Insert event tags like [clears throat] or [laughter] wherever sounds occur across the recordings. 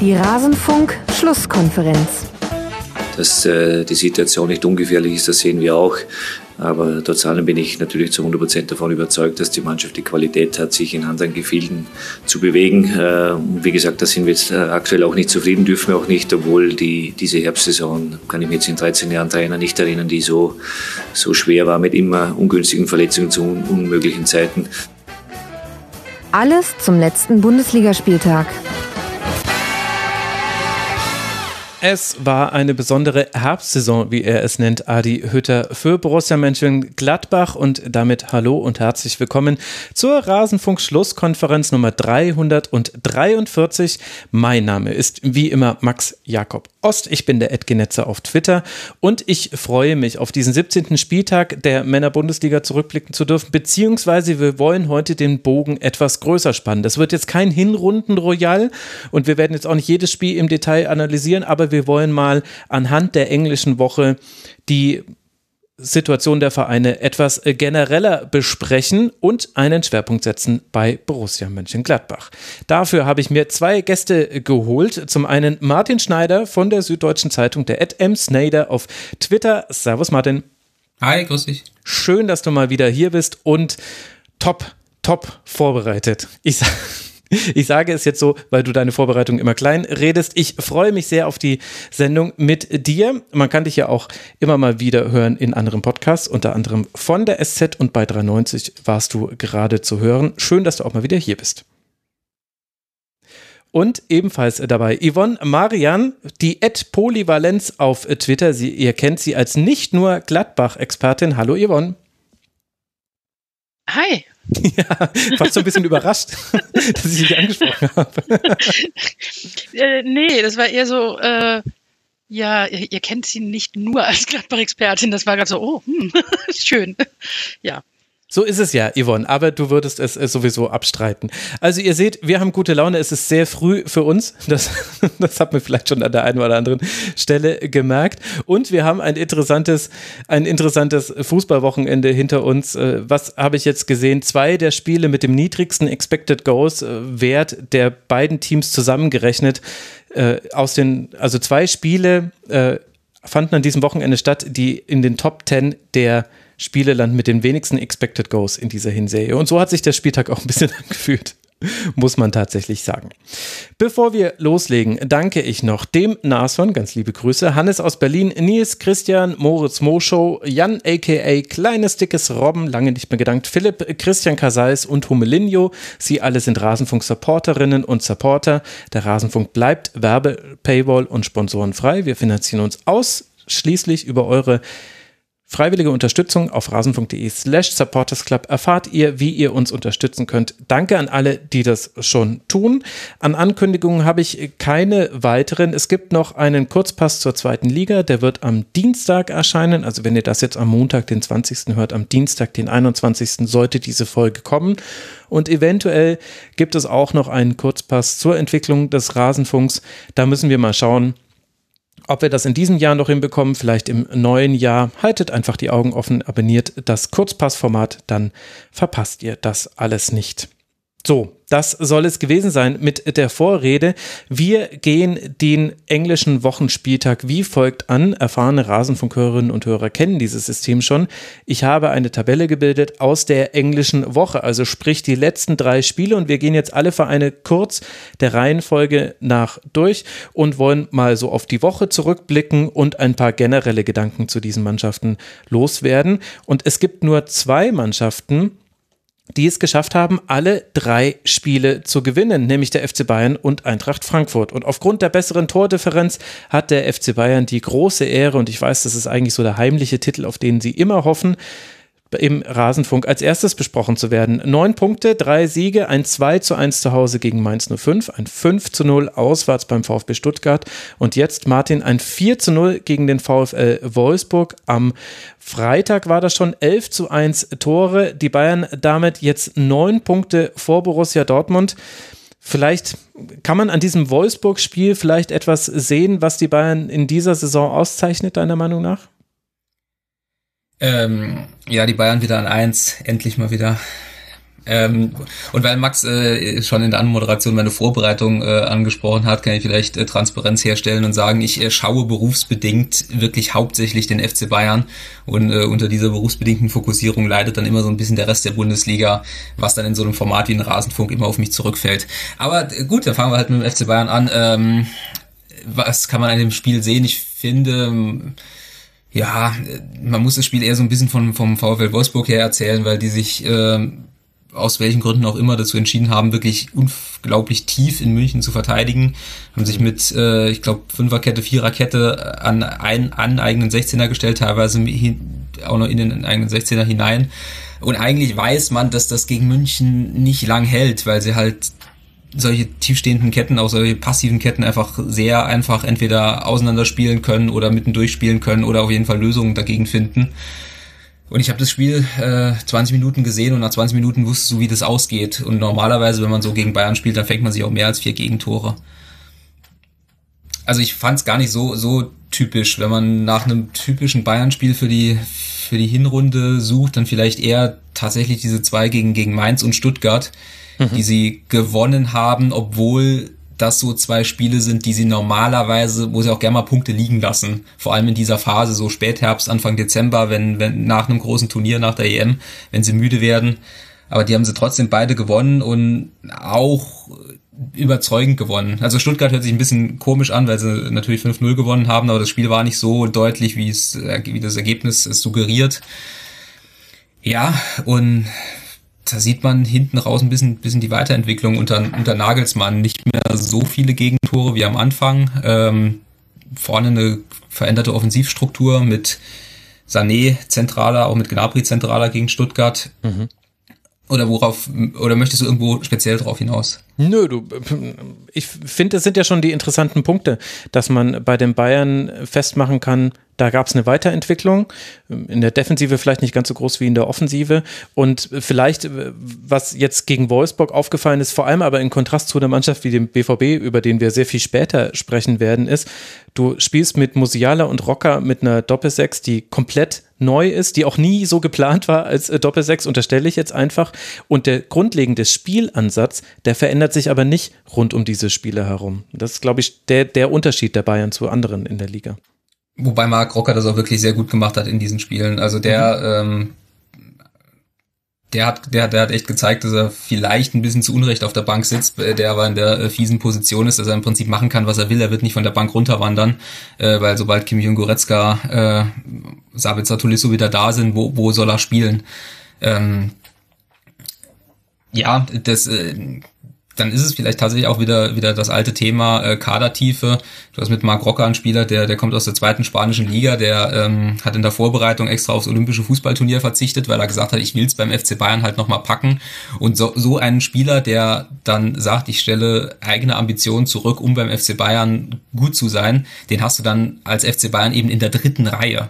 Die Rasenfunk-Schlusskonferenz. Dass äh, die Situation nicht ungefährlich ist, das sehen wir auch. Aber trotz allem bin ich natürlich zu 100 Prozent davon überzeugt, dass die Mannschaft die Qualität hat, sich in anderen Gefilden zu bewegen. Äh, und wie gesagt, da sind wir jetzt äh, aktuell auch nicht zufrieden, dürfen wir auch nicht, obwohl die, diese Herbstsaison, kann ich mich jetzt in 13 Jahren Trainer nicht erinnern, die so, so schwer war mit immer ungünstigen Verletzungen zu un unmöglichen Zeiten. Alles zum letzten Bundesligaspieltag. Es war eine besondere Herbstsaison, wie er es nennt, Adi Hütter für Borussia Mönchengladbach und damit hallo und herzlich willkommen zur Rasenfunk-Schlusskonferenz Nummer 343. Mein Name ist wie immer Max Jakob Ost. Ich bin der Edgenetzer auf Twitter und ich freue mich auf diesen 17. Spieltag der Männer-Bundesliga zurückblicken zu dürfen, beziehungsweise wir wollen heute den Bogen etwas größer spannen. Das wird jetzt kein Hinrunden-Royal und wir werden jetzt auch nicht jedes Spiel im Detail analysieren, aber wir wollen mal anhand der englischen Woche die Situation der Vereine etwas genereller besprechen und einen Schwerpunkt setzen bei Borussia Mönchengladbach. Dafür habe ich mir zwei Gäste geholt. Zum einen Martin Schneider von der Süddeutschen Zeitung, der Ed M. Snyder auf Twitter. Servus Martin. Hi, grüß dich. Schön, dass du mal wieder hier bist und top, top vorbereitet. Ich sage ich sage es jetzt so, weil du deine Vorbereitung immer klein redest. Ich freue mich sehr auf die Sendung mit dir. Man kann dich ja auch immer mal wieder hören in anderen Podcasts, unter anderem von der SZ und bei 390 warst du gerade zu hören. Schön, dass du auch mal wieder hier bist. Und ebenfalls dabei Yvonne Marian, die Ed Polyvalenz auf Twitter. Sie, ihr kennt sie als nicht nur Gladbach-Expertin. Hallo Yvonne. Hi. [laughs] Ja, fast so ein bisschen überrascht, [laughs] dass ich dich angesprochen habe. [laughs] äh, nee, das war eher so, äh, ja, ihr, ihr, kennt sie nicht nur als Gladbach-Expertin, das war gerade so, oh, hm, schön. Ja. So ist es ja, Yvonne, aber du würdest es sowieso abstreiten. Also ihr seht, wir haben gute Laune, es ist sehr früh für uns, das, [laughs] das hat man vielleicht schon an der einen oder anderen Stelle gemerkt und wir haben ein interessantes, ein interessantes Fußballwochenende hinter uns. Äh, was habe ich jetzt gesehen? Zwei der Spiele mit dem niedrigsten Expected Goals äh, Wert der beiden Teams zusammengerechnet. Äh, aus den, also zwei Spiele fanden an diesem Wochenende statt, die in den Top Ten der Spieleland mit den wenigsten Expected Goals in dieser Hinserie. Und so hat sich der Spieltag auch ein bisschen [laughs] angefühlt. Muss man tatsächlich sagen. Bevor wir loslegen, danke ich noch dem Nashorn, ganz liebe Grüße, Hannes aus Berlin, Nils, Christian, Moritz Moschow, Jan aka Kleines Dickes Robben, lange nicht mehr gedankt, Philipp, Christian Casals und Humelinho. Sie alle sind Rasenfunk-Supporterinnen und Supporter. Der Rasenfunk bleibt Werbe-, Paywall und Sponsorenfrei. Wir finanzieren uns ausschließlich über eure Freiwillige Unterstützung auf rasen.de slash supportersclub erfahrt ihr, wie ihr uns unterstützen könnt. Danke an alle, die das schon tun. An Ankündigungen habe ich keine weiteren. Es gibt noch einen Kurzpass zur zweiten Liga, der wird am Dienstag erscheinen. Also wenn ihr das jetzt am Montag, den 20. hört, am Dienstag, den 21. sollte diese Folge kommen. Und eventuell gibt es auch noch einen Kurzpass zur Entwicklung des Rasenfunks. Da müssen wir mal schauen ob wir das in diesem Jahr noch hinbekommen, vielleicht im neuen Jahr, haltet einfach die Augen offen, abonniert das Kurzpassformat, dann verpasst ihr das alles nicht. So, das soll es gewesen sein mit der Vorrede. Wir gehen den englischen Wochenspieltag wie folgt an. Erfahrene Rasenfunkhörerinnen und Hörer kennen dieses System schon. Ich habe eine Tabelle gebildet aus der englischen Woche, also sprich die letzten drei Spiele und wir gehen jetzt alle Vereine kurz der Reihenfolge nach durch und wollen mal so auf die Woche zurückblicken und ein paar generelle Gedanken zu diesen Mannschaften loswerden. Und es gibt nur zwei Mannschaften, die es geschafft haben, alle drei Spiele zu gewinnen, nämlich der FC Bayern und Eintracht Frankfurt. Und aufgrund der besseren Tordifferenz hat der FC Bayern die große Ehre, und ich weiß, das ist eigentlich so der heimliche Titel, auf den sie immer hoffen, im Rasenfunk als erstes besprochen zu werden. Neun Punkte, drei Siege, ein 2 zu 1 zu Hause gegen Mainz 05, ein 5 zu 0 auswärts beim VfB Stuttgart und jetzt Martin ein 4 zu 0 gegen den VfL Wolfsburg. Am Freitag war das schon 11 zu 1 Tore. Die Bayern damit jetzt neun Punkte vor Borussia Dortmund. Vielleicht kann man an diesem Wolfsburg-Spiel vielleicht etwas sehen, was die Bayern in dieser Saison auszeichnet, deiner Meinung nach? Ähm, ja, die Bayern wieder an eins, endlich mal wieder. Ähm, und weil Max äh, schon in der Anmoderation meine Vorbereitung äh, angesprochen hat, kann ich vielleicht äh, Transparenz herstellen und sagen, ich äh, schaue berufsbedingt wirklich hauptsächlich den FC Bayern und äh, unter dieser berufsbedingten Fokussierung leidet dann immer so ein bisschen der Rest der Bundesliga, was dann in so einem Format wie ein Rasenfunk immer auf mich zurückfällt. Aber äh, gut, dann fangen wir halt mit dem FC Bayern an. Ähm, was kann man an dem Spiel sehen? Ich finde, ja, man muss das Spiel eher so ein bisschen vom, vom VfL Wolfsburg her erzählen, weil die sich äh, aus welchen Gründen auch immer dazu entschieden haben, wirklich unglaublich tief in München zu verteidigen, haben sich mit, äh, ich glaube, Fünferkette, Viererkette an einen an eigenen 16er gestellt, teilweise hin, auch noch in den eigenen 16er hinein. Und eigentlich weiß man, dass das gegen München nicht lang hält, weil sie halt solche tiefstehenden Ketten, auch solche passiven Ketten einfach sehr einfach entweder auseinanderspielen können oder mittendurch spielen können oder auf jeden Fall Lösungen dagegen finden. Und ich habe das Spiel äh, 20 Minuten gesehen und nach 20 Minuten wusste du, wie das ausgeht. Und normalerweise, wenn man so gegen Bayern spielt, dann fängt man sich auch mehr als vier Gegentore. Also ich fand es gar nicht so so typisch, wenn man nach einem typischen Bayern-Spiel für die für die Hinrunde sucht, dann vielleicht eher tatsächlich diese zwei gegen gegen Mainz und Stuttgart, mhm. die sie gewonnen haben, obwohl das so zwei Spiele sind, die sie normalerweise, wo sie auch gerne mal Punkte liegen lassen. Vor allem in dieser Phase, so Spätherbst, Anfang Dezember, wenn, wenn nach einem großen Turnier, nach der EM, wenn sie müde werden. Aber die haben sie trotzdem beide gewonnen und auch überzeugend gewonnen. Also Stuttgart hört sich ein bisschen komisch an, weil sie natürlich 5-0 gewonnen haben, aber das Spiel war nicht so deutlich, wie es, wie das Ergebnis es suggeriert. Ja, und da sieht man hinten raus ein bisschen, bisschen die Weiterentwicklung unter, unter Nagelsmann. Nicht mehr so viele Gegentore wie am Anfang. Ähm, vorne eine veränderte Offensivstruktur mit Sané zentraler, auch mit Gnabry zentraler gegen Stuttgart. Mhm. Oder worauf, oder möchtest du irgendwo speziell drauf hinaus? Nö, du, ich finde, das sind ja schon die interessanten Punkte, dass man bei den Bayern festmachen kann, da gab es eine Weiterentwicklung, in der Defensive vielleicht nicht ganz so groß wie in der Offensive. Und vielleicht, was jetzt gegen Wolfsburg aufgefallen ist, vor allem aber in Kontrast zu einer Mannschaft wie dem BVB, über den wir sehr viel später sprechen werden, ist, du spielst mit Musiala und Rocker mit einer Doppelsechs, die komplett neu ist, die auch nie so geplant war als äh, Doppelsechs, unterstelle ich jetzt einfach. Und der grundlegende Spielansatz, der verändert sich aber nicht rund um diese Spiele herum. Das ist, glaube ich, der, der Unterschied der Bayern zu anderen in der Liga. Wobei Marc Rocker das auch wirklich sehr gut gemacht hat in diesen Spielen. Also der, mhm. ähm, der hat, der, der hat echt gezeigt, dass er vielleicht ein bisschen zu Unrecht auf der Bank sitzt, äh, der aber in der äh, fiesen Position ist, dass er im Prinzip machen kann, was er will. Er wird nicht von der Bank runterwandern, äh, weil sobald Kimi und Goretzka, äh, Sabitzer Tulisso wieder da sind, wo, wo soll er spielen? Ähm, ja, das, äh, dann ist es vielleicht tatsächlich auch wieder wieder das alte Thema äh, Kadertiefe. Du hast mit Marc Rocker einen Spieler, der der kommt aus der zweiten spanischen Liga, der ähm, hat in der Vorbereitung extra aufs olympische Fußballturnier verzichtet, weil er gesagt hat, ich will's beim FC Bayern halt noch mal packen. Und so so einen Spieler, der dann sagt, ich stelle eigene Ambitionen zurück, um beim FC Bayern gut zu sein, den hast du dann als FC Bayern eben in der dritten Reihe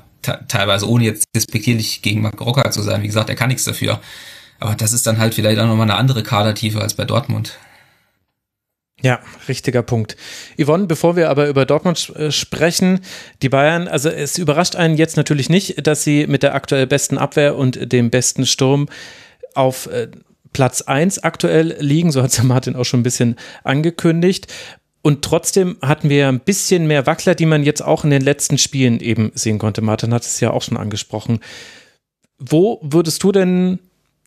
teilweise, ohne jetzt despektierlich gegen Marc Rocker zu sein. Wie gesagt, er kann nichts dafür. Aber das ist dann halt vielleicht auch nochmal eine andere Kadertiefe als bei Dortmund. Ja, richtiger Punkt. Yvonne, bevor wir aber über Dortmund äh, sprechen, die Bayern, also es überrascht einen jetzt natürlich nicht, dass sie mit der aktuell besten Abwehr und dem besten Sturm auf äh, Platz 1 aktuell liegen, so hat es ja Martin auch schon ein bisschen angekündigt. Und trotzdem hatten wir ein bisschen mehr Wackler, die man jetzt auch in den letzten Spielen eben sehen konnte. Martin hat es ja auch schon angesprochen. Wo würdest du denn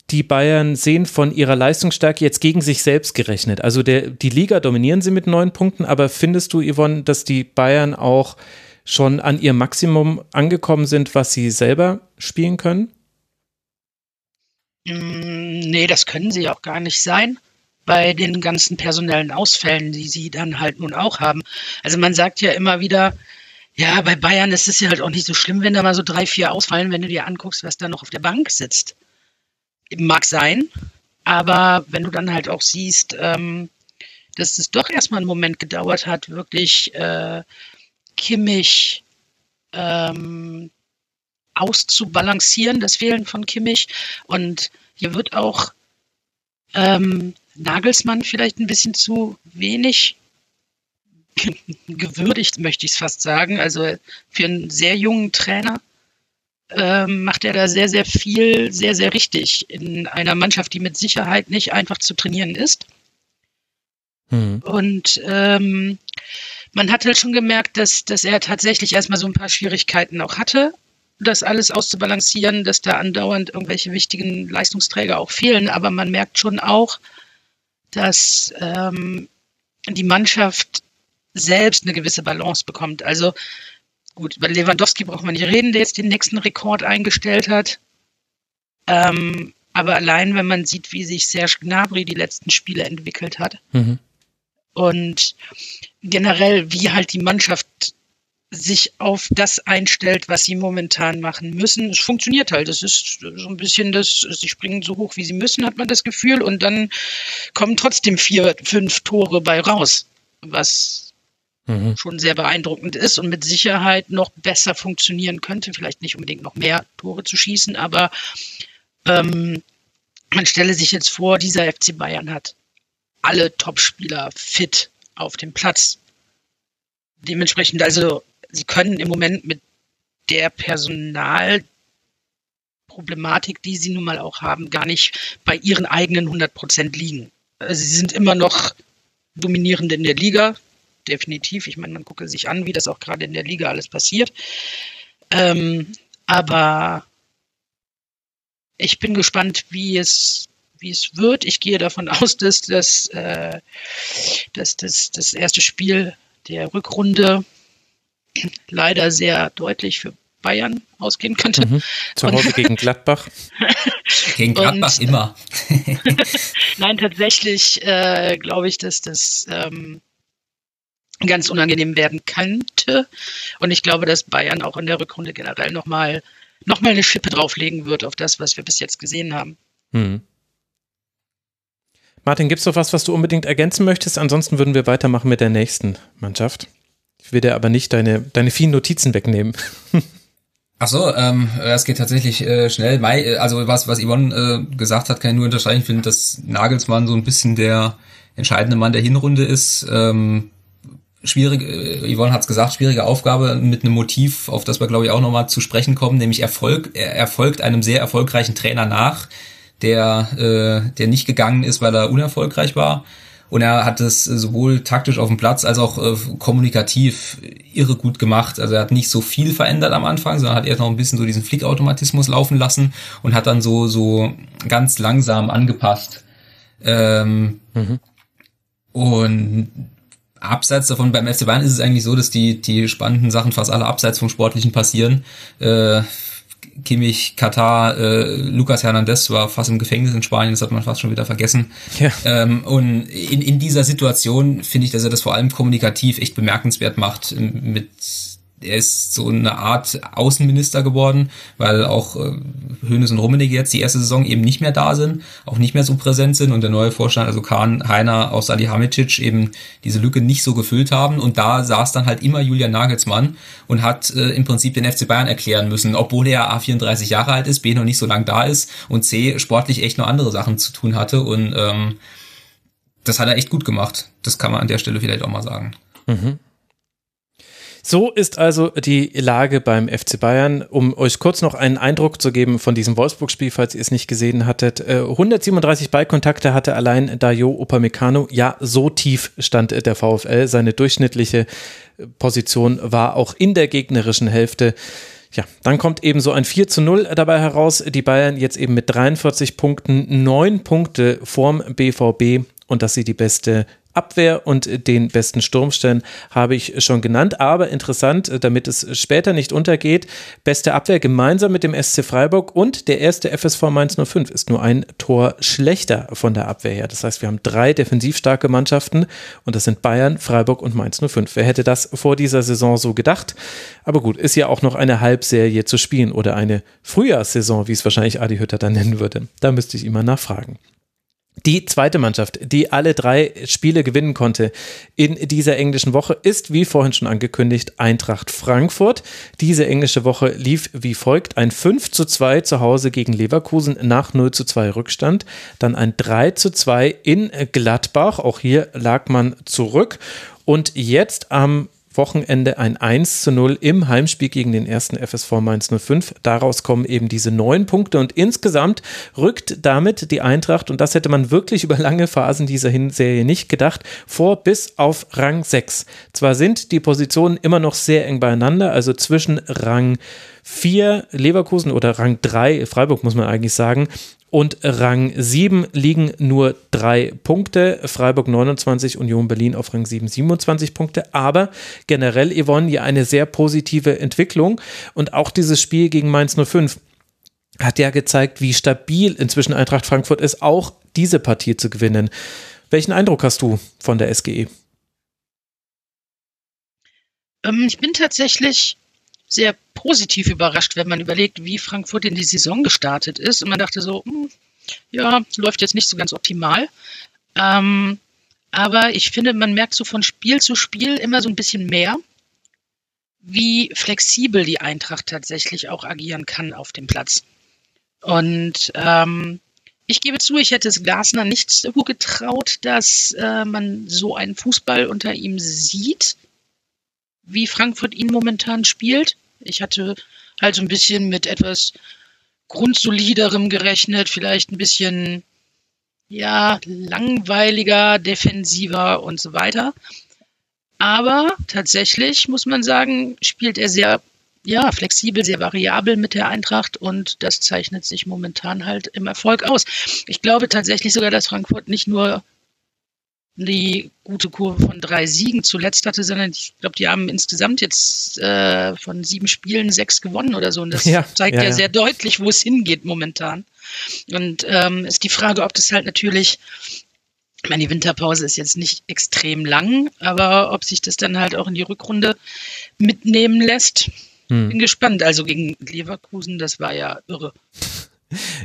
die Bayern sehen von ihrer Leistungsstärke jetzt gegen sich selbst gerechnet? Also der, die Liga dominieren sie mit neun Punkten, aber findest du, Yvonne, dass die Bayern auch schon an ihr Maximum angekommen sind, was sie selber spielen können? Mm, nee, das können sie auch gar nicht sein bei den ganzen personellen Ausfällen, die sie dann halt nun auch haben. Also man sagt ja immer wieder, ja, bei Bayern ist es ja halt auch nicht so schlimm, wenn da mal so drei, vier ausfallen, wenn du dir anguckst, was da noch auf der Bank sitzt. Mag sein, aber wenn du dann halt auch siehst, ähm, dass es doch erstmal einen Moment gedauert hat, wirklich äh, Kimmich ähm, auszubalancieren, das Fehlen von Kimmich. Und hier wird auch ähm, Nagelsmann vielleicht ein bisschen zu wenig [laughs] gewürdigt, möchte ich es fast sagen. Also für einen sehr jungen Trainer ähm, macht er da sehr, sehr viel, sehr, sehr richtig in einer Mannschaft, die mit Sicherheit nicht einfach zu trainieren ist. Mhm. Und ähm, man hat halt schon gemerkt, dass, dass er tatsächlich erstmal so ein paar Schwierigkeiten auch hatte, das alles auszubalancieren, dass da andauernd irgendwelche wichtigen Leistungsträger auch fehlen. Aber man merkt schon auch, dass ähm, die Mannschaft selbst eine gewisse Balance bekommt. Also gut, über Lewandowski braucht man nicht reden, der jetzt den nächsten Rekord eingestellt hat. Ähm, aber allein, wenn man sieht, wie sich Serge Gnabry die letzten Spiele entwickelt hat mhm. und generell, wie halt die Mannschaft sich auf das einstellt, was sie momentan machen müssen. Es funktioniert halt. Es ist so ein bisschen das, sie springen so hoch, wie sie müssen, hat man das Gefühl, und dann kommen trotzdem vier, fünf Tore bei raus, was mhm. schon sehr beeindruckend ist und mit Sicherheit noch besser funktionieren könnte. Vielleicht nicht unbedingt noch mehr Tore zu schießen, aber ähm, man stelle sich jetzt vor, dieser FC Bayern hat alle Topspieler fit auf dem Platz. Dementsprechend, also sie können im Moment mit der Personalproblematik, die sie nun mal auch haben, gar nicht bei ihren eigenen 100 Prozent liegen. Also sie sind immer noch dominierend in der Liga, definitiv. Ich meine, man gucke sich an, wie das auch gerade in der Liga alles passiert. Ähm, aber ich bin gespannt, wie es, wie es wird. Ich gehe davon [laughs] aus, dass das, äh, dass das, das erste Spiel der Rückrunde leider sehr deutlich für Bayern ausgehen könnte. Mhm. Zu Hause gegen Gladbach. [laughs] gegen Gladbach und, immer. [laughs] Nein, tatsächlich äh, glaube ich, dass das ähm, ganz unangenehm werden könnte. Und ich glaube, dass Bayern auch in der Rückrunde generell nochmal noch mal eine Schippe drauflegen wird auf das, was wir bis jetzt gesehen haben. Mhm. Martin, gibt es noch was, was du unbedingt ergänzen möchtest? Ansonsten würden wir weitermachen mit der nächsten Mannschaft. Ich will dir aber nicht deine, deine vielen Notizen wegnehmen. Ach so, ähm, es geht tatsächlich äh, schnell. Mai, äh, also was, was Yvonne äh, gesagt hat, kann ich nur unterstreichen. Ich finde, dass Nagelsmann so ein bisschen der entscheidende Mann der Hinrunde ist. Ähm, schwierige, äh, Yvonne hat es gesagt, schwierige Aufgabe mit einem Motiv, auf das wir, glaube ich, auch nochmal zu sprechen kommen, nämlich Erfolg. Er, er folgt einem sehr erfolgreichen Trainer nach, der, äh, der nicht gegangen ist, weil er unerfolgreich war. Und er hat es sowohl taktisch auf dem Platz als auch äh, kommunikativ irre gut gemacht. Also er hat nicht so viel verändert am Anfang, sondern hat erst noch ein bisschen so diesen Flickautomatismus laufen lassen und hat dann so, so ganz langsam angepasst. Ähm, mhm. Und abseits davon, beim FC Bayern ist es eigentlich so, dass die, die spannenden Sachen fast alle abseits vom Sportlichen passieren. Äh, Kimmich, Katar, äh, Lucas Hernandez war fast im Gefängnis in Spanien, das hat man fast schon wieder vergessen. Ja. Ähm, und in, in dieser Situation finde ich, dass er das vor allem kommunikativ echt bemerkenswert macht mit er ist so eine Art Außenminister geworden, weil auch äh, Hönes und Rummenigge jetzt die erste Saison eben nicht mehr da sind, auch nicht mehr so präsent sind und der neue Vorstand, also Kahn, Heiner, auch Salihamidzic eben diese Lücke nicht so gefüllt haben und da saß dann halt immer Julian Nagelsmann und hat äh, im Prinzip den FC Bayern erklären müssen, obwohl er A 34 Jahre alt ist, B noch nicht so lang da ist und C sportlich echt noch andere Sachen zu tun hatte und ähm, das hat er echt gut gemacht. Das kann man an der Stelle vielleicht auch mal sagen. Mhm. So ist also die Lage beim FC Bayern. Um euch kurz noch einen Eindruck zu geben von diesem Wolfsburg-Spiel, falls ihr es nicht gesehen hattet. 137 äh, Ballkontakte hatte allein Dayo Upamecano. Ja, so tief stand der VfL. Seine durchschnittliche Position war auch in der gegnerischen Hälfte. Ja, dann kommt eben so ein 4 zu 0 dabei heraus. Die Bayern jetzt eben mit 43 Punkten, 9 Punkte vorm BVB und dass sie die beste Abwehr und den besten Sturmstern habe ich schon genannt. Aber interessant, damit es später nicht untergeht, beste Abwehr gemeinsam mit dem SC Freiburg und der erste FSV Mainz 05 ist nur ein Tor schlechter von der Abwehr her. Das heißt, wir haben drei defensiv starke Mannschaften und das sind Bayern, Freiburg und Mainz 05. Wer hätte das vor dieser Saison so gedacht? Aber gut, ist ja auch noch eine Halbserie zu spielen oder eine Frühjahrssaison, wie es wahrscheinlich Adi Hütter dann nennen würde. Da müsste ich immer nachfragen. Die zweite Mannschaft, die alle drei Spiele gewinnen konnte in dieser englischen Woche, ist, wie vorhin schon angekündigt, Eintracht Frankfurt. Diese englische Woche lief wie folgt. Ein 5 zu 2 zu Hause gegen Leverkusen nach 0 zu 2 Rückstand. Dann ein 3 zu 2 in Gladbach. Auch hier lag man zurück. Und jetzt am Wochenende ein 1 zu 0 im Heimspiel gegen den ersten FSV Mainz 05. Daraus kommen eben diese neun Punkte und insgesamt rückt damit die Eintracht, und das hätte man wirklich über lange Phasen dieser Serie nicht gedacht, vor bis auf Rang 6. Zwar sind die Positionen immer noch sehr eng beieinander, also zwischen Rang 4 Leverkusen oder Rang 3 Freiburg muss man eigentlich sagen und Rang 7 liegen nur drei Punkte. Freiburg 29, Union Berlin auf Rang 7 27 Punkte. Aber generell, Yvonne, ja eine sehr positive Entwicklung. Und auch dieses Spiel gegen Mainz 05 hat ja gezeigt, wie stabil inzwischen Eintracht Frankfurt ist, auch diese Partie zu gewinnen. Welchen Eindruck hast du von der SGE? Ähm, ich bin tatsächlich sehr positiv überrascht, wenn man überlegt, wie Frankfurt in die Saison gestartet ist. Und man dachte so, hm, ja, läuft jetzt nicht so ganz optimal. Ähm, aber ich finde, man merkt so von Spiel zu Spiel immer so ein bisschen mehr, wie flexibel die Eintracht tatsächlich auch agieren kann auf dem Platz. Und ähm, ich gebe zu, ich hätte es Glasner nicht so getraut, dass äh, man so einen Fußball unter ihm sieht, wie Frankfurt ihn momentan spielt. Ich hatte halt so ein bisschen mit etwas grundsoliderem gerechnet, vielleicht ein bisschen ja, langweiliger, defensiver und so weiter. Aber tatsächlich muss man sagen, spielt er sehr ja, flexibel, sehr variabel mit der Eintracht und das zeichnet sich momentan halt im Erfolg aus. Ich glaube tatsächlich sogar, dass Frankfurt nicht nur die gute Kurve von drei Siegen zuletzt hatte, sondern ich glaube, die haben insgesamt jetzt äh, von sieben Spielen sechs gewonnen oder so. Und das ja, zeigt ja, ja, sehr deutlich, wo es hingeht momentan. Und ähm, ist die Frage, ob das halt natürlich, ich meine, die Winterpause ist jetzt nicht extrem lang, aber ob sich das dann halt auch in die Rückrunde mitnehmen lässt. Hm. Bin gespannt. Also gegen Leverkusen, das war ja irre.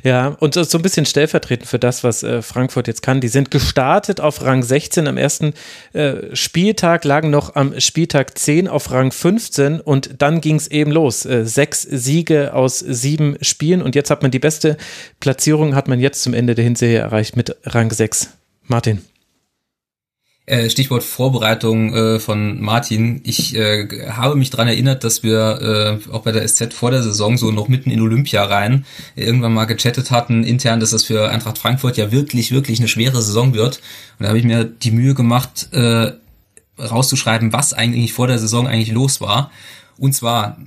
Ja, und so ein bisschen stellvertretend für das, was äh, Frankfurt jetzt kann. Die sind gestartet auf Rang 16 am ersten äh, Spieltag, lagen noch am Spieltag 10 auf Rang 15 und dann ging es eben los. Äh, sechs Siege aus sieben Spielen und jetzt hat man die beste Platzierung, hat man jetzt zum Ende der Hinserie erreicht mit Rang 6. Martin. Äh, Stichwort Vorbereitung äh, von Martin. Ich äh, habe mich dran erinnert, dass wir auch bei der SZ vor der Saison so noch mitten in Olympia rein irgendwann mal gechattet hatten intern, dass das für Eintracht Frankfurt ja wirklich, wirklich eine schwere Saison wird. Und da habe ich mir die Mühe gemacht, rauszuschreiben, was eigentlich vor der Saison eigentlich los war. Und zwar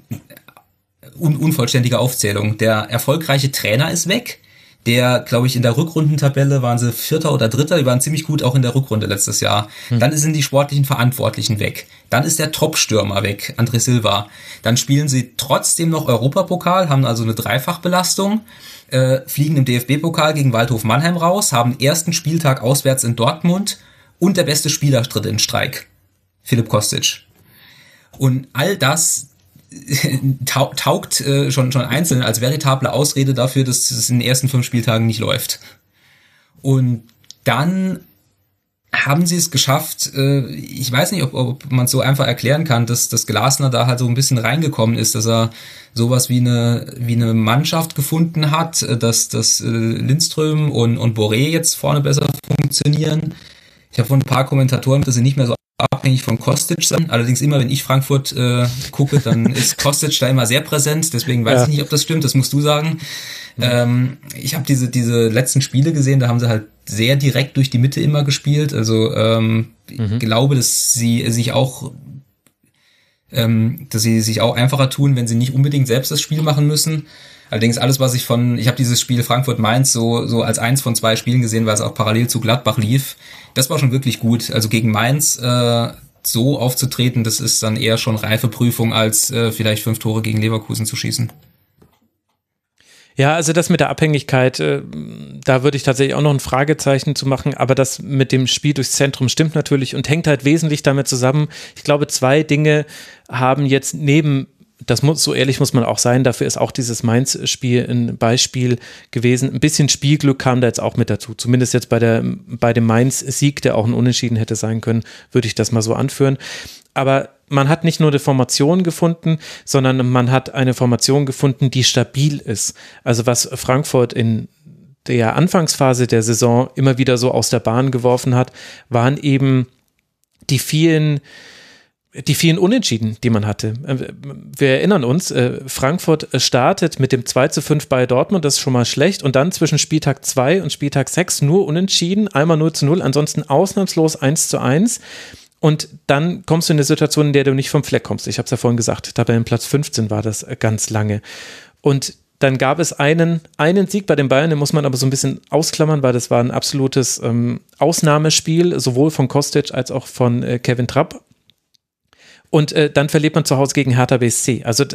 un unvollständige Aufzählung. Der erfolgreiche Trainer ist weg der, glaube ich, in der Rückrundentabelle waren sie Vierter oder Dritter, die waren ziemlich gut auch in der Rückrunde letztes Jahr. Hm. Dann sind die sportlichen Verantwortlichen weg. Dann ist der Top-Stürmer weg, André Silva. Dann spielen sie trotzdem noch Europapokal, haben also eine Dreifachbelastung, äh, fliegen im DFB-Pokal gegen Waldhof Mannheim raus, haben ersten Spieltag auswärts in Dortmund und der beste Spieler tritt in Streik. Philipp Kostic. Und all das [laughs] taugt äh, schon, schon einzeln als veritable Ausrede dafür, dass es in den ersten fünf Spieltagen nicht läuft. Und dann haben sie es geschafft, äh, ich weiß nicht, ob, ob man es so einfach erklären kann, dass, dass Glasner da halt so ein bisschen reingekommen ist, dass er sowas wie eine, wie eine Mannschaft gefunden hat, äh, dass, dass äh, Lindström und, und Boré jetzt vorne besser funktionieren. Ich habe von ein paar Kommentatoren, dass sie nicht mehr so abhängig von Kostic sein. Allerdings immer, wenn ich Frankfurt äh, gucke, dann [laughs] ist Kostic da immer sehr präsent. Deswegen weiß ja. ich nicht, ob das stimmt. Das musst du sagen. Ähm, ich habe diese diese letzten Spiele gesehen. Da haben sie halt sehr direkt durch die Mitte immer gespielt. Also ähm, mhm. ich glaube, dass sie sich auch ähm, dass sie sich auch einfacher tun, wenn sie nicht unbedingt selbst das Spiel machen müssen. Allerdings alles, was ich von, ich habe dieses Spiel Frankfurt-Mainz so, so als eins von zwei Spielen gesehen, weil es auch parallel zu Gladbach lief. Das war schon wirklich gut. Also gegen Mainz äh, so aufzutreten, das ist dann eher schon reife Prüfung, als äh, vielleicht fünf Tore gegen Leverkusen zu schießen. Ja, also das mit der Abhängigkeit, äh, da würde ich tatsächlich auch noch ein Fragezeichen zu machen, aber das mit dem Spiel durchs Zentrum stimmt natürlich und hängt halt wesentlich damit zusammen. Ich glaube, zwei Dinge haben jetzt neben das muss, so ehrlich muss man auch sein, dafür ist auch dieses Mainz-Spiel ein Beispiel gewesen. Ein bisschen Spielglück kam da jetzt auch mit dazu. Zumindest jetzt bei, der, bei dem Mainz-Sieg, der auch ein Unentschieden hätte sein können, würde ich das mal so anführen. Aber man hat nicht nur eine Formation gefunden, sondern man hat eine Formation gefunden, die stabil ist. Also was Frankfurt in der Anfangsphase der Saison immer wieder so aus der Bahn geworfen hat, waren eben die vielen die vielen Unentschieden, die man hatte. Äh, wir erinnern uns, äh, Frankfurt startet mit dem 2 zu 5 bei Dortmund, das ist schon mal schlecht. Und dann zwischen Spieltag 2 und Spieltag 6 nur Unentschieden, einmal 0 zu 0, ansonsten ausnahmslos 1 zu 1. Und dann kommst du in eine Situation, in der du nicht vom Fleck kommst. Ich habe es ja vorhin gesagt, Tabellenplatz 15 war das ganz lange. Und dann gab es einen, einen Sieg bei den Bayern, den muss man aber so ein bisschen ausklammern, weil das war ein absolutes ähm, Ausnahmespiel, sowohl von Kostic als auch von äh, Kevin Trapp. Und äh, dann verliert man zu Hause gegen Hertha BSC. Also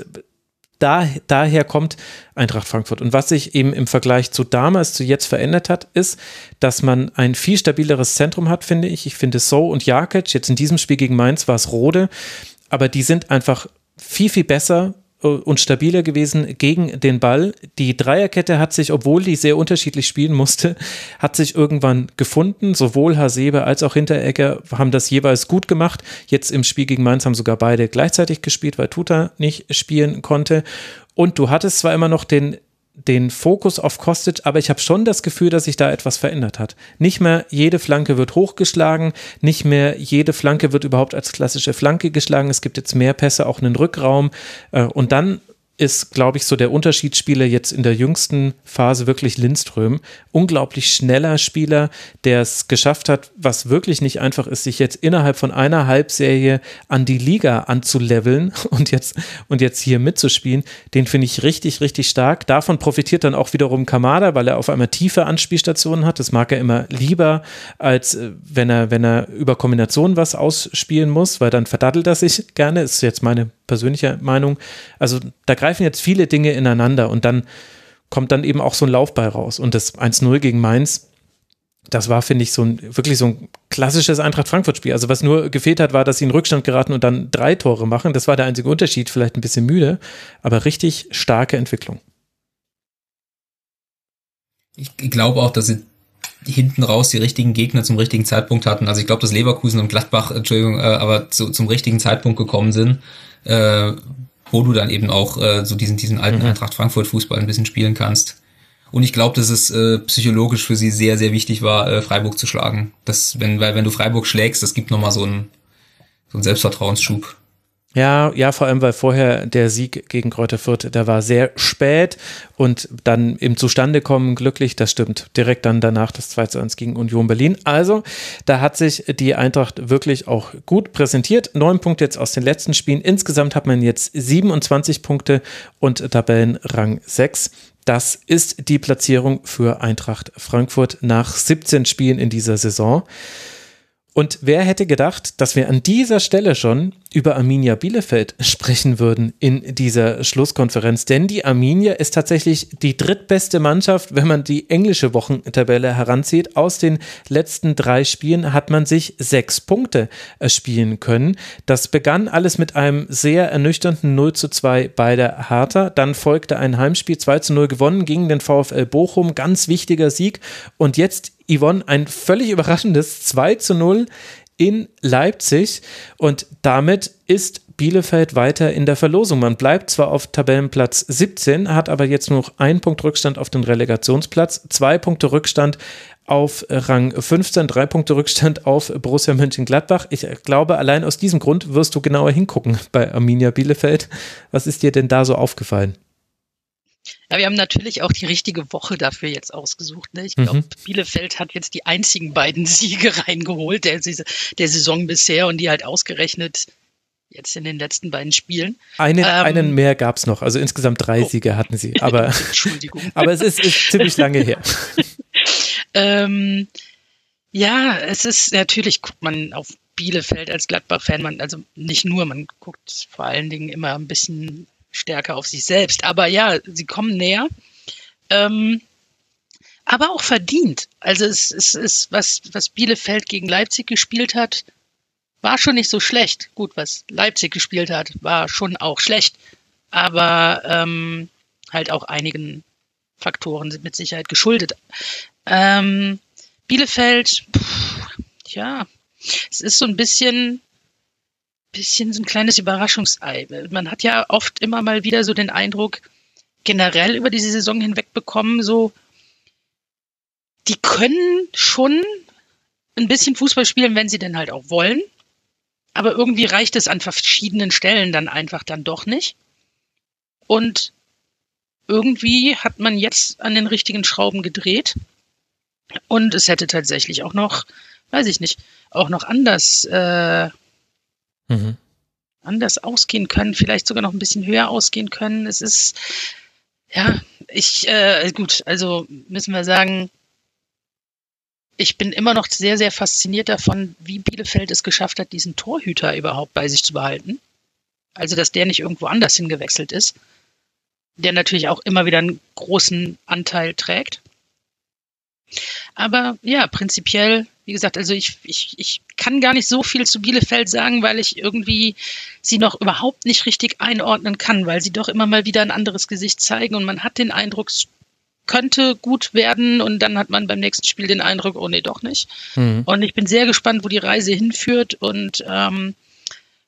da, daher kommt Eintracht Frankfurt. Und was sich eben im Vergleich zu damals, zu jetzt verändert hat, ist, dass man ein viel stabileres Zentrum hat, finde ich. Ich finde So und Jakic, jetzt in diesem Spiel gegen Mainz war es Rode, aber die sind einfach viel, viel besser und stabiler gewesen gegen den Ball. Die Dreierkette hat sich, obwohl die sehr unterschiedlich spielen musste, hat sich irgendwann gefunden. Sowohl Hasebe als auch Hinteregger haben das jeweils gut gemacht. Jetzt im Spiel gegen Mainz haben sogar beide gleichzeitig gespielt, weil Tuta nicht spielen konnte. Und du hattest zwar immer noch den den Fokus auf Kostic, aber ich habe schon das Gefühl, dass sich da etwas verändert hat. Nicht mehr jede Flanke wird hochgeschlagen, nicht mehr jede Flanke wird überhaupt als klassische Flanke geschlagen. Es gibt jetzt mehr Pässe, auch einen Rückraum. Äh, und dann ist, glaube ich, so der Unterschiedsspieler jetzt in der jüngsten Phase wirklich Lindström. Unglaublich schneller Spieler, der es geschafft hat, was wirklich nicht einfach ist, sich jetzt innerhalb von einer Halbserie an die Liga anzuleveln [laughs] und jetzt, und jetzt hier mitzuspielen. Den finde ich richtig, richtig stark. Davon profitiert dann auch wiederum Kamada, weil er auf einmal tiefe Anspielstationen hat. Das mag er immer lieber, als äh, wenn er, wenn er über Kombinationen was ausspielen muss, weil dann verdattelt er sich gerne. Ist jetzt meine persönliche Meinung. Also da greifen jetzt viele Dinge ineinander und dann kommt dann eben auch so ein Laufball raus. Und das 1-0 gegen Mainz, das war, finde ich, so ein wirklich so ein klassisches Eintracht Frankfurt-Spiel. Also was nur gefehlt hat, war, dass sie in Rückstand geraten und dann drei Tore machen. Das war der einzige Unterschied, vielleicht ein bisschen müde, aber richtig starke Entwicklung. Ich glaube auch, dass sie hinten raus die richtigen Gegner zum richtigen Zeitpunkt hatten. Also ich glaube, dass Leverkusen und Gladbach, Entschuldigung, äh, aber zu, zum richtigen Zeitpunkt gekommen sind, äh, wo du dann eben auch äh, so diesen, diesen alten mhm. Eintracht Frankfurt Fußball ein bisschen spielen kannst. Und ich glaube, dass es äh, psychologisch für sie sehr, sehr wichtig war, äh, Freiburg zu schlagen. Das, wenn, weil wenn du Freiburg schlägst, das gibt nochmal so einen, so einen Selbstvertrauensschub. Ja, ja, vor allem, weil vorher der Sieg gegen Kräuter Fürth, der war sehr spät und dann im Zustandekommen glücklich, das stimmt. Direkt dann danach das 2 zu 1 gegen Union Berlin. Also, da hat sich die Eintracht wirklich auch gut präsentiert. Neun Punkte jetzt aus den letzten Spielen. Insgesamt hat man jetzt 27 Punkte und Tabellenrang 6. Das ist die Platzierung für Eintracht Frankfurt nach 17 Spielen in dieser Saison. Und wer hätte gedacht, dass wir an dieser Stelle schon über Arminia Bielefeld sprechen würden in dieser Schlusskonferenz? Denn die Arminia ist tatsächlich die drittbeste Mannschaft, wenn man die englische Wochentabelle heranzieht. Aus den letzten drei Spielen hat man sich sechs Punkte erspielen können. Das begann alles mit einem sehr ernüchternden 0 zu 2 bei der Hertha. Dann folgte ein Heimspiel 2 zu 0 gewonnen gegen den VfL Bochum. Ganz wichtiger Sieg. Und jetzt Yvonne ein völlig überraschendes 2 zu 0 in Leipzig und damit ist Bielefeld weiter in der Verlosung. Man bleibt zwar auf Tabellenplatz 17, hat aber jetzt nur noch einen Punkt Rückstand auf den Relegationsplatz, zwei Punkte Rückstand auf Rang 15, drei Punkte Rückstand auf Borussia Mönchengladbach. Ich glaube, allein aus diesem Grund wirst du genauer hingucken bei Arminia Bielefeld. Was ist dir denn da so aufgefallen? Ja, wir haben natürlich auch die richtige Woche dafür jetzt ausgesucht. Ne? Ich glaube, mhm. Bielefeld hat jetzt die einzigen beiden [laughs] Siege reingeholt der, der Saison bisher und die halt ausgerechnet jetzt in den letzten beiden Spielen. Eine, ähm, einen mehr gab es noch, also insgesamt drei oh. Siege hatten sie, aber, [laughs] [laughs] Entschuldigung. aber es ist, ist ziemlich lange her. ähm, ja, es ist natürlich, guckt man auf Bielefeld als Gladbach-Fan, man, also nicht nur, man guckt vor allen Dingen immer ein bisschen stärker auf sich selbst. Aber ja, sie kommen näher. Ähm, aber auch verdient. Also es, es ist, was, was Bielefeld gegen Leipzig gespielt hat, war schon nicht so schlecht. Gut, was Leipzig gespielt hat, war schon auch schlecht. Aber ähm, halt auch einigen Faktoren sind mit Sicherheit geschuldet. Ähm, Bielefeld, pff, ja, es ist so ein bisschen bisschen so ein kleines Überraschungsei. Man hat ja oft immer mal wieder so den Eindruck, generell über diese Saison hinweg bekommen, so, die können schon ein bisschen Fußball spielen, wenn sie denn halt auch wollen. aber irgendwie reicht es an verschiedenen Stellen dann einfach dann doch nicht. Und irgendwie hat man jetzt an den richtigen Schrauben gedreht. Und es hätte tatsächlich auch noch, weiß ich nicht, auch noch anders, äh, mhm. anders ausgehen können, vielleicht sogar noch ein bisschen höher ausgehen können. Es ist, ja, ich, äh, gut, also müssen wir sagen, ich bin immer noch sehr, sehr fasziniert davon, wie Bielefeld es geschafft hat, diesen Torhüter überhaupt bei sich zu behalten. Also, dass der nicht irgendwo anders hingewechselt ist, der natürlich auch immer wieder einen großen Anteil trägt. Aber ja, prinzipiell, wie gesagt, also ich, ich, ich kann gar nicht so viel zu Bielefeld sagen, weil ich irgendwie sie noch überhaupt nicht richtig einordnen kann, weil sie doch immer mal wieder ein anderes Gesicht zeigen und man hat den Eindruck, es könnte gut werden und dann hat man beim nächsten Spiel den Eindruck, oh nee, doch nicht. Mhm. Und ich bin sehr gespannt, wo die Reise hinführt und ähm,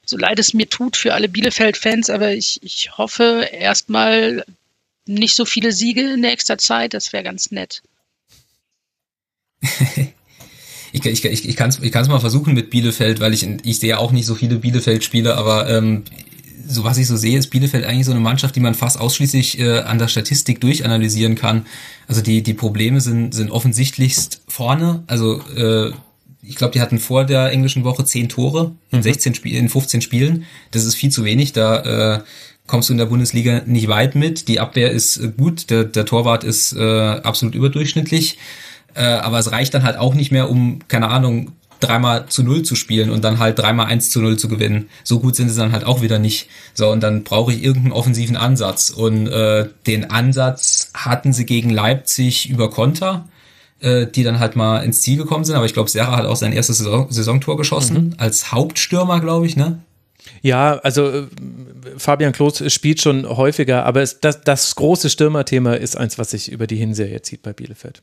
so leid es mir tut für alle Bielefeld-Fans, aber ich, ich hoffe erstmal nicht so viele Siege in nächster Zeit, das wäre ganz nett. [laughs] ich, ich, ich, ich kann es ich kann's mal versuchen mit Bielefeld, weil ich, ich sehe auch nicht so viele Bielefeld-Spiele, aber ähm, so was ich so sehe, ist Bielefeld eigentlich so eine Mannschaft, die man fast ausschließlich äh, an der Statistik durchanalysieren kann. Also die, die Probleme sind, sind offensichtlichst vorne. Also äh, ich glaube, die hatten vor der englischen Woche zehn Tore in 16 mhm. Spielen, in 15 Spielen. Das ist viel zu wenig. Da äh, kommst du in der Bundesliga nicht weit mit. Die Abwehr ist äh, gut, der, der Torwart ist äh, absolut überdurchschnittlich. Äh, aber es reicht dann halt auch nicht mehr, um, keine Ahnung, dreimal zu null zu spielen und dann halt dreimal eins zu null zu gewinnen. So gut sind sie dann halt auch wieder nicht. So, und dann brauche ich irgendeinen offensiven Ansatz. Und äh, den Ansatz hatten sie gegen Leipzig über Konter, äh, die dann halt mal ins Ziel gekommen sind. Aber ich glaube, Serra hat auch sein erstes Saison Saisontor geschossen, mhm. als Hauptstürmer, glaube ich, ne? Ja, also äh, Fabian Klos spielt schon häufiger, aber es, das, das große Stürmerthema ist eins, was sich über die Hinserie zieht bei Bielefeld.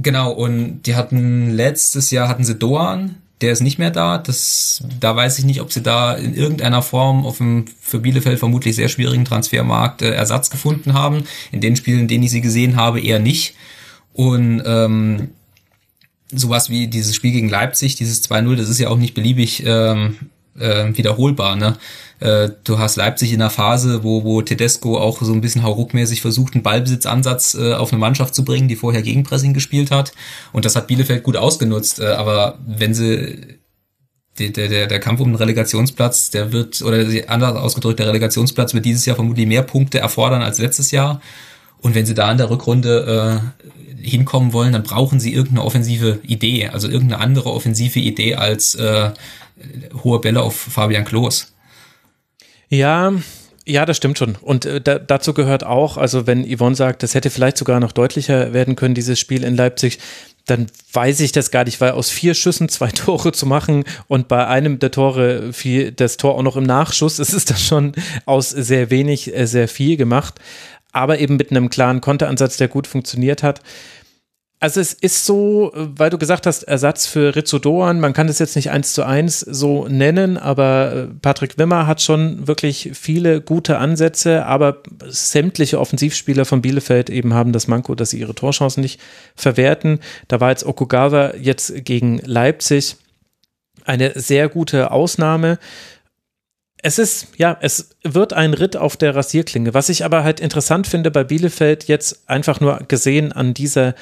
Genau, und die hatten letztes Jahr hatten sie Doan, der ist nicht mehr da. Das, da weiß ich nicht, ob sie da in irgendeiner Form auf dem für Bielefeld vermutlich sehr schwierigen Transfermarkt äh, Ersatz gefunden haben. In den Spielen, in denen ich sie gesehen habe, eher nicht. Und ähm, sowas wie dieses Spiel gegen Leipzig, dieses 2-0, das ist ja auch nicht beliebig ähm, äh, wiederholbar. Ne? Äh, du hast Leipzig in einer Phase, wo, wo Tedesco auch so ein bisschen hauruckmäßig versucht, einen Ballbesitzansatz äh, auf eine Mannschaft zu bringen, die vorher Gegenpressing gespielt hat. Und das hat Bielefeld gut ausgenutzt. Äh, aber wenn sie der, der, der Kampf um den Relegationsplatz, der wird, oder anders ausgedrückt, der Relegationsplatz wird dieses Jahr vermutlich mehr Punkte erfordern als letztes Jahr. Und wenn sie da in der Rückrunde äh, hinkommen wollen, dann brauchen sie irgendeine offensive Idee, also irgendeine andere offensive Idee als äh, hohe Bälle auf Fabian Klos. Ja, ja, das stimmt schon. Und äh, da, dazu gehört auch, also wenn Yvonne sagt, das hätte vielleicht sogar noch deutlicher werden können, dieses Spiel in Leipzig, dann weiß ich das gar nicht, weil aus vier Schüssen zwei [laughs] Tore zu machen und bei einem der Tore viel, das Tor auch noch im Nachschuss, es ist das schon aus sehr wenig äh, sehr viel gemacht, aber eben mit einem klaren Konteransatz, der gut funktioniert hat. Also es ist so, weil du gesagt hast, Ersatz für Rizzo Doan, man kann das jetzt nicht eins zu eins so nennen, aber äh, Patrick Wimmer hat schon wirklich viele gute Ansätze, aber sämtliche Offensivspieler von Bielefeld eben haben das Manko, dass sie ihre Torchancen nicht verwerten. Da war jetzt Okugawa jetzt gegen Leipzig eine sehr gute Ausnahme. Es ist, ja, es wird ein Ritt auf der Rasierklinge. Was ich aber halt interessant finde bei Bielefeld jetzt einfach nur gesehen an dieser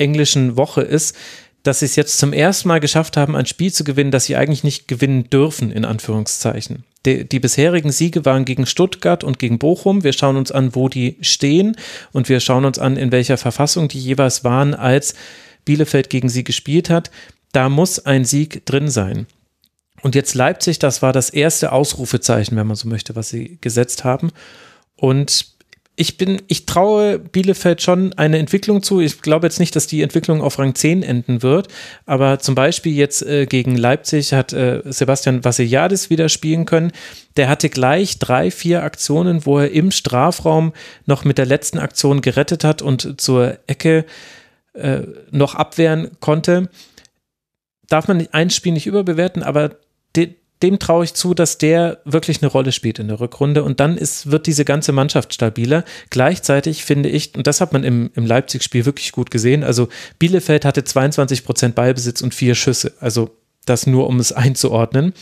englischen Woche ist, dass sie es jetzt zum ersten Mal geschafft haben, ein Spiel zu gewinnen, das sie eigentlich nicht gewinnen dürfen, in Anführungszeichen. Die, die, bisherigen Siege waren gegen Stuttgart und gegen Bochum. Wir schauen uns an, wo die stehen und wir schauen uns an, in welcher Verfassung die jeweils waren, als Bielefeld gegen sie gespielt hat. Da muss ein Sieg drin sein. Und jetzt Leipzig, das war das erste Ausrufezeichen, wenn man so möchte, was sie gesetzt haben. Und ich bin, ich traue Bielefeld schon eine Entwicklung zu. Ich glaube jetzt nicht, dass die Entwicklung auf Rang 10 enden wird, aber zum Beispiel jetzt äh, gegen Leipzig hat äh, Sebastian Vassiliadis wieder spielen können. Der hatte gleich drei, vier Aktionen, wo er im Strafraum noch mit der letzten Aktion gerettet hat und zur Ecke äh, noch abwehren konnte. Darf man ein Spiel nicht überbewerten, aber de, dem traue ich zu, dass der wirklich eine Rolle spielt in der Rückrunde und dann ist, wird diese ganze Mannschaft stabiler. Gleichzeitig finde ich, und das hat man im, im Leipzig-Spiel wirklich gut gesehen, also Bielefeld hatte 22 Prozent Ballbesitz und vier Schüsse. Also Das nur, um es einzuordnen.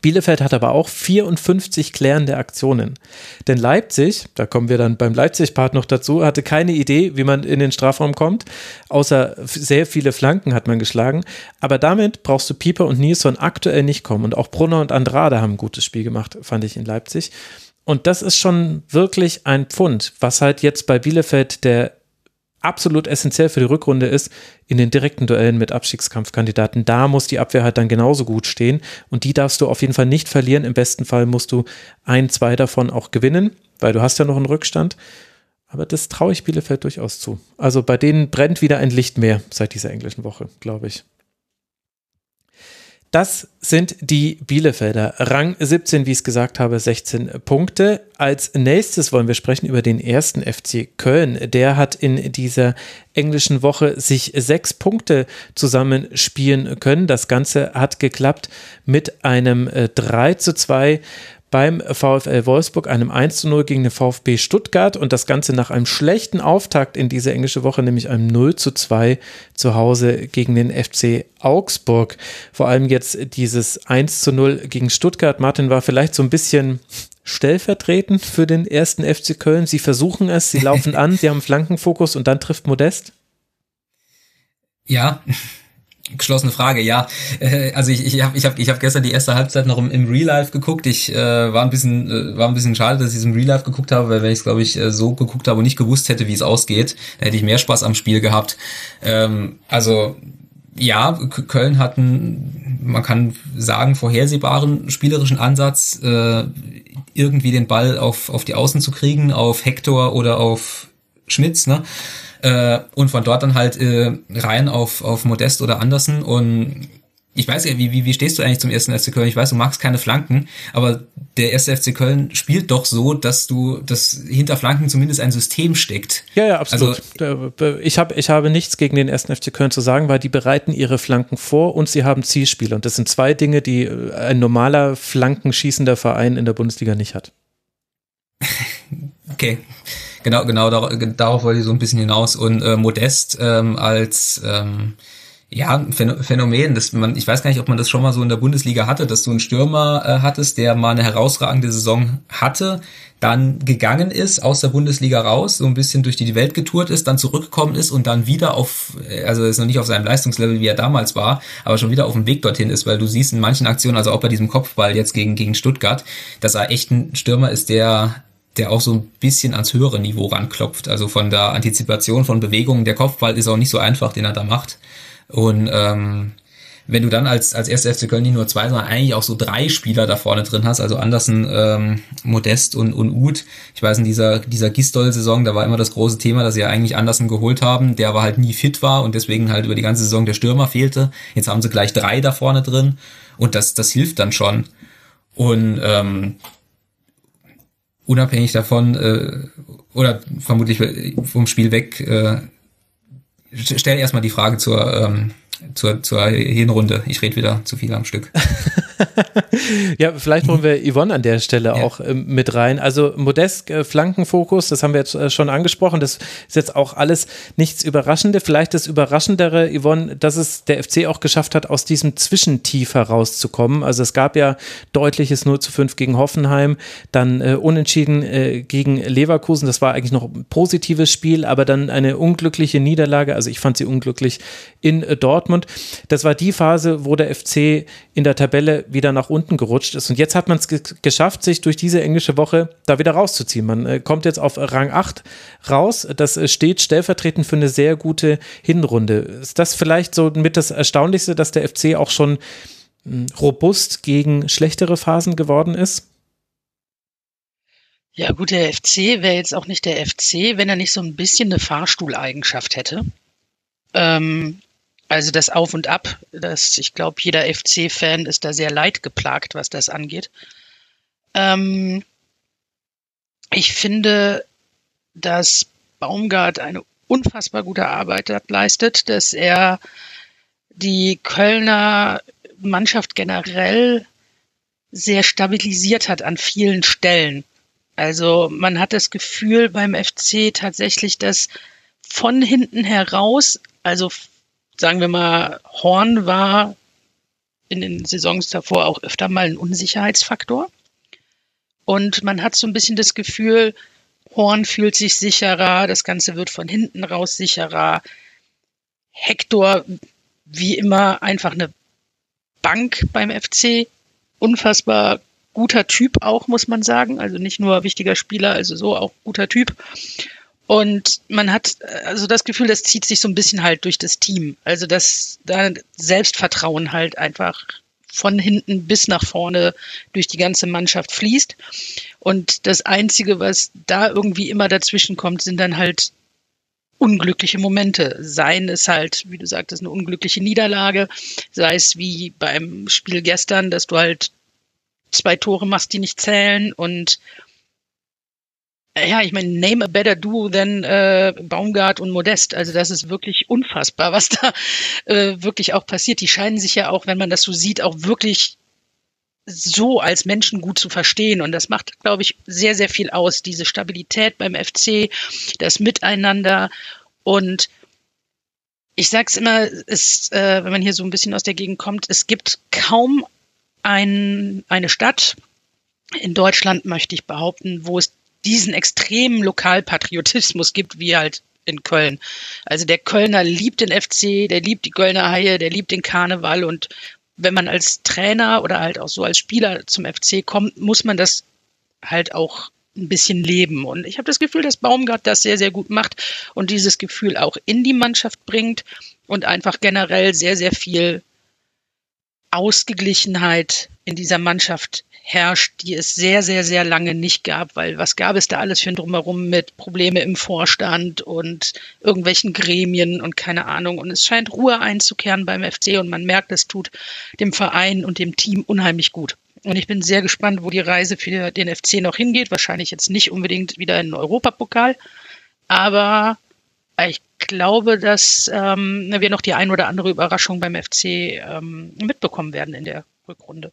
Bielefeld hat aber auch 54 klärende Aktionen. Denn Leipzig, da kommen wir dann beim Leipzig-Part noch dazu, hatte keine Idee, wie man in den Strafraum kommt. Außer sehr viele Flanken hat man geschlagen. Aber damit brauchst du Pieper und Nilsson aktuell nicht kommen. Und auch Brunner und Andrade haben ein gutes Spiel gemacht, fand ich in Leipzig. Und das ist schon wirklich ein Pfund, was halt jetzt bei Bielefeld der absolut essentiell für die Rückrunde ist, in den direkten Duellen mit Abstiegskampfkandidaten. Da muss die Abwehr halt dann genauso gut stehen und die darfst du auf jeden Fall nicht verlieren. Im besten Fall musst du ein, zwei davon auch gewinnen, weil du hast ja noch einen Rückstand. Aber das traue ich Bielefeld durchaus zu. Also bei denen brennt wieder ein Licht mehr seit dieser englischen Woche, glaube ich. Das sind die Bielefelder. Rang 17, wie ich es gesagt habe, 16 Punkte. Als nächstes wollen wir sprechen über den ersten FC Köln. Der hat in dieser englischen Woche sich sechs Punkte zusammenspielen können. Das Ganze hat geklappt mit einem 3 äh, zu 2 beim VfL Wolfsburg, einem 1 zu 0 gegen den VfB Stuttgart und das Ganze nach einem schlechten Auftakt in diese englische Woche, nämlich einem 0 zu 2 zu Hause gegen den FC Augsburg. Vor allem jetzt dieses 1 zu 0 gegen Stuttgart. Martin war vielleicht so ein bisschen stellvertretend für den ersten FC Köln. Sie versuchen es, sie laufen [laughs] an, sie haben Flankenfokus und dann trifft Modest. Ja, Geschlossene Frage, ja. Äh, also ich, ich habe ich hab, ich hab gestern die erste Halbzeit noch im, im Real Life geguckt. Ich äh, war ein bisschen äh, war ein bisschen schade, dass ich es im Real Life geguckt habe, weil wenn ich es glaube ich äh, so geguckt habe und nicht gewusst hätte, wie es ausgeht, hätte ich mehr Spaß am Spiel gehabt. Ähm, also ja, Köln hat einen, man kann sagen, vorhersehbaren spielerischen Ansatz, äh, irgendwie den Ball auf, auf die Außen zu kriegen, auf Hector oder auf Schmitz, ne? Äh, und von dort dann halt äh, rein auf, auf Modest oder Andersen und ich weiß ja, wie, wie, wie stehst du eigentlich zum ersten FC Köln? Ich weiß, du magst keine Flanken, aber der erste FC Köln spielt doch so, dass du, dass hinter Flanken zumindest ein System steckt. Ja, ja, absolut. Also, ich, hab, ich habe nichts gegen den ersten FC Köln zu sagen, weil die bereiten ihre Flanken vor und sie haben Zielspiele. Und das sind zwei Dinge, die äh, ein normaler flankenschießender Verein in der Bundesliga nicht hat. [laughs] okay genau, genau darauf, darauf wollte ich so ein bisschen hinaus. Und äh, Modest ähm, als ähm, ja, Phänomen, dass man, ich weiß gar nicht, ob man das schon mal so in der Bundesliga hatte, dass du einen Stürmer äh, hattest, der mal eine herausragende Saison hatte, dann gegangen ist, aus der Bundesliga raus, so ein bisschen durch die Welt getourt ist, dann zurückgekommen ist und dann wieder auf, also ist noch nicht auf seinem Leistungslevel, wie er damals war, aber schon wieder auf dem Weg dorthin ist, weil du siehst in manchen Aktionen, also auch bei diesem Kopfball jetzt gegen, gegen Stuttgart, dass er echt ein Stürmer ist, der der auch so ein bisschen ans höhere Niveau ranklopft. Also von der Antizipation von Bewegungen. Der Kopfball ist auch nicht so einfach, den er da macht. Und ähm, wenn du dann als, als erster FC Köln nicht nur zwei, sondern eigentlich auch so drei Spieler da vorne drin hast, also Andersen, ähm, Modest und, und Uth. Ich weiß, in dieser, dieser Gistol-Saison, da war immer das große Thema, dass sie ja eigentlich Andersen geholt haben, der aber halt nie fit war und deswegen halt über die ganze Saison der Stürmer fehlte. Jetzt haben sie gleich drei da vorne drin und das, das hilft dann schon. Und ähm, unabhängig davon äh, oder vermutlich vom Spiel weg, äh, stell erstmal die Frage zur, ähm, zur, zur Hinrunde. Ich rede wieder zu viel am Stück. [laughs] [laughs] ja, vielleicht holen wir Yvonne an der Stelle ja. auch äh, mit rein. Also Modest äh, Flankenfokus, das haben wir jetzt äh, schon angesprochen. Das ist jetzt auch alles nichts Überraschende. Vielleicht das Überraschendere, Yvonne, dass es der FC auch geschafft hat, aus diesem Zwischentief herauszukommen. Also es gab ja deutliches 0 zu 5 gegen Hoffenheim, dann äh, unentschieden äh, gegen Leverkusen. Das war eigentlich noch ein positives Spiel, aber dann eine unglückliche Niederlage. Also ich fand sie unglücklich in Dortmund. Das war die Phase, wo der FC in der Tabelle wieder nach unten gerutscht ist. Und jetzt hat man es geschafft, sich durch diese englische Woche da wieder rauszuziehen. Man äh, kommt jetzt auf Rang 8 raus. Das äh, steht stellvertretend für eine sehr gute Hinrunde. Ist das vielleicht so mit das Erstaunlichste, dass der FC auch schon hm, robust gegen schlechtere Phasen geworden ist? Ja, gut, der FC wäre jetzt auch nicht der FC, wenn er nicht so ein bisschen eine Fahrstuhleigenschaft hätte. Ähm, also das Auf und Ab, das, ich glaube, jeder FC-Fan ist da sehr leidgeplagt, was das angeht. Ähm, ich finde, dass Baumgart eine unfassbar gute Arbeit leistet, dass er die Kölner Mannschaft generell sehr stabilisiert hat an vielen Stellen. Also man hat das Gefühl beim FC tatsächlich, dass von hinten heraus, also sagen wir mal, Horn war in den Saisons davor auch öfter mal ein Unsicherheitsfaktor. Und man hat so ein bisschen das Gefühl, Horn fühlt sich sicherer, das Ganze wird von hinten raus sicherer. Hector, wie immer, einfach eine Bank beim FC. Unfassbar guter Typ auch, muss man sagen. Also nicht nur wichtiger Spieler, also so auch guter Typ. Und man hat also das Gefühl, das zieht sich so ein bisschen halt durch das Team. Also dass da Selbstvertrauen halt einfach von hinten bis nach vorne durch die ganze Mannschaft fließt. Und das Einzige, was da irgendwie immer dazwischen kommt, sind dann halt unglückliche Momente. Seien es halt, wie du sagtest, eine unglückliche Niederlage, sei es wie beim Spiel gestern, dass du halt zwei Tore machst, die nicht zählen und ja, ich meine, name a better duo than äh, Baumgart und Modest. Also das ist wirklich unfassbar, was da äh, wirklich auch passiert. Die scheinen sich ja auch, wenn man das so sieht, auch wirklich so als Menschen gut zu verstehen. Und das macht, glaube ich, sehr, sehr viel aus. Diese Stabilität beim FC, das Miteinander. Und ich sage es immer, es, äh, wenn man hier so ein bisschen aus der Gegend kommt, es gibt kaum ein, eine Stadt in Deutschland, möchte ich behaupten, wo es diesen extremen Lokalpatriotismus gibt, wie halt in Köln. Also der Kölner liebt den FC, der liebt die Kölner Haie, der liebt den Karneval und wenn man als Trainer oder halt auch so als Spieler zum FC kommt, muss man das halt auch ein bisschen leben. Und ich habe das Gefühl, dass Baumgart das sehr, sehr gut macht und dieses Gefühl auch in die Mannschaft bringt und einfach generell sehr, sehr viel Ausgeglichenheit in dieser Mannschaft herrscht, die es sehr, sehr, sehr lange nicht gab, weil was gab es da alles für ein Drumherum mit Probleme im Vorstand und irgendwelchen Gremien und keine Ahnung. Und es scheint Ruhe einzukehren beim FC und man merkt, es tut dem Verein und dem Team unheimlich gut. Und ich bin sehr gespannt, wo die Reise für den FC noch hingeht. Wahrscheinlich jetzt nicht unbedingt wieder in den Europapokal, aber ich glaube, dass ähm, wir noch die ein oder andere Überraschung beim FC ähm, mitbekommen werden in der Rückrunde.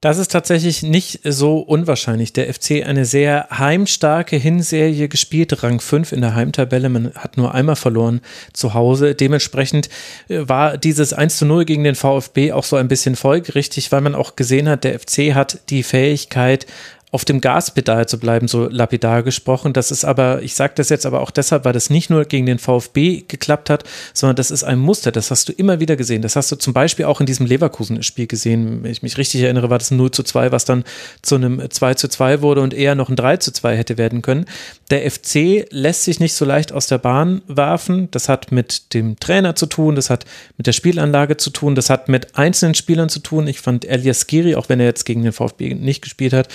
Das ist tatsächlich nicht so unwahrscheinlich. Der FC eine sehr heimstarke Hinserie gespielt, Rang 5 in der Heimtabelle. Man hat nur einmal verloren zu Hause. Dementsprechend äh, war dieses 1 zu 0 gegen den VfB auch so ein bisschen folgerichtig, weil man auch gesehen hat, der FC hat die Fähigkeit, auf dem Gaspedal zu bleiben, so lapidar gesprochen. Das ist aber, ich sage das jetzt aber auch deshalb, weil das nicht nur gegen den VfB geklappt hat, sondern das ist ein Muster, das hast du immer wieder gesehen. Das hast du zum Beispiel auch in diesem Leverkusen-Spiel gesehen. Wenn ich mich richtig erinnere, war das ein 0 zu 2, was dann zu einem 2 zu 2 wurde und eher noch ein 3 zu 2 hätte werden können. Der FC lässt sich nicht so leicht aus der Bahn werfen. Das hat mit dem Trainer zu tun, das hat mit der Spielanlage zu tun, das hat mit einzelnen Spielern zu tun. Ich fand Elias Giri, auch wenn er jetzt gegen den VfB nicht gespielt hat,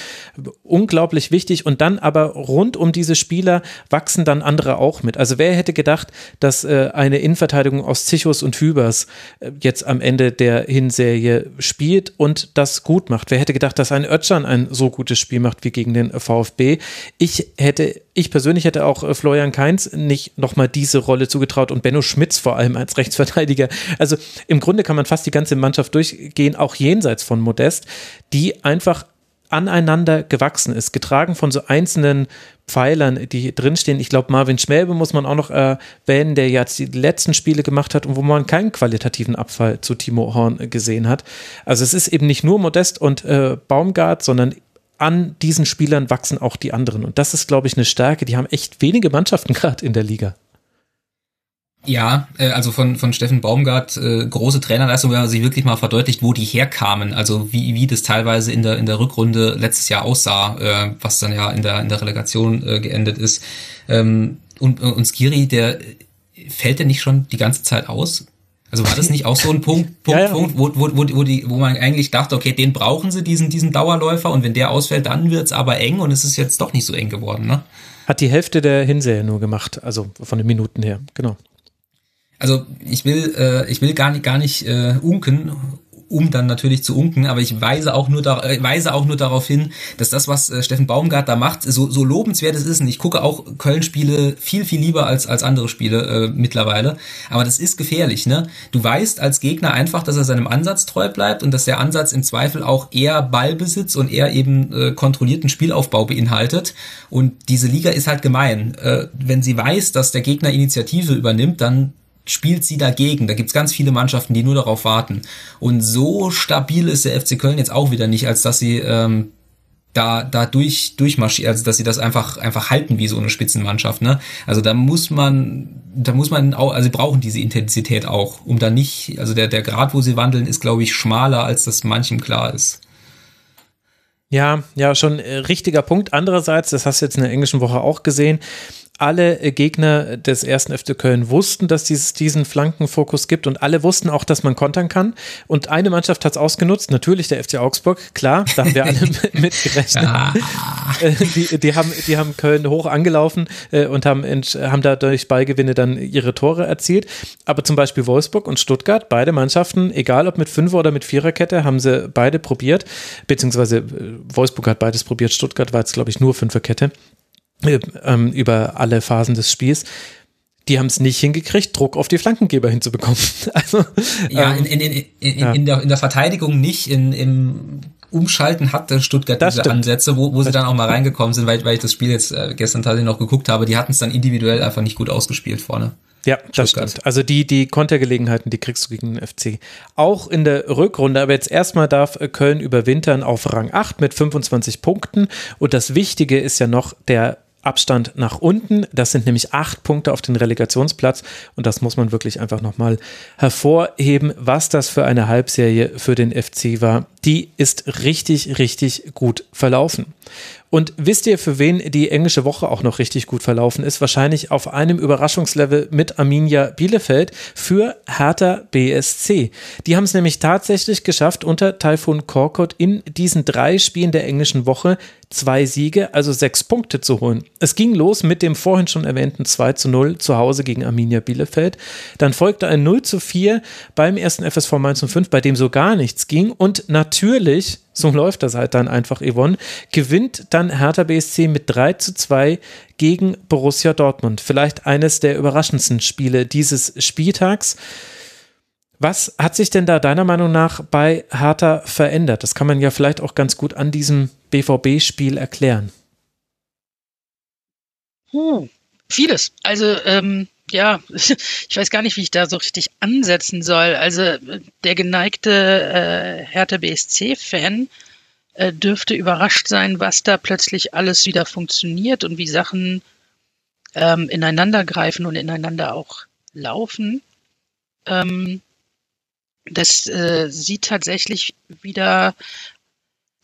unglaublich wichtig. Und dann aber rund um diese Spieler wachsen dann andere auch mit. Also wer hätte gedacht, dass äh, eine Innenverteidigung aus Zichos und Hübers äh, jetzt am Ende der Hinserie spielt und das gut macht? Wer hätte gedacht, dass ein Ötschan ein so gutes Spiel macht wie gegen den VfB? Ich hätte, ich persönlich hätte auch äh, Florian Kainz nicht nochmal diese Rolle zugetraut und Benno Schmitz vor allem als Rechtsverteidiger. Also im Grunde kann man fast die ganze Mannschaft durchgehen, auch jenseits von Modest, die einfach aneinander gewachsen ist, getragen von so einzelnen Pfeilern, die drinstehen. Ich glaube, Marvin Schmelbe muss man auch noch erwähnen, der jetzt die letzten Spiele gemacht hat und wo man keinen qualitativen Abfall zu Timo Horn gesehen hat. Also es ist eben nicht nur Modest und äh, Baumgart, sondern an diesen Spielern wachsen auch die anderen. Und das ist, glaube ich, eine Stärke. Die haben echt wenige Mannschaften [laughs] gerade in der Liga. Ja, äh, also von, von Steffen Baumgart, äh, große Trainerleistung, wenn man sich wirklich mal verdeutlicht, wo die herkamen, also wie, wie das teilweise in der, in der Rückrunde letztes Jahr aussah, äh, was dann ja in der, in der Relegation äh, geendet ist. Ähm, und, und Skiri, der fällt der nicht schon die ganze Zeit aus? Also war das nicht auch so ein Punkt, Punkt, [laughs] ja, ja. Punkt wo, wo, wo, wo, die, wo man eigentlich dachte, okay, den brauchen sie, diesen, diesen Dauerläufer, und wenn der ausfällt, dann wird's aber eng und es ist jetzt doch nicht so eng geworden, ne? Hat die Hälfte der Hinserie nur gemacht, also von den Minuten her, genau. Also ich will, äh, ich will gar nicht, gar nicht äh, unken, um dann natürlich zu unken, aber ich weise auch nur, da, äh, weise auch nur darauf hin, dass das, was äh, Steffen Baumgart da macht, so, so lobenswert es ist. Und ich gucke auch Köln-Spiele viel, viel lieber als, als andere Spiele äh, mittlerweile. Aber das ist gefährlich, ne? Du weißt als Gegner einfach, dass er seinem Ansatz treu bleibt und dass der Ansatz im Zweifel auch eher Ballbesitz und eher eben äh, kontrollierten Spielaufbau beinhaltet. Und diese Liga ist halt gemein. Äh, wenn sie weiß, dass der Gegner Initiative übernimmt, dann spielt sie dagegen. Da gibt's ganz viele Mannschaften, die nur darauf warten. Und so stabil ist der FC Köln jetzt auch wieder nicht, als dass sie ähm, da, da durch, durchmarschieren, also dass sie das einfach, einfach halten wie so eine Spitzenmannschaft, ne? Also da muss man, da muss man auch, also sie brauchen diese Intensität auch, um da nicht, also der, der Grad, wo sie wandeln, ist, glaube ich, schmaler, als das manchem klar ist. Ja, ja, schon äh, richtiger Punkt. Andererseits, das hast du jetzt in der englischen Woche auch gesehen, alle äh, Gegner des ersten FC Köln wussten, dass es diesen Flankenfokus gibt und alle wussten auch, dass man kontern kann. Und eine Mannschaft hat es ausgenutzt, natürlich der FC Augsburg, klar, da haben wir alle [laughs] mit gerechnet. Ja. Äh, die, die, haben, die haben Köln hoch angelaufen äh, und haben, haben dadurch Ballgewinne dann ihre Tore erzielt. Aber zum Beispiel Wolfsburg und Stuttgart, beide Mannschaften, egal ob mit Fünfer- oder mit Viererkette, haben sie beide probiert, beziehungsweise Wolfsburg hat beides probiert, Stuttgart war jetzt, glaube ich, nur Fünferkette. Äh, ähm, über alle Phasen des Spiels. Die haben es nicht hingekriegt, Druck auf die Flankengeber hinzubekommen. [laughs] Also, ja, ähm, in, in, in, ja. der, in der Verteidigung nicht, in, im Umschalten hatte Stuttgart das diese stimmt. Ansätze, wo, wo sie dann auch mal reingekommen sind, weil, weil ich das Spiel jetzt äh, gestern tatsächlich noch geguckt habe. Die hatten es dann individuell einfach nicht gut ausgespielt vorne. Ja, das stimmt. Also die, die Kontergelegenheiten, die kriegst du gegen den FC. Auch in der Rückrunde, aber jetzt erstmal darf Köln überwintern auf Rang 8 mit 25 Punkten. Und das Wichtige ist ja noch der Abstand nach unten. Das sind nämlich acht Punkte auf den Relegationsplatz und das muss man wirklich einfach nochmal hervorheben, was das für eine Halbserie für den FC war. Die ist richtig, richtig gut verlaufen. Und wisst ihr, für wen die englische Woche auch noch richtig gut verlaufen ist? Wahrscheinlich auf einem Überraschungslevel mit Arminia Bielefeld für Hertha BSC. Die haben es nämlich tatsächlich geschafft, unter Taifun Korkut in diesen drei Spielen der englischen Woche zwei Siege, also sechs Punkte zu holen. Es ging los mit dem vorhin schon erwähnten 2 zu 0 zu Hause gegen Arminia Bielefeld. Dann folgte ein 0 zu 4 beim ersten FSV Mainz 05, bei dem so gar nichts ging. Und natürlich so läuft das halt dann einfach, Yvonne. Gewinnt dann Hertha BSC mit 3 zu 2 gegen Borussia Dortmund. Vielleicht eines der überraschendsten Spiele dieses Spieltags. Was hat sich denn da deiner Meinung nach bei Hertha verändert? Das kann man ja vielleicht auch ganz gut an diesem BVB-Spiel erklären. Hm, vieles. Also ähm, ja, [laughs] ich weiß gar nicht, wie ich da so richtig ansetzen soll. Also der geneigte äh, Hertha BSC-Fan äh, dürfte überrascht sein, was da plötzlich alles wieder funktioniert und wie Sachen ähm, ineinander greifen und ineinander auch laufen. Ähm, das äh, sieht tatsächlich wieder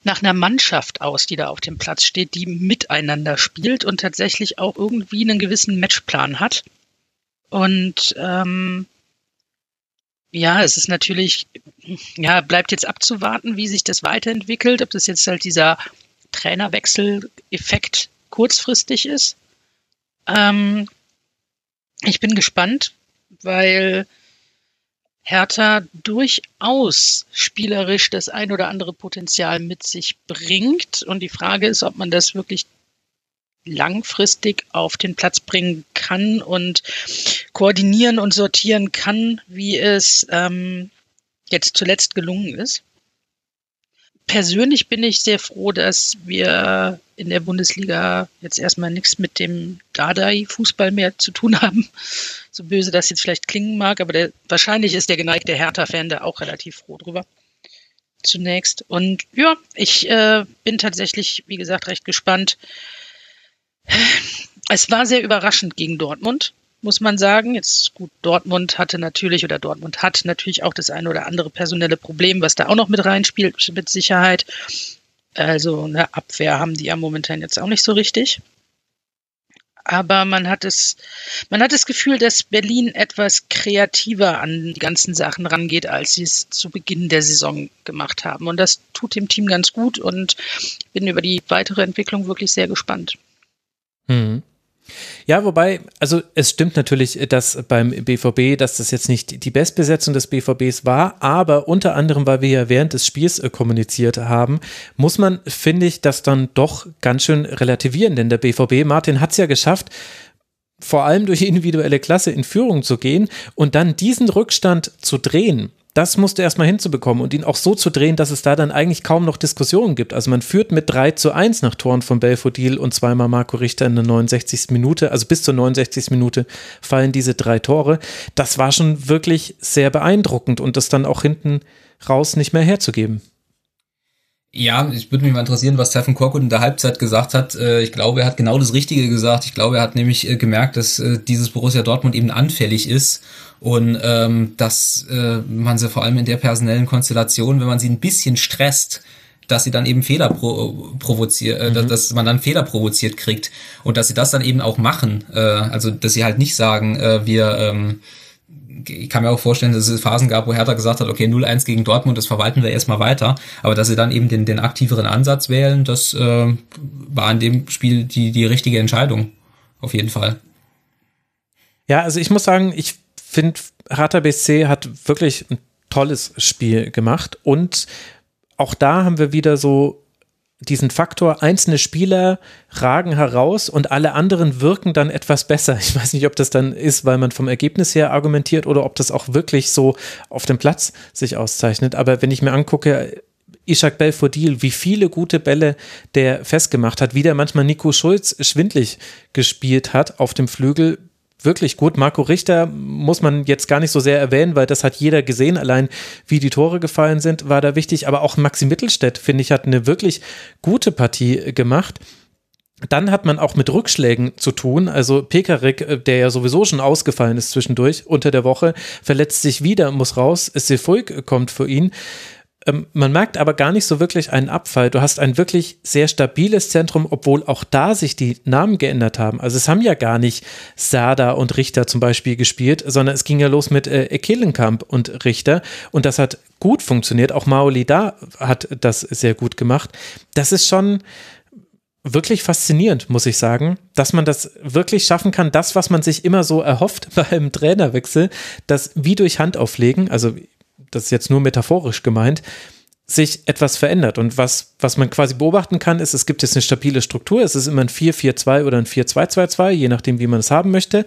nach einer Mannschaft aus, die da auf dem Platz steht, die miteinander spielt und tatsächlich auch irgendwie einen gewissen Matchplan hat. Und ähm, ja, es ist natürlich, ja, bleibt jetzt abzuwarten, wie sich das weiterentwickelt, ob das jetzt halt dieser Trainerwechsel-Effekt kurzfristig ist. Ähm, ich bin gespannt, weil Hertha durchaus spielerisch das ein oder andere Potenzial mit sich bringt. Und die Frage ist, ob man das wirklich langfristig auf den Platz bringen kann und koordinieren und sortieren kann, wie es ähm, jetzt zuletzt gelungen ist. Persönlich bin ich sehr froh, dass wir in der Bundesliga jetzt erstmal nichts mit dem Dardai-Fußball mehr zu tun haben. [laughs] So böse das jetzt vielleicht klingen mag, aber der, wahrscheinlich ist der geneigte Hertha-Fan da auch relativ froh drüber. Zunächst. Und ja, ich äh, bin tatsächlich, wie gesagt, recht gespannt, es war sehr überraschend gegen Dortmund, muss man sagen. Jetzt gut, Dortmund hatte natürlich oder Dortmund hat natürlich auch das eine oder andere personelle Problem, was da auch noch mit reinspielt, mit Sicherheit. Also eine Abwehr haben die ja momentan jetzt auch nicht so richtig. Aber man hat es, man hat das Gefühl, dass Berlin etwas kreativer an die ganzen Sachen rangeht, als sie es zu Beginn der Saison gemacht haben. Und das tut dem Team ganz gut und bin über die weitere Entwicklung wirklich sehr gespannt. Mhm. Ja, wobei, also es stimmt natürlich, dass beim BVB, dass das jetzt nicht die Bestbesetzung des BVBs war, aber unter anderem, weil wir ja während des Spiels äh, kommuniziert haben, muss man, finde ich, das dann doch ganz schön relativieren, denn der BVB, Martin hat es ja geschafft, vor allem durch individuelle Klasse in Führung zu gehen und dann diesen Rückstand zu drehen das musste erstmal hinzubekommen und ihn auch so zu drehen, dass es da dann eigentlich kaum noch Diskussionen gibt. Also man führt mit 3 zu 1 nach Toren von Belfodil und zweimal Marco Richter in der 69. Minute, also bis zur 69. Minute fallen diese drei Tore. Das war schon wirklich sehr beeindruckend und das dann auch hinten raus nicht mehr herzugeben. Ja, ich würde mich mal interessieren, was Stefan Korkut in der Halbzeit gesagt hat. Äh, ich glaube, er hat genau das Richtige gesagt. Ich glaube, er hat nämlich äh, gemerkt, dass äh, dieses Borussia Dortmund eben anfällig ist und ähm, dass äh, man sie vor allem in der personellen Konstellation, wenn man sie ein bisschen stresst, dass sie dann eben Fehler pro provoziert, äh, mhm. dass man dann Fehler provoziert kriegt und dass sie das dann eben auch machen. Äh, also dass sie halt nicht sagen, äh, wir ähm, ich kann mir auch vorstellen, dass es Phasen gab, wo Hertha gesagt hat, okay, 0-1 gegen Dortmund, das verwalten wir erstmal weiter. Aber dass sie dann eben den, den aktiveren Ansatz wählen, das äh, war in dem Spiel die, die richtige Entscheidung. Auf jeden Fall. Ja, also ich muss sagen, ich finde, Hertha BSC hat wirklich ein tolles Spiel gemacht und auch da haben wir wieder so diesen Faktor, einzelne Spieler ragen heraus und alle anderen wirken dann etwas besser. [laughs] Ich weiß nicht, ob das dann ist, weil man vom Ergebnis her argumentiert oder ob das auch wirklich so auf dem Platz sich auszeichnet. Aber wenn ich mir angucke, Ishak Belfodil, wie viele gute Bälle der festgemacht hat, wie der manchmal Nico Schulz schwindlig gespielt hat auf dem Flügel, wirklich gut. Marco Richter muss man jetzt gar nicht so sehr erwähnen, weil das hat jeder gesehen. Allein wie die Tore gefallen sind, war da wichtig. Aber auch Maxi Mittelstädt, finde ich, hat eine wirklich gute Partie gemacht. Dann hat man auch mit Rückschlägen zu tun. Also Pekarik, äh, der ja sowieso schon ausgefallen ist zwischendurch unter der Woche, verletzt sich wieder, muss raus. Sefuig kommt für ihn. Ähm, man merkt aber gar nicht so wirklich einen Abfall. Du hast ein wirklich sehr stabiles Zentrum, obwohl auch da sich die Namen geändert haben. Also es haben ja gar nicht Sada und Richter zum Beispiel gespielt, sondern es ging ja los mit äh, Ekelenkamp und Richter und das hat gut funktioniert. Auch Maoli da hat das sehr gut gemacht. Das ist schon wirklich faszinierend, muss ich sagen, dass man das wirklich schaffen kann, das, was man sich immer so erhofft [laughs] beim Trainerwechsel, das wie durch Hand auflegen, also das ist jetzt nur metaphorisch gemeint, sich etwas verändert. Und was, was man quasi beobachten kann, ist, es gibt jetzt eine stabile Struktur. Es ist immer ein 4-4-2 oder ein 4-2-2-2, je nachdem, wie man es haben möchte.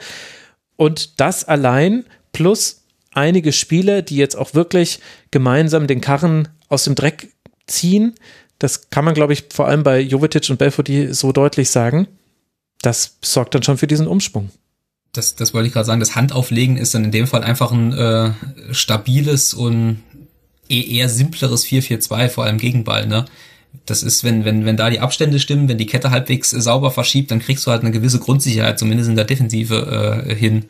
Und das allein plus einige Spieler, die jetzt auch wirklich gemeinsam den Karren aus dem Dreck ziehen, das kann man, glaube ich, vor allem bei Jovetic und Belfodil so deutlich sagen. Das sorgt dann schon für diesen Umschwung das, das wollte ich gerade sagen, das Handauflegen ist dann in dem Fall einfach ein äh, stabiles und eher, eher simpleres 4-4-2, vor allem Gegenball, ne? Das ist, wenn, wenn, wenn da die Abstände stimmen, wenn die Kette halbwegs sauber verschiebt, dann kriegst du halt eine gewisse Grundsicherheit, zumindest in der Defensive äh, hin.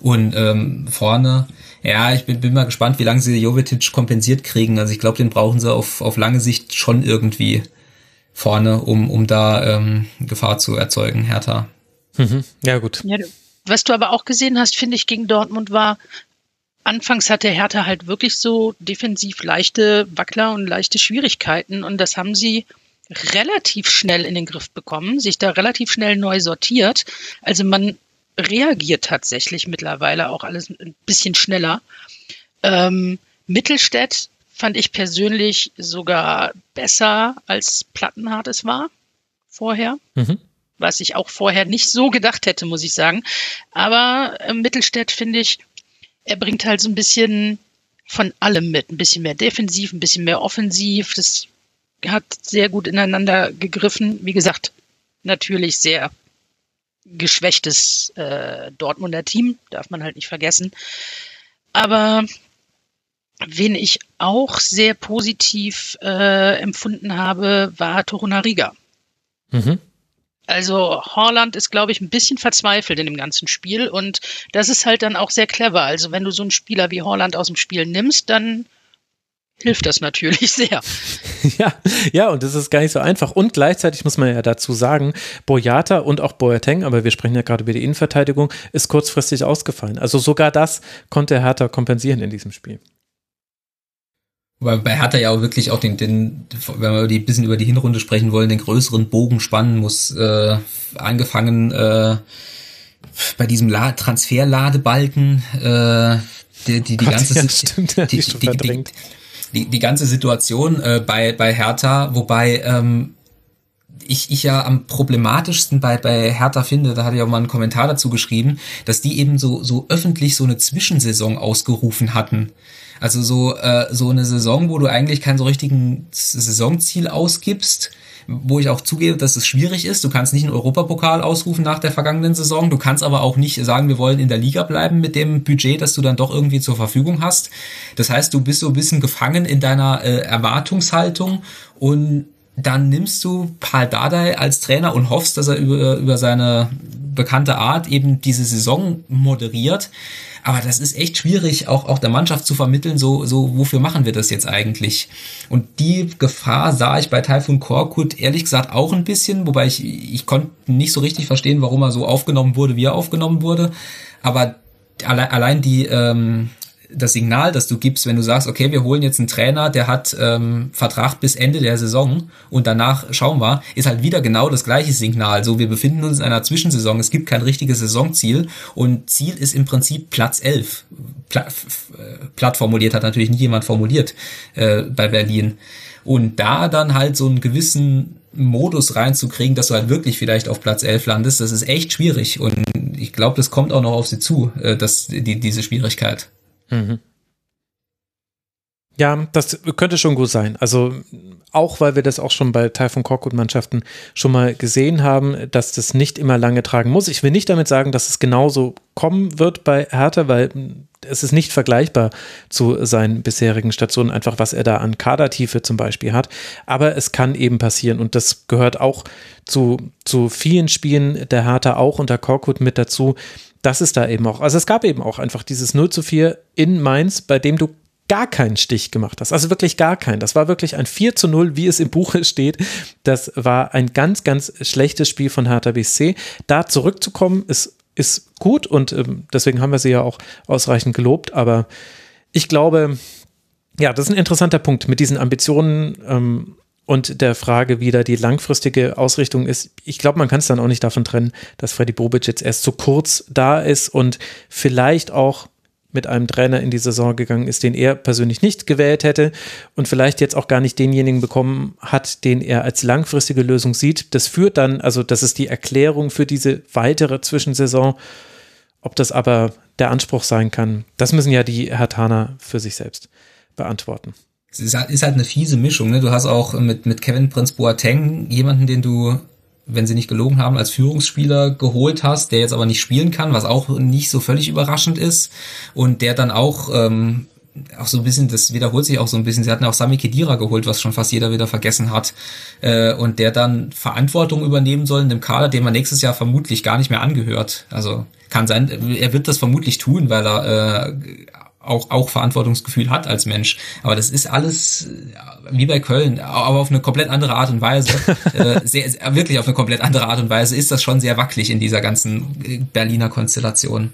Und ähm, vorne, ja, ich bin, bin mal gespannt, wie lange sie Jovetic kompensiert kriegen. Also ich glaube, den brauchen sie auf, auf lange Sicht schon irgendwie vorne, um, um da ähm, Gefahr zu erzeugen, Hertha. Mhm. Ja, gut. Ja, was du aber auch gesehen hast, finde ich, gegen Dortmund war, anfangs hatte Hertha halt wirklich so defensiv leichte Wackler und leichte Schwierigkeiten und das haben sie relativ schnell in den Griff bekommen, sich da relativ schnell neu sortiert. Also man reagiert tatsächlich mittlerweile auch alles ein bisschen schneller. Ähm, Mittelstädt fand ich persönlich sogar besser als Plattenhardt es war vorher. Mhm was ich auch vorher nicht so gedacht hätte, muss ich sagen. Aber Mittelstädt finde ich, er bringt halt so ein bisschen von allem mit. Ein bisschen mehr defensiv, ein bisschen mehr offensiv. Das hat sehr gut ineinander gegriffen. Wie gesagt, natürlich sehr geschwächtes äh, Dortmunder Team, darf man halt nicht vergessen. Aber wen ich auch sehr positiv äh, empfunden habe, war Torunariga. Mhm. Also Horland ist, glaube ich, ein bisschen verzweifelt in dem ganzen Spiel und das ist halt dann auch sehr clever. Also wenn du so einen Spieler wie Horland aus dem Spiel nimmst, dann hilft das natürlich [laughs] sehr. Ja, ja, und das ist gar nicht so einfach. Und gleichzeitig muss man ja dazu sagen, Boyata und auch Boateng, aber wir sprechen ja gerade über die Innenverteidigung, ist kurzfristig ausgefallen. Also sogar das konnte Hertha kompensieren in diesem Spiel. Weil bei Hertha ja auch wirklich auch den, den wenn wir ein bisschen über die Hinrunde sprechen wollen, den größeren Bogen spannen muss. Äh, angefangen äh, bei diesem La Transferladebalken, äh, die, die, die Gott, ganze ja, stimmt, die, die, die, die, die, ganze Situation äh, bei, bei Hertha, wobei ähm, ich, ich ja am problematischsten bei, bei Hertha finde, da hatte ich auch mal einen Kommentar dazu geschrieben, dass die eben so, so öffentlich so eine Zwischensaison ausgerufen hatten. Also so, äh, so eine Saison, wo du eigentlich kein so richtigen Saisonziel ausgibst, wo ich auch zugebe, dass es schwierig ist. Du kannst nicht einen Europapokal ausrufen nach der vergangenen Saison. Du kannst aber auch nicht sagen, wir wollen in der Liga bleiben mit dem Budget, das du dann doch irgendwie zur Verfügung hast. Das heißt, du bist so ein bisschen gefangen in deiner äh, Erwartungshaltung und dann nimmst du Paul Dardai als Trainer und hoffst, dass er über, über seine bekannte Art eben diese Saison moderiert. Aber das ist echt schwierig, auch, auch der Mannschaft zu vermitteln, so, so, wofür machen wir das jetzt eigentlich? Und die Gefahr sah ich bei Taifun Korkut ehrlich gesagt auch ein bisschen, wobei ich, ich konnte nicht so richtig verstehen, warum er so aufgenommen wurde, wie er aufgenommen wurde. Aber allein, allein die, ähm, das Signal, das du gibst, wenn du sagst, okay, wir holen jetzt einen Trainer, der hat ähm, Vertrag bis Ende der Saison und danach schauen wir, ist halt wieder genau das gleiche Signal. So, wir befinden uns in einer Zwischensaison, es gibt kein richtiges Saisonziel und Ziel ist im Prinzip Platz 11. Pla äh, platt formuliert hat natürlich nicht jemand formuliert äh, bei Berlin. Und da dann halt so einen gewissen Modus reinzukriegen, dass du halt wirklich vielleicht auf Platz 11 landest, das ist echt schwierig. Und ich glaube, das kommt auch noch auf sie zu, äh, dass die, diese Schwierigkeit. Mhm. Ja, das könnte schon gut sein. Also auch, weil wir das auch schon bei Taifun Korkut-Mannschaften schon mal gesehen haben, dass das nicht immer lange tragen muss. Ich will nicht damit sagen, dass es genauso kommen wird bei Hertha, weil es ist nicht vergleichbar zu seinen bisherigen Stationen, einfach was er da an Kadertiefe zum Beispiel hat. Aber es kann eben passieren und das gehört auch zu, zu vielen Spielen der Hertha auch unter Korkut mit dazu, das ist da eben auch. Also es gab eben auch einfach dieses 0 zu 4 in Mainz, bei dem du gar keinen Stich gemacht hast. Also wirklich gar keinen. Das war wirklich ein 4 zu 0, wie es im Buche [laughs] steht. Das war ein ganz, ganz schlechtes Spiel von Hertha BSC. Da zurückzukommen, ist, ist gut und ähm, deswegen haben wir sie ja auch ausreichend gelobt. Aber ich glaube, ja, das ist ein interessanter Punkt mit diesen Ambitionen. Ähm, und der Frage, wie da die langfristige Ausrichtung ist. Ich glaube, man kann es dann auch nicht davon trennen, dass Freddy Bobic jetzt erst zu kurz da ist und vielleicht auch mit einem Trainer in die Saison gegangen ist, den er persönlich nicht gewählt hätte und vielleicht jetzt auch gar nicht denjenigen bekommen hat, den er als langfristige Lösung sieht. Das führt dann, also das ist die Erklärung für diese weitere Zwischensaison. Ob das aber der Anspruch sein kann, das müssen ja die Hertaner für sich selbst beantworten es ist halt, ist halt eine fiese Mischung. Ne? Du hast auch mit, mit Kevin Prince Boateng jemanden, den du, wenn sie nicht gelogen haben, als Führungsspieler geholt hast, der jetzt aber nicht spielen kann, was auch nicht so völlig überraschend ist. Und der dann auch ähm, auch so ein bisschen, das wiederholt sich auch so ein bisschen. Sie hatten auch Sami Kedira geholt, was schon fast jeder wieder vergessen hat. Äh, und der dann Verantwortung übernehmen soll in dem Kader, dem er nächstes Jahr vermutlich gar nicht mehr angehört. Also kann sein, er wird das vermutlich tun, weil er äh, auch, auch Verantwortungsgefühl hat als Mensch. Aber das ist alles äh, wie bei Köln, aber auf eine komplett andere Art und Weise. [laughs] äh, sehr, wirklich auf eine komplett andere Art und Weise ist das schon sehr wackelig in dieser ganzen äh, Berliner Konstellation.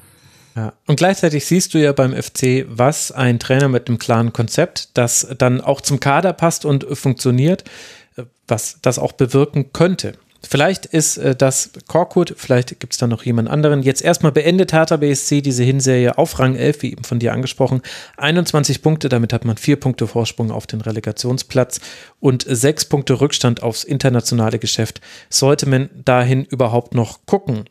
Ja. Und gleichzeitig siehst du ja beim FC, was ein Trainer mit einem klaren Konzept, das dann auch zum Kader passt und funktioniert, äh, was das auch bewirken könnte. Vielleicht ist äh, das Korkut, vielleicht gibt es da noch jemand anderen. Jetzt erstmal beendet Hertha BSC diese Hinserie auf Rang 11, wie eben von dir angesprochen. 21 Punkte, damit hat man vier Punkte Vorsprung auf den Relegationsplatz und sechs Punkte Rückstand aufs internationale Geschäft. Sollte man dahin überhaupt noch gucken?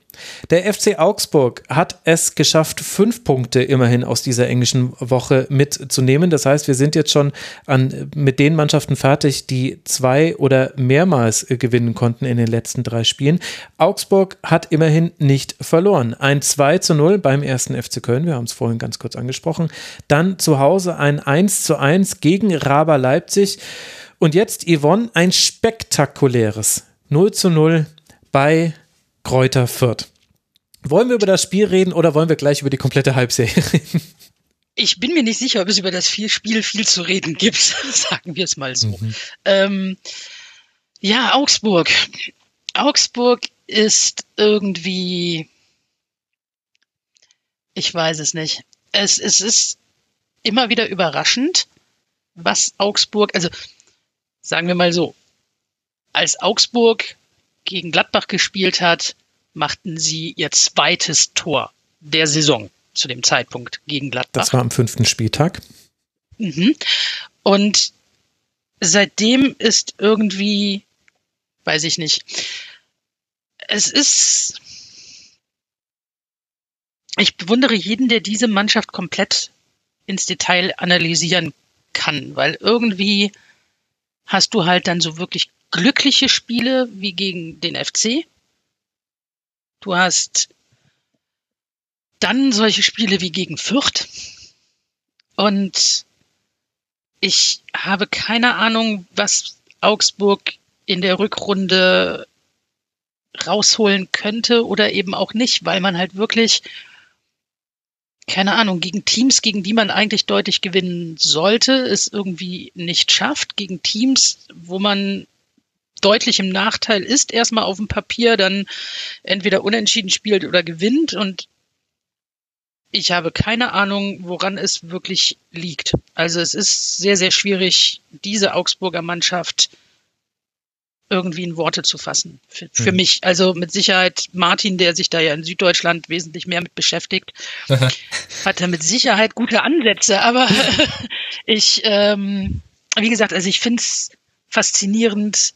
Der FC Augsburg hat es geschafft, fünf Punkte immerhin aus dieser englischen Woche mitzunehmen. Das heißt, wir sind jetzt schon an, mit den Mannschaften fertig, die zwei oder mehrmals äh, gewinnen konnten in den letzten drei Spielen. Augsburg hat immerhin nicht verloren. Ein 2 zu 0 beim ersten FC Köln, wir haben es vorhin ganz kurz angesprochen. Dann zu Hause ein 1 zu 1 gegen Raber Leipzig. Und jetzt, Yvonne, ein spektakuläres 0 zu 0 bei Kräuter Fürth. Wollen wir über das Spiel reden oder wollen wir gleich über die komplette Halbserie [laughs] reden? Ich bin mir nicht sicher, ob es über das Spiel viel zu reden gibt, [laughs] sagen wir es mal so. Mhm. Ähm, ja, Augsburg. Augsburg ist irgendwie, ich weiß es nicht. Es, es ist immer wieder überraschend, was Augsburg, also sagen wir mal so, als Augsburg gegen Gladbach gespielt hat, machten sie ihr zweites Tor der Saison zu dem Zeitpunkt gegen Gladbach. Das war am fünften Spieltag. Mhm. Und seitdem ist irgendwie weiß ich nicht. Es ist, ich bewundere jeden, der diese Mannschaft komplett ins Detail analysieren kann, weil irgendwie hast du halt dann so wirklich glückliche Spiele wie gegen den FC. Du hast dann solche Spiele wie gegen Fürth. Und ich habe keine Ahnung, was Augsburg in der Rückrunde rausholen könnte oder eben auch nicht, weil man halt wirklich, keine Ahnung, gegen Teams, gegen die man eigentlich deutlich gewinnen sollte, es irgendwie nicht schafft, gegen Teams, wo man deutlich im Nachteil ist, erstmal auf dem Papier, dann entweder unentschieden spielt oder gewinnt und ich habe keine Ahnung, woran es wirklich liegt. Also es ist sehr, sehr schwierig, diese Augsburger Mannschaft irgendwie in Worte zu fassen. Für, für mhm. mich. Also mit Sicherheit Martin, der sich da ja in Süddeutschland wesentlich mehr mit beschäftigt, [laughs] hat er mit Sicherheit gute Ansätze. Aber [laughs] ich, ähm, wie gesagt, also ich finde es faszinierend,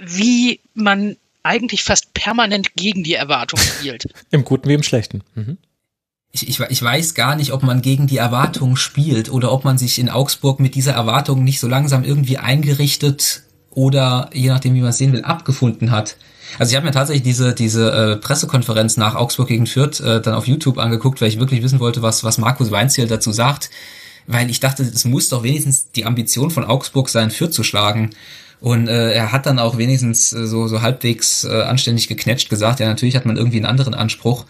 wie man eigentlich fast permanent gegen die Erwartung spielt. [laughs] Im Guten wie im Schlechten. Mhm. Ich, ich, ich weiß gar nicht, ob man gegen die Erwartung spielt oder ob man sich in Augsburg mit dieser Erwartung nicht so langsam irgendwie eingerichtet oder je nachdem, wie man es sehen will, abgefunden hat. Also ich habe mir tatsächlich diese, diese äh, Pressekonferenz nach Augsburg gegen Fürth äh, dann auf YouTube angeguckt, weil ich wirklich wissen wollte, was, was Markus Weinziel dazu sagt. Weil ich dachte, es muss doch wenigstens die Ambition von Augsburg sein, Fürth zu schlagen. Und äh, er hat dann auch wenigstens äh, so, so halbwegs äh, anständig geknetscht gesagt, ja, natürlich hat man irgendwie einen anderen Anspruch.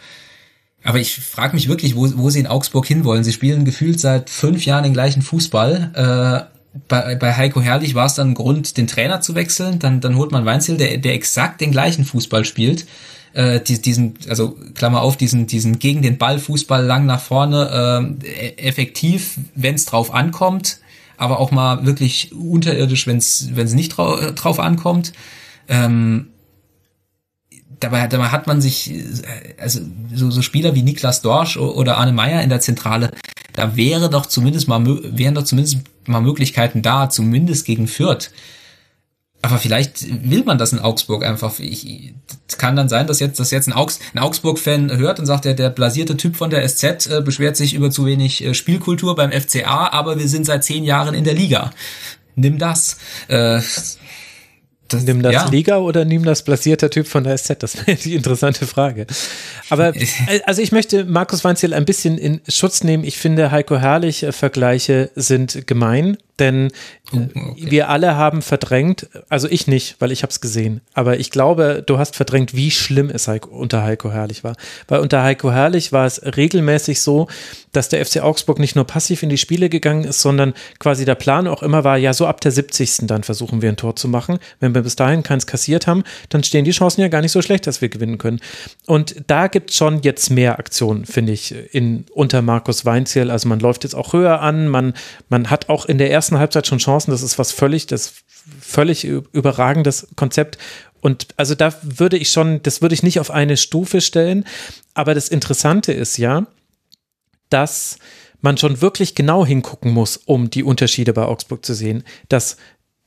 Aber ich frage mich wirklich, wo, wo sie in Augsburg hinwollen. Sie spielen gefühlt seit fünf Jahren den gleichen Fußball. Äh, bei, bei Heiko Herrlich war es dann ein Grund, den Trainer zu wechseln. Dann, dann holt man Weinzel, der, der exakt den gleichen Fußball spielt. Äh, diesen, also Klammer auf, diesen, diesen gegen den Ball Fußball lang nach vorne, äh, effektiv, wenn es drauf ankommt, aber auch mal wirklich unterirdisch, wenn es nicht drau drauf ankommt. Ähm, dabei, dabei hat man sich, also so, so Spieler wie Niklas Dorsch oder Arne Meyer in der Zentrale, da wäre doch zumindest mal, wären doch zumindest mal Möglichkeiten da, zumindest gegen Fürth. Aber vielleicht will man das in Augsburg einfach. Ich, kann dann sein, dass jetzt, dass jetzt ein, Augs, ein Augsburg-Fan hört und sagt, der, der blasierte Typ von der SZ äh, beschwert sich über zu wenig äh, Spielkultur beim FCA, aber wir sind seit zehn Jahren in der Liga. Nimm das. Äh, das, nimm das ja. Liga oder nimm das blasierter Typ von der SZ? Das wäre die interessante Frage. Aber [laughs] äh, also ich möchte Markus Weinziel ein bisschen in Schutz nehmen. Ich finde, Heiko Herrlich äh, Vergleiche sind gemein denn oh, okay. wir alle haben verdrängt, also ich nicht, weil ich habe es gesehen, aber ich glaube, du hast verdrängt, wie schlimm es unter Heiko Herrlich war. Weil unter Heiko Herrlich war es regelmäßig so, dass der FC Augsburg nicht nur passiv in die Spiele gegangen ist, sondern quasi der Plan auch immer war, ja, so ab der 70. dann versuchen wir ein Tor zu machen. Wenn wir bis dahin keins kassiert haben, dann stehen die Chancen ja gar nicht so schlecht, dass wir gewinnen können. Und da gibt es schon jetzt mehr Aktionen, finde ich, in, unter Markus Weinziel. Also man läuft jetzt auch höher an, man, man hat auch in der ersten ersten Halbzeit schon Chancen. Das ist was völlig, das völlig überragendes Konzept. Und also da würde ich schon, das würde ich nicht auf eine Stufe stellen. Aber das Interessante ist ja, dass man schon wirklich genau hingucken muss, um die Unterschiede bei Augsburg zu sehen. Dass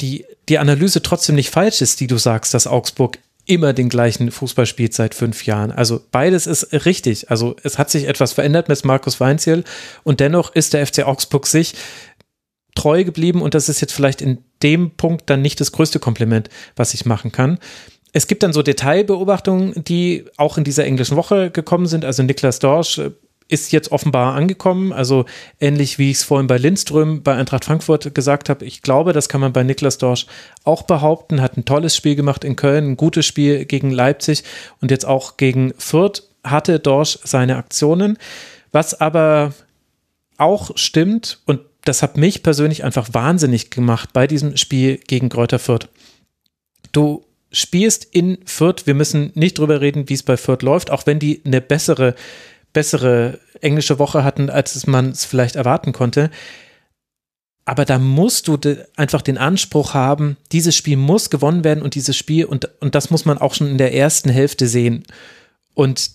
die, die Analyse trotzdem nicht falsch ist, die du sagst, dass Augsburg immer den gleichen Fußball spielt seit fünf Jahren. Also beides ist richtig. Also es hat sich etwas verändert mit Markus Weinziel und dennoch ist der FC Augsburg sich treu geblieben und das ist jetzt vielleicht in dem Punkt dann nicht das größte Kompliment, was ich machen kann. Es gibt dann so Detailbeobachtungen, die auch in dieser englischen Woche gekommen sind. Also Niklas Dorsch äh, ist jetzt offenbar angekommen. Also ähnlich wie ich es vorhin bei Lindström bei Eintracht Frankfurt gesagt habe. Ich glaube, das kann man bei Niklas Dorsch auch behaupten. Hat ein tolles Spiel gemacht in Köln, ein gutes Spiel gegen Leipzig und jetzt auch gegen Fürth hatte Dorsch seine Aktionen. Was aber auch stimmt und das hat mich persönlich einfach wahnsinnig gemacht bei diesem Spiel gegen Kräuter Fürth. Du spielst in Fürth, wir müssen nicht drüber reden, wie es bei Fürth läuft, auch wenn die eine bessere, bessere englische Woche hatten, als man es vielleicht erwarten konnte. Aber da musst du einfach den Anspruch haben, dieses Spiel muss gewonnen werden und dieses Spiel, und, und das muss man auch schon in der ersten Hälfte sehen. Und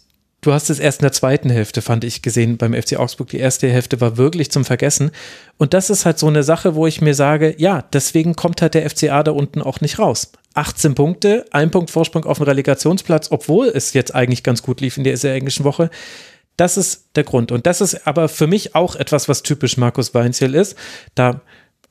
du hast es erst in der zweiten Hälfte, fand ich, gesehen beim FC Augsburg. Die erste Hälfte war wirklich zum Vergessen. Und das ist halt so eine Sache, wo ich mir sage, ja, deswegen kommt halt der FCA da unten auch nicht raus. 18 Punkte, ein Punkt Vorsprung auf dem Relegationsplatz, obwohl es jetzt eigentlich ganz gut lief in dieser englischen Woche. Das ist der Grund. Und das ist aber für mich auch etwas, was typisch Markus Weinziel ist. Da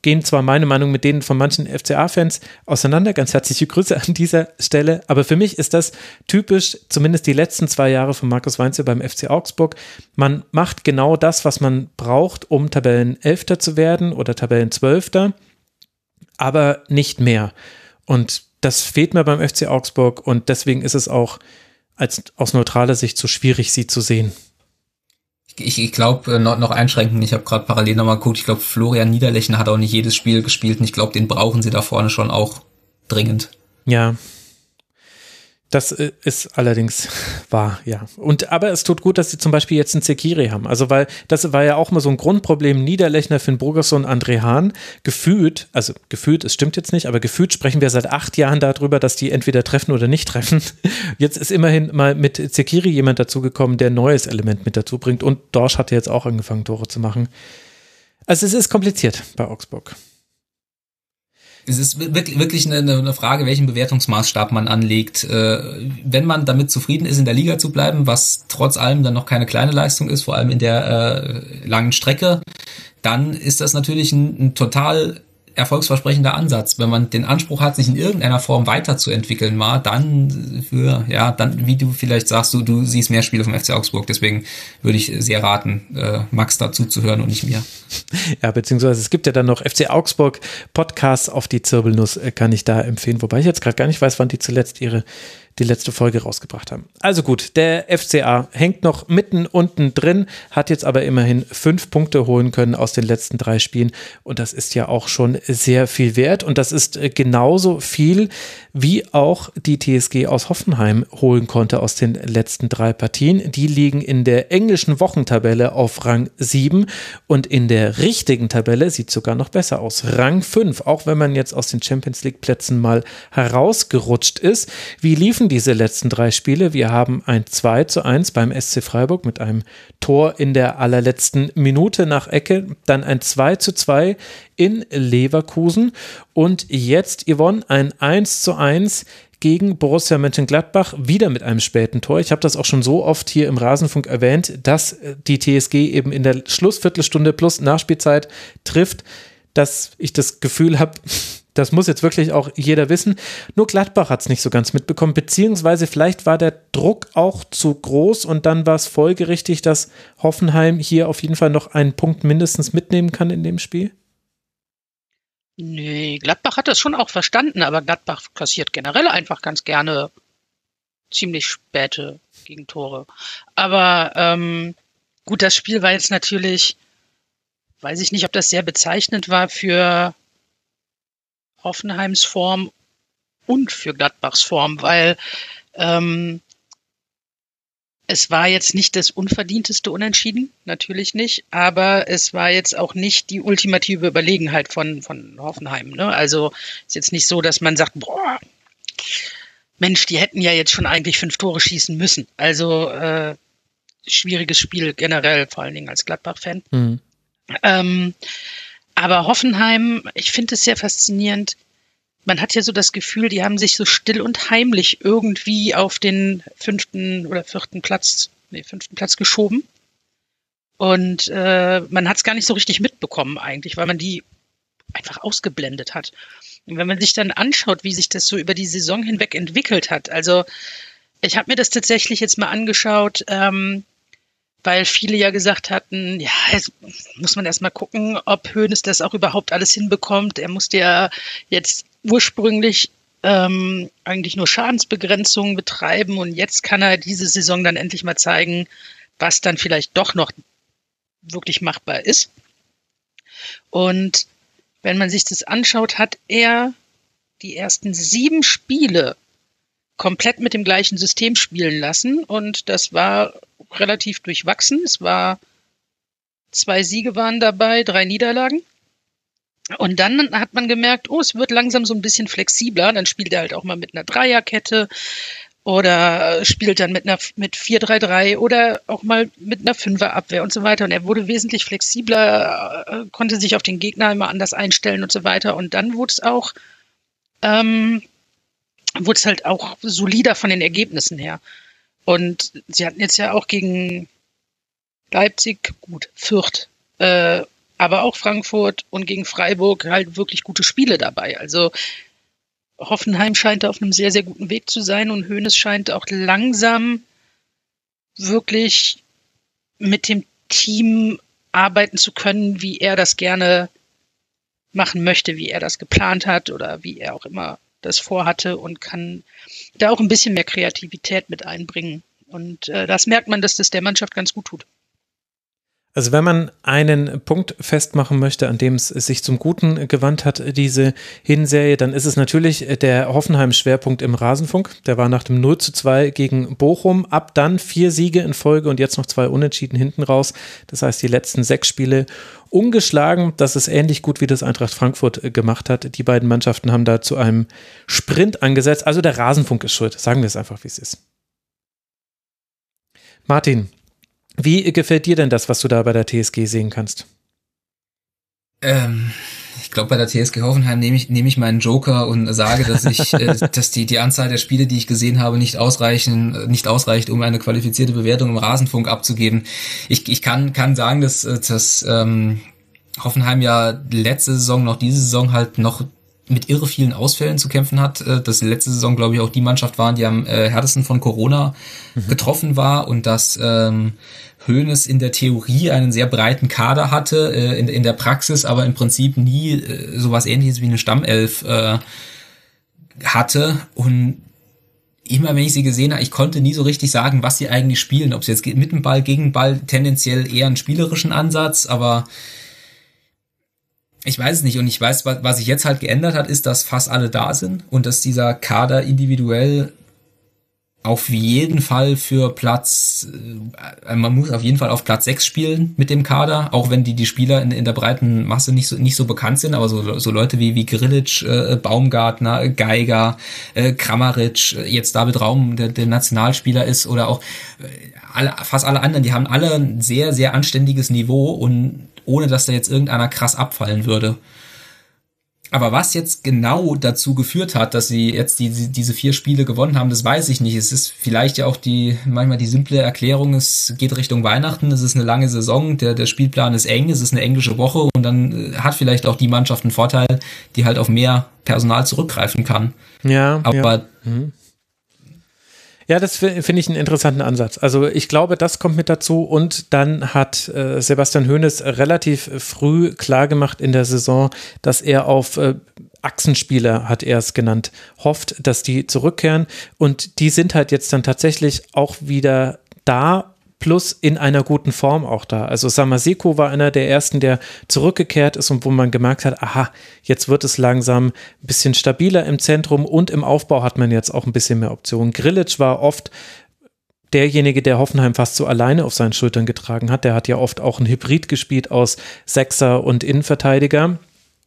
gehen zwar meine Meinung mit denen von manchen FCA-Fans auseinander. Ganz herzliche Grüße an dieser Stelle. Aber für mich ist das typisch, zumindest die letzten zwei Jahre von Markus Weinzel beim FC Augsburg. Man macht genau das, was man braucht, um Tabellenelfter zu werden oder Tabellenzwölfter, aber nicht mehr. Und das fehlt mir beim FC Augsburg und deswegen ist es auch als, aus neutraler Sicht so schwierig, sie zu sehen ich, ich glaube, äh, noch, noch einschränken, ich habe gerade parallel nochmal geguckt, ich glaube, Florian Niederlechner hat auch nicht jedes Spiel gespielt und ich glaube, den brauchen sie da vorne schon auch dringend. Ja, das äh, ist allerdings [laughs] wahr, ja. Und aber es tut gut, dass sie zum Beispiel jetzt einen Zekiri haben. Also, weil das war ja auch mal so ein Grundproblem. Niederlechner, Finn Burgerson, André Hahn. Gefühlt, also gefühlt, es stimmt jetzt nicht, aber gefühlt sprechen wir seit acht Jahren darüber, dass die entweder treffen oder nicht treffen. [laughs] Jetzt ist immerhin mal mit Zekiri jemand dazugekommen, der ein neues Element mit dazu bringt. Und Dorsch hat jetzt auch angefangen, Tore zu machen. Also, es ist kompliziert bei Augsburg es ist wirklich, wirklich eine, eine Frage, welchen Bewertungsmaßstab man anlegt. Äh, wenn man damit zufrieden ist, in der Liga zu bleiben, was trotz allem dann noch keine kleine Leistung ist, vor allem in der äh, langen Strecke, dann ist das natürlich ein, ein total erfolgsversprechender Ansatz. Wenn man den Anspruch hat, sich in irgendeiner Form weiterzuentwickeln, mal dann für, ja, dann, wie du vielleicht sagst, du, du siehst mehr Spiele vom FC Augsburg. Deswegen würde ich sehr raten, äh, Max dazu zu hören und nicht mir. [laughs] Ja, beziehungsweise es gibt ja dann noch FC Augsburg Podcasts auf die Zirbelnuss, äh, kann ich da empfehlen. Wobei ich jetzt gerade gar nicht weiß, wann die zuletzt ihre die letzte Folge rausgebracht haben. Also gut, der FCA hängt noch mitten unten drin, hat jetzt aber immerhin fünf Punkte holen können aus den letzten drei Spielen und das ist ja auch schon sehr viel wert und das ist äh, genauso viel, wie auch die TSG aus Hoffenheim holen konnte aus den letzten drei Partien. Die liegen in der englischen Wochentabelle auf Rang 7 und in der richtigen Tabelle sieht sogar noch besser aus. Rang 5, auch wenn man jetzt aus den Champions League Plätzen mal herausgerutscht ist. Wie liefen laufen diese letzten drei Spiele. Wir haben ein 2 zu 1 beim SC Freiburg mit einem Tor in der allerletzten Minute nach Ecke, dann ein 2 zu 2 in Leverkusen und jetzt Yvonne ein 1 zu 1 gegen Borussia Mönchengladbach, wieder mit einem späten Tor. Ich habe das auch schon so oft hier im Rasenfunk erwähnt, dass die TSG eben in der Schlussviertelstunde plus Nachspielzeit trifft, dass ich das Gefühl habe, [laughs] das muss jetzt wirklich auch jeder wissen. Nur Gladbach hat es nicht so ganz mitbekommen, beziehungsweise vielleicht war der Druck auch zu groß und dann war es folgerichtig, dass Hoffenheim hier auf jeden Fall noch einen Punkt mindestens mitnehmen kann in dem Spiel. Nee, Gladbach hat das schon auch verstanden, aber Gladbach kassiert generell einfach ganz gerne ziemlich späte Gegentore. Aber ähm, gut, das Spiel war jetzt natürlich, weiß ich nicht, ob das sehr bezeichnend war für Hoffenheims Form und für Gladbachs Form, weil ähm, es war jetzt nicht das unverdienteste Unentschieden, natürlich nicht, aber es war jetzt auch nicht die ultimative Überlegenheit von, von Hoffenheim. Ne? Also ist jetzt nicht so, dass man sagt, boah, Mensch, die hätten ja jetzt schon eigentlich fünf Tore schießen müssen. Also äh, schwieriges Spiel generell, vor allen Dingen als Gladbach-Fan. Mhm. Ähm, aber Hoffenheim, ich finde es sehr faszinierend. Man hat ja so das Gefühl, die haben sich so still und heimlich irgendwie auf den fünften oder vierten Platz, nee, fünften Platz geschoben. Und äh, man hat es gar nicht so richtig mitbekommen eigentlich, weil man die einfach ausgeblendet hat. Und wenn man sich dann anschaut, wie sich das so über die Saison hinweg entwickelt hat, also ich habe mir das tatsächlich jetzt mal angeschaut, ähm, weil viele ja gesagt hatten, ja, jetzt muss man erstmal gucken, ob Hoeneß das auch überhaupt alles hinbekommt. Er musste ja jetzt ursprünglich ähm, eigentlich nur Schadensbegrenzungen betreiben und jetzt kann er diese Saison dann endlich mal zeigen, was dann vielleicht doch noch wirklich machbar ist. Und wenn man sich das anschaut, hat er die ersten sieben Spiele komplett mit dem gleichen System spielen lassen und das war relativ durchwachsen. Es war zwei Siege waren dabei, drei Niederlagen. Und dann hat man gemerkt, oh, es wird langsam so ein bisschen flexibler. Dann spielt er halt auch mal mit einer Dreierkette oder spielt dann mit einer mit 4-3-3 oder auch mal mit einer Fünferabwehr und so weiter. Und er wurde wesentlich flexibler, äh, konnte sich auf den Gegner immer anders einstellen und so weiter. Und dann wurde es auch ähm, wurde es halt auch solider von den Ergebnissen her. Und sie hatten jetzt ja auch gegen Leipzig, gut, Fürth, äh, aber auch Frankfurt und gegen Freiburg halt wirklich gute Spiele dabei. Also Hoffenheim scheint auf einem sehr, sehr guten Weg zu sein und Hoeneß scheint auch langsam wirklich mit dem Team arbeiten zu können, wie er das gerne machen möchte, wie er das geplant hat oder wie er auch immer das vorhatte und kann da auch ein bisschen mehr Kreativität mit einbringen. Und äh, das merkt man, dass das der Mannschaft ganz gut tut. Also wenn man einen Punkt festmachen möchte, an dem es sich zum Guten gewandt hat, diese Hinserie, dann ist es natürlich der Hoffenheim-Schwerpunkt im Rasenfunk. Der war nach dem 0 zu 2 gegen Bochum. Ab dann vier Siege in Folge und jetzt noch zwei Unentschieden hinten raus. Das heißt, die letzten sechs Spiele ungeschlagen. Das ist ähnlich gut, wie das Eintracht Frankfurt gemacht hat. Die beiden Mannschaften haben da zu einem Sprint angesetzt. Also der Rasenfunk ist schuld. Sagen wir es einfach, wie es ist. Martin, wie gefällt dir denn das, was du da bei der TSG sehen kannst? Ähm, ich glaube, bei der TSG Hoffenheim nehme ich, nehme ich meinen Joker und sage, dass ich, [laughs] äh, dass die, die Anzahl der Spiele, die ich gesehen habe, nicht ausreichen, nicht ausreicht, um eine qualifizierte Bewertung im Rasenfunk abzugeben. Ich, ich kann, kann sagen, dass, dass ähm, Hoffenheim ja letzte Saison, noch diese Saison halt noch mit irre vielen Ausfällen zu kämpfen hat. Äh, dass letzte Saison, glaube ich, auch die Mannschaft waren, die am äh, härtesten von Corona mhm. getroffen war und dass ähm, Hoeneß in der Theorie einen sehr breiten Kader hatte, äh, in, in der Praxis aber im Prinzip nie äh, sowas ähnliches wie eine Stammelf äh, hatte und immer wenn ich sie gesehen habe, ich konnte nie so richtig sagen, was sie eigentlich spielen, ob sie jetzt mit dem Ball, gegen Ball, tendenziell eher einen spielerischen Ansatz, aber ich weiß es nicht. Und ich weiß, was sich jetzt halt geändert hat, ist, dass fast alle da sind und dass dieser Kader individuell auf jeden Fall für Platz, äh, man muss auf jeden Fall auf Platz 6 spielen mit dem Kader, auch wenn die, die Spieler in, in der breiten Masse nicht so, nicht so bekannt sind, aber so, so Leute wie, wie Grilic, äh, Baumgartner, Geiger, äh, Kramaric, äh, jetzt David Raum, der, der Nationalspieler ist, oder auch äh, alle, fast alle anderen, die haben alle ein sehr, sehr anständiges Niveau und ohne dass da jetzt irgendeiner krass abfallen würde. Aber was jetzt genau dazu geführt hat, dass sie jetzt die, diese vier Spiele gewonnen haben, das weiß ich nicht. Es ist vielleicht ja auch die, manchmal die simple Erklärung, es geht Richtung Weihnachten, es ist eine lange Saison, der, der Spielplan ist eng, es ist eine englische Woche und dann äh, hat vielleicht auch die Mannschaft einen Vorteil, die halt auf mehr Personal zurückgreifen kann. Ja. Aber ja. Mhm. Ja, das finde ich einen interessanten Ansatz. Also ich glaube, das kommt mit dazu und dann hat äh, Sebastian Hoeneß relativ früh klargemacht in der Saison, dass er auf äh, Achsenspieler, hat er es genannt, hofft, dass die zurückkehren und die sind halt jetzt dann tatsächlich auch wieder da plus in einer guten Form auch da. Also Samaseko war einer der ersten, der zurückgekehrt ist und wo man gemerkt hat, aha, jetzt wird es langsam ein bisschen stabiler im Zentrum und im Aufbau hat man jetzt auch ein bisschen mehr Optionen. Grillitsch war oft derjenige, der Hoffenheim fast so alleine auf seinen Schultern getragen hat. Der hat ja oft auch ein Hybrid gespielt aus Sechser und Innenverteidiger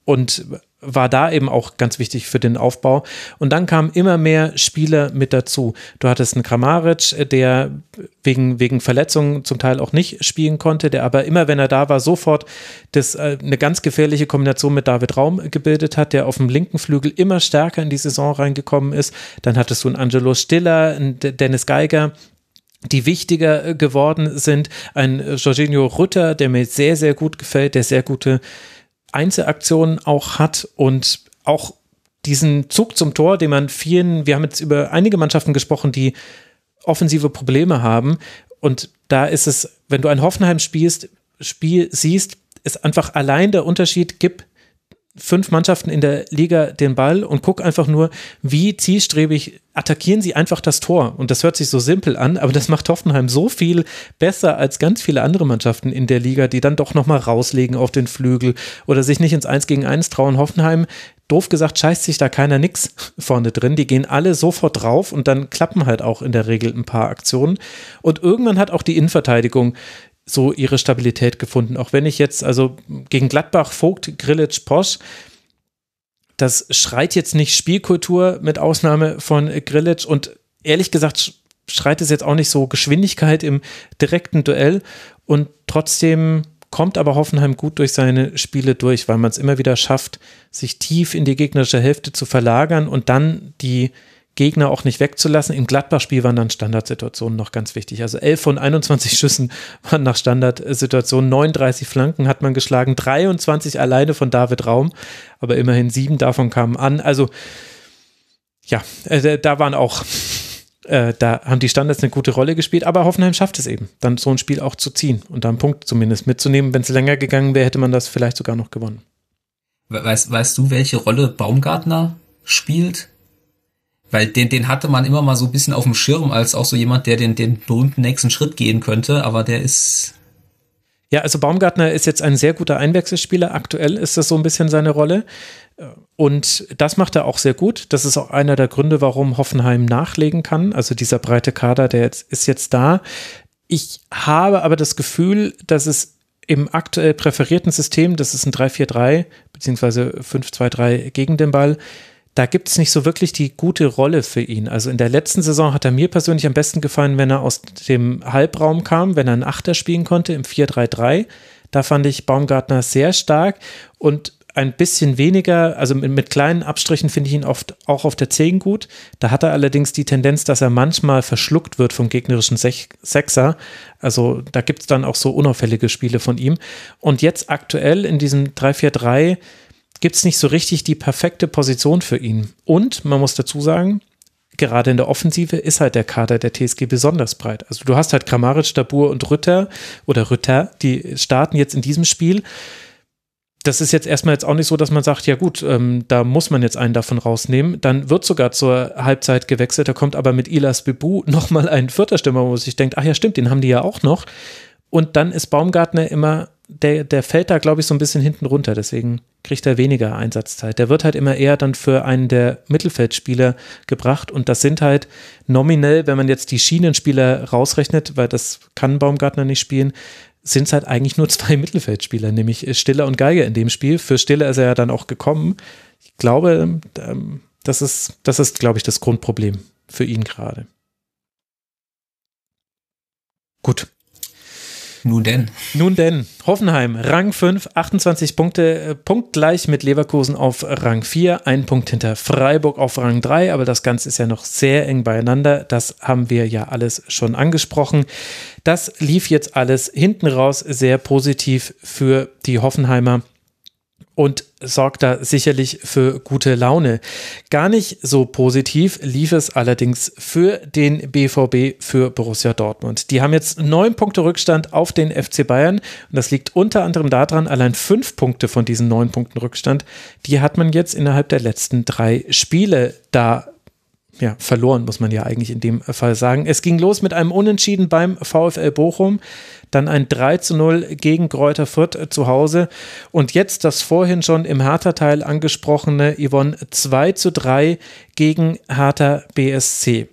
und war da eben auch ganz wichtig für den Aufbau. Und dann kamen immer mehr Spieler mit dazu. Du hattest einen Kramaric, der wegen, wegen Verletzungen zum Teil auch nicht spielen konnte, der aber immer, wenn er da war, sofort das, äh, eine ganz gefährliche Kombination mit David Raum gebildet hat, der auf dem linken Flügel immer stärker in die Saison reingekommen ist. Dann hattest du einen Angelo Stiller, einen Dennis Geiger, die wichtiger geworden sind. Ein Jorginho Rütter, der mir sehr, sehr gut gefällt, der sehr gute Einzelaktionen auch hat und auch diesen Zug zum Tor, den man vielen, wir haben jetzt über einige Mannschaften gesprochen, die offensive Probleme haben. Und da ist es, wenn du ein Hoffenheim spielst, Spiel siehst, ist einfach allein der Unterschied, gib fünf Mannschaften in der Liga den Ball und guck einfach nur, wie zielstrebig attackieren sie einfach das Tor. Und das hört sich so simpel an, aber das macht Hoffenheim so viel besser als ganz viele andere Mannschaften in der Liga, die dann doch nochmal rauslegen auf den Flügel oder sich nicht ins Eins gegen Eins trauen. Hoffenheim, doof gesagt, scheißt sich da keiner nix vorne drin. Die gehen alle sofort drauf und dann klappen halt auch in der Regel ein paar Aktionen. Und irgendwann hat auch die Innenverteidigung so ihre Stabilität gefunden. Auch wenn ich jetzt, also gegen Gladbach, Vogt, Grillitsch, Posch, das schreit jetzt nicht Spielkultur mit Ausnahme von Grillitsch und ehrlich gesagt schreit es jetzt auch nicht so Geschwindigkeit im direkten Duell. Und trotzdem kommt aber Hoffenheim gut durch seine Spiele durch, weil man es immer wieder schafft, sich tief in die gegnerische Hälfte zu verlagern und dann die Gegner auch nicht wegzulassen. Im Gladbach-Spiel waren dann Standardsituationen noch ganz wichtig. Also 11 von 21 Schüssen waren nach Standardsituationen, 39 Flanken hat man geschlagen, 23 alleine von David Raum, aber immerhin sieben davon kamen an. Also ja, äh, da waren auch äh, da haben die Standards eine gute Rolle gespielt, aber Hoffenheim schafft es eben, dann so ein Spiel auch zu ziehen und da einen Punkt zumindest mitzunehmen. Wenn es länger gegangen wäre, hätte man das vielleicht sogar noch gewonnen. Weißt, weißt du, welche Rolle Baumgartner spielt? Weil den, den hatte man immer mal so ein bisschen auf dem Schirm als auch so jemand, der den, den berühmten nächsten Schritt gehen könnte, aber der ist. Ja, also Baumgartner ist jetzt ein sehr guter Einwechselspieler. Aktuell ist das so ein bisschen seine Rolle. Und das macht er auch sehr gut. Das ist auch einer der Gründe, warum Hoffenheim nachlegen kann. Also dieser breite Kader, der jetzt, ist jetzt da. Ich habe aber das Gefühl, dass es im aktuell präferierten System, das ist ein 3-4-3 beziehungsweise 5-2-3 gegen den Ball, da gibt es nicht so wirklich die gute Rolle für ihn. Also in der letzten Saison hat er mir persönlich am besten gefallen, wenn er aus dem Halbraum kam, wenn er einen Achter spielen konnte im 4-3-3. Da fand ich Baumgartner sehr stark und ein bisschen weniger, also mit, mit kleinen Abstrichen finde ich ihn oft auch auf der 10 gut. Da hat er allerdings die Tendenz, dass er manchmal verschluckt wird vom gegnerischen Sech Sechser. Also da gibt es dann auch so unauffällige Spiele von ihm. Und jetzt aktuell in diesem 3-4-3 gibt es nicht so richtig die perfekte Position für ihn. Und man muss dazu sagen, gerade in der Offensive ist halt der Kader der TSG besonders breit. Also du hast halt Kramaric, Dabur und Rütter oder Rütter, die starten jetzt in diesem Spiel das ist jetzt erstmal jetzt auch nicht so, dass man sagt, ja gut, ähm, da muss man jetzt einen davon rausnehmen. Dann wird sogar zur Halbzeit gewechselt, da kommt aber mit Ilas Bibu [laughs] nochmal ein vierter Stürmer, wo sich denkt, ach ja stimmt, den haben die ja auch noch. Und dann ist Baumgartner immer, der, der fällt da glaube ich so ein bisschen hinten runter, deswegen kriegt er weniger Einsatzzeit. Der wird halt immer eher dann für einen der Mittelfeldspieler gebracht und das sind halt nominell, wenn man jetzt die Schienenspieler rausrechnet, weil das kann Baumgartner nicht spielen, sind es halt eigentlich nur [laughs] zwei Mittelfeldspieler, nämlich Stiller und Geiger in dem Spiel. Für Stiller ist er ja dann auch gekommen. Ich glaube, ähm, das ist, das ist, glaube ich, das Grundproblem für ihn gerade. Gut. Nun denn. Nun denn. Hoffenheim, Rang 5, 28 Punkte, äh, punktgleich mit Leverkusen auf Rang 4, ein Punkt hinter Freiburg auf Rang 3, aber das Ganze ist ja noch sehr eng beieinander. Das haben wir ja alles schon angesprochen. Das lief jetzt alles hinten raus sehr positiv für die Hoffenheimer und sorgt da sicherlich für gute Laune. Gar nicht so positiv lief es allerdings für den BVB, für Borussia Dortmund. Die haben jetzt neun Punkte Rückstand auf den FC Bayern und das liegt unter anderem daran, allein fünf Punkte von diesen neun Punkten Rückstand, die hat man jetzt innerhalb der letzten drei Spiele da ja, verloren, muss man ja eigentlich in dem Fall sagen. Es ging los mit einem Unentschieden beim VfL Bochum, dann ein 3 zu 0 gegen Kräuter Fürth zu Hause und jetzt das vorhin schon im Hertha-Teil angesprochene Yvonne 2 zu 3 gegen Hertha BSC.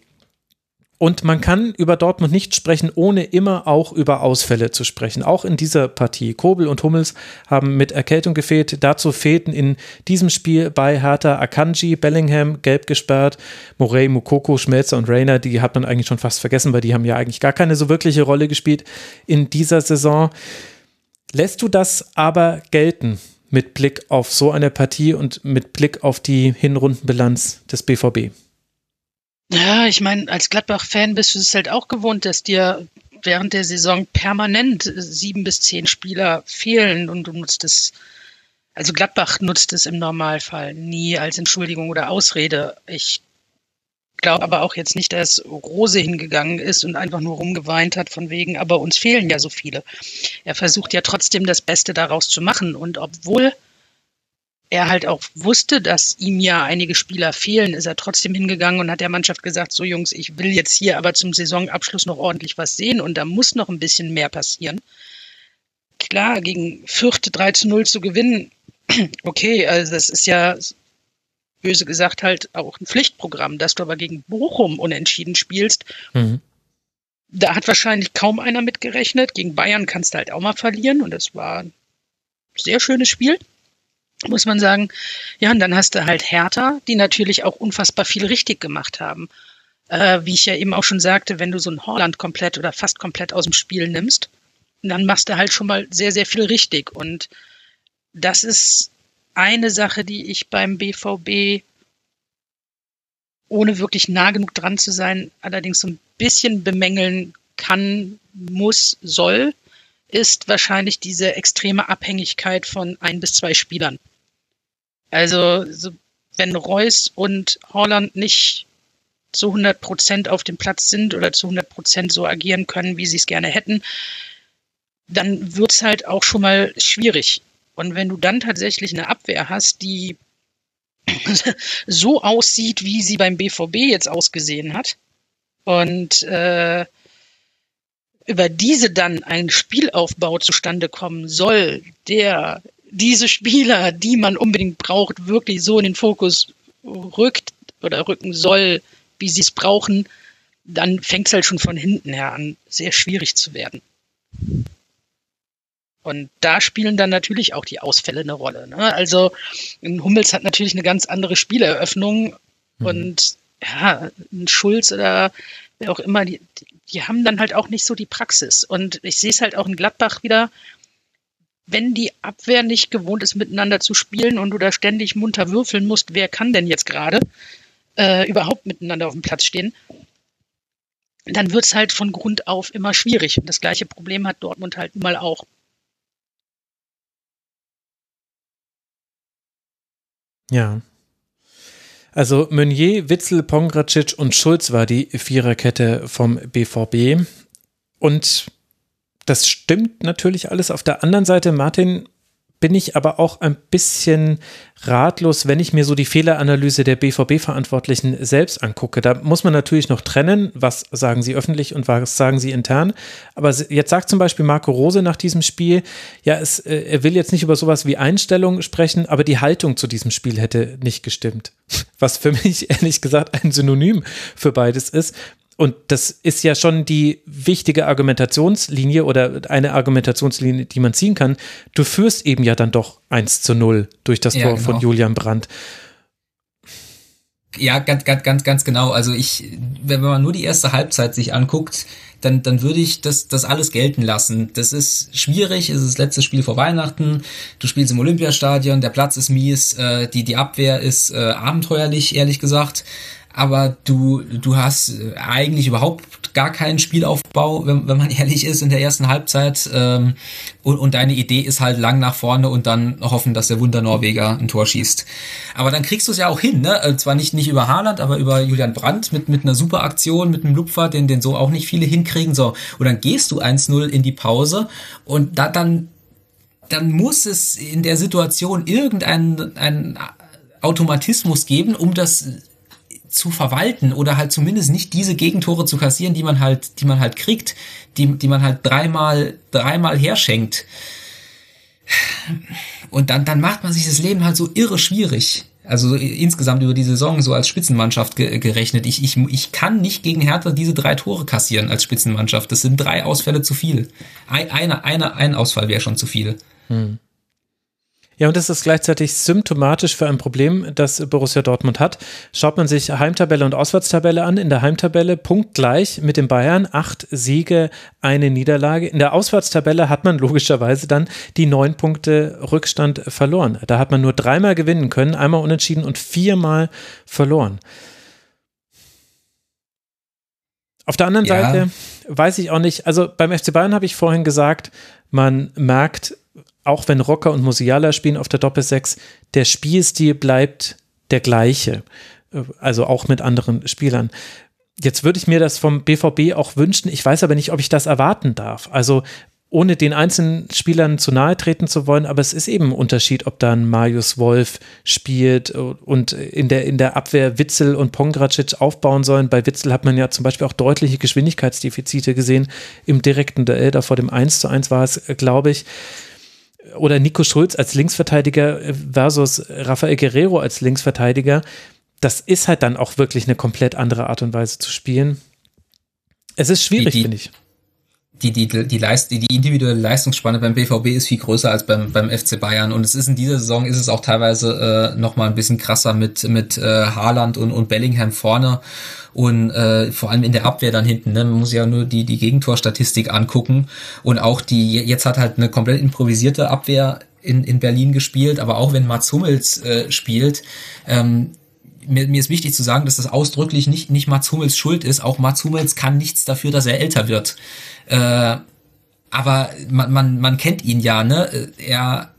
Und man kann über Dortmund nicht sprechen, ohne immer auch über Ausfälle zu sprechen. Auch in dieser Partie. Kobel und Hummels haben mit Erkältung gefehlt. Dazu fehlten in diesem Spiel bei Hertha Akanji, Bellingham, gelb gesperrt, Morey, Mukoko, Schmelzer und Rainer. Die hat man eigentlich schon fast vergessen, weil die haben ja eigentlich gar keine so wirkliche Rolle gespielt in dieser Saison. Lässt du das aber gelten mit Blick auf so eine Partie und mit Blick auf die Hinrundenbilanz des BVB? Ja, ich meine, als Gladbach-Fan bist du es halt auch gewohnt, dass dir während der Saison permanent sieben bis zehn Spieler fehlen und du nutzt es, also Gladbach nutzt es im Normalfall nie als Entschuldigung oder Ausrede. Ich glaube aber auch jetzt nicht, dass Rose hingegangen ist und einfach nur rumgeweint hat von wegen, aber uns fehlen ja so viele. Er versucht ja trotzdem das Beste daraus zu machen und obwohl er halt auch wusste, dass ihm ja einige Spieler fehlen, ist er trotzdem hingegangen und hat der Mannschaft gesagt, so Jungs, ich will jetzt hier aber zum Saisonabschluss noch ordentlich was sehen und da muss noch ein bisschen mehr passieren. Klar, gegen Fürth 3 zu 0 zu gewinnen, [clears throat] okay, also das ist ja böse gesagt halt auch ein Pflichtprogramm, dass du aber gegen Bochum unentschieden spielst. Mhm. Da hat wahrscheinlich kaum einer mitgerechnet. Gegen Bayern kannst du halt auch mal verlieren und das war ein sehr schönes Spiel muss man sagen. Ja, und dann hast du halt Hertha, die natürlich auch unfassbar viel richtig gemacht haben. Äh, wie ich ja eben auch schon sagte, wenn du so ein Holland komplett oder fast komplett aus dem Spiel nimmst, dann machst du halt schon mal sehr, sehr viel richtig. Und das ist eine Sache, die ich beim BVB ohne wirklich nah genug dran zu sein, allerdings so ein bisschen bemängeln kann, muss, soll, ist wahrscheinlich diese extreme Abhängigkeit von ein bis zwei Spielern. Also so, wenn Reus und Holland nicht zu 100 Prozent auf dem Platz sind oder zu 100 Prozent so agieren können, wie sie es gerne hätten, dann wird es halt auch schon mal schwierig. Und wenn du dann tatsächlich eine Abwehr hast, die [laughs] so aussieht, wie sie beim BVB jetzt ausgesehen hat, und äh, über diese dann ein Spielaufbau zustande kommen soll, der diese Spieler, die man unbedingt braucht, wirklich so in den Fokus rückt oder rücken soll, wie sie es brauchen, dann fängt es halt schon von hinten her an, sehr schwierig zu werden. Und da spielen dann natürlich auch die Ausfälle eine Rolle. Ne? Also Hummels hat natürlich eine ganz andere Spieleröffnung mhm. und ja, ein Schulz oder wer auch immer, die, die haben dann halt auch nicht so die Praxis. Und ich sehe es halt auch in Gladbach wieder, wenn die Abwehr nicht gewohnt ist, miteinander zu spielen und du da ständig munter würfeln musst, wer kann denn jetzt gerade äh, überhaupt miteinander auf dem Platz stehen, dann wird es halt von Grund auf immer schwierig. Und das gleiche Problem hat Dortmund halt mal auch. Ja. Also Meunier, Witzel, Pongracic und Schulz war die Viererkette vom BVB. Und das stimmt natürlich alles. Auf der anderen Seite, Martin, bin ich aber auch ein bisschen ratlos, wenn ich mir so die Fehleranalyse der BVB-Verantwortlichen selbst angucke. Da muss man natürlich noch trennen, was sagen sie öffentlich und was sagen sie intern. Aber jetzt sagt zum Beispiel Marco Rose nach diesem Spiel, ja, es, äh, er will jetzt nicht über sowas wie Einstellung sprechen, aber die Haltung zu diesem Spiel hätte nicht gestimmt. [laughs] Was für mich [laughs] ehrlich gesagt ein Synonym für beides ist und das ist ja schon die wichtige Argumentationslinie oder eine Argumentationslinie, die man ziehen kann. Du führst eben ja dann doch 1 zu 0 durch das ja, Tor genau. von Julian Brandt. Ja, ganz, ganz, ganz, ganz genau. Also ich, wenn man nur die erste Halbzeit sich anguckt, dann, dann würde ich das, das alles gelten lassen. Das ist schwierig, es ist das letzte Spiel vor Weihnachten, du spielst im Olympiastadion, der Platz ist mies, äh, die, die Abwehr ist äh, abenteuerlich, ehrlich gesagt aber du, du hast äh, eigentlich überhaupt gar keinen Spielaufbau, wenn, wenn man [laughs] ehrlich ist, in der ersten Halbzeit. Ähm, und, und deine Idee ist halt lang nach vorne und dann hoffen, dass der Wunder Norweger ein Tor schießt. Aber dann kriegst du es ja auch hin, ne? Äh, zwar nicht, nicht über Haaland, aber über Julian Brandt mit, mit einer super Aktion, mit einem Lupfer, den, den so auch nicht viele hinkriegen. So, und dann gehst du 1-0 in die Pause und da dann, dann muss es in der Situation irgendeinen einen Automatismus geben, um das zu verwalten oder halt zumindest nicht diese Gegentore zu kassieren, die man halt, die man halt kriegt, die, die man halt dreimal, dreimal herschenkt. Und dann, dann macht man sich das Leben halt so irre schwierig. Also insgesamt über die Saison so als Spitzenmannschaft ge gerechnet. Ich, ich, ich kann nicht gegen Hertha diese drei Tore kassieren als Spitzenmannschaft. Das sind drei Ausfälle zu viel. Ein, eine, eine, ein Ausfall wäre schon zu viel. Hm. Ja, und das ist gleichzeitig symptomatisch für ein Problem, das Borussia Dortmund hat. Schaut man sich Heimtabelle und Auswärtstabelle an. In der Heimtabelle punktgleich mit den Bayern, acht Siege, eine Niederlage. In der Auswärtstabelle hat man logischerweise dann die neun Punkte Rückstand verloren. Da hat man nur dreimal gewinnen können, einmal unentschieden und viermal verloren. Auf der anderen ja. Seite weiß ich auch nicht, also beim FC Bayern habe ich vorhin gesagt, man merkt, auch wenn Rocker und Musiala spielen auf der Doppelsechs, der Spielstil bleibt der gleiche. Also auch mit anderen Spielern. Jetzt würde ich mir das vom BVB auch wünschen. Ich weiß aber nicht, ob ich das erwarten darf. Also ohne den einzelnen Spielern zu nahe treten zu wollen, aber es ist eben ein Unterschied, ob dann Marius Wolf spielt und in der, in der Abwehr Witzel und Pongracic aufbauen sollen. Bei Witzel hat man ja zum Beispiel auch deutliche Geschwindigkeitsdefizite gesehen im direkten Duell, da vor dem 1 zu 1 war es, glaube ich oder Nico Schulz als Linksverteidiger versus Rafael Guerrero als Linksverteidiger, das ist halt dann auch wirklich eine komplett andere Art und Weise zu spielen. Es ist schwierig, finde ich die, die, die, Leist, die, die individuelle Leistungsspanne beim BVB ist viel größer als beim, beim FC Bayern. Und es ist in dieser Saison ist es auch teilweise äh, noch mal ein bisschen krasser mit, mit äh, Haaland und, und Bellingham vorne und äh, vor allem in der Abwehr dann hinten. Ne? Man muss ja nur die, die Gegentorstatistik angucken. Und auch die, jetzt hat halt eine komplett improvisierte Abwehr in, in Berlin gespielt, aber auch wenn Mats Hummels äh, spielt, ähm, mir, mir ist wichtig zu sagen, dass das ausdrücklich nicht, nicht Mats Hummels Schuld ist. Auch Mats Hummels kann nichts dafür, dass er älter wird. Äh, aber man, man, man kennt ihn ja, ne? Er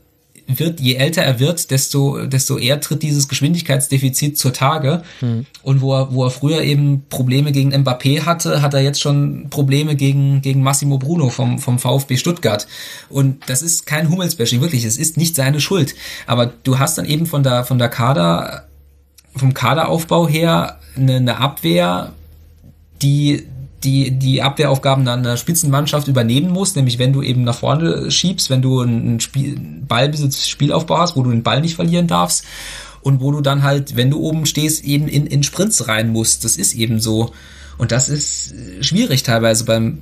wird, je älter er wird, desto, desto eher tritt dieses Geschwindigkeitsdefizit zur Tage. Mhm. Und wo er, wo er früher eben Probleme gegen Mbappé hatte, hat er jetzt schon Probleme gegen, gegen Massimo Bruno vom, vom VfB Stuttgart. Und das ist kein Hummelsbashing, wirklich. Es ist nicht seine Schuld. Aber du hast dann eben von der, von der Kader, vom Kaderaufbau her eine, eine Abwehr, die die, die Abwehraufgaben dann einer Spitzenmannschaft übernehmen muss, nämlich wenn du eben nach vorne schiebst, wenn du einen Spiel, Ballbesitz, Spielaufbau hast, wo du den Ball nicht verlieren darfst und wo du dann halt, wenn du oben stehst, eben in, in Sprints rein musst. Das ist eben so. Und das ist schwierig teilweise beim,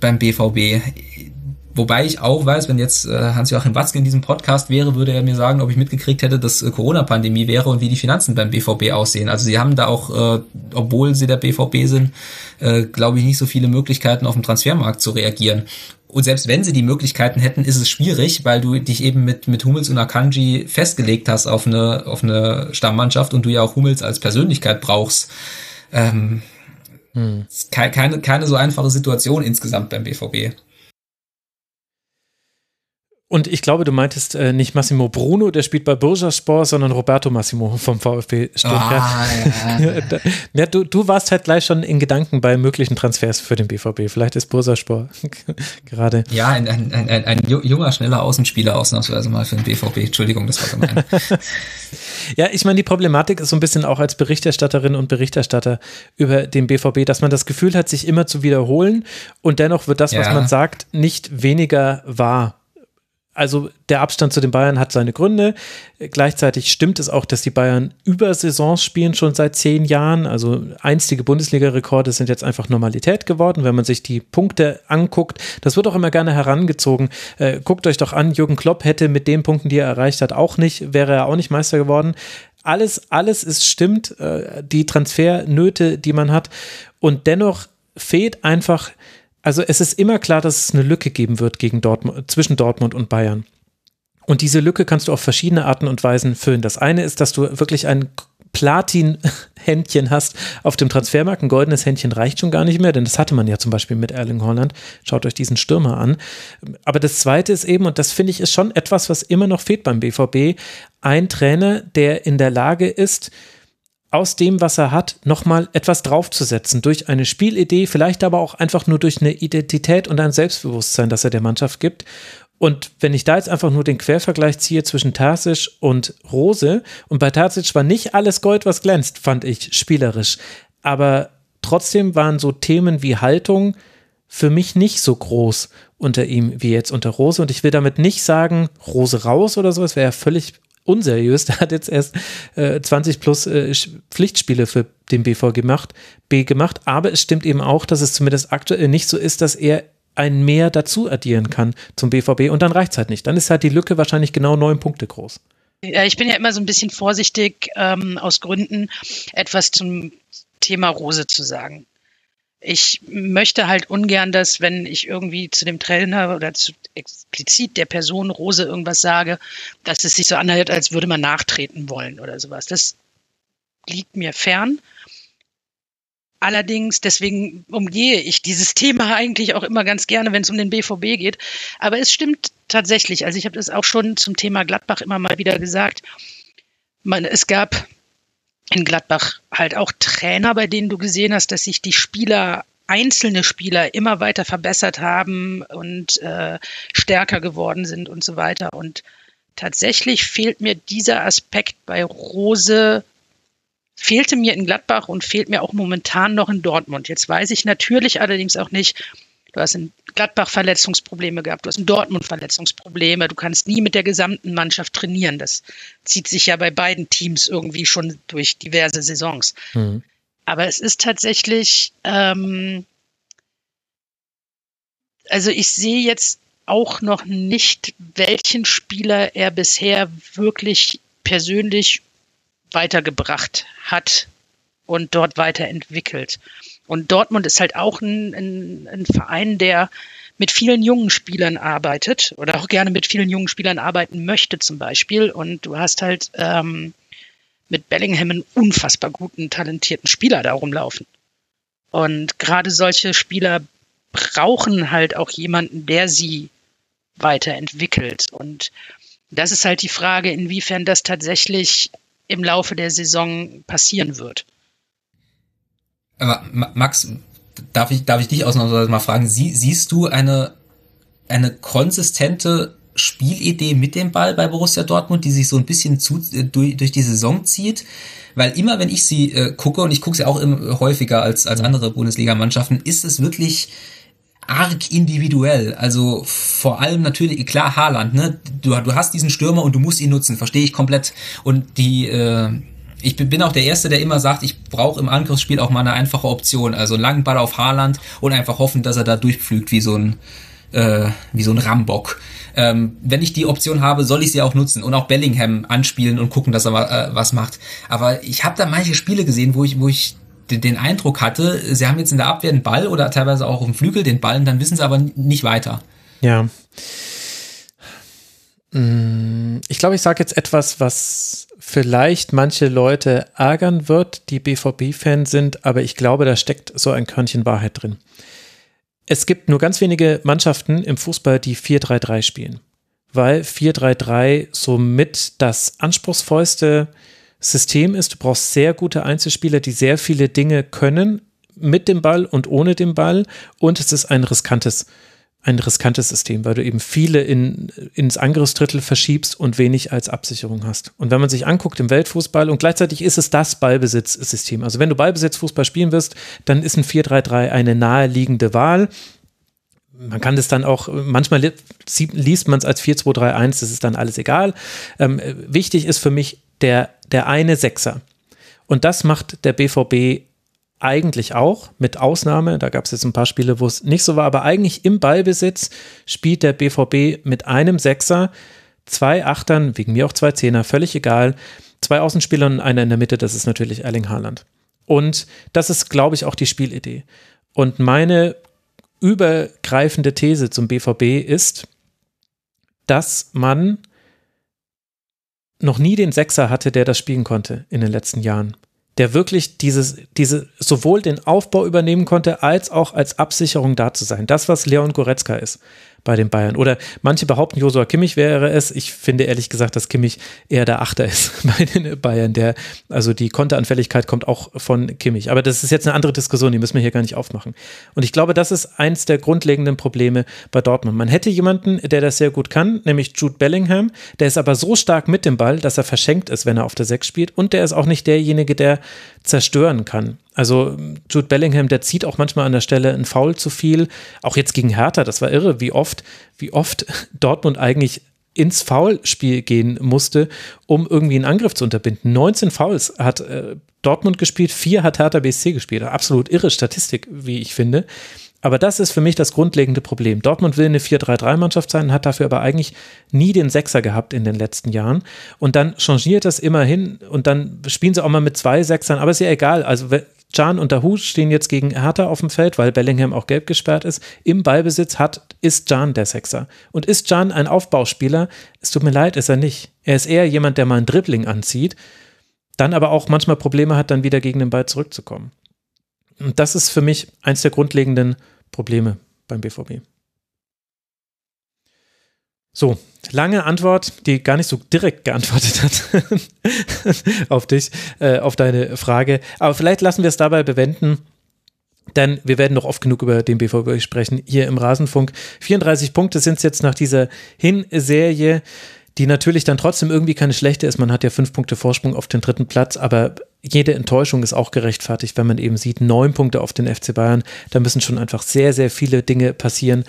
beim BVB. Wobei ich auch weiß, wenn jetzt äh, Hans-Joachim Watzke in diesem Podcast wäre, würde er mir sagen, ob ich mitgekriegt hätte, dass äh, Corona-Pandemie wäre und wie die Finanzen beim BVB aussehen. Also sie haben da auch, äh, obwohl sie der BVB sind, äh, glaube ich, nicht so viele Möglichkeiten auf dem Transfermarkt zu reagieren. Und selbst wenn sie die Möglichkeiten hätten, ist es schwierig, weil du dich eben mit, mit Hummels und Akanji festgelegt hast auf eine, auf eine Stammmannschaft und du ja auch Hummels als Persönlichkeit brauchst. Ähm, hm. keine, keine so einfache Situation insgesamt beim BVB. Und ich glaube, du meintest äh, nicht Massimo Bruno, der spielt bei Bursaspor, sondern Roberto Massimo vom VfB Stuttgart. Ah, ja, ja. ja, [laughs] du, du warst halt gleich schon in Gedanken bei möglichen Transfers für den BVB. Vielleicht ist Bursaspor [laughs] gerade. Ja, ein, ein, ein, ein, junger, schneller Außenspieler ausnahmsweise mal für den BVB. Entschuldigung, das war gemein. [laughs] ja, ich meine, die Problematik ist so ein bisschen auch als Berichterstatterin und Berichterstatter über den BVB, dass man das Gefühl hat, sich immer zu wiederholen und dennoch wird das, was man sagt, nicht weniger wahr also der Abstand zu den Bayern hat seine Gründe. Gleichzeitig stimmt es auch, dass die Bayern über Saisons spielen schon seit zehn Jahren. Also einstige Bundesliga-Rekorde sind jetzt einfach Normalität geworden, wenn man sich die Punkte anguckt. Das wird auch immer gerne herangezogen. Äh, guckt euch doch an, Jürgen Klopp hätte mit den Punkten, die er erreicht hat, auch nicht, wäre er auch nicht Meister geworden. Alles, alles ist stimmt, äh, die Transfernöte, die man hat. Und dennoch fehlt einfach also es ist immer klar, dass es eine Lücke geben wird gegen Dortmund, zwischen Dortmund und Bayern. Und diese Lücke kannst du auf verschiedene Arten und Weisen füllen. Das eine ist, dass du wirklich ein Platin-Händchen hast auf dem Transfermarkt. Ein goldenes Händchen reicht schon gar nicht mehr, denn das hatte man ja zum Beispiel mit Erling Holland. Schaut euch diesen Stürmer an. Aber das zweite ist eben, und das finde ich ist schon etwas, was immer noch fehlt beim BVB, ein Trainer, der in der Lage ist, aus dem, was er hat, nochmal etwas draufzusetzen. Durch eine Spielidee, vielleicht aber auch einfach nur durch eine Identität und ein Selbstbewusstsein, das er der Mannschaft gibt. Und wenn ich da jetzt einfach nur den Quervergleich ziehe zwischen Tarsic und Rose, und bei Tarsic war nicht alles Gold, was glänzt, fand ich spielerisch. Aber trotzdem waren so Themen wie Haltung für mich nicht so groß unter ihm wie jetzt unter Rose. Und ich will damit nicht sagen, Rose raus oder so, es wäre ja völlig unseriös. [laughs] Der hat jetzt erst äh, 20 plus äh, Pflichtspiele für den BV gemacht, B gemacht. Aber es stimmt eben auch, dass es zumindest aktuell nicht so ist, dass er ein Mehr dazu addieren kann zum BVB und dann reicht es halt nicht. Dann ist halt die Lücke wahrscheinlich genau neun Punkte groß. Ja, ich bin ja immer so ein bisschen vorsichtig ähm, aus Gründen, etwas zum Thema Rose zu sagen ich möchte halt ungern, dass wenn ich irgendwie zu dem Trainer oder zu explizit der Person Rose irgendwas sage, dass es sich so anhört, als würde man nachtreten wollen oder sowas. Das liegt mir fern. Allerdings, deswegen umgehe ich dieses Thema [laughs] eigentlich auch immer ganz gerne, wenn es um den BVB geht. Aber es stimmt tatsächlich. Also ich habe das auch schon zum Thema Gladbach immer mal wieder gesagt. Man, es gab in Gladbach halt auch Trainer, bei denen du gesehen hast, dass sich die Spieler, einzelne Spieler immer weiter verbessert haben und äh, stärker geworden sind und so weiter. Und tatsächlich fehlt mir dieser Aspekt bei Rose, fehlte mir in Gladbach und fehlt mir auch momentan noch in Dortmund. Jetzt weiß ich natürlich allerdings auch nicht, Du hast in Gladbach Verletzungsprobleme gehabt, du hast in Dortmund Verletzungsprobleme, du kannst nie mit der gesamten Mannschaft trainieren. Das zieht sich ja bei beiden Teams irgendwie schon durch diverse Saisons. Mhm. Aber es ist tatsächlich, ähm, also ich sehe jetzt auch noch nicht, welchen Spieler er bisher wirklich persönlich weitergebracht hat und dort weiterentwickelt. Und Dortmund ist halt auch ein, ein, ein Verein, der mit vielen jungen Spielern arbeitet oder auch gerne mit vielen jungen Spielern arbeiten möchte zum Beispiel. Und du hast halt ähm, mit Bellingham einen unfassbar guten, talentierten Spieler da rumlaufen. Und gerade solche Spieler brauchen halt auch jemanden, der sie weiterentwickelt. Und das ist halt die Frage, inwiefern das tatsächlich im Laufe der Saison passieren wird. Max, darf ich, darf ich dich ausnahmsweise mal fragen, sie, siehst du eine, eine konsistente Spielidee mit dem Ball bei Borussia Dortmund, die sich so ein bisschen zu, äh, durch, durch die Saison zieht? Weil immer, wenn ich sie äh, gucke, und ich gucke sie auch immer häufiger als, als andere Bundesligamannschaften, ist es wirklich arg individuell. Also vor allem natürlich, klar, Haaland, ne? Du, du hast diesen Stürmer und du musst ihn nutzen, verstehe ich komplett. Und die, äh, ich bin auch der Erste, der immer sagt, ich brauche im Angriffsspiel auch mal eine einfache Option. Also einen langen Ball auf Haaland und einfach hoffen, dass er da durchpflügt wie so ein, äh, wie so ein Rambock. Ähm, wenn ich die Option habe, soll ich sie auch nutzen und auch Bellingham anspielen und gucken, dass er äh, was macht. Aber ich habe da manche Spiele gesehen, wo ich, wo ich den Eindruck hatte, sie haben jetzt in der Abwehr einen Ball oder teilweise auch dem Flügel den Ball und dann wissen sie aber nicht weiter. Ja. Mm, ich glaube, ich sage jetzt etwas, was vielleicht manche Leute ärgern wird, die BVB-Fans sind, aber ich glaube, da steckt so ein Körnchen Wahrheit drin. Es gibt nur ganz wenige Mannschaften im Fußball, die 4-3-3 spielen, weil 4-3-3 somit das anspruchsvollste System ist. Du brauchst sehr gute Einzelspieler, die sehr viele Dinge können mit dem Ball und ohne den Ball. Und es ist ein riskantes, ein riskantes System, weil du eben viele in, ins Angriffsdrittel verschiebst und wenig als Absicherung hast. Und wenn man sich anguckt im Weltfußball und gleichzeitig ist es das Ballbesitzsystem. Also wenn du Ballbesitzfußball spielen wirst, dann ist ein 4-3-3 eine naheliegende Wahl man kann das dann auch, manchmal liest man es als 4-2-3-1, das ist dann alles egal. Ähm, wichtig ist für mich der, der eine Sechser. Und das macht der BVB eigentlich auch, mit Ausnahme, da gab es jetzt ein paar Spiele, wo es nicht so war, aber eigentlich im Ballbesitz spielt der BVB mit einem Sechser, zwei Achtern, wegen mir auch zwei Zehner, völlig egal, zwei Außenspielern und einer in der Mitte, das ist natürlich Erling Haaland. Und das ist, glaube ich, auch die Spielidee. Und meine übergreifende These zum BVB ist, dass man noch nie den Sechser hatte, der das spielen konnte in den letzten Jahren. Der wirklich dieses, diese, sowohl den Aufbau übernehmen konnte, als auch als Absicherung da zu sein. Das, was Leon Goretzka ist bei den Bayern. Oder manche behaupten, Josua Kimmich wäre es. Ich finde ehrlich gesagt, dass Kimmich eher der Achter ist [laughs] bei den Bayern. Der, also die Konteranfälligkeit kommt auch von Kimmich. Aber das ist jetzt eine andere Diskussion, die müssen wir hier gar nicht aufmachen. Und ich glaube, das ist eins der grundlegenden Probleme bei Dortmund. Man hätte jemanden, der das sehr gut kann, nämlich Jude Bellingham. Der ist aber so stark mit dem Ball, dass er verschenkt ist, wenn er auf der Sechs spielt. Und der ist auch nicht derjenige, der zerstören kann. Also Jude Bellingham, der zieht auch manchmal an der Stelle ein Foul zu viel. Auch jetzt gegen Hertha, das war irre, wie oft, wie oft [laughs] Dortmund eigentlich ins Foulspiel gehen musste, um irgendwie einen Angriff zu unterbinden. 19 Fouls hat äh, Dortmund gespielt, vier hat Hertha BSC gespielt. Absolut irre Statistik, wie ich finde. Aber das ist für mich das grundlegende Problem. Dortmund will eine 4-3-3-Mannschaft sein, hat dafür aber eigentlich nie den Sechser gehabt in den letzten Jahren. Und dann changiert das immerhin und dann spielen sie auch mal mit zwei Sechsern, aber ist ja egal. Also Can und Dahu stehen jetzt gegen Hertha auf dem Feld, weil Bellingham auch gelb gesperrt ist. Im Ballbesitz hat, ist Can der Sechser. Und ist Can ein Aufbauspieler? Es tut mir leid, ist er nicht. Er ist eher jemand, der mal ein Dribbling anzieht, dann aber auch manchmal Probleme hat, dann wieder gegen den Ball zurückzukommen. Und das ist für mich eins der grundlegenden Probleme beim BVB. So, lange Antwort, die gar nicht so direkt geantwortet hat [laughs] auf dich, äh, auf deine Frage. Aber vielleicht lassen wir es dabei bewenden. Denn wir werden noch oft genug über den BVB sprechen hier im Rasenfunk. 34 Punkte sind es jetzt nach dieser Hinserie, die natürlich dann trotzdem irgendwie keine schlechte ist. Man hat ja fünf Punkte Vorsprung auf den dritten Platz, aber jede Enttäuschung ist auch gerechtfertigt, wenn man eben sieht, neun Punkte auf den FC Bayern. Da müssen schon einfach sehr, sehr viele Dinge passieren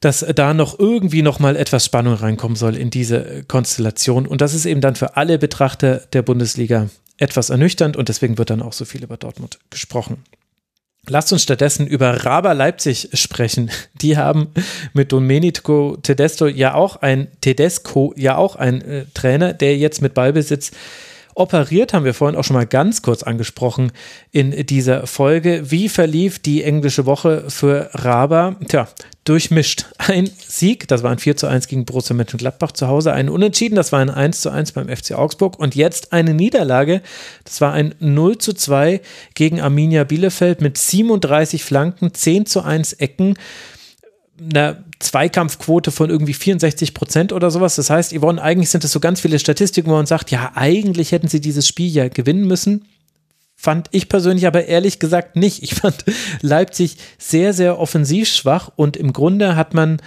dass da noch irgendwie noch mal etwas Spannung reinkommen soll in diese Konstellation. Und das ist eben dann für alle Betrachter der Bundesliga etwas ernüchternd und deswegen wird dann auch so viel über Dortmund gesprochen. Lasst uns stattdessen über Raba Leipzig sprechen. [laughs] Die haben mit Domenico Tedesco ja auch ein Tedesco ja auch ein äh, Trainer, der jetzt mit Ballbesitz operiert, haben wir vorhin auch schon mal ganz kurz angesprochen in dieser Folge. Wie verlief die englische Woche für Raba? Tja, durchmischt. Ein Sieg, das war ein 4 zu 1 gegen Borussia Mönchengladbach zu Hause, ein Unentschieden, das war ein 1 zu 1 beim FC Augsburg und jetzt eine Niederlage, das war ein 0 zu 2 gegen Arminia Bielefeld mit 37 Flanken, 10 zu 1 Ecken einer Zweikampfquote von irgendwie 64 Prozent oder sowas. Das heißt, Yvonne, eigentlich sind es so ganz viele Statistiken, wo man sagt, ja, eigentlich hätten sie dieses Spiel ja gewinnen müssen. Fand ich persönlich aber ehrlich gesagt nicht. Ich fand Leipzig sehr, sehr offensiv schwach und im Grunde hat man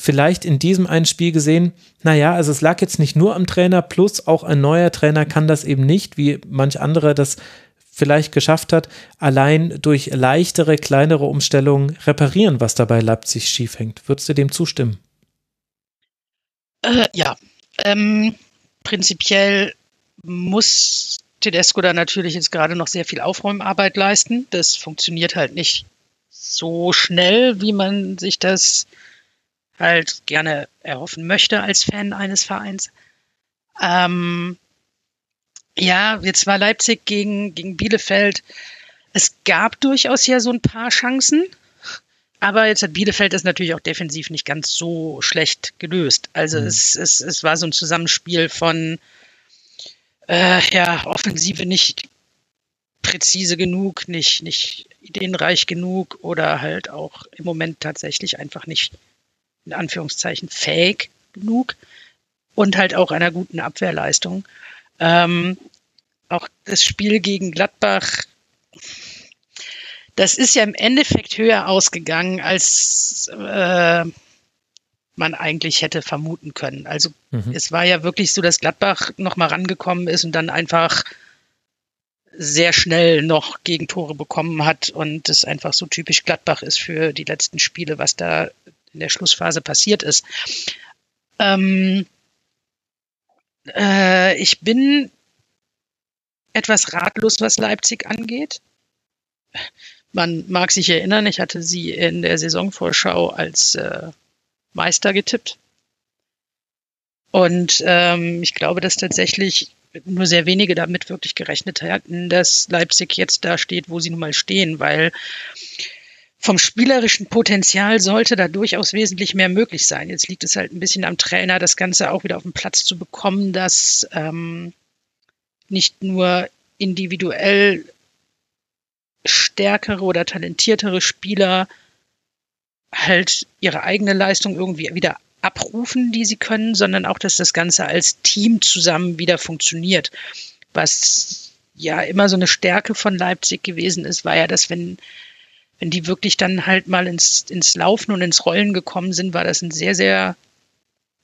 vielleicht in diesem einen Spiel gesehen, naja, also es lag jetzt nicht nur am Trainer, plus auch ein neuer Trainer kann das eben nicht, wie manch andere das vielleicht geschafft hat, allein durch leichtere, kleinere Umstellungen reparieren, was dabei Leipzig schief hängt. Würdest du dem zustimmen? Äh, ja, ähm, prinzipiell muss Tedesco da natürlich jetzt gerade noch sehr viel Aufräumarbeit leisten. Das funktioniert halt nicht so schnell, wie man sich das halt gerne erhoffen möchte als Fan eines Vereins. Ähm, ja, jetzt war Leipzig gegen, gegen Bielefeld. Es gab durchaus ja so ein paar Chancen. Aber jetzt hat Bielefeld das natürlich auch defensiv nicht ganz so schlecht gelöst. Also mhm. es, es, es war so ein Zusammenspiel von äh, ja, Offensive nicht präzise genug, nicht, nicht ideenreich genug oder halt auch im Moment tatsächlich einfach nicht in Anführungszeichen fähig genug und halt auch einer guten Abwehrleistung. Ähm, auch das Spiel gegen Gladbach, das ist ja im Endeffekt höher ausgegangen, als äh, man eigentlich hätte vermuten können. Also mhm. es war ja wirklich so, dass Gladbach nochmal rangekommen ist und dann einfach sehr schnell noch Gegentore bekommen hat und es einfach so typisch Gladbach ist für die letzten Spiele, was da in der Schlussphase passiert ist. Ähm, äh, ich bin etwas ratlos, was Leipzig angeht. Man mag sich erinnern, ich hatte sie in der Saisonvorschau als äh, Meister getippt. Und ähm, ich glaube, dass tatsächlich nur sehr wenige damit wirklich gerechnet hatten, dass Leipzig jetzt da steht, wo sie nun mal stehen, weil vom spielerischen Potenzial sollte da durchaus wesentlich mehr möglich sein. Jetzt liegt es halt ein bisschen am Trainer, das Ganze auch wieder auf den Platz zu bekommen, dass ähm, nicht nur individuell stärkere oder talentiertere Spieler halt ihre eigene Leistung irgendwie wieder abrufen, die sie können, sondern auch, dass das Ganze als Team zusammen wieder funktioniert. Was ja immer so eine Stärke von Leipzig gewesen ist, war ja, dass wenn, wenn die wirklich dann halt mal ins, ins Laufen und ins Rollen gekommen sind, war das ein sehr, sehr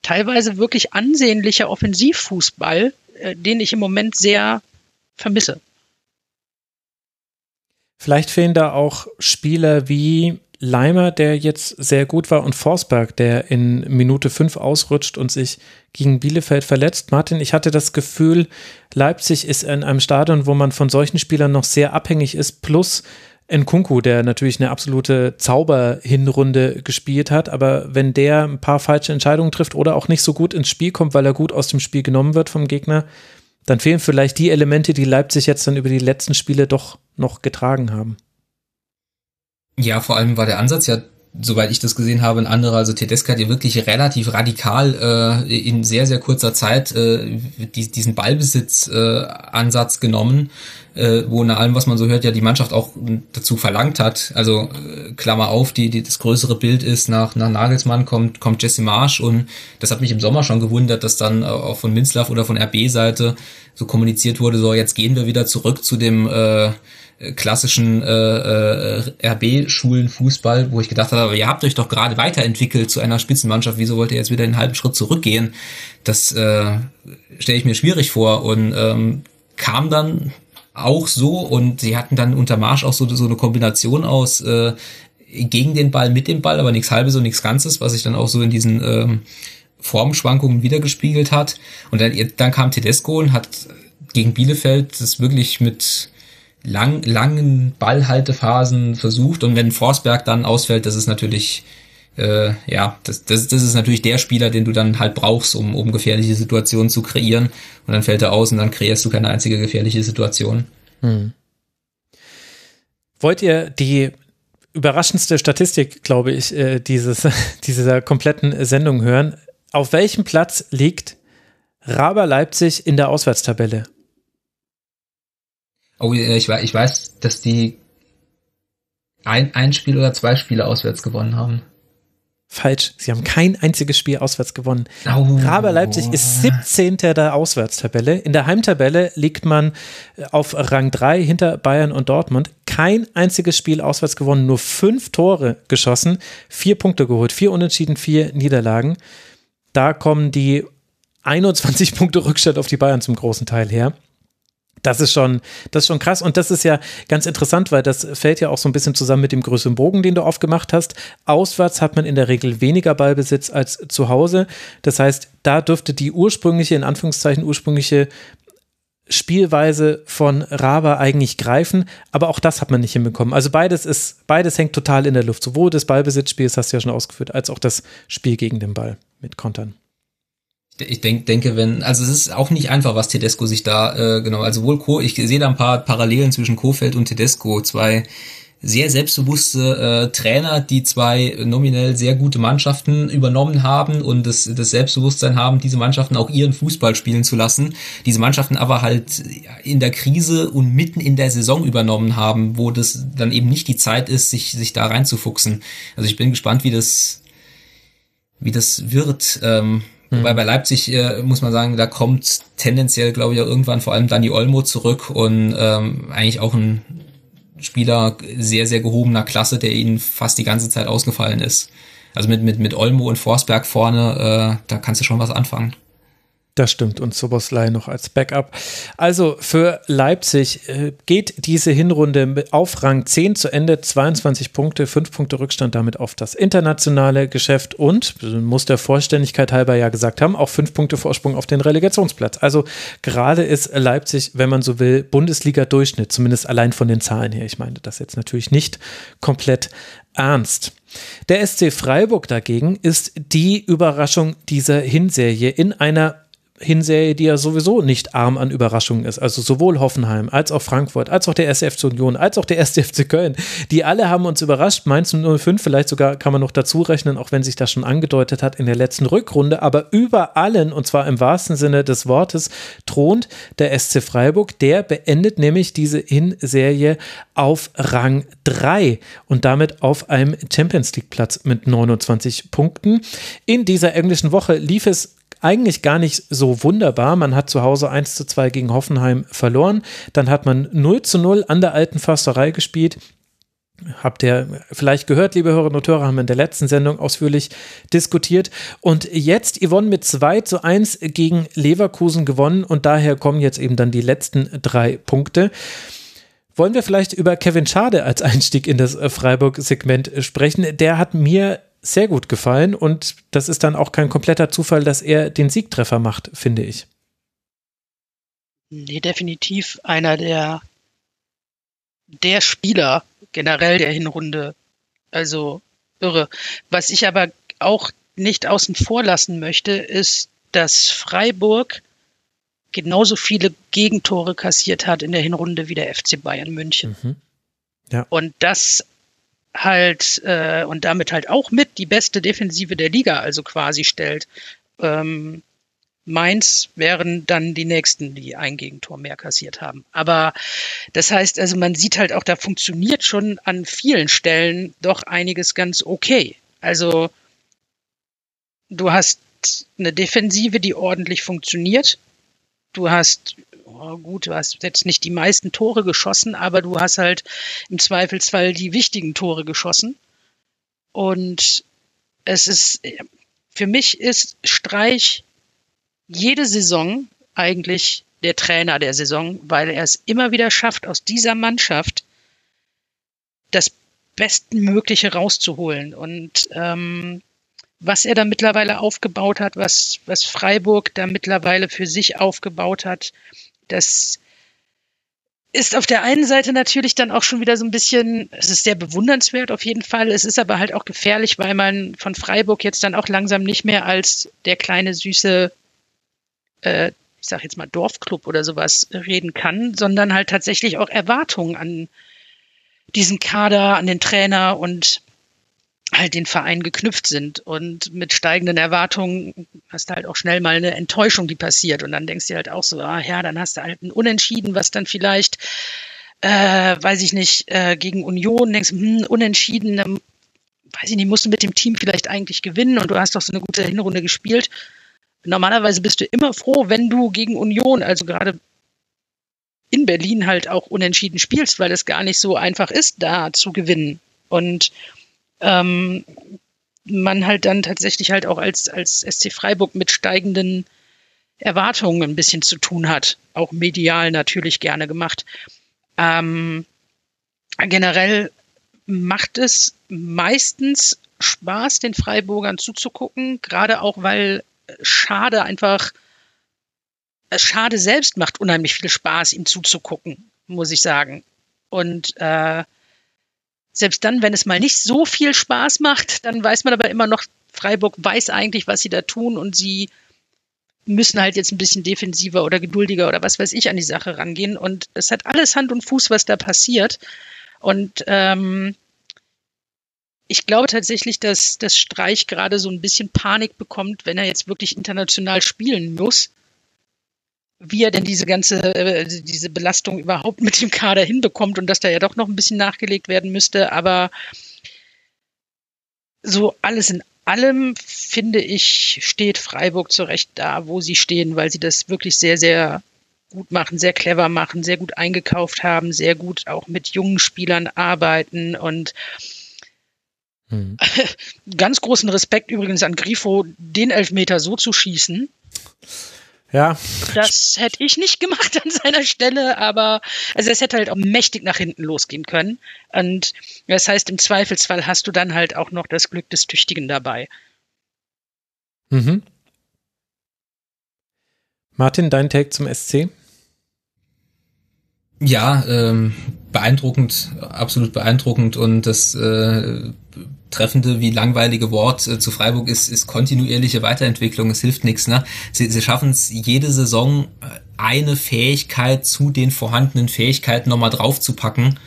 teilweise wirklich ansehnlicher Offensivfußball, äh, den ich im Moment sehr vermisse. Vielleicht fehlen da auch Spieler wie Leimer, der jetzt sehr gut war, und Forsberg, der in Minute 5 ausrutscht und sich gegen Bielefeld verletzt. Martin, ich hatte das Gefühl, Leipzig ist in einem Stadion, wo man von solchen Spielern noch sehr abhängig ist, plus Nkunku, der natürlich eine absolute Zauberhinrunde gespielt hat, aber wenn der ein paar falsche Entscheidungen trifft oder auch nicht so gut ins Spiel kommt, weil er gut aus dem Spiel genommen wird vom Gegner, dann fehlen vielleicht die Elemente, die Leipzig jetzt dann über die letzten Spiele doch noch getragen haben. Ja, vor allem war der Ansatz ja, soweit ich das gesehen habe, ein anderer. Also Tedesco hat wirklich relativ radikal äh, in sehr, sehr kurzer Zeit äh, die, diesen Ballbesitz-Ansatz äh, genommen, äh, wo nach allem, was man so hört, ja die Mannschaft auch dazu verlangt hat. Also äh, Klammer auf, die, die das größere Bild ist, nach, nach Nagelsmann kommt, kommt Jesse Marsch und das hat mich im Sommer schon gewundert, dass dann auch von Minzlaff oder von RB-Seite so kommuniziert wurde, so jetzt gehen wir wieder zurück zu dem äh, klassischen äh, äh, RB-Schulen-Fußball, wo ich gedacht habe, ihr habt euch doch gerade weiterentwickelt zu einer Spitzenmannschaft, wieso wollt ihr jetzt wieder einen halben Schritt zurückgehen? Das äh, stelle ich mir schwierig vor und ähm, kam dann auch so und sie hatten dann unter Marsch auch so, so eine Kombination aus äh, gegen den Ball, mit dem Ball, aber nichts halbes und nichts Ganzes, was sich dann auch so in diesen ähm, Formschwankungen wiedergespiegelt hat. Und dann, dann kam Tedesco und hat gegen Bielefeld das wirklich mit lang, langen Ballhaltephasen versucht und wenn Forsberg dann ausfällt, das ist natürlich äh, ja, das, das, das ist natürlich der Spieler, den du dann halt brauchst, um, um gefährliche Situationen zu kreieren. Und dann fällt er aus und dann kreierst du keine einzige gefährliche Situation. Hm. Wollt ihr die überraschendste Statistik, glaube ich, äh, dieses, [laughs] dieser kompletten Sendung hören? Auf welchem Platz liegt Raber Leipzig in der Auswärtstabelle? Oh, ich, ich weiß, dass die ein, ein Spiel oder zwei Spiele auswärts gewonnen haben. Falsch. Sie haben kein einziges Spiel auswärts gewonnen. Oh. Raber Leipzig ist 17. der Auswärtstabelle. In der Heimtabelle liegt man äh, auf Rang 3 hinter Bayern und Dortmund. Kein einziges Spiel auswärts gewonnen, nur fünf Tore geschossen, vier Punkte geholt, vier Unentschieden, vier Niederlagen. Da kommen die 21 Punkte Rückstand auf die Bayern zum großen Teil her. Das ist schon, das ist schon krass. Und das ist ja ganz interessant, weil das fällt ja auch so ein bisschen zusammen mit dem größeren Bogen, den du aufgemacht hast. Auswärts hat man in der Regel weniger Ballbesitz als zu Hause. Das heißt, da dürfte die ursprüngliche, in Anführungszeichen ursprüngliche Spielweise von Raba eigentlich greifen, aber auch das hat man nicht hinbekommen. Also beides ist, beides hängt total in der Luft. Sowohl das Ballbesitzspiel, das hast du ja schon ausgeführt, als auch das Spiel gegen den Ball mit Kontern. Ich denk, denke, wenn, also es ist auch nicht einfach, was Tedesco sich da, äh, genau, also wohl Co, ich sehe da ein paar Parallelen zwischen Kofeld und Tedesco, zwei sehr selbstbewusste äh, Trainer, die zwei nominell sehr gute Mannschaften übernommen haben und das, das Selbstbewusstsein haben, diese Mannschaften auch ihren Fußball spielen zu lassen. Diese Mannschaften aber halt in der Krise und mitten in der Saison übernommen haben, wo das dann eben nicht die Zeit ist, sich, sich da reinzufuchsen. Also ich bin gespannt, wie das, wie das wird. Ähm, Mhm. Wobei bei Leipzig äh, muss man sagen, da kommt tendenziell, glaube ich, auch irgendwann vor allem Dani Olmo zurück und ähm, eigentlich auch ein Spieler sehr, sehr gehobener Klasse, der ihnen fast die ganze Zeit ausgefallen ist. Also mit, mit, mit Olmo und Forsberg vorne, äh, da kannst du schon was anfangen. Das stimmt. Und Soboslai noch als Backup. Also für Leipzig äh, geht diese Hinrunde auf Rang 10 zu Ende. 22 Punkte, 5 Punkte Rückstand damit auf das internationale Geschäft und, muss der Vollständigkeit halber ja gesagt haben, auch 5 Punkte Vorsprung auf den Relegationsplatz. Also gerade ist Leipzig, wenn man so will, Bundesliga-Durchschnitt, zumindest allein von den Zahlen her. Ich meine das jetzt natürlich nicht komplett ernst. Der SC Freiburg dagegen ist die Überraschung dieser Hinserie in einer Hinserie, die ja sowieso nicht arm an Überraschungen ist. Also sowohl Hoffenheim als auch Frankfurt, als auch der SFC Union, als auch der SFC Köln. Die alle haben uns überrascht. Mainz 05 vielleicht sogar kann man noch dazu rechnen, auch wenn sich das schon angedeutet hat in der letzten Rückrunde. Aber über allen, und zwar im wahrsten Sinne des Wortes, thront der SC Freiburg. Der beendet nämlich diese Hinserie auf Rang 3 und damit auf einem Champions League Platz mit 29 Punkten. In dieser englischen Woche lief es eigentlich gar nicht so wunderbar. Man hat zu Hause 1 zu 2 gegen Hoffenheim verloren. Dann hat man 0 zu 0 an der alten Försterei gespielt. Habt ihr vielleicht gehört, liebe Hörerinnen und Hörer, haben wir in der letzten Sendung ausführlich diskutiert. Und jetzt Yvonne mit 2 zu 1 gegen Leverkusen gewonnen und daher kommen jetzt eben dann die letzten drei Punkte. Wollen wir vielleicht über Kevin Schade als Einstieg in das Freiburg-Segment sprechen? Der hat mir sehr gut gefallen und das ist dann auch kein kompletter Zufall, dass er den Siegtreffer macht, finde ich. Nee, definitiv einer der, der Spieler generell der Hinrunde. Also irre. Was ich aber auch nicht außen vor lassen möchte, ist, dass Freiburg genauso viele Gegentore kassiert hat in der Hinrunde wie der FC Bayern München. Mhm. Ja. Und das halt äh, und damit halt auch mit die beste Defensive der Liga also quasi stellt. Ähm, Mainz wären dann die nächsten, die ein Gegentor mehr kassiert haben. Aber das heißt, also man sieht halt auch, da funktioniert schon an vielen Stellen doch einiges ganz okay. Also du hast eine Defensive, die ordentlich funktioniert. Du hast oh gut, du hast jetzt nicht die meisten Tore geschossen, aber du hast halt im Zweifelsfall die wichtigen Tore geschossen. Und es ist, für mich ist Streich jede Saison eigentlich der Trainer der Saison, weil er es immer wieder schafft, aus dieser Mannschaft das Bestmögliche rauszuholen. Und ähm, was er da mittlerweile aufgebaut hat, was, was Freiburg da mittlerweile für sich aufgebaut hat, das ist auf der einen Seite natürlich dann auch schon wieder so ein bisschen, es ist sehr bewundernswert auf jeden Fall. Es ist aber halt auch gefährlich, weil man von Freiburg jetzt dann auch langsam nicht mehr als der kleine süße, äh, ich sag jetzt mal Dorfclub oder sowas reden kann, sondern halt tatsächlich auch Erwartungen an diesen Kader, an den Trainer und halt den Verein geknüpft sind. Und mit steigenden Erwartungen hast du halt auch schnell mal eine Enttäuschung, die passiert. Und dann denkst du halt auch so, ah ja, dann hast du halt ein Unentschieden, was dann vielleicht, äh, weiß ich nicht, äh, gegen Union denkst, hm, Unentschieden, dann, weiß ich nicht, musst du mit dem Team vielleicht eigentlich gewinnen und du hast doch so eine gute Hinrunde gespielt. Normalerweise bist du immer froh, wenn du gegen Union, also gerade in Berlin halt auch unentschieden spielst, weil es gar nicht so einfach ist, da zu gewinnen. Und ähm, man halt dann tatsächlich halt auch als, als SC Freiburg mit steigenden Erwartungen ein bisschen zu tun hat. Auch medial natürlich gerne gemacht. Ähm, generell macht es meistens Spaß, den Freiburgern zuzugucken, gerade auch weil Schade einfach, Schade selbst macht unheimlich viel Spaß, ihm zuzugucken, muss ich sagen. Und äh, selbst dann, wenn es mal nicht so viel Spaß macht, dann weiß man aber immer noch, Freiburg weiß eigentlich, was sie da tun und sie müssen halt jetzt ein bisschen defensiver oder geduldiger oder was weiß ich an die Sache rangehen. Und es hat alles Hand und Fuß, was da passiert. Und ähm, ich glaube tatsächlich, dass das Streich gerade so ein bisschen Panik bekommt, wenn er jetzt wirklich international spielen muss wie er denn diese ganze, äh, diese Belastung überhaupt mit dem Kader hinbekommt und dass da ja doch noch ein bisschen nachgelegt werden müsste. Aber so alles in allem, finde ich, steht Freiburg zurecht da, wo sie stehen, weil sie das wirklich sehr, sehr gut machen, sehr clever machen, sehr gut eingekauft haben, sehr gut auch mit jungen Spielern arbeiten und hm. [laughs] ganz großen Respekt übrigens an Grifo, den Elfmeter so zu schießen. Ja. Das hätte ich nicht gemacht an seiner Stelle, aber also es hätte halt auch mächtig nach hinten losgehen können. Und das heißt, im Zweifelsfall hast du dann halt auch noch das Glück des Tüchtigen dabei. Mhm. Martin, dein Take zum SC? Ja, ähm, beeindruckend, absolut beeindruckend und das äh, treffende wie langweilige Wort äh, zu Freiburg ist, ist kontinuierliche Weiterentwicklung. Es hilft nichts. Ne? Sie, sie schaffen es jede Saison äh, eine Fähigkeit zu den vorhandenen Fähigkeiten nochmal draufzupacken.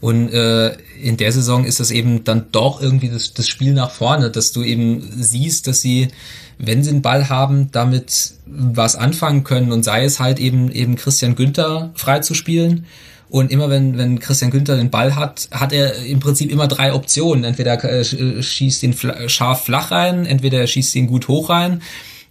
Und äh, in der Saison ist das eben dann doch irgendwie das, das Spiel nach vorne, dass du eben siehst, dass sie, wenn sie einen Ball haben, damit was anfangen können und sei es halt eben eben Christian Günther frei zu spielen und immer wenn, wenn Christian Günther den Ball hat, hat er im Prinzip immer drei Optionen. Entweder er äh, schießt ihn scharf flach rein, entweder er schießt ihn gut hoch rein,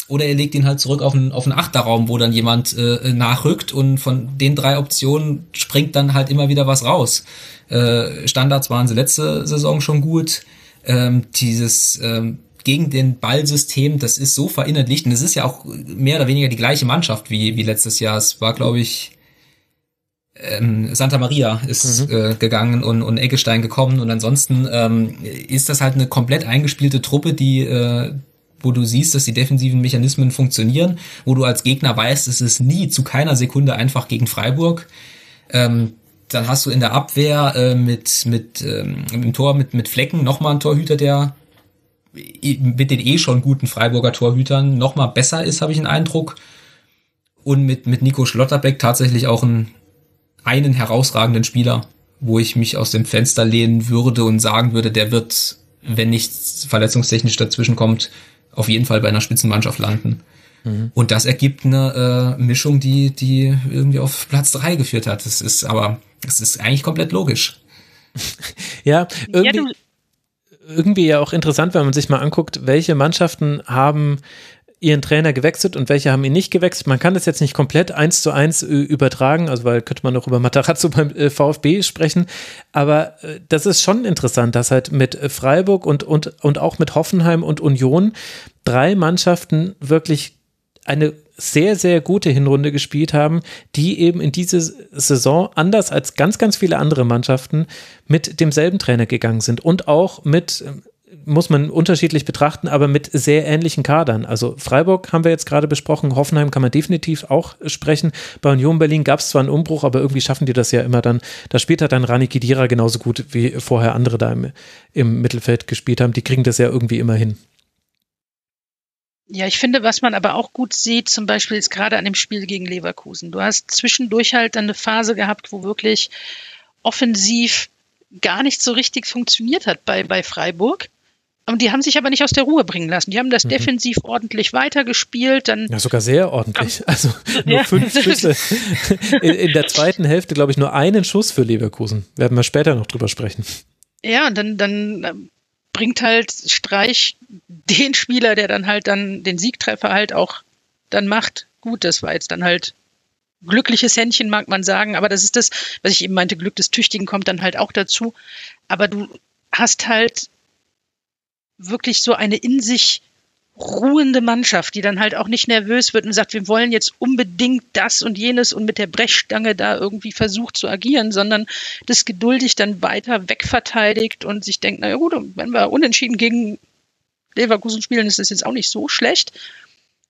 oder er legt ihn halt zurück auf einen, auf einen Achterraum, wo dann jemand äh, nachrückt und von den drei Optionen springt dann halt immer wieder was raus. Äh, Standards waren sie letzte Saison schon gut. Ähm, dieses ähm, gegen den Ballsystem, das ist so verinnerlicht und es ist ja auch mehr oder weniger die gleiche Mannschaft wie, wie letztes Jahr. Es war, glaube ich, ähm, Santa Maria ist mhm. äh, gegangen und, und Eggestein gekommen und ansonsten ähm, ist das halt eine komplett eingespielte Truppe, die äh, wo du siehst, dass die defensiven Mechanismen funktionieren, wo du als Gegner weißt, es ist nie zu keiner Sekunde einfach gegen Freiburg. Ähm, dann hast du in der Abwehr äh, mit mit ähm, im Tor mit mit Flecken nochmal einen Torhüter, der mit den eh schon guten Freiburger Torhütern nochmal besser ist, habe ich den Eindruck. Und mit mit Nico Schlotterbeck tatsächlich auch ein einen herausragenden Spieler, wo ich mich aus dem Fenster lehnen würde und sagen würde, der wird, wenn nichts verletzungstechnisch dazwischen kommt, auf jeden Fall bei einer Spitzenmannschaft landen. Mhm. Und das ergibt eine äh, Mischung, die, die irgendwie auf Platz drei geführt hat. Das ist aber, das ist eigentlich komplett logisch. [laughs] ja, irgendwie, ja, irgendwie ja auch interessant, wenn man sich mal anguckt, welche Mannschaften haben ihren Trainer gewechselt und welche haben ihn nicht gewechselt. Man kann das jetzt nicht komplett eins zu eins übertragen, also weil könnte man noch über Matarazzo [laughs] beim äh, VfB sprechen, aber äh, das ist schon interessant, dass halt mit Freiburg und, und, und auch mit Hoffenheim und Union drei Mannschaften wirklich eine sehr, sehr gute Hinrunde gespielt haben, die eben in diese Saison anders als ganz, ganz viele andere Mannschaften mit demselben Trainer gegangen sind und auch mit muss man unterschiedlich betrachten, aber mit sehr ähnlichen Kadern. Also Freiburg haben wir jetzt gerade besprochen, Hoffenheim kann man definitiv auch sprechen. Bei Union Berlin gab es zwar einen Umbruch, aber irgendwie schaffen die das ja immer dann. Da spielt halt dann Rani Kidira genauso gut, wie vorher andere da im, im Mittelfeld gespielt haben. Die kriegen das ja irgendwie immer hin. Ja, ich finde, was man aber auch gut sieht, zum Beispiel jetzt gerade an dem Spiel gegen Leverkusen. Du hast zwischendurch halt dann eine Phase gehabt, wo wirklich offensiv gar nicht so richtig funktioniert hat bei, bei Freiburg. Und die haben sich aber nicht aus der Ruhe bringen lassen. Die haben das mhm. defensiv ordentlich weitergespielt. Dann ja, sogar sehr ordentlich. Also [laughs] nur ja. fünf Schüsse. In, in der zweiten Hälfte, glaube ich, nur einen Schuss für Leverkusen. Werden wir später noch drüber sprechen. Ja, und dann, dann äh, bringt halt Streich den Spieler, der dann halt dann den Siegtreffer halt auch dann macht. Gut, das war jetzt dann halt glückliches Händchen, mag man sagen, aber das ist das, was ich eben meinte, Glück des Tüchtigen kommt dann halt auch dazu. Aber du hast halt wirklich so eine in sich ruhende Mannschaft, die dann halt auch nicht nervös wird und sagt, wir wollen jetzt unbedingt das und jenes und mit der Brechstange da irgendwie versucht zu agieren, sondern das geduldig dann weiter wegverteidigt und sich denkt, naja gut, wenn wir unentschieden gegen Leverkusen spielen, ist das jetzt auch nicht so schlecht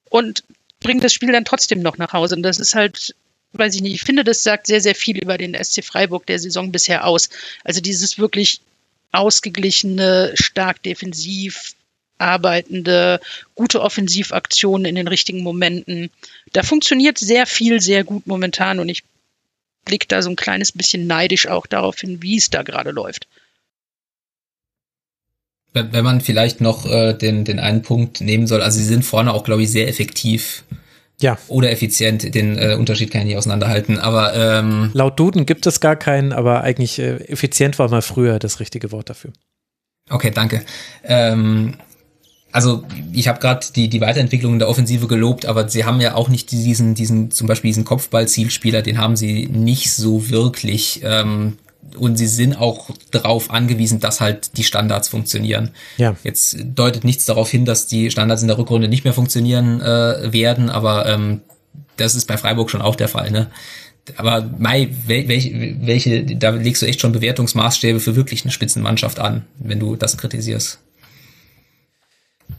und bringt das Spiel dann trotzdem noch nach Hause. Und das ist halt weiß ich nicht, ich finde, das sagt sehr, sehr viel über den SC Freiburg der Saison bisher aus. Also dieses wirklich ausgeglichene, stark defensiv arbeitende, gute Offensivaktionen in den richtigen Momenten. Da funktioniert sehr viel, sehr gut momentan und ich blicke da so ein kleines bisschen neidisch auch darauf hin, wie es da gerade läuft. Wenn man vielleicht noch äh, den, den einen Punkt nehmen soll, also sie sind vorne auch, glaube ich, sehr effektiv ja. Oder effizient, den äh, Unterschied kann ich nicht auseinanderhalten. Aber ähm, laut Duden gibt es gar keinen, aber eigentlich äh, effizient war mal früher das richtige Wort dafür. Okay, danke. Ähm, also ich habe gerade die, die Weiterentwicklung der Offensive gelobt, aber sie haben ja auch nicht diesen, diesen, zum Beispiel diesen Kopfball-Zielspieler, den haben sie nicht so wirklich. Ähm, und sie sind auch darauf angewiesen, dass halt die Standards funktionieren. Ja. Jetzt deutet nichts darauf hin, dass die Standards in der Rückrunde nicht mehr funktionieren äh, werden, aber ähm, das ist bei Freiburg schon auch der Fall. Ne? Aber Mai, welche, welche, da legst du echt schon Bewertungsmaßstäbe für wirklich eine Spitzenmannschaft an, wenn du das kritisierst.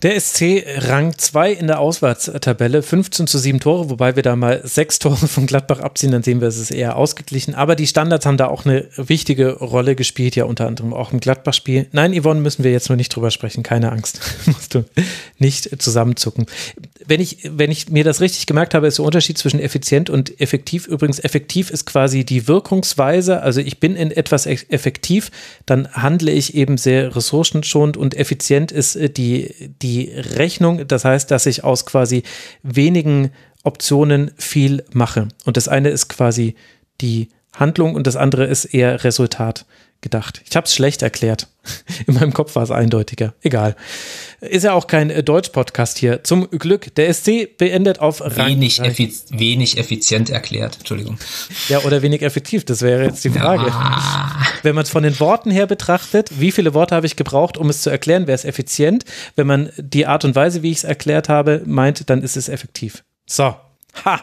Der SC Rang 2 in der Auswärtstabelle, 15 zu 7 Tore, wobei wir da mal sechs [laughs] Tore von Gladbach abziehen, dann sehen wir, es ist eher ausgeglichen. Aber die Standards haben da auch eine wichtige Rolle gespielt, ja unter anderem auch im Gladbach-Spiel. Nein, Yvonne, müssen wir jetzt nur nicht drüber sprechen, keine Angst, [laughs] musst du nicht zusammenzucken. Wenn ich, wenn ich mir das richtig gemerkt habe, ist der Unterschied zwischen effizient und effektiv. Übrigens, effektiv ist quasi die Wirkungsweise, also ich bin in etwas effektiv, dann handle ich eben sehr ressourcenschonend und effizient ist äh, die, die Rechnung. Das heißt, dass ich aus quasi wenigen Optionen viel mache. Und das eine ist quasi die Handlung und das andere ist eher Resultat gedacht. Ich habe es schlecht erklärt. [laughs] In meinem Kopf war es eindeutiger. Egal. Ist ja auch kein äh, Deutsch-Podcast hier. Zum Glück. Der SC beendet auf Rang. Wenig, effiz wenig effizient erklärt. Entschuldigung. Ja, oder wenig effektiv. Das wäre jetzt die Frage. Ja. Wenn man es von den Worten her betrachtet, wie viele Worte habe ich gebraucht, um es zu erklären, wäre es effizient. Wenn man die Art und Weise, wie ich es erklärt habe, meint, dann ist es effektiv. So. Ha!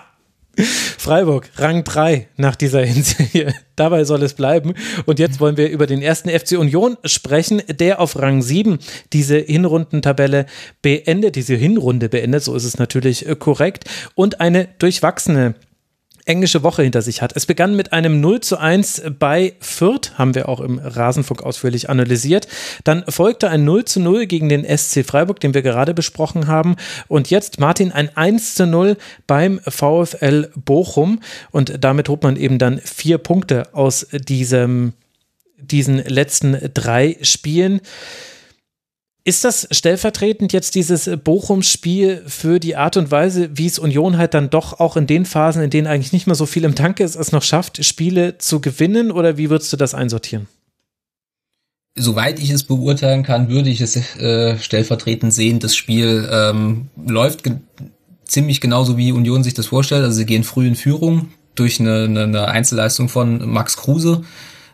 Freiburg, Rang 3 nach dieser [laughs] Hinserie. Dabei soll es bleiben. Und jetzt wollen wir über den ersten FC Union sprechen, der auf Rang 7 diese Hinrundentabelle beendet, diese Hinrunde beendet, so ist es natürlich korrekt, und eine durchwachsene englische Woche hinter sich hat. Es begann mit einem 0 zu 1 bei Fürth, haben wir auch im Rasenfunk ausführlich analysiert. Dann folgte ein 0 zu 0 gegen den SC Freiburg, den wir gerade besprochen haben. Und jetzt, Martin, ein 1 zu 0 beim VfL Bochum. Und damit holt man eben dann vier Punkte aus diesem, diesen letzten drei Spielen. Ist das stellvertretend jetzt dieses Bochum-Spiel für die Art und Weise, wie es Union halt dann doch auch in den Phasen, in denen eigentlich nicht mehr so viel im Tank ist, es noch schafft, Spiele zu gewinnen? Oder wie würdest du das einsortieren? Soweit ich es beurteilen kann, würde ich es äh, stellvertretend sehen. Das Spiel ähm, läuft ge ziemlich genauso, wie Union sich das vorstellt. Also sie gehen früh in Führung durch eine, eine, eine Einzelleistung von Max Kruse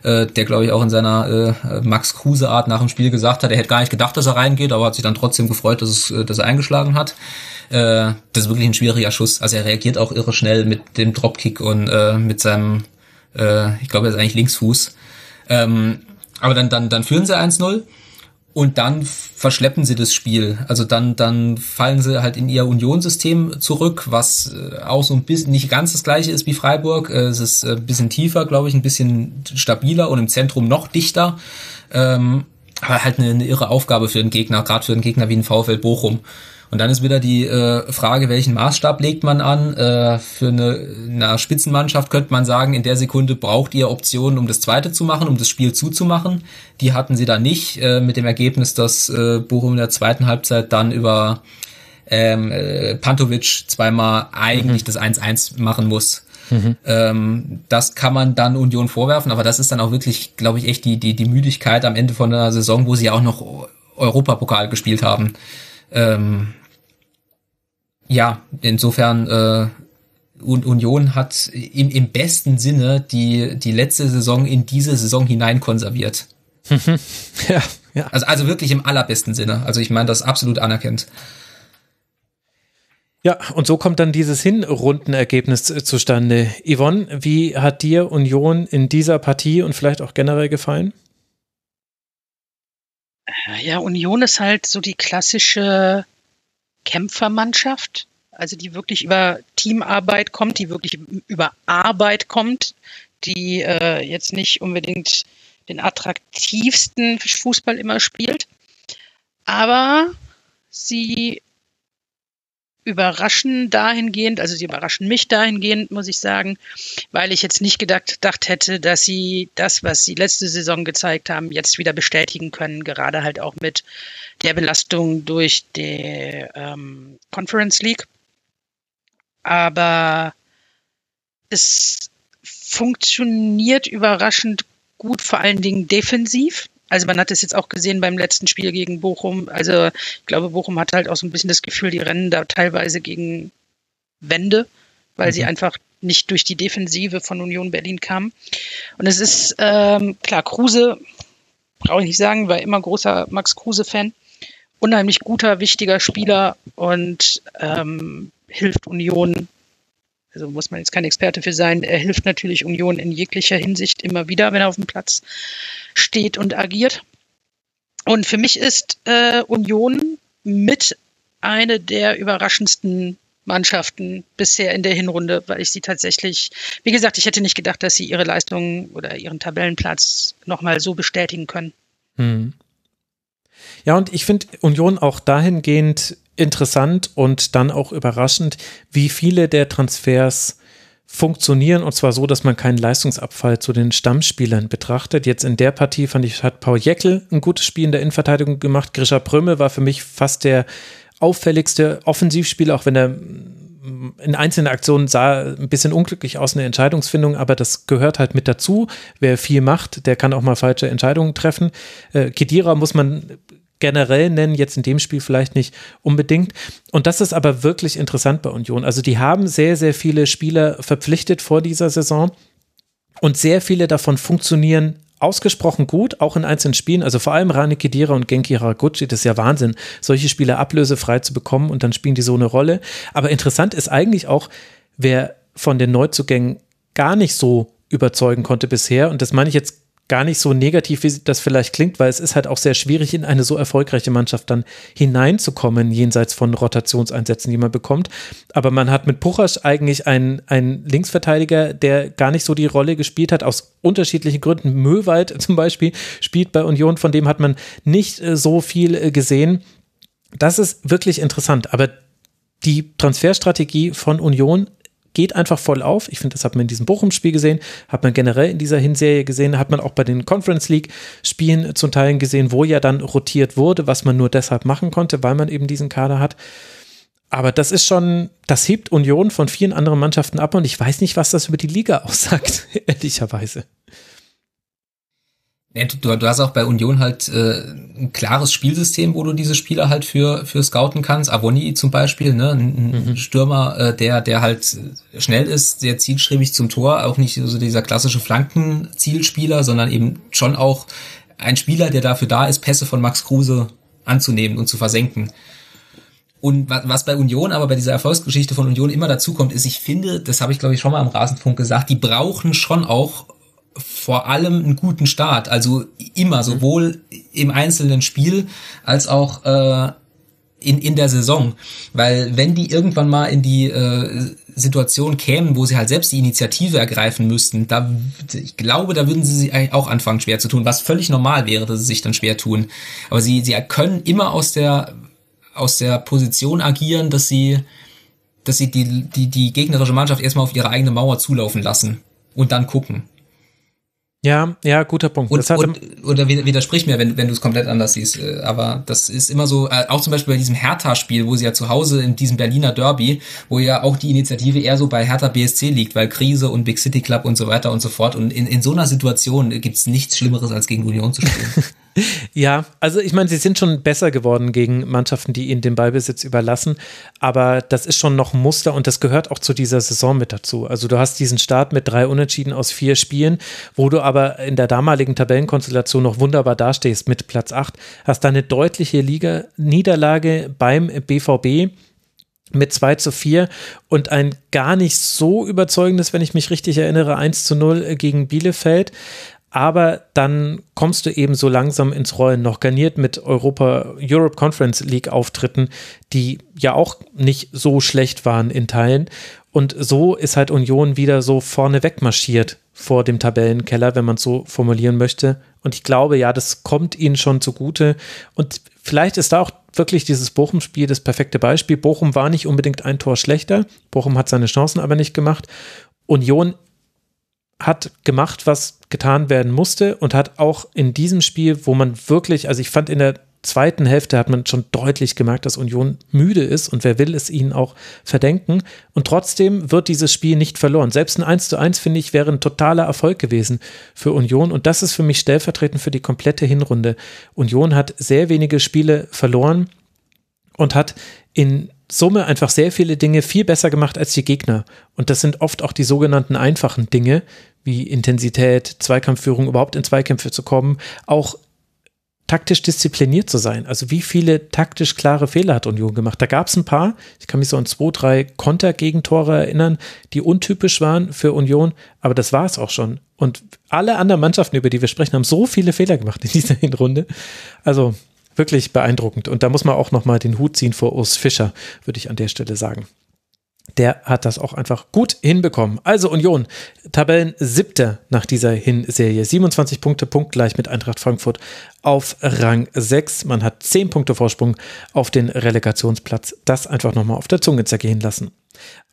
äh, der glaube ich auch in seiner äh, Max Kruse Art nach dem Spiel gesagt hat, er hätte gar nicht gedacht, dass er reingeht, aber hat sich dann trotzdem gefreut, dass, es, äh, dass er eingeschlagen hat. Äh, das ist wirklich ein schwieriger Schuss. Also er reagiert auch irre schnell mit dem Dropkick und äh, mit seinem, äh, ich glaube, er ist eigentlich Linksfuß. Ähm, aber dann, dann, dann führen sie 1-0 und dann verschleppen sie das Spiel. Also dann, dann fallen sie halt in ihr Unionsystem zurück, was äh, auch so ein bisschen nicht ganz das gleiche ist wie Freiburg. Äh, es ist ein bisschen tiefer, glaube ich, ein bisschen stabiler und im Zentrum noch dichter. Ähm, aber halt eine, eine irre Aufgabe für den Gegner, gerade für einen Gegner wie ein VfL Bochum. Und dann ist wieder die äh, Frage, welchen Maßstab legt man an? Äh, für eine, eine Spitzenmannschaft könnte man sagen, in der Sekunde braucht ihr Optionen, um das zweite zu machen, um das Spiel zuzumachen. Die hatten sie da nicht, äh, mit dem Ergebnis, dass äh, Bochum in der zweiten Halbzeit dann über ähm, äh, Pantovic zweimal eigentlich mhm. das 1-1 machen muss. Mhm. Ähm, das kann man dann Union vorwerfen, aber das ist dann auch wirklich, glaube ich, echt die, die, die Müdigkeit am Ende von der Saison, wo sie auch noch Europapokal gespielt haben. Ähm, ja, insofern äh, Union hat im, im besten Sinne die, die letzte Saison in diese Saison hinein konserviert. [laughs] ja, ja. Also, also wirklich im allerbesten Sinne. Also ich meine das absolut anerkennt. Ja, und so kommt dann dieses Hinrundenergebnis zustande. Yvonne, wie hat dir Union in dieser Partie und vielleicht auch generell gefallen? Ja, Union ist halt so die klassische Kämpfermannschaft, also die wirklich über Teamarbeit kommt, die wirklich über Arbeit kommt, die äh, jetzt nicht unbedingt den attraktivsten Fußball immer spielt, aber sie überraschen dahingehend, also sie überraschen mich dahingehend, muss ich sagen, weil ich jetzt nicht gedacht, gedacht hätte, dass sie das, was sie letzte Saison gezeigt haben, jetzt wieder bestätigen können, gerade halt auch mit der Belastung durch die ähm, Conference League. Aber es funktioniert überraschend gut, vor allen Dingen defensiv. Also man hat es jetzt auch gesehen beim letzten Spiel gegen Bochum. Also ich glaube, Bochum hat halt auch so ein bisschen das Gefühl, die rennen da teilweise gegen Wände, weil mhm. sie einfach nicht durch die Defensive von Union Berlin kamen. Und es ist ähm, klar, Kruse, brauche ich nicht sagen, war immer großer Max Kruse-Fan. Unheimlich guter, wichtiger Spieler und ähm, hilft Union also muss man jetzt kein Experte für sein, er hilft natürlich Union in jeglicher Hinsicht immer wieder, wenn er auf dem Platz steht und agiert. Und für mich ist äh, Union mit eine der überraschendsten Mannschaften bisher in der Hinrunde, weil ich sie tatsächlich, wie gesagt, ich hätte nicht gedacht, dass sie ihre Leistungen oder ihren Tabellenplatz nochmal so bestätigen können. Hm. Ja, und ich finde Union auch dahingehend interessant und dann auch überraschend, wie viele der Transfers funktionieren und zwar so, dass man keinen Leistungsabfall zu den Stammspielern betrachtet. Jetzt in der Partie fand ich, hat Paul Jeckel ein gutes Spiel in der Innenverteidigung gemacht. Grisha Prömme war für mich fast der auffälligste Offensivspieler, auch wenn er in einzelnen Aktionen sah ein bisschen unglücklich aus in der Entscheidungsfindung, aber das gehört halt mit dazu. Wer viel macht, der kann auch mal falsche Entscheidungen treffen. Äh, Kedira muss man generell nennen, jetzt in dem Spiel vielleicht nicht unbedingt. Und das ist aber wirklich interessant bei Union. Also die haben sehr, sehr viele Spieler verpflichtet vor dieser Saison und sehr viele davon funktionieren ausgesprochen gut, auch in einzelnen Spielen. Also vor allem Rani Kedira und Genki Haraguchi, das ist ja Wahnsinn, solche Spieler ablösefrei zu bekommen und dann spielen die so eine Rolle. Aber interessant ist eigentlich auch, wer von den Neuzugängen gar nicht so überzeugen konnte bisher. Und das meine ich jetzt gar nicht so negativ, wie das vielleicht klingt, weil es ist halt auch sehr schwierig, in eine so erfolgreiche Mannschaft dann hineinzukommen, jenseits von Rotationseinsätzen, die man bekommt. Aber man hat mit Puchasch eigentlich einen, einen Linksverteidiger, der gar nicht so die Rolle gespielt hat, aus unterschiedlichen Gründen. Möwald zum Beispiel spielt bei Union, von dem hat man nicht äh, so viel äh, gesehen. Das ist wirklich interessant. Aber die Transferstrategie von Union geht einfach voll auf. Ich finde, das hat man in diesem Bochum-Spiel gesehen, hat man generell in dieser Hinserie gesehen, hat man auch bei den Conference League-Spielen zum Teil gesehen, wo ja dann rotiert wurde, was man nur deshalb machen konnte, weil man eben diesen Kader hat. Aber das ist schon, das hebt Union von vielen anderen Mannschaften ab und ich weiß nicht, was das über die Liga [laughs] aussagt, ehrlicherweise. Du, du hast auch bei Union halt äh, ein klares Spielsystem, wo du diese Spieler halt für für scouten kannst. Avoni zum Beispiel, ne, ein, mhm. Stürmer, äh, der der halt schnell ist, sehr zielstrebig zum Tor, auch nicht so dieser klassische Flankenzielspieler, sondern eben schon auch ein Spieler, der dafür da ist, Pässe von Max Kruse anzunehmen und zu versenken. Und was bei Union, aber bei dieser Erfolgsgeschichte von Union immer dazu kommt, ist, ich finde, das habe ich glaube ich schon mal am Rasenfunk gesagt, die brauchen schon auch vor allem einen guten Start. Also immer, sowohl im einzelnen Spiel als auch äh, in, in der Saison. Weil wenn die irgendwann mal in die äh, Situation kämen, wo sie halt selbst die Initiative ergreifen müssten, da ich glaube, da würden sie sich eigentlich auch anfangen schwer zu tun, was völlig normal wäre, dass sie sich dann schwer tun. Aber sie, sie können immer aus der aus der Position agieren, dass sie dass sie die, die, die gegnerische Mannschaft erstmal auf ihre eigene Mauer zulaufen lassen und dann gucken. Ja, ja, guter Punkt. Und, und, oder widersprich mir, wenn, wenn du es komplett anders siehst. Äh, aber das ist immer so, äh, auch zum Beispiel bei diesem Hertha-Spiel, wo sie ja zu Hause in diesem Berliner Derby, wo ja auch die Initiative eher so bei Hertha BSC liegt, weil Krise und Big City Club und so weiter und so fort. Und in, in so einer Situation gibt's nichts Schlimmeres, als gegen Union zu spielen. [laughs] Ja, also ich meine, sie sind schon besser geworden gegen Mannschaften, die ihnen den Ballbesitz überlassen, aber das ist schon noch ein Muster und das gehört auch zu dieser Saison mit dazu. Also du hast diesen Start mit drei Unentschieden aus vier Spielen, wo du aber in der damaligen Tabellenkonstellation noch wunderbar dastehst mit Platz 8, hast da eine deutliche Liga Niederlage beim BVB mit 2 zu 4 und ein gar nicht so überzeugendes, wenn ich mich richtig erinnere, 1 zu 0 gegen Bielefeld aber dann kommst du eben so langsam ins Rollen, noch garniert mit Europa Europe Conference League Auftritten, die ja auch nicht so schlecht waren in Teilen. Und so ist halt Union wieder so vorne wegmarschiert vor dem Tabellenkeller, wenn man es so formulieren möchte. Und ich glaube, ja, das kommt ihnen schon zugute. Und vielleicht ist da auch wirklich dieses Bochum-Spiel das perfekte Beispiel. Bochum war nicht unbedingt ein Tor schlechter. Bochum hat seine Chancen aber nicht gemacht. Union hat gemacht, was getan werden musste und hat auch in diesem Spiel, wo man wirklich, also ich fand in der zweiten Hälfte hat man schon deutlich gemerkt, dass Union müde ist und wer will es ihnen auch verdenken. Und trotzdem wird dieses Spiel nicht verloren. Selbst ein 1 zu 1, finde ich, wäre ein totaler Erfolg gewesen für Union. Und das ist für mich stellvertretend für die komplette Hinrunde. Union hat sehr wenige Spiele verloren und hat in Summe einfach sehr viele Dinge viel besser gemacht als die Gegner. Und das sind oft auch die sogenannten einfachen Dinge, wie Intensität, Zweikampfführung, überhaupt in Zweikämpfe zu kommen, auch taktisch diszipliniert zu sein. Also wie viele taktisch klare Fehler hat Union gemacht? Da gab es ein paar. Ich kann mich so an zwei, drei Kontergegentore erinnern, die untypisch waren für Union, aber das war es auch schon. Und alle anderen Mannschaften, über die wir sprechen, haben so viele Fehler gemacht in dieser [laughs] Hinrunde. Also wirklich beeindruckend. Und da muss man auch nochmal den Hut ziehen vor Urs Fischer, würde ich an der Stelle sagen. Der hat das auch einfach gut hinbekommen. Also Union, Tabellen siebter nach dieser Hinserie. 27 Punkte, punktgleich mit Eintracht Frankfurt auf Rang 6. Man hat 10 Punkte Vorsprung auf den Relegationsplatz. Das einfach nochmal auf der Zunge zergehen lassen.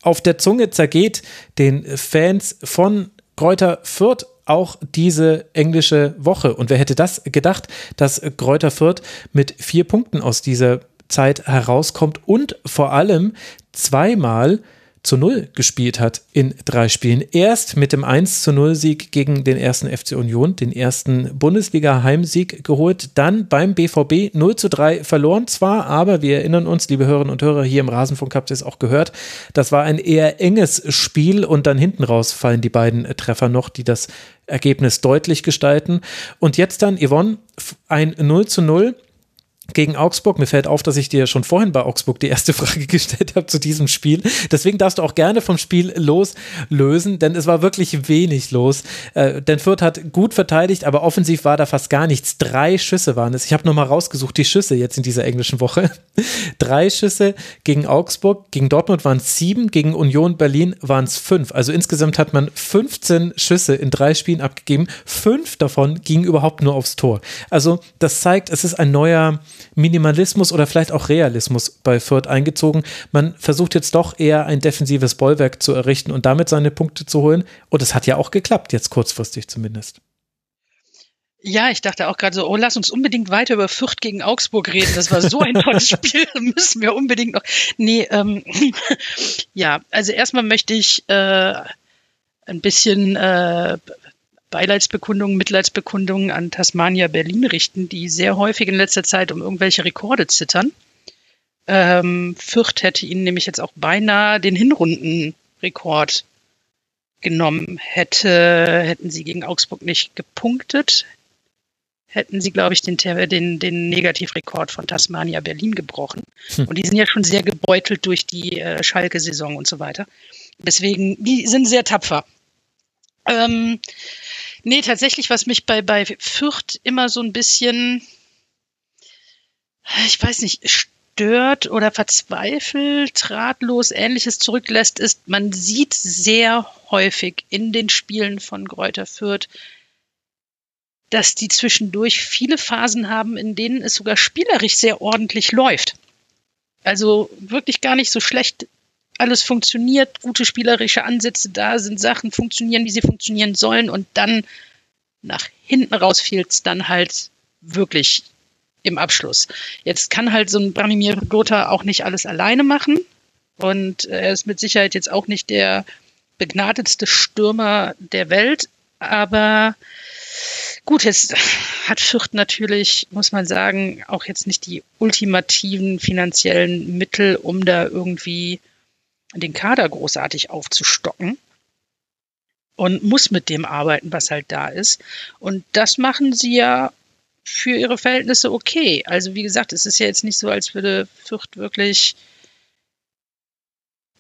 Auf der Zunge zergeht den Fans von Kräuter Fürth auch diese englische Woche. Und wer hätte das gedacht, dass Kräuter Fürth mit vier Punkten aus dieser Zeit herauskommt und vor allem zweimal zu Null gespielt hat in drei Spielen. Erst mit dem 1 zu 0 Sieg gegen den ersten FC Union, den ersten Bundesliga-Heimsieg geholt, dann beim BVB 0 zu 3 verloren zwar, aber wir erinnern uns, liebe Hörerinnen und Hörer, hier im Rasenfunk habt ihr es auch gehört, das war ein eher enges Spiel und dann hinten raus fallen die beiden Treffer noch, die das Ergebnis deutlich gestalten. Und jetzt dann, Yvonne, ein 0 zu 0 gegen Augsburg. Mir fällt auf, dass ich dir schon vorhin bei Augsburg die erste [laughs] Frage gestellt habe zu diesem Spiel. Deswegen darfst du auch gerne vom Spiel loslösen, denn es war wirklich wenig los. Äh, denn Fürth hat gut verteidigt, aber offensiv war da fast gar nichts. Drei Schüsse waren es. Ich habe nochmal rausgesucht, die Schüsse jetzt in dieser englischen Woche. [laughs] Drei Schüsse gegen Augsburg, gegen Dortmund waren es sieben, gegen Union Berlin waren es fünf. Also insgesamt hat man 15 Schüsse in drei Spielen abgegeben. Fünf davon gingen überhaupt nur aufs Tor. Also das zeigt, es ist ein neuer Minimalismus oder vielleicht auch Realismus bei Fürth eingezogen. Man versucht jetzt doch eher ein defensives Bollwerk zu errichten und damit seine Punkte zu holen. Und es hat ja auch geklappt, jetzt kurzfristig zumindest. Ja, ich dachte auch gerade so, oh, lass uns unbedingt weiter über Fürth gegen Augsburg reden. Das war so ein tolles [laughs] Spiel, müssen wir unbedingt noch. Nee, ähm, [laughs] ja, also erstmal möchte ich äh, ein bisschen äh, Beileidsbekundungen, Mitleidsbekundungen an Tasmania Berlin richten, die sehr häufig in letzter Zeit um irgendwelche Rekorde zittern. Ähm, Fürth hätte ihnen nämlich jetzt auch beinahe den Hinrundenrekord genommen. Hätte, hätten sie gegen Augsburg nicht gepunktet, hätten sie, glaube ich, den, den, den Negativrekord von Tasmania Berlin gebrochen. Hm. Und die sind ja schon sehr gebeutelt durch die äh, Schalke-Saison und so weiter. Deswegen, die sind sehr tapfer. Ähm, nee, tatsächlich, was mich bei, bei Fürth immer so ein bisschen, ich weiß nicht, stört oder verzweifelt, ratlos, ähnliches zurücklässt, ist, man sieht sehr häufig in den Spielen von Gräuter Fürth, dass die zwischendurch viele Phasen haben, in denen es sogar spielerisch sehr ordentlich läuft. Also wirklich gar nicht so schlecht. Alles funktioniert, gute spielerische Ansätze da sind, Sachen funktionieren, wie sie funktionieren sollen und dann nach hinten raus fehlt es dann halt wirklich im Abschluss. Jetzt kann halt so ein Branimir Gotha auch nicht alles alleine machen und er ist mit Sicherheit jetzt auch nicht der begnadetste Stürmer der Welt, aber Gut, jetzt hat Fürth natürlich, muss man sagen, auch jetzt nicht die ultimativen finanziellen Mittel, um da irgendwie den Kader großartig aufzustocken und muss mit dem arbeiten, was halt da ist. Und das machen sie ja für ihre Verhältnisse okay. Also wie gesagt, es ist ja jetzt nicht so, als würde Fürth wirklich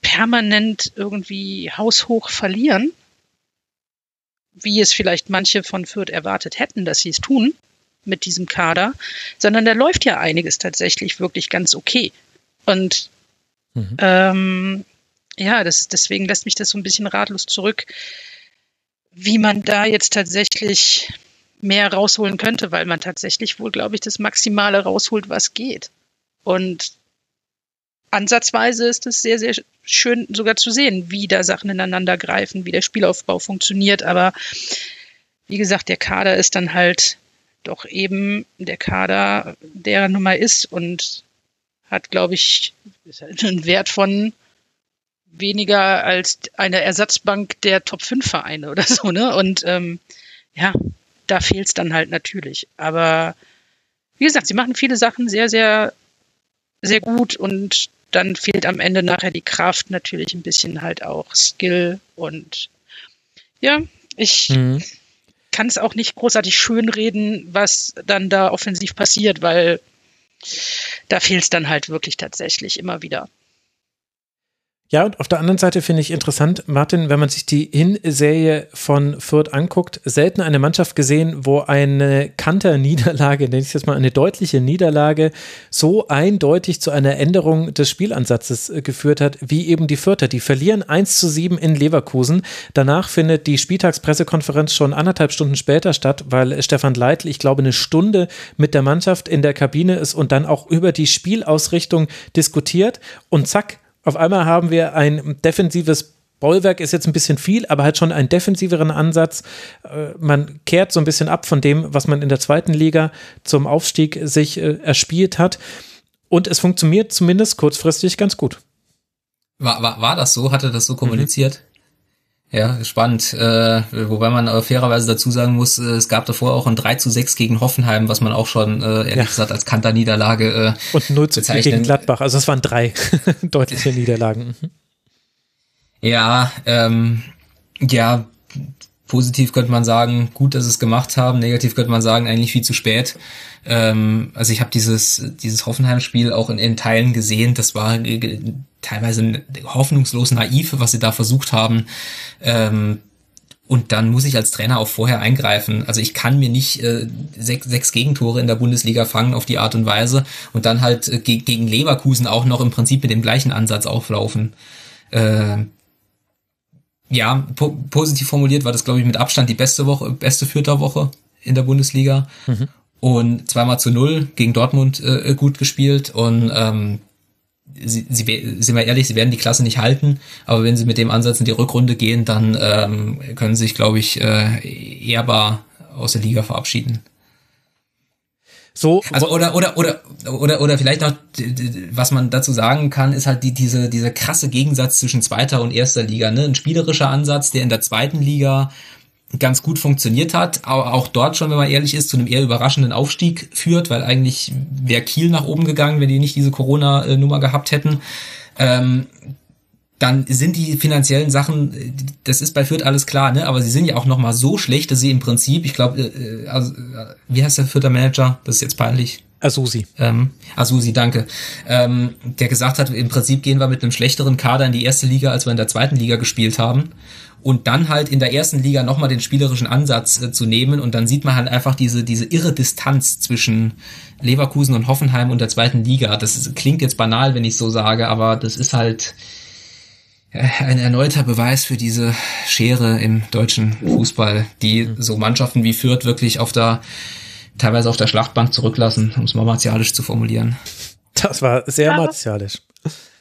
permanent irgendwie haushoch verlieren, wie es vielleicht manche von Fürth erwartet hätten, dass sie es tun mit diesem Kader, sondern da läuft ja einiges tatsächlich wirklich ganz okay. Und mhm. ähm, ja, das, deswegen lässt mich das so ein bisschen ratlos zurück, wie man da jetzt tatsächlich mehr rausholen könnte, weil man tatsächlich wohl, glaube ich, das Maximale rausholt, was geht. Und ansatzweise ist es sehr, sehr schön sogar zu sehen, wie da Sachen ineinander greifen, wie der Spielaufbau funktioniert. Aber wie gesagt, der Kader ist dann halt doch eben der Kader, der er mal ist und hat, glaube ich, einen Wert von weniger als eine Ersatzbank der Top 5 Vereine oder so, ne? Und ähm, ja, da fehlt es dann halt natürlich. Aber wie gesagt, sie machen viele Sachen sehr, sehr, sehr gut und dann fehlt am Ende nachher die Kraft, natürlich ein bisschen halt auch Skill und ja, ich mhm. kann es auch nicht großartig schönreden, was dann da offensiv passiert, weil da fehlt es dann halt wirklich tatsächlich immer wieder. Ja, und auf der anderen Seite finde ich interessant, Martin, wenn man sich die Hinserie von Fürth anguckt, selten eine Mannschaft gesehen, wo eine Kanter-Niederlage, nenne ich es jetzt mal eine deutliche Niederlage, so eindeutig zu einer Änderung des Spielansatzes äh, geführt hat, wie eben die Fürther. Die verlieren 1 zu 7 in Leverkusen. Danach findet die Spieltagspressekonferenz schon anderthalb Stunden später statt, weil Stefan Leitl, ich glaube, eine Stunde mit der Mannschaft in der Kabine ist und dann auch über die Spielausrichtung diskutiert und zack, auf einmal haben wir ein defensives Bollwerk ist jetzt ein bisschen viel, aber halt schon einen defensiveren Ansatz. Äh, man kehrt so ein bisschen ab von dem, was man in der zweiten Liga zum Aufstieg sich äh, erspielt hat. Und es funktioniert zumindest kurzfristig ganz gut. War, war, war das so? Hatte das so kommuniziert? Mhm. Ja, spannend. Äh, wobei man äh, fairerweise dazu sagen muss, äh, es gab davor auch ein 3 zu 6 gegen Hoffenheim, was man auch schon, äh, ehrlich ja. gesagt, als Kanter-Niederlage äh, Und 0 zu 4 gegen Gladbach. Also es waren drei [laughs] deutliche Niederlagen. Ja, ähm, ja, positiv könnte man sagen, gut, dass sie es gemacht haben. Negativ könnte man sagen, eigentlich viel zu spät. Ähm, also ich habe dieses, dieses Hoffenheim-Spiel auch in, in Teilen gesehen. Das war teilweise hoffnungslos naiv, was sie da versucht haben. Ähm, und dann muss ich als Trainer auch vorher eingreifen. Also ich kann mir nicht äh, sechs, sechs Gegentore in der Bundesliga fangen auf die Art und Weise und dann halt äh, ge gegen Leverkusen auch noch im Prinzip mit dem gleichen Ansatz auflaufen. Äh, ja, po positiv formuliert war das, glaube ich, mit Abstand die beste Woche, beste Vierter in der Bundesliga. Mhm. Und zweimal zu null gegen Dortmund äh, gut gespielt und ähm, sie, sie, sind wir ehrlich, sie werden die Klasse nicht halten, aber wenn sie mit dem Ansatz in die Rückrunde gehen, dann ähm, können sie sich, glaube ich, äh, ehrbar aus der Liga verabschieden. So. Also oder oder oder oder oder vielleicht noch was man dazu sagen kann, ist halt die diese dieser krasse Gegensatz zwischen zweiter und erster Liga, ne? Ein spielerischer Ansatz, der in der zweiten Liga ganz gut funktioniert hat, aber auch dort schon, wenn man ehrlich ist, zu einem eher überraschenden Aufstieg führt, weil eigentlich wäre Kiel nach oben gegangen, wenn die nicht diese Corona-Nummer gehabt hätten. Ähm, dann sind die finanziellen Sachen, das ist bei Fürth alles klar, ne? Aber sie sind ja auch noch mal so schlecht, dass sie im Prinzip, ich glaube, äh, also, wie heißt der Fürther Manager? Das ist jetzt peinlich. Asusi. Ähm, Asusi, danke. Ähm, der gesagt hat, im Prinzip gehen wir mit einem schlechteren Kader in die erste Liga, als wir in der zweiten Liga gespielt haben. Und dann halt in der ersten Liga nochmal den spielerischen Ansatz äh, zu nehmen. Und dann sieht man halt einfach diese, diese irre Distanz zwischen Leverkusen und Hoffenheim und der zweiten Liga. Das ist, klingt jetzt banal, wenn ich so sage, aber das ist halt äh, ein erneuter Beweis für diese Schere im deutschen Fußball, die so Mannschaften wie Fürth wirklich auf der teilweise auf der Schlachtbank zurücklassen, um es mal martialisch zu formulieren. Das war sehr aber, martialisch.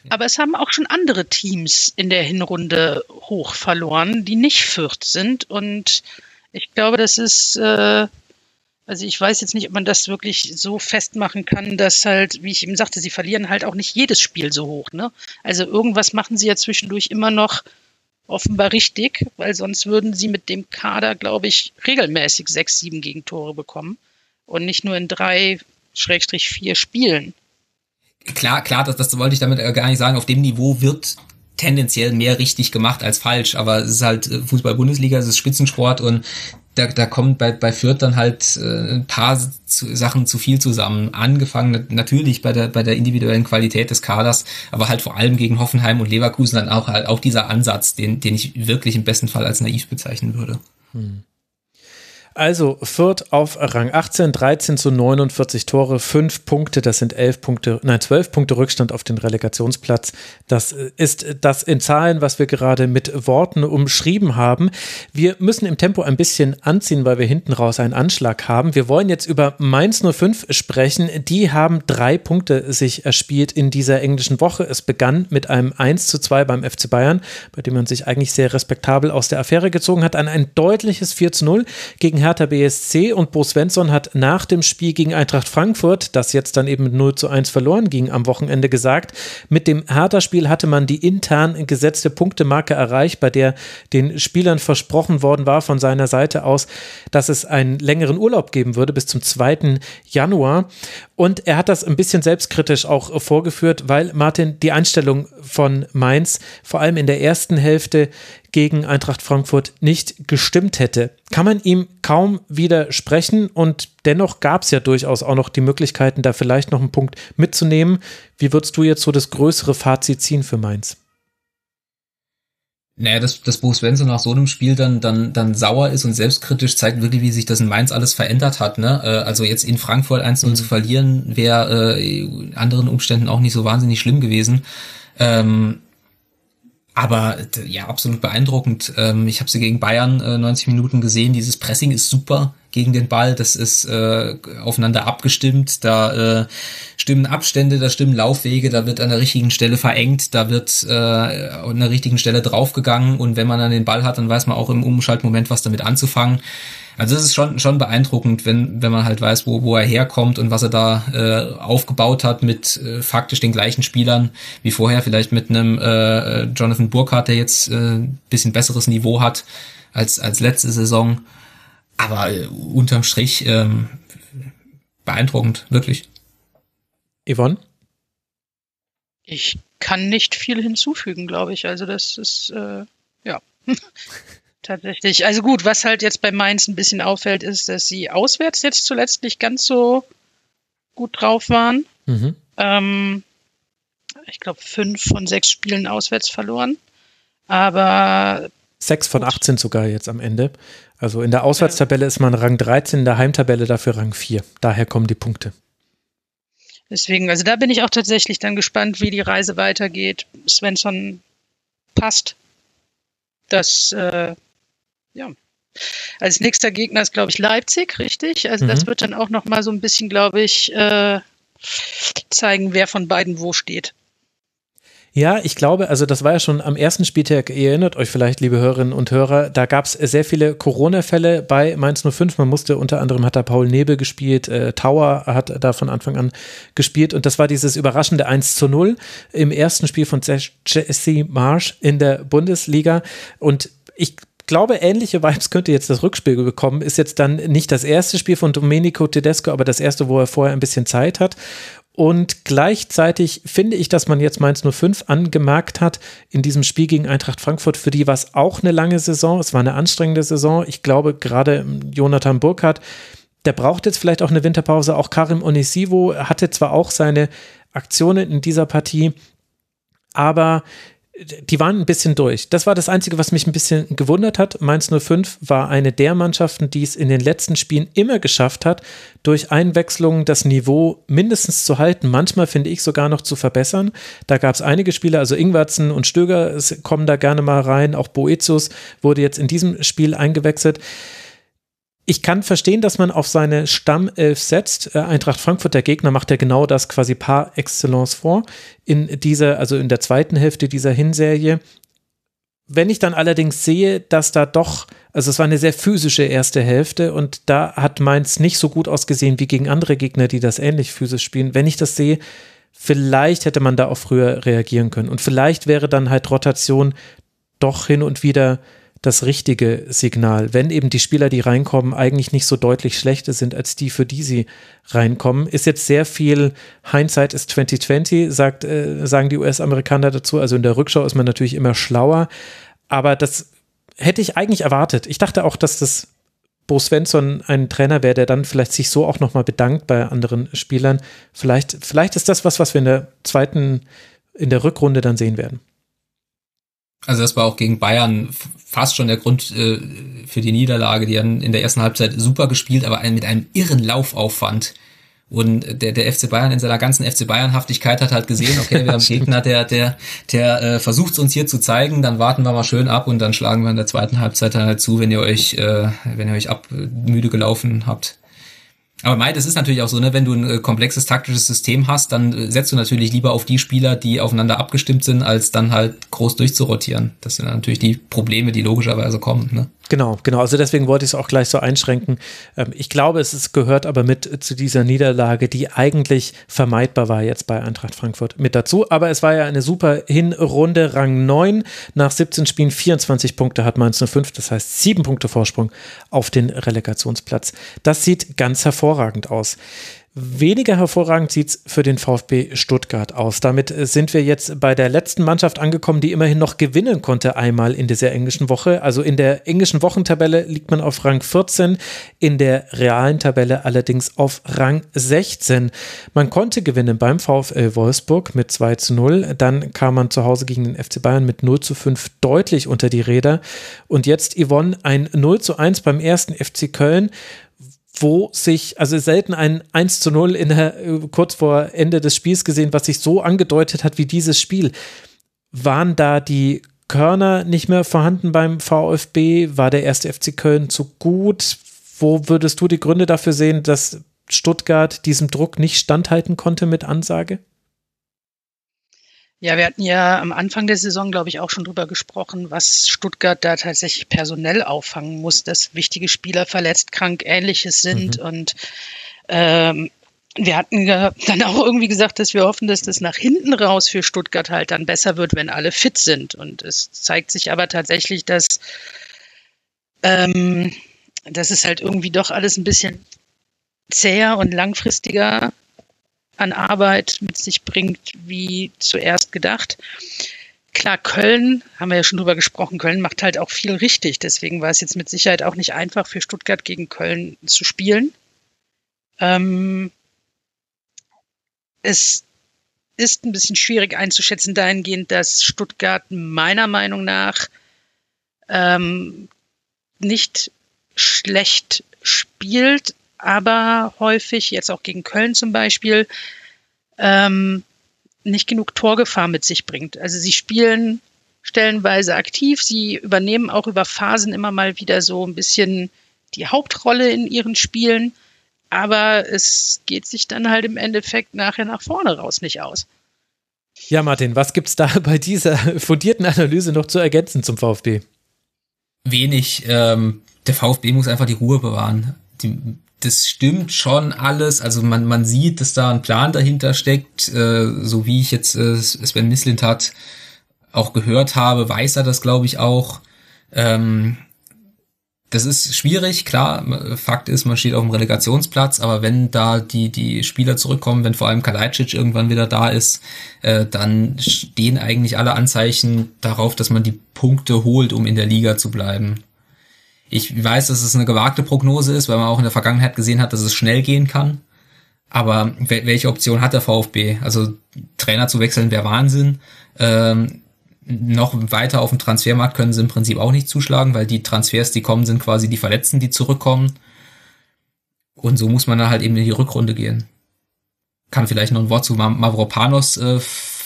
Aber es haben auch schon andere Teams in der Hinrunde hoch verloren, die nicht Fürth sind. Und ich glaube, das ist, äh, also ich weiß jetzt nicht, ob man das wirklich so festmachen kann, dass halt, wie ich eben sagte, sie verlieren halt auch nicht jedes Spiel so hoch. Ne? Also irgendwas machen sie ja zwischendurch immer noch offenbar richtig, weil sonst würden sie mit dem Kader, glaube ich, regelmäßig sechs, sieben Gegentore bekommen und nicht nur in drei, Schrägstrich vier Spielen. Klar, klar, das, das wollte ich damit gar nicht sagen. Auf dem Niveau wird tendenziell mehr richtig gemacht als falsch, aber es ist halt äh, Fußball-Bundesliga, es ist Spitzensport und da, da kommt bei, bei Fürth dann halt äh, ein paar zu, Sachen zu viel zusammen. Angefangen natürlich bei der, bei der individuellen Qualität des Kaders, aber halt vor allem gegen Hoffenheim und Leverkusen dann auch halt auch dieser Ansatz, den, den ich wirklich im besten Fall als naiv bezeichnen würde. Hm. Also Fürth auf Rang 18, 13 zu 49 Tore, 5 Punkte, das sind 11 Punkte, nein, 12 Punkte Rückstand auf den Relegationsplatz. Das ist das in Zahlen, was wir gerade mit Worten umschrieben haben. Wir müssen im Tempo ein bisschen anziehen, weil wir hinten raus einen Anschlag haben. Wir wollen jetzt über Mainz 05 sprechen. Die haben drei Punkte sich erspielt in dieser englischen Woche. Es begann mit einem 1 zu 2 beim FC Bayern, bei dem man sich eigentlich sehr respektabel aus der Affäre gezogen hat, an ein deutliches 4 zu 0 gegen Hertha BSC und Bo Svensson hat nach dem Spiel gegen Eintracht Frankfurt, das jetzt dann eben mit 0 zu 1 verloren ging am Wochenende gesagt, mit dem Hertha-Spiel hatte man die intern gesetzte Punktemarke erreicht, bei der den Spielern versprochen worden war von seiner Seite aus, dass es einen längeren Urlaub geben würde bis zum 2. Januar. Und er hat das ein bisschen selbstkritisch auch vorgeführt, weil Martin die Einstellung von Mainz vor allem in der ersten Hälfte gegen Eintracht Frankfurt nicht gestimmt hätte. Kann man ihm kaum widersprechen und dennoch gab es ja durchaus auch noch die Möglichkeiten, da vielleicht noch einen Punkt mitzunehmen. Wie würdest du jetzt so das größere Fazit ziehen für Mainz? Naja, dass, dass Bo Svensson nach so einem Spiel dann, dann, dann sauer ist und selbstkritisch zeigt wirklich, wie sich das in Mainz alles verändert hat. Ne? Äh, also jetzt in Frankfurt 1-0 mhm. zu verlieren, wäre äh, in anderen Umständen auch nicht so wahnsinnig schlimm gewesen. Ähm, aber ja, absolut beeindruckend. Ähm, ich habe sie gegen Bayern äh, 90 Minuten gesehen. Dieses Pressing ist super gegen den Ball. Das ist äh, aufeinander abgestimmt. Da äh, stimmen Abstände, da stimmen Laufwege. Da wird an der richtigen Stelle verengt. Da wird äh, an der richtigen Stelle draufgegangen. Und wenn man dann den Ball hat, dann weiß man auch im Umschaltmoment, was damit anzufangen. Also es ist schon, schon beeindruckend, wenn, wenn man halt weiß, wo, wo er herkommt und was er da äh, aufgebaut hat mit äh, faktisch den gleichen Spielern wie vorher, vielleicht mit einem äh, Jonathan Burkhardt, der jetzt äh, bisschen besseres Niveau hat als, als letzte Saison. Aber äh, unterm Strich ähm, beeindruckend, wirklich. Yvonne? Ich kann nicht viel hinzufügen, glaube ich. Also das ist, äh, ja. [laughs] Tatsächlich. Also gut, was halt jetzt bei Mainz ein bisschen auffällt, ist, dass sie auswärts jetzt zuletzt nicht ganz so gut drauf waren. Mhm. Ähm, ich glaube, fünf von sechs Spielen auswärts verloren. Aber. Sechs von 18 sogar jetzt am Ende. Also in der Auswärtstabelle ist man Rang 13, in der Heimtabelle dafür Rang 4. Daher kommen die Punkte. Deswegen, also da bin ich auch tatsächlich dann gespannt, wie die Reise weitergeht. Svensson passt. Das äh, ja. Als nächster Gegner ist, glaube ich, Leipzig, richtig? Also mhm. das wird dann auch noch mal so ein bisschen, glaube ich, äh, zeigen, wer von beiden wo steht. Ja, ich glaube, also das war ja schon am ersten Spieltag, ihr erinnert euch vielleicht, liebe Hörerinnen und Hörer, da gab es sehr viele Corona-Fälle bei Mainz 05. Man musste unter anderem hat da Paul Nebel gespielt, äh, Tower hat da von Anfang an gespielt und das war dieses überraschende 1 zu 0 im ersten Spiel von Jesse Marsch in der Bundesliga und ich glaube, ähnliche Vibes könnte jetzt das Rückspiel bekommen. Ist jetzt dann nicht das erste Spiel von Domenico Tedesco, aber das erste, wo er vorher ein bisschen Zeit hat. Und gleichzeitig finde ich, dass man jetzt Mainz 05 angemerkt hat in diesem Spiel gegen Eintracht Frankfurt, für die war es auch eine lange Saison. Es war eine anstrengende Saison. Ich glaube, gerade Jonathan Burkhardt, der braucht jetzt vielleicht auch eine Winterpause. Auch Karim Onisivo hatte zwar auch seine Aktionen in dieser Partie, aber die waren ein bisschen durch. Das war das Einzige, was mich ein bisschen gewundert hat. Mainz 05 war eine der Mannschaften, die es in den letzten Spielen immer geschafft hat, durch Einwechslungen das Niveau mindestens zu halten, manchmal finde ich sogar noch zu verbessern. Da gab es einige Spieler, also Ingwertsen und Stöger kommen da gerne mal rein, auch Boetius wurde jetzt in diesem Spiel eingewechselt ich kann verstehen, dass man auf seine Stammelf setzt. Äh, Eintracht Frankfurt, der Gegner, macht ja genau das quasi par excellence vor in dieser, also in der zweiten Hälfte dieser Hinserie. Wenn ich dann allerdings sehe, dass da doch, also es war eine sehr physische erste Hälfte und da hat Mainz nicht so gut ausgesehen wie gegen andere Gegner, die das ähnlich physisch spielen. Wenn ich das sehe, vielleicht hätte man da auch früher reagieren können und vielleicht wäre dann halt Rotation doch hin und wieder das richtige Signal. Wenn eben die Spieler, die reinkommen, eigentlich nicht so deutlich schlechter sind als die, für die sie reinkommen, ist jetzt sehr viel Hindsight ist 2020, sagt, äh, sagen die US-Amerikaner dazu. Also in der Rückschau ist man natürlich immer schlauer. Aber das hätte ich eigentlich erwartet. Ich dachte auch, dass das Bo Svensson ein Trainer wäre, der dann vielleicht sich so auch nochmal bedankt bei anderen Spielern. Vielleicht, vielleicht ist das was, was wir in der zweiten, in der Rückrunde dann sehen werden. Also das war auch gegen Bayern fast schon der Grund äh, für die Niederlage. Die haben in der ersten Halbzeit super gespielt, aber mit einem irren Laufaufwand. Und der, der FC Bayern in seiner ganzen FC Bayern-Haftigkeit hat halt gesehen, okay, wir [laughs] haben einen Gegner, der, der, der äh, versucht es uns hier zu zeigen, dann warten wir mal schön ab und dann schlagen wir in der zweiten Halbzeit halt zu, wenn ihr euch, äh, wenn ihr euch ab müde gelaufen habt. Aber Mai, das ist natürlich auch so, ne, wenn du ein äh, komplexes taktisches System hast, dann äh, setzt du natürlich lieber auf die Spieler, die aufeinander abgestimmt sind, als dann halt groß durchzurotieren. Das sind natürlich die Probleme, die logischerweise kommen. Ne? Genau, genau. Also deswegen wollte ich es auch gleich so einschränken. Ähm, ich glaube, es ist, gehört aber mit zu dieser Niederlage, die eigentlich vermeidbar war jetzt bei Eintracht Frankfurt mit dazu. Aber es war ja eine super Hinrunde, Rang 9. Nach 17 Spielen 24 Punkte hat Mainz 05, das heißt 7 Punkte Vorsprung auf den Relegationsplatz. Das sieht ganz hervorragend aus. Weniger hervorragend sieht es für den VfB Stuttgart aus. Damit äh, sind wir jetzt bei der letzten Mannschaft angekommen, die immerhin noch gewinnen konnte einmal in dieser englischen Woche. Also in der englischen Wochentabelle liegt man auf Rang 14, in der realen Tabelle allerdings auf Rang 16. Man konnte gewinnen beim VfL Wolfsburg mit 2 zu 0. Dann kam man zu Hause gegen den FC Bayern mit 0 zu 5 deutlich unter die Räder. Und jetzt Yvonne ein 0 zu 1 beim ersten FC Köln wo sich, also selten ein 1 zu 0 in der, kurz vor Ende des Spiels gesehen, was sich so angedeutet hat wie dieses Spiel. Waren da die Körner nicht mehr vorhanden beim VfB? War der erste FC Köln zu gut? Wo würdest du die Gründe dafür sehen, dass Stuttgart diesem Druck nicht standhalten konnte mit Ansage? Ja, wir hatten ja am Anfang der Saison, glaube ich, auch schon drüber gesprochen, was Stuttgart da tatsächlich personell auffangen muss, dass wichtige Spieler verletzt, krank, ähnliches sind. Mhm. Und ähm, wir hatten dann auch irgendwie gesagt, dass wir hoffen, dass das nach hinten raus für Stuttgart halt dann besser wird, wenn alle fit sind. Und es zeigt sich aber tatsächlich, dass, ähm, dass es halt irgendwie doch alles ein bisschen zäher und langfristiger an Arbeit mit sich bringt, wie zuerst gedacht. Klar, Köln, haben wir ja schon drüber gesprochen, Köln macht halt auch viel richtig. Deswegen war es jetzt mit Sicherheit auch nicht einfach für Stuttgart gegen Köln zu spielen. Ähm, es ist ein bisschen schwierig einzuschätzen dahingehend, dass Stuttgart meiner Meinung nach ähm, nicht schlecht spielt, aber häufig, jetzt auch gegen Köln zum Beispiel, ähm, nicht genug Torgefahr mit sich bringt. Also sie spielen stellenweise aktiv, sie übernehmen auch über Phasen immer mal wieder so ein bisschen die Hauptrolle in ihren Spielen, aber es geht sich dann halt im Endeffekt nachher nach vorne raus nicht aus. Ja, Martin, was gibt es da [laughs] bei dieser fundierten Analyse noch zu ergänzen zum VfB? Wenig. Ähm, der VfB muss einfach die Ruhe bewahren. Die das stimmt schon alles. Also man, man sieht, dass da ein Plan dahinter steckt. Äh, so wie ich jetzt äh, Sven Mislintat auch gehört habe, weiß er das, glaube ich, auch. Ähm, das ist schwierig, klar. Fakt ist, man steht auf dem Relegationsplatz, aber wenn da die, die Spieler zurückkommen, wenn vor allem Kalajdzic irgendwann wieder da ist, äh, dann stehen eigentlich alle Anzeichen darauf, dass man die Punkte holt, um in der Liga zu bleiben. Ich weiß, dass es eine gewagte Prognose ist, weil man auch in der Vergangenheit gesehen hat, dass es schnell gehen kann. Aber welche Option hat der VfB? Also Trainer zu wechseln wäre Wahnsinn. Ähm, noch weiter auf dem Transfermarkt können sie im Prinzip auch nicht zuschlagen, weil die Transfers, die kommen, sind quasi die Verletzten, die zurückkommen. Und so muss man dann halt eben in die Rückrunde gehen. Kann vielleicht noch ein Wort zu Mavropanos äh,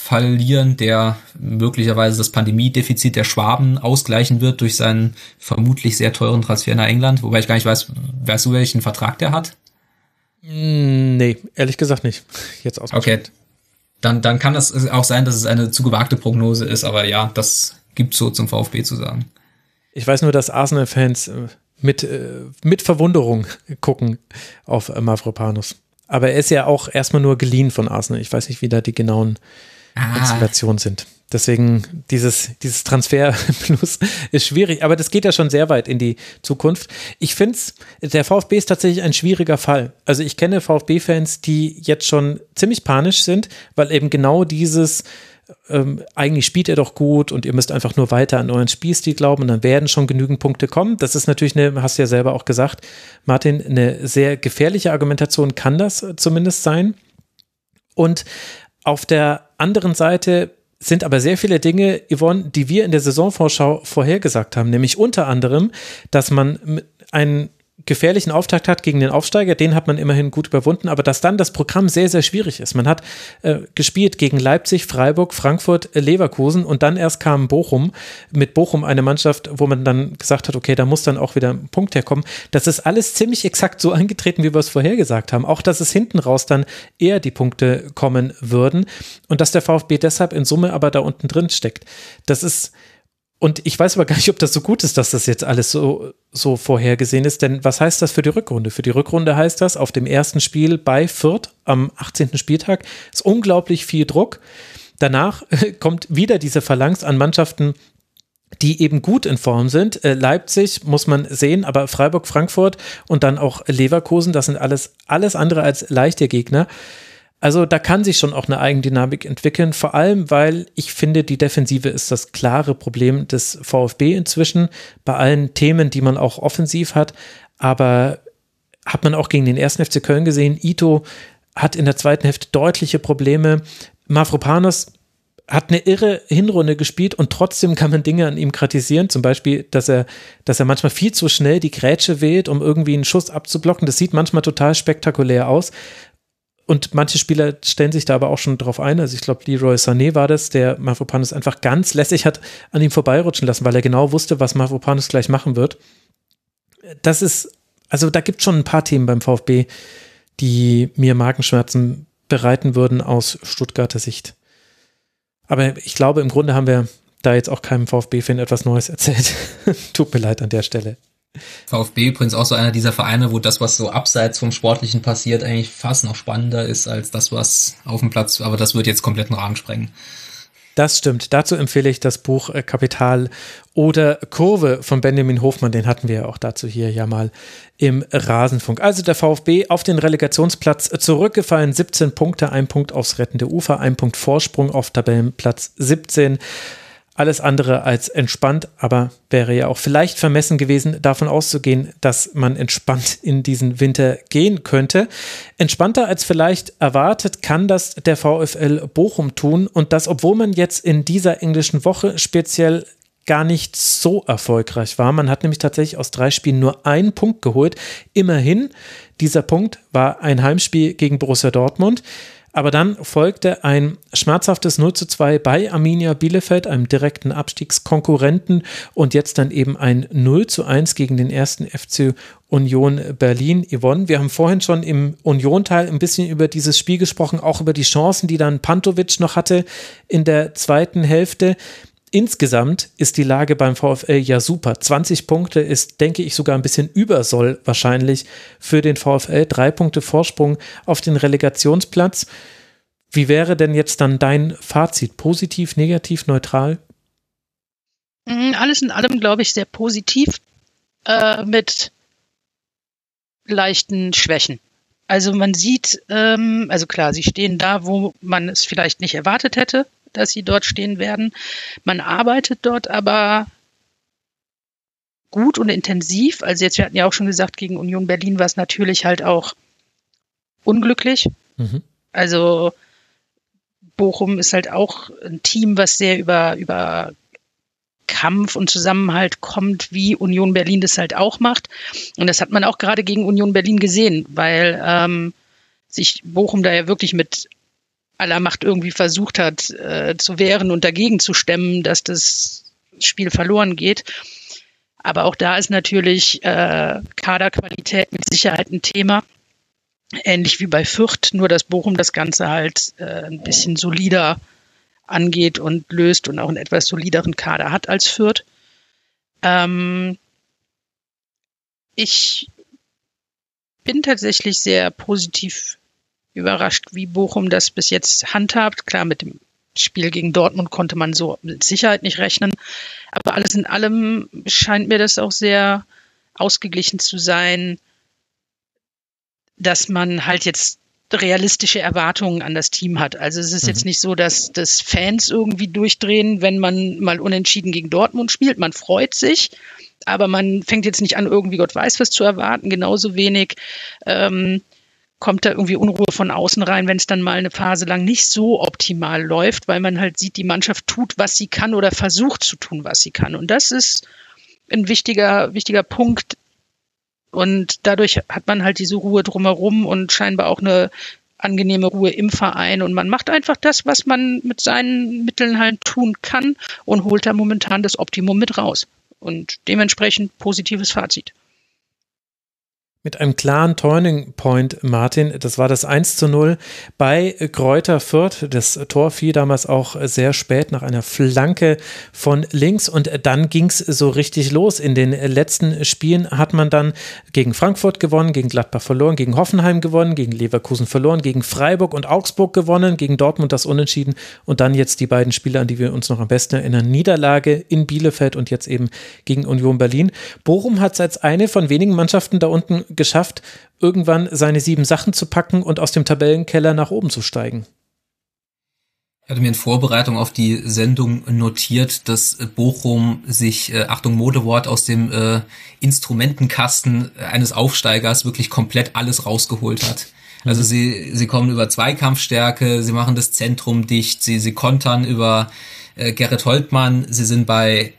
verlieren, der möglicherweise das Pandemiedefizit der Schwaben ausgleichen wird durch seinen vermutlich sehr teuren Transfer nach England, wobei ich gar nicht weiß, weißt du, welchen Vertrag der hat? Mm, nee, ehrlich gesagt nicht. Jetzt aus. Okay. Dann, dann kann das auch sein, dass es eine zu gewagte Prognose ist, aber ja, das gibt so zum VfB zu sagen. Ich weiß nur, dass Arsenal-Fans äh, mit, äh, mit Verwunderung [laughs] gucken auf Mavropanos. Aber er ist ja auch erstmal nur geliehen von Arsenal. Ich weiß nicht, wie da die genauen ah. Installationen sind. Deswegen dieses, dieses Transfer Plus [laughs] ist schwierig, aber das geht ja schon sehr weit in die Zukunft. Ich finde es, der VfB ist tatsächlich ein schwieriger Fall. Also ich kenne VfB-Fans, die jetzt schon ziemlich panisch sind, weil eben genau dieses, ähm, eigentlich spielt er doch gut und ihr müsst einfach nur weiter an euren Spielstil glauben und dann werden schon genügend Punkte kommen. Das ist natürlich eine, hast du ja selber auch gesagt, Martin, eine sehr gefährliche Argumentation kann das zumindest sein. Und auf der anderen Seite sind aber sehr viele Dinge, Yvonne, die wir in der Saisonvorschau vorhergesagt haben, nämlich unter anderem, dass man einen gefährlichen Auftakt hat gegen den Aufsteiger, den hat man immerhin gut überwunden, aber dass dann das Programm sehr, sehr schwierig ist. Man hat äh, gespielt gegen Leipzig, Freiburg, Frankfurt, Leverkusen und dann erst kam Bochum, mit Bochum eine Mannschaft, wo man dann gesagt hat, okay, da muss dann auch wieder ein Punkt herkommen. Das ist alles ziemlich exakt so eingetreten, wie wir es vorhergesagt haben. Auch, dass es hinten raus dann eher die Punkte kommen würden und dass der VfB deshalb in Summe aber da unten drin steckt. Das ist, und ich weiß aber gar nicht, ob das so gut ist, dass das jetzt alles so, so vorhergesehen ist. Denn was heißt das für die Rückrunde? Für die Rückrunde heißt das, auf dem ersten Spiel bei Fürth am 18. Spieltag ist unglaublich viel Druck. Danach [laughs] kommt wieder diese Phalanx an Mannschaften, die eben gut in Form sind. Äh, Leipzig muss man sehen, aber Freiburg, Frankfurt und dann auch Leverkusen, das sind alles, alles andere als leichte Gegner. Also da kann sich schon auch eine Eigendynamik entwickeln, vor allem weil ich finde, die Defensive ist das klare Problem des VfB inzwischen, bei allen Themen, die man auch offensiv hat. Aber hat man auch gegen den ersten FC Köln gesehen, Ito hat in der zweiten Hälfte deutliche Probleme. Mafropanos hat eine irre Hinrunde gespielt und trotzdem kann man Dinge an ihm kritisieren, zum Beispiel, dass er, dass er manchmal viel zu schnell die Grätsche wählt, um irgendwie einen Schuss abzublocken. Das sieht manchmal total spektakulär aus. Und manche Spieler stellen sich da aber auch schon drauf ein. Also ich glaube, Leroy Sané war das, der Mavropanos einfach ganz lässig hat an ihm vorbeirutschen lassen, weil er genau wusste, was Mavropanos gleich machen wird. Das ist, also da gibt es schon ein paar Themen beim VfB, die mir Magenschmerzen bereiten würden aus Stuttgarter Sicht. Aber ich glaube, im Grunde haben wir da jetzt auch keinem VfB-Fan etwas Neues erzählt. [laughs] Tut mir leid an der Stelle. VfB übrigens auch so einer dieser Vereine, wo das, was so abseits vom Sportlichen passiert, eigentlich fast noch spannender ist als das, was auf dem Platz, aber das wird jetzt kompletten Rahmen sprengen. Das stimmt. Dazu empfehle ich das Buch äh, Kapital oder Kurve von Benjamin Hofmann. Den hatten wir ja auch dazu hier ja mal im Rasenfunk. Also der VfB auf den Relegationsplatz zurückgefallen. 17 Punkte, ein Punkt aufs rettende Ufer, ein Punkt Vorsprung auf Tabellenplatz 17 alles andere als entspannt, aber wäre ja auch vielleicht vermessen gewesen, davon auszugehen, dass man entspannt in diesen Winter gehen könnte. Entspannter als vielleicht erwartet kann das der VfL Bochum tun und das, obwohl man jetzt in dieser englischen Woche speziell gar nicht so erfolgreich war. Man hat nämlich tatsächlich aus drei Spielen nur einen Punkt geholt. Immerhin, dieser Punkt war ein Heimspiel gegen Borussia Dortmund. Aber dann folgte ein schmerzhaftes 0 zu 2 bei Arminia Bielefeld, einem direkten Abstiegskonkurrenten und jetzt dann eben ein 0 zu 1 gegen den ersten FC Union Berlin. Yvonne, wir haben vorhin schon im Union-Teil ein bisschen über dieses Spiel gesprochen, auch über die Chancen, die dann Pantovic noch hatte in der zweiten Hälfte. Insgesamt ist die Lage beim VfL ja super. 20 Punkte ist, denke ich, sogar ein bisschen übersoll wahrscheinlich für den VfL. Drei Punkte Vorsprung auf den Relegationsplatz. Wie wäre denn jetzt dann dein Fazit? Positiv, negativ, neutral? Mhm, alles in allem, glaube ich, sehr positiv äh, mit leichten Schwächen. Also man sieht, ähm, also klar, sie stehen da, wo man es vielleicht nicht erwartet hätte dass sie dort stehen werden. Man arbeitet dort aber gut und intensiv. Also jetzt, wir hatten ja auch schon gesagt, gegen Union Berlin war es natürlich halt auch unglücklich. Mhm. Also Bochum ist halt auch ein Team, was sehr über, über Kampf und Zusammenhalt kommt, wie Union Berlin das halt auch macht. Und das hat man auch gerade gegen Union Berlin gesehen, weil ähm, sich Bochum da ja wirklich mit aller Macht irgendwie versucht hat äh, zu wehren und dagegen zu stemmen, dass das Spiel verloren geht. Aber auch da ist natürlich äh, Kaderqualität mit Sicherheit ein Thema. Ähnlich wie bei Fürth, nur dass Bochum das Ganze halt äh, ein bisschen solider angeht und löst und auch einen etwas solideren Kader hat als Fürth. Ähm, ich bin tatsächlich sehr positiv überrascht, wie Bochum das bis jetzt handhabt. Klar, mit dem Spiel gegen Dortmund konnte man so mit Sicherheit nicht rechnen. Aber alles in allem scheint mir das auch sehr ausgeglichen zu sein, dass man halt jetzt realistische Erwartungen an das Team hat. Also es ist mhm. jetzt nicht so, dass, dass Fans irgendwie durchdrehen, wenn man mal unentschieden gegen Dortmund spielt. Man freut sich, aber man fängt jetzt nicht an, irgendwie Gott weiß was zu erwarten. Genauso wenig ähm, kommt da irgendwie Unruhe von außen rein, wenn es dann mal eine Phase lang nicht so optimal läuft, weil man halt sieht, die Mannschaft tut, was sie kann oder versucht zu tun, was sie kann. Und das ist ein wichtiger, wichtiger Punkt, und dadurch hat man halt diese Ruhe drumherum und scheinbar auch eine angenehme Ruhe im Verein. Und man macht einfach das, was man mit seinen Mitteln halt tun kann und holt da momentan das Optimum mit raus. Und dementsprechend positives Fazit mit einem klaren Turning Point, Martin. Das war das 1 zu 0 bei Kräuter Fürth. Das Tor fiel damals auch sehr spät nach einer Flanke von links und dann ging es so richtig los. In den letzten Spielen hat man dann gegen Frankfurt gewonnen, gegen Gladbach verloren, gegen Hoffenheim gewonnen, gegen Leverkusen verloren, gegen Freiburg und Augsburg gewonnen, gegen Dortmund das Unentschieden und dann jetzt die beiden Spiele, an die wir uns noch am besten erinnern. Niederlage in Bielefeld und jetzt eben gegen Union Berlin. Bochum hat es als eine von wenigen Mannschaften da unten geschafft, irgendwann seine sieben Sachen zu packen und aus dem Tabellenkeller nach oben zu steigen. Ich hatte mir in Vorbereitung auf die Sendung notiert, dass Bochum sich, äh, Achtung Modewort, aus dem äh, Instrumentenkasten eines Aufsteigers wirklich komplett alles rausgeholt hat. Also sie, sie kommen über Zweikampfstärke, sie machen das Zentrum dicht, sie, sie kontern über äh, Gerrit Holtmann, sie sind bei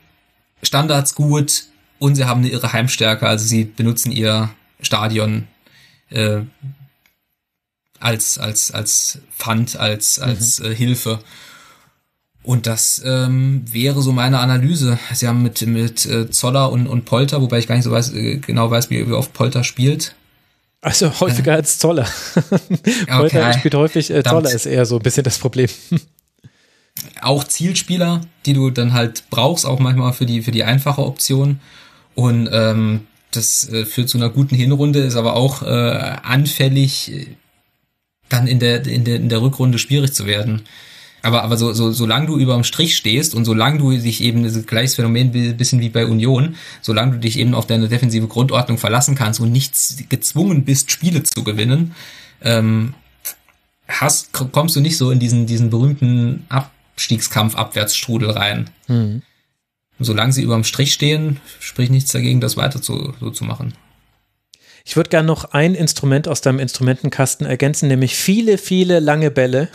Standards gut und sie haben eine irre Heimstärke, also sie benutzen ihr Stadion äh, als als als Pfand, als als mhm. äh, Hilfe. Und das ähm, wäre so meine Analyse. Sie haben mit mit äh, Zoller und und Polter, wobei ich gar nicht so weiß äh, genau weiß, wie, wie oft Polter spielt. Also häufiger äh. als Zoller. [laughs] Polter okay. spielt häufig, äh, Zoller ist eher so ein bisschen das Problem. [laughs] auch Zielspieler, die du dann halt brauchst, auch manchmal für die für die einfache Option. Und ähm, das äh, führt zu einer guten Hinrunde, ist aber auch äh, anfällig, äh, dann in der, in, der, in der Rückrunde schwierig zu werden. Aber, aber so, so, solange du über dem Strich stehst und solange du dich eben, das gleiches Phänomen bisschen wie bei Union, solange du dich eben auf deine defensive Grundordnung verlassen kannst und nichts gezwungen bist, Spiele zu gewinnen, ähm, hast, kommst du nicht so in diesen, diesen berühmten Abstiegskampf Abwärtsstrudel rein. Mhm solange sie überm Strich stehen, spricht nichts dagegen, das weiter zu, so zu machen. Ich würde gerne noch ein Instrument aus deinem Instrumentenkasten ergänzen, nämlich viele, viele lange Bälle.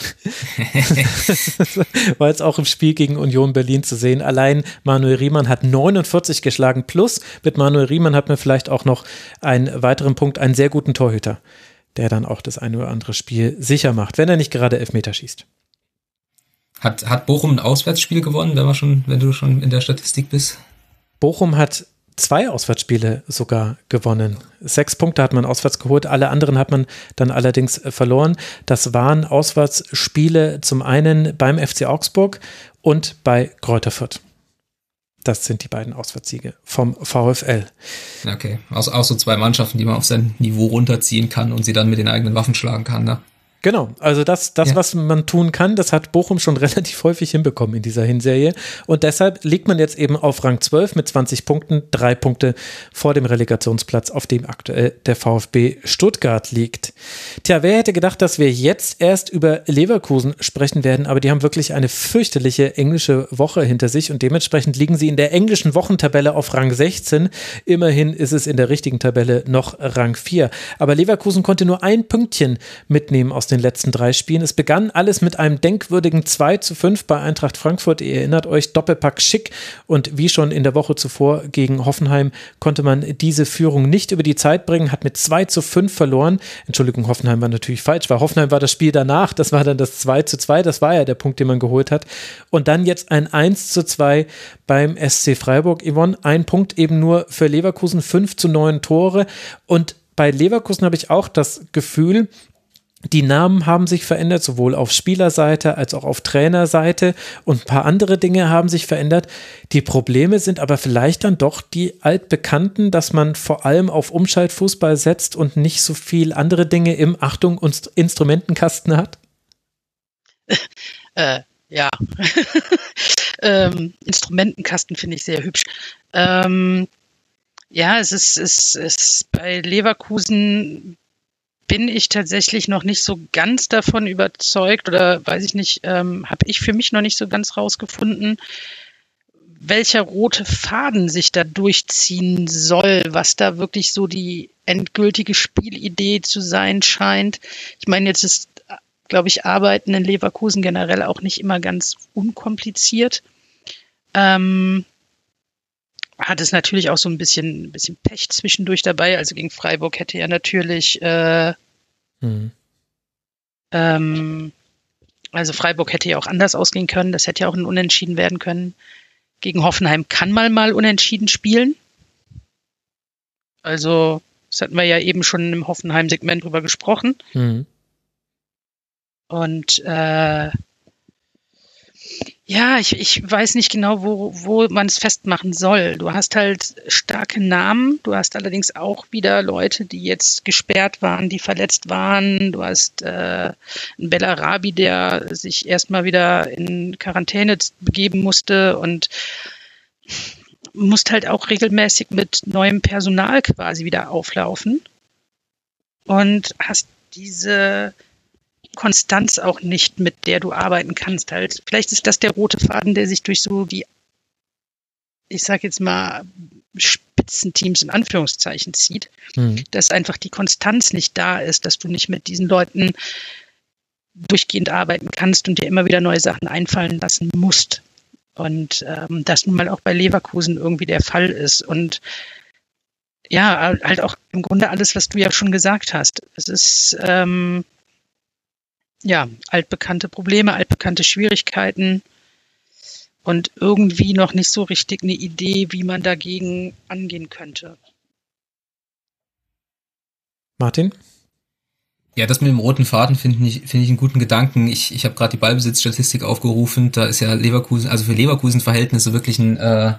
[laughs] War jetzt auch im Spiel gegen Union Berlin zu sehen. Allein Manuel Riemann hat 49 geschlagen. Plus mit Manuel Riemann hat man vielleicht auch noch einen weiteren Punkt, einen sehr guten Torhüter, der dann auch das eine oder andere Spiel sicher macht, wenn er nicht gerade Elfmeter schießt. Hat, hat Bochum ein Auswärtsspiel gewonnen, wenn, wir schon, wenn du schon in der Statistik bist? Bochum hat zwei Auswärtsspiele sogar gewonnen. Sechs Punkte hat man auswärts geholt, alle anderen hat man dann allerdings verloren. Das waren Auswärtsspiele zum einen beim FC Augsburg und bei Kräuter Fürth. Das sind die beiden Auswärtssiege vom VfL. Okay, auch, auch so zwei Mannschaften, die man auf sein Niveau runterziehen kann und sie dann mit den eigenen Waffen schlagen kann, ne? Genau, also das, das Ja. was man tun kann, das hat Bochum schon [laughs] relativ häufig hinbekommen in dieser Hinserie. Und deshalb liegt man jetzt eben auf Rang 12 mit 20 Punkten, drei Punkte vor dem Relegationsplatz, auf dem aktuell der VfB Stuttgart liegt. Tja, wer hätte gedacht, dass wir jetzt erst über Leverkusen sprechen werden, aber die haben wirklich eine fürchterliche englische Woche hinter sich und dementsprechend liegen sie in der englischen Wochentabelle auf Rang 16. Immerhin ist es in der richtigen Tabelle noch Rang 4. Aber Leverkusen konnte nur ein Pünktchen mitnehmen aus den letzten drei Spielen. Es begann alles mit einem denkwürdigen 2 zu 5 bei Eintracht Frankfurt. Ihr erinnert euch, Doppelpack schick. Und wie schon in der Woche zuvor gegen Hoffenheim konnte man diese Führung nicht über die Zeit bringen, hat mit 2 zu 5 verloren. Entschuldigung, Hoffenheim war natürlich falsch, weil Hoffenheim war das Spiel danach. Das war dann das 2 zu 2. Das war ja der Punkt, den man geholt hat. Und dann jetzt ein 1 zu 2 beim SC Freiburg. Yvonne, ein Punkt eben nur für Leverkusen, 5 zu 9 Tore. Und bei Leverkusen habe ich auch das Gefühl, die Namen haben sich verändert, sowohl auf Spielerseite als auch auf Trainerseite und ein paar andere Dinge haben sich verändert. Die Probleme sind aber vielleicht dann doch die altbekannten, dass man vor allem auf Umschaltfußball setzt und nicht so viel andere Dinge im Achtung und Instrumentenkasten hat. [laughs] Äh, ja. [laughs] ähm, Instrumentenkasten finde ich sehr hübsch. Ähm, ja, es ist, es ist bei Leverkusen bin ich tatsächlich noch nicht so ganz davon überzeugt oder weiß ich nicht, ähm, habe ich für mich noch nicht so ganz rausgefunden, welcher rote Faden sich da durchziehen soll, was da wirklich so die endgültige Spielidee zu sein scheint. Ich meine, jetzt ist, glaube ich, Arbeiten in Leverkusen generell auch nicht immer ganz unkompliziert. Ähm, hat es natürlich auch so ein bisschen, ein bisschen Pech zwischendurch dabei. Also gegen Freiburg hätte ja natürlich, äh, Hm. ähm, also Freiburg hätte ja auch anders ausgehen können. Das hätte ja auch ein Unentschieden werden können. Gegen Hoffenheim kann man mal unentschieden spielen. Also, das hatten wir ja eben schon im Hoffenheim-Segment drüber gesprochen. Hm. Und äh, ja, ich, ich weiß nicht genau, wo, wo man es festmachen soll. Du hast halt starke Namen, du hast allerdings auch wieder Leute, die jetzt gesperrt waren, die verletzt waren. Du hast äh, einen Bellarabi, der sich erstmal wieder in Quarantäne begeben musste und musst halt auch regelmäßig mit neuem Personal quasi wieder auflaufen. Und hast diese Konstanz auch nicht, mit der du arbeiten kannst. Halt, vielleicht ist das der rote Faden, der sich durch so die, ich sag jetzt mal, Spitzenteams in Anführungszeichen zieht, Hm. dass einfach die Konstanz nicht da ist, dass du nicht mit diesen Leuten durchgehend arbeiten kannst und dir immer wieder neue Sachen einfallen lassen musst. Und ähm, das nun mal auch bei Leverkusen irgendwie der Fall ist. Und ja, halt auch im Grunde alles, was du ja schon gesagt hast. Es ist ähm, ja altbekannte Probleme, altbekannte Schwierigkeiten und irgendwie noch nicht so richtig eine Idee, wie man dagegen angehen könnte. Martin? Ja, das mit dem roten Faden finde ich, finde ich einen guten Gedanken. Ich, ich habe gerade die Ballbesitzstatistik aufgerufen. Da ist ja Leverkusen, also für Leverkusen-Verhältnisse wirklich ein äh,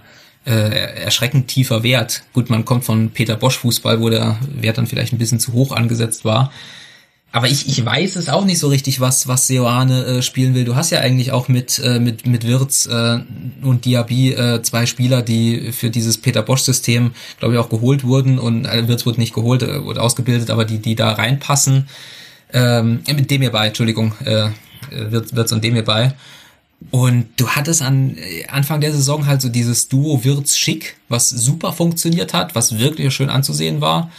äh, erschreckend tiefer Wert. Gut, man kommt von Peter Bosch Fußball, wo der Wert dann vielleicht ein bisschen zu hoch angesetzt war. Aber ich, ich weiß es auch nicht so richtig, was, was Seoane äh, spielen will. Du hast ja eigentlich auch mit, äh, mit, mit Wirtz äh, und Diaby äh, zwei Spieler, die für dieses Peter Bosch-System, glaube ich, auch geholt wurden. Und äh, Wirtz wurde nicht geholt, äh, wurde ausgebildet, aber die, die da reinpassen. Ähm, äh, mit dem hierbei, Entschuldigung, äh, Wirtz, Wirtz und dem hierbei. Und du hattest an äh, Anfang der Saison halt so dieses Duo Wirtz-Schick, was super funktioniert hat, was wirklich schön anzusehen war.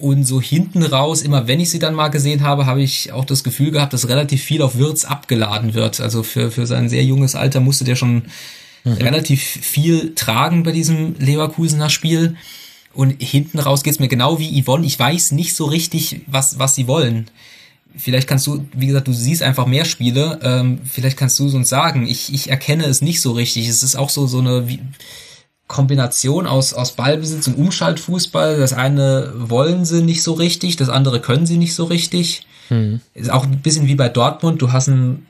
Und so hinten raus, immer wenn ich sie dann mal gesehen habe, habe ich auch das Gefühl gehabt, dass relativ viel auf Wirtz abgeladen wird. Also für, für sein sehr junges Alter musste der schon relativ viel tragen bei diesem Leverkusener Spiel. Und hinten raus geht's mir genau wie Yvonne. Ich weiß nicht so richtig, was, was sie wollen. Vielleicht kannst du, wie gesagt, du siehst einfach mehr Spiele. Ähm, vielleicht kannst du es uns sagen. Ich, ich erkenne es nicht so richtig. Es ist auch so, so eine, wie, Kombination aus, aus Ballbesitz und Umschaltfußball. Das eine wollen sie nicht so richtig, das andere können sie nicht so richtig. Hm. Ist auch ein bisschen wie bei Dortmund. Du hast ein,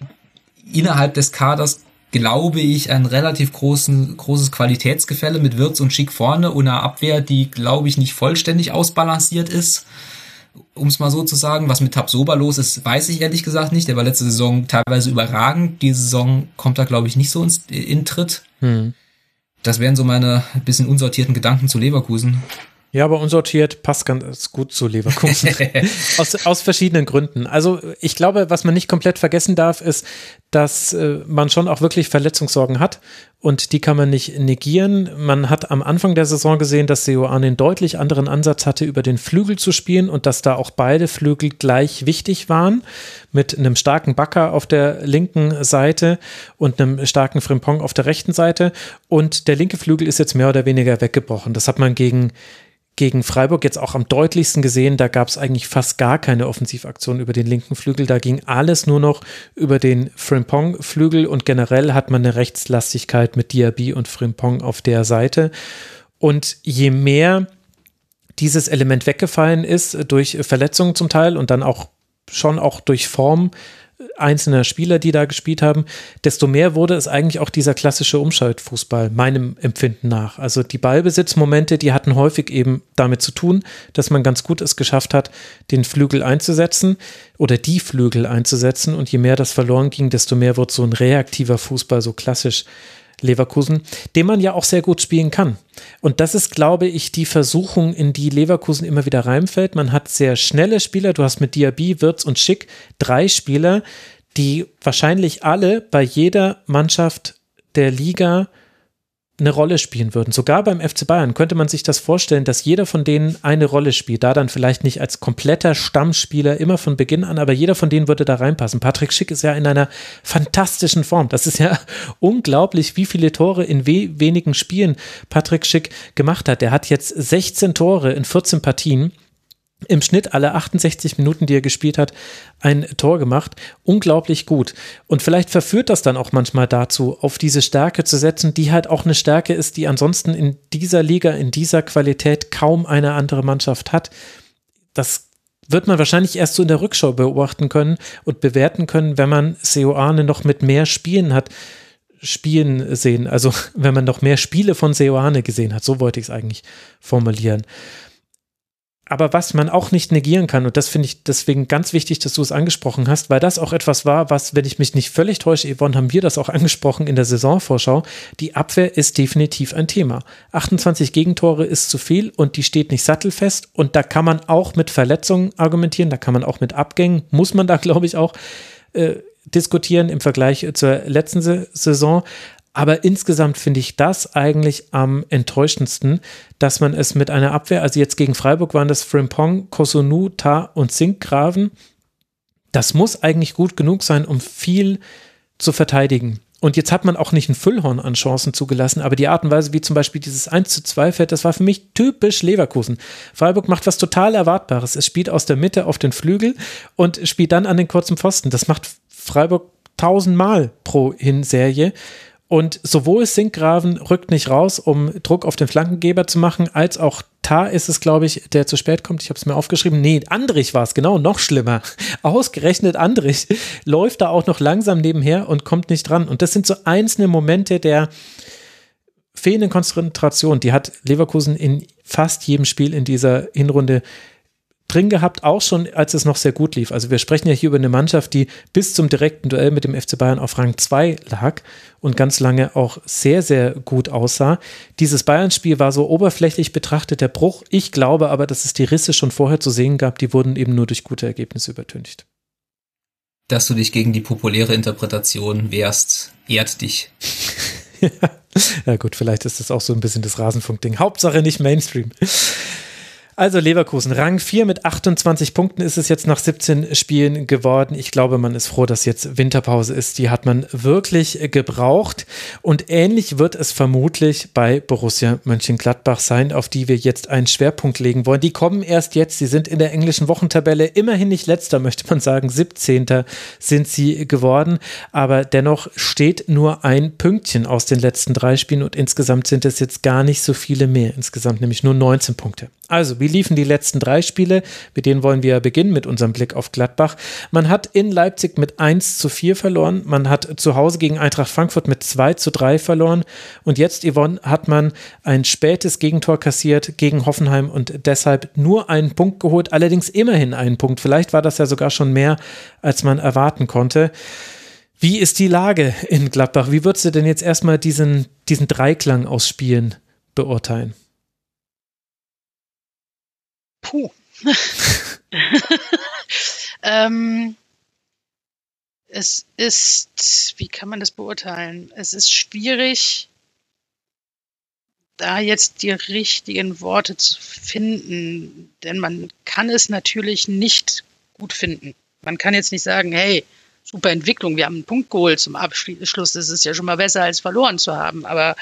innerhalb des Kaders, glaube ich, ein relativ großen, großes Qualitätsgefälle mit Wirtz und Schick vorne und einer Abwehr, die, glaube ich, nicht vollständig ausbalanciert ist. um es mal so zu sagen. Was mit Tabsoba los ist, weiß ich ehrlich gesagt nicht. Der war letzte Saison teilweise überragend. Diese Saison kommt da, glaube ich, nicht so ins, in Tritt. Hm. Das wären so meine bisschen unsortierten Gedanken zu Leverkusen. Ja, aber unsortiert passt ganz gut zu Leverkusen. [laughs] aus, aus verschiedenen Gründen. Also ich glaube, was man nicht komplett vergessen darf, ist, dass äh, man schon auch wirklich Verletzungssorgen hat und die kann man nicht negieren. Man hat am Anfang der Saison gesehen, dass Seoane einen deutlich anderen Ansatz hatte, über den Flügel zu spielen und dass da auch beide Flügel gleich wichtig waren, mit einem starken Backer auf der linken Seite und einem starken Frimpong auf der rechten Seite. Und der linke Flügel ist jetzt mehr oder weniger weggebrochen. Das hat man gegen gegen Freiburg jetzt auch am deutlichsten gesehen. Da gab es eigentlich fast gar keine Offensivaktion über den linken Flügel. Da ging alles nur noch über den Frimpong-Flügel und generell hat man eine Rechtslastigkeit mit Diaby und Frimpong auf der Seite. Und je mehr dieses Element weggefallen ist durch Verletzungen zum Teil und dann auch schon auch durch Form, einzelner Spieler, die da gespielt haben, desto mehr wurde es eigentlich auch dieser klassische Umschaltfußball, meinem Empfinden nach. Also die Ballbesitzmomente, die hatten häufig eben damit zu tun, dass man ganz gut es geschafft hat, den Flügel einzusetzen oder die Flügel einzusetzen. Und je mehr das verloren ging, desto mehr wurde so ein reaktiver Fußball, so klassisch Leverkusen, den man ja auch sehr gut spielen kann. Und das ist, glaube ich, die Versuchung, in die Leverkusen immer wieder reinfällt. Man hat sehr schnelle Spieler. Du hast mit Diaby, Wirtz und Schick drei Spieler, die wahrscheinlich alle bei jeder Mannschaft der Liga eine Rolle spielen würden. Sogar beim FC Bayern könnte man sich das vorstellen, dass jeder von denen eine Rolle spielt. Da dann vielleicht nicht als kompletter Stammspieler immer von Beginn an, aber jeder von denen würde da reinpassen. Patrick Schick ist ja in einer fantastischen Form. Das ist ja [laughs] unglaublich, wie viele Tore in we wenigen Spielen Patrick Schick gemacht hat. Er hat jetzt 16 Tore in 14 Partien im Schnitt alle 68 Minuten, die er gespielt hat, ein Tor gemacht. Unglaublich gut. Und vielleicht verführt das dann auch manchmal dazu, auf diese Stärke zu setzen, die halt auch eine Stärke ist, die ansonsten in dieser Liga, in dieser Qualität kaum eine andere Mannschaft hat. Das wird man wahrscheinlich erst so in der Rückschau beobachten können und bewerten können, wenn man Seoane noch mit mehr Spielen hat spielen sehen. Also [laughs] wenn man noch mehr Spiele von Seoane gesehen hat. So wollte ich es eigentlich formulieren. Aber was man auch nicht negieren kann, und das finde ich deswegen ganz wichtig, dass du es angesprochen hast, weil das auch etwas war, was, wenn ich mich nicht völlig täusche, Yvonne, haben wir das auch angesprochen in der Saisonvorschau, die Abwehr ist definitiv ein Thema. 28 Gegentore ist zu viel und die steht nicht sattelfest und da kann man auch mit Verletzungen argumentieren, da kann man auch mit Abgängen, muss man da [laughs] glaube ich auch äh, diskutieren im Vergleich zur letzten Saison. Aber insgesamt finde ich das eigentlich am enttäuschendsten, dass man es mit einer Abwehr, also jetzt gegen Freiburg waren das Frimpong, Kosunu, Ta und Zinkgraven. Das muss eigentlich gut genug sein, um viel zu verteidigen. Und jetzt hat man auch nicht ein Füllhorn an Chancen zugelassen, aber die Art und Weise, wie zum Beispiel dieses 1 zu 2 fällt, das war für mich typisch Leverkusen. Freiburg macht was total Erwartbares. Es spielt aus der Mitte auf den Flügel und spielt dann an den kurzen Pfosten. Das macht Freiburg tausendmal pro Hinserie. Und sowohl Sinkgraven rückt nicht raus, um Druck auf den Flankengeber zu machen, als auch Tar ist es, glaube ich, der zu spät kommt. Ich habe es mir aufgeschrieben. Nee, Andrich war es, genau, noch schlimmer. [laughs] Ausgerechnet Andrich [laughs] läuft da auch noch langsam nebenher und kommt nicht dran. Und das sind so einzelne Momente der fehlenden Konzentration. Die hat Leverkusen in fast jedem Spiel in dieser Hinrunde drin gehabt, auch schon als es noch sehr gut lief. Also wir sprechen ja hier über eine Mannschaft, die bis zum direkten Duell mit dem FC Bayern auf Rang 2 lag und ganz lange auch sehr, sehr gut aussah. Dieses Bayern-Spiel war so oberflächlich betrachtet der Bruch. Ich glaube aber, dass es die Risse schon vorher zu sehen gab, die wurden eben nur durch gute Ergebnisse übertüncht. Dass du dich gegen die populäre Interpretation wehrst, ehrt dich. [laughs] ja gut, vielleicht ist das auch so ein bisschen das Rasenfunk-Ding. Hauptsache nicht Mainstream. Also Leverkusen, Rang 4 mit 28 Punkten ist es jetzt nach 17 Spielen geworden. Ich glaube, man ist froh, dass jetzt Winterpause ist. Die hat man wirklich gebraucht. Und ähnlich wird es vermutlich bei Borussia Mönchengladbach sein, auf die wir jetzt einen Schwerpunkt legen wollen. Die kommen erst jetzt. Sie sind in der englischen Wochentabelle immerhin nicht letzter, möchte man sagen. 17. sind sie geworden. Aber dennoch steht nur ein Pünktchen aus den letzten drei Spielen und insgesamt sind es jetzt gar nicht so viele mehr. Insgesamt nämlich nur 19 Punkte. Also, wie liefen die letzten drei Spiele? Mit denen wollen wir beginnen mit unserem Blick auf Gladbach. Man hat in Leipzig mit 1 zu 4 verloren. Man hat zu Hause gegen Eintracht Frankfurt mit 2 zu 3 verloren. Und jetzt, Yvonne, hat man ein spätes Gegentor kassiert gegen Hoffenheim und deshalb nur einen Punkt geholt. Allerdings immerhin einen Punkt. Vielleicht war das ja sogar schon mehr, als man erwarten konnte. Wie ist die Lage in Gladbach? Wie würdest du denn jetzt erstmal diesen, diesen Dreiklang aus Spielen beurteilen? Puh. [laughs] ähm, es ist, wie kann man das beurteilen? Es ist schwierig, da jetzt die richtigen Worte zu finden, denn man kann es natürlich nicht gut finden. Man kann jetzt nicht sagen, hey, super Entwicklung, wir haben einen Punkt geholt zum Abschluss, das ist ja schon mal besser als verloren zu haben, aber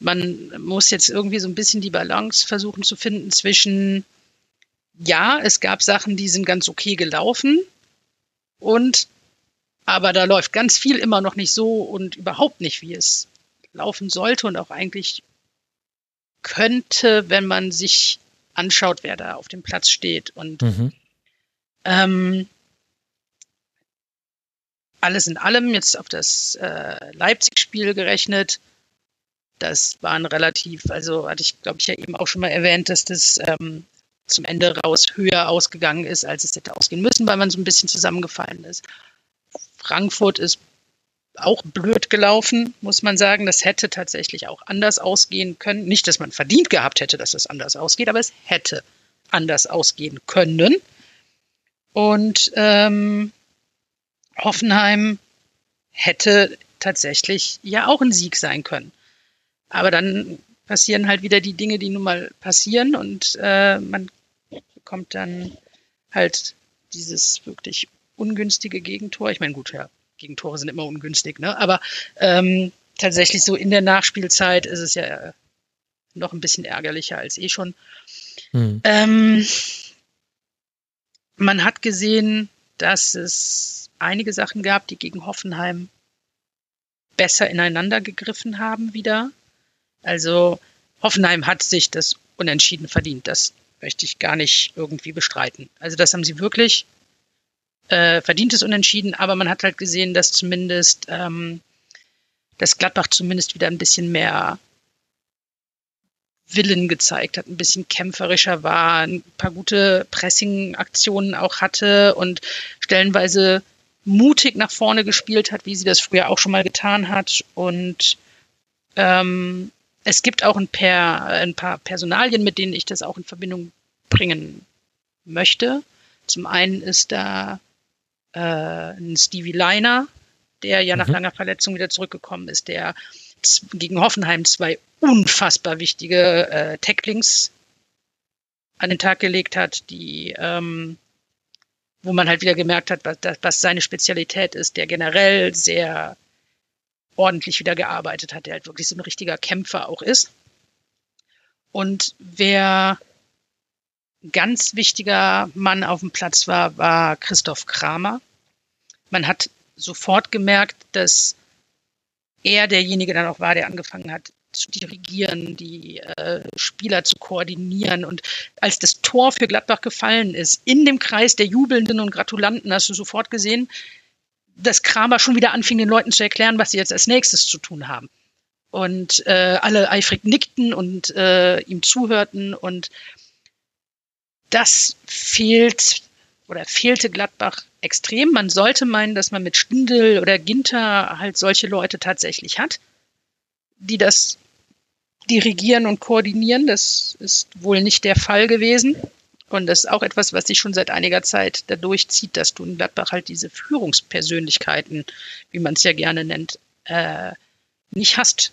man muss jetzt irgendwie so ein bisschen die Balance versuchen zu finden zwischen ja, es gab Sachen, die sind ganz okay gelaufen und aber da läuft ganz viel immer noch nicht so und überhaupt nicht, wie es laufen sollte und auch eigentlich könnte, wenn man sich anschaut, wer da auf dem Platz steht. Und mhm. ähm, alles in allem, jetzt auf das äh, Leipzig-Spiel gerechnet, das waren relativ, also hatte ich, glaube ich, ja eben auch schon mal erwähnt, dass das ähm, zum Ende raus höher ausgegangen ist, als es hätte ausgehen müssen, weil man so ein bisschen zusammengefallen ist. Frankfurt ist auch blöd gelaufen, muss man sagen. Das hätte tatsächlich auch anders ausgehen können. Nicht, dass man verdient gehabt hätte, dass es anders ausgeht, aber es hätte anders ausgehen können. Und ähm, Hoffenheim hätte tatsächlich ja auch ein Sieg sein können. Aber dann passieren halt wieder die Dinge, die nun mal passieren und äh, man bekommt dann halt dieses wirklich ungünstige Gegentor. Ich meine, gut, ja, Gegentore sind immer ungünstig, ne? Aber ähm, tatsächlich so in der Nachspielzeit ist es ja noch ein bisschen ärgerlicher als eh schon. Hm. Ähm, man hat gesehen, dass es einige Sachen gab, die gegen Hoffenheim besser ineinander gegriffen haben wieder. Also Hoffenheim hat sich das Unentschieden verdient. Das möchte ich gar nicht irgendwie bestreiten. Also das haben sie wirklich äh, verdientes Unentschieden, aber man hat halt gesehen, dass zumindest ähm, das Gladbach zumindest wieder ein bisschen mehr Willen gezeigt hat, ein bisschen kämpferischer war, ein paar gute Pressing-Aktionen auch hatte und stellenweise mutig nach vorne gespielt hat, wie sie das früher auch schon mal getan hat. Und ähm, es gibt auch ein paar, ein paar Personalien, mit denen ich das auch in Verbindung bringen möchte. Zum einen ist da äh, ein Stevie Liner, der ja nach mhm. langer Verletzung wieder zurückgekommen ist, der gegen Hoffenheim zwei unfassbar wichtige äh, Tacklings an den Tag gelegt hat, die ähm, wo man halt wieder gemerkt hat, was, was seine Spezialität ist, der generell sehr ordentlich wieder gearbeitet hat, der halt wirklich so ein richtiger Kämpfer auch ist. Und wer ganz wichtiger Mann auf dem Platz war, war Christoph Kramer. Man hat sofort gemerkt, dass er derjenige dann auch war, der angefangen hat zu dirigieren, die äh, Spieler zu koordinieren. Und als das Tor für Gladbach gefallen ist, in dem Kreis der Jubelnden und Gratulanten, hast du sofort gesehen, dass Kramer schon wieder anfing, den Leuten zu erklären, was sie jetzt als nächstes zu tun haben. Und äh, alle eifrig nickten und äh, ihm zuhörten. Und das fehlt oder fehlte Gladbach extrem. Man sollte meinen, dass man mit Stindl oder Ginter halt solche Leute tatsächlich hat, die das dirigieren und koordinieren. Das ist wohl nicht der Fall gewesen. Und das ist auch etwas, was sich schon seit einiger Zeit dadurch zieht, dass du in Gladbach halt diese Führungspersönlichkeiten, wie man es ja gerne nennt, äh, nicht hast.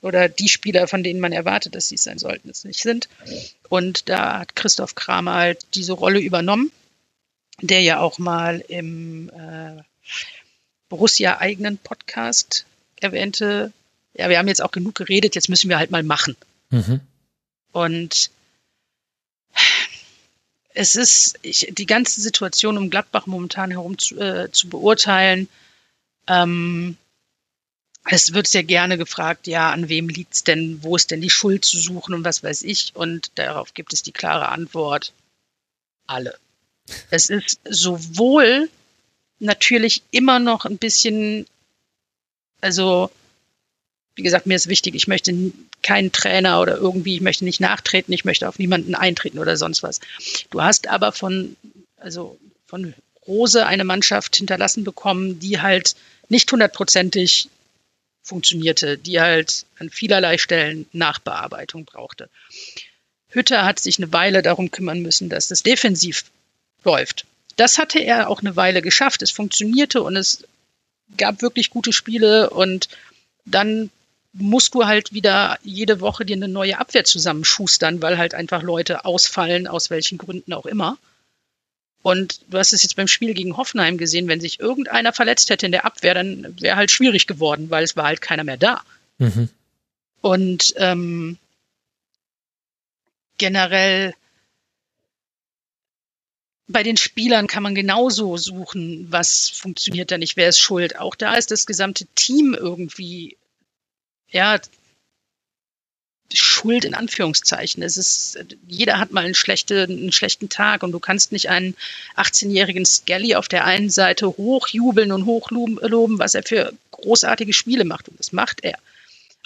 Oder die Spieler, von denen man erwartet, dass sie es sein sollten, es nicht sind. Und da hat Christoph Kramer halt diese Rolle übernommen, der ja auch mal im äh, Borussia-eigenen Podcast erwähnte, ja, wir haben jetzt auch genug geredet, jetzt müssen wir halt mal machen. Mhm. Und es ist ich, die ganze Situation um Gladbach momentan herum zu, äh, zu beurteilen, ähm, es wird sehr gerne gefragt, ja, an wem liegt es denn, wo ist denn die Schuld zu suchen und was weiß ich. Und darauf gibt es die klare Antwort, alle. Es ist sowohl natürlich immer noch ein bisschen, also wie gesagt, mir ist wichtig, ich möchte keinen Trainer oder irgendwie, ich möchte nicht nachtreten, ich möchte auf niemanden eintreten oder sonst was. Du hast aber von, also von Rose eine Mannschaft hinterlassen bekommen, die halt nicht hundertprozentig funktionierte, die halt an vielerlei Stellen Nachbearbeitung brauchte. Hütter hat sich eine Weile darum kümmern müssen, dass das defensiv läuft. Das hatte er auch eine Weile geschafft. Es funktionierte und es gab wirklich gute Spiele und dann musst du halt wieder jede Woche dir eine neue Abwehr zusammenschustern, weil halt einfach Leute ausfallen, aus welchen Gründen auch immer. Und du hast es jetzt beim Spiel gegen Hoffenheim gesehen, wenn sich irgendeiner verletzt hätte in der Abwehr, dann wäre halt schwierig geworden, weil es war halt keiner mehr da. Mhm. Und ähm, generell bei den Spielern kann man genauso suchen, was funktioniert da nicht, wer ist schuld. Auch da ist das gesamte Team irgendwie, ja, Schuld in Anführungszeichen. Es ist, jeder hat mal einen, schlechte, einen schlechten Tag und du kannst nicht einen 18-jährigen Skelly auf der einen Seite hochjubeln und hochloben, was er für großartige Spiele macht. Und das macht er.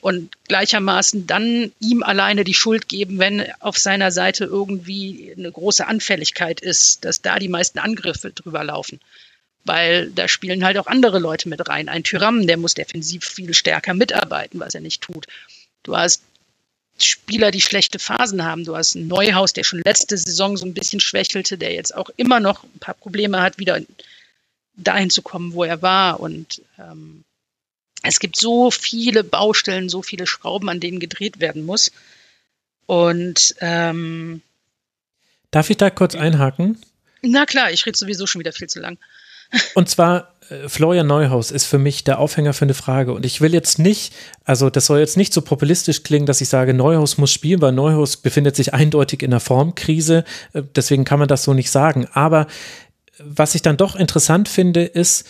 Und gleichermaßen dann ihm alleine die Schuld geben, wenn auf seiner Seite irgendwie eine große Anfälligkeit ist, dass da die meisten Angriffe drüber laufen. Weil da spielen halt auch andere Leute mit rein. Ein Tyram, der muss defensiv viel stärker mitarbeiten, was er nicht tut. Du hast Spieler, die schlechte Phasen haben. Du hast einen Neuhaus, der schon letzte Saison so ein bisschen schwächelte, der jetzt auch immer noch ein paar Probleme hat, wieder dahin zu kommen, wo er war. Und ähm, es gibt so viele Baustellen, so viele Schrauben, an denen gedreht werden muss. Und ähm, darf ich da kurz einhaken? Na klar, ich rede sowieso schon wieder viel zu lang. Und zwar, äh, Florian Neuhaus ist für mich der Aufhänger für eine Frage. Und ich will jetzt nicht, also das soll jetzt nicht so populistisch klingen, dass ich sage, Neuhaus muss spielen, weil Neuhaus befindet sich eindeutig in einer Formkrise. Äh, deswegen kann man das so nicht sagen. Aber was ich dann doch interessant finde, ist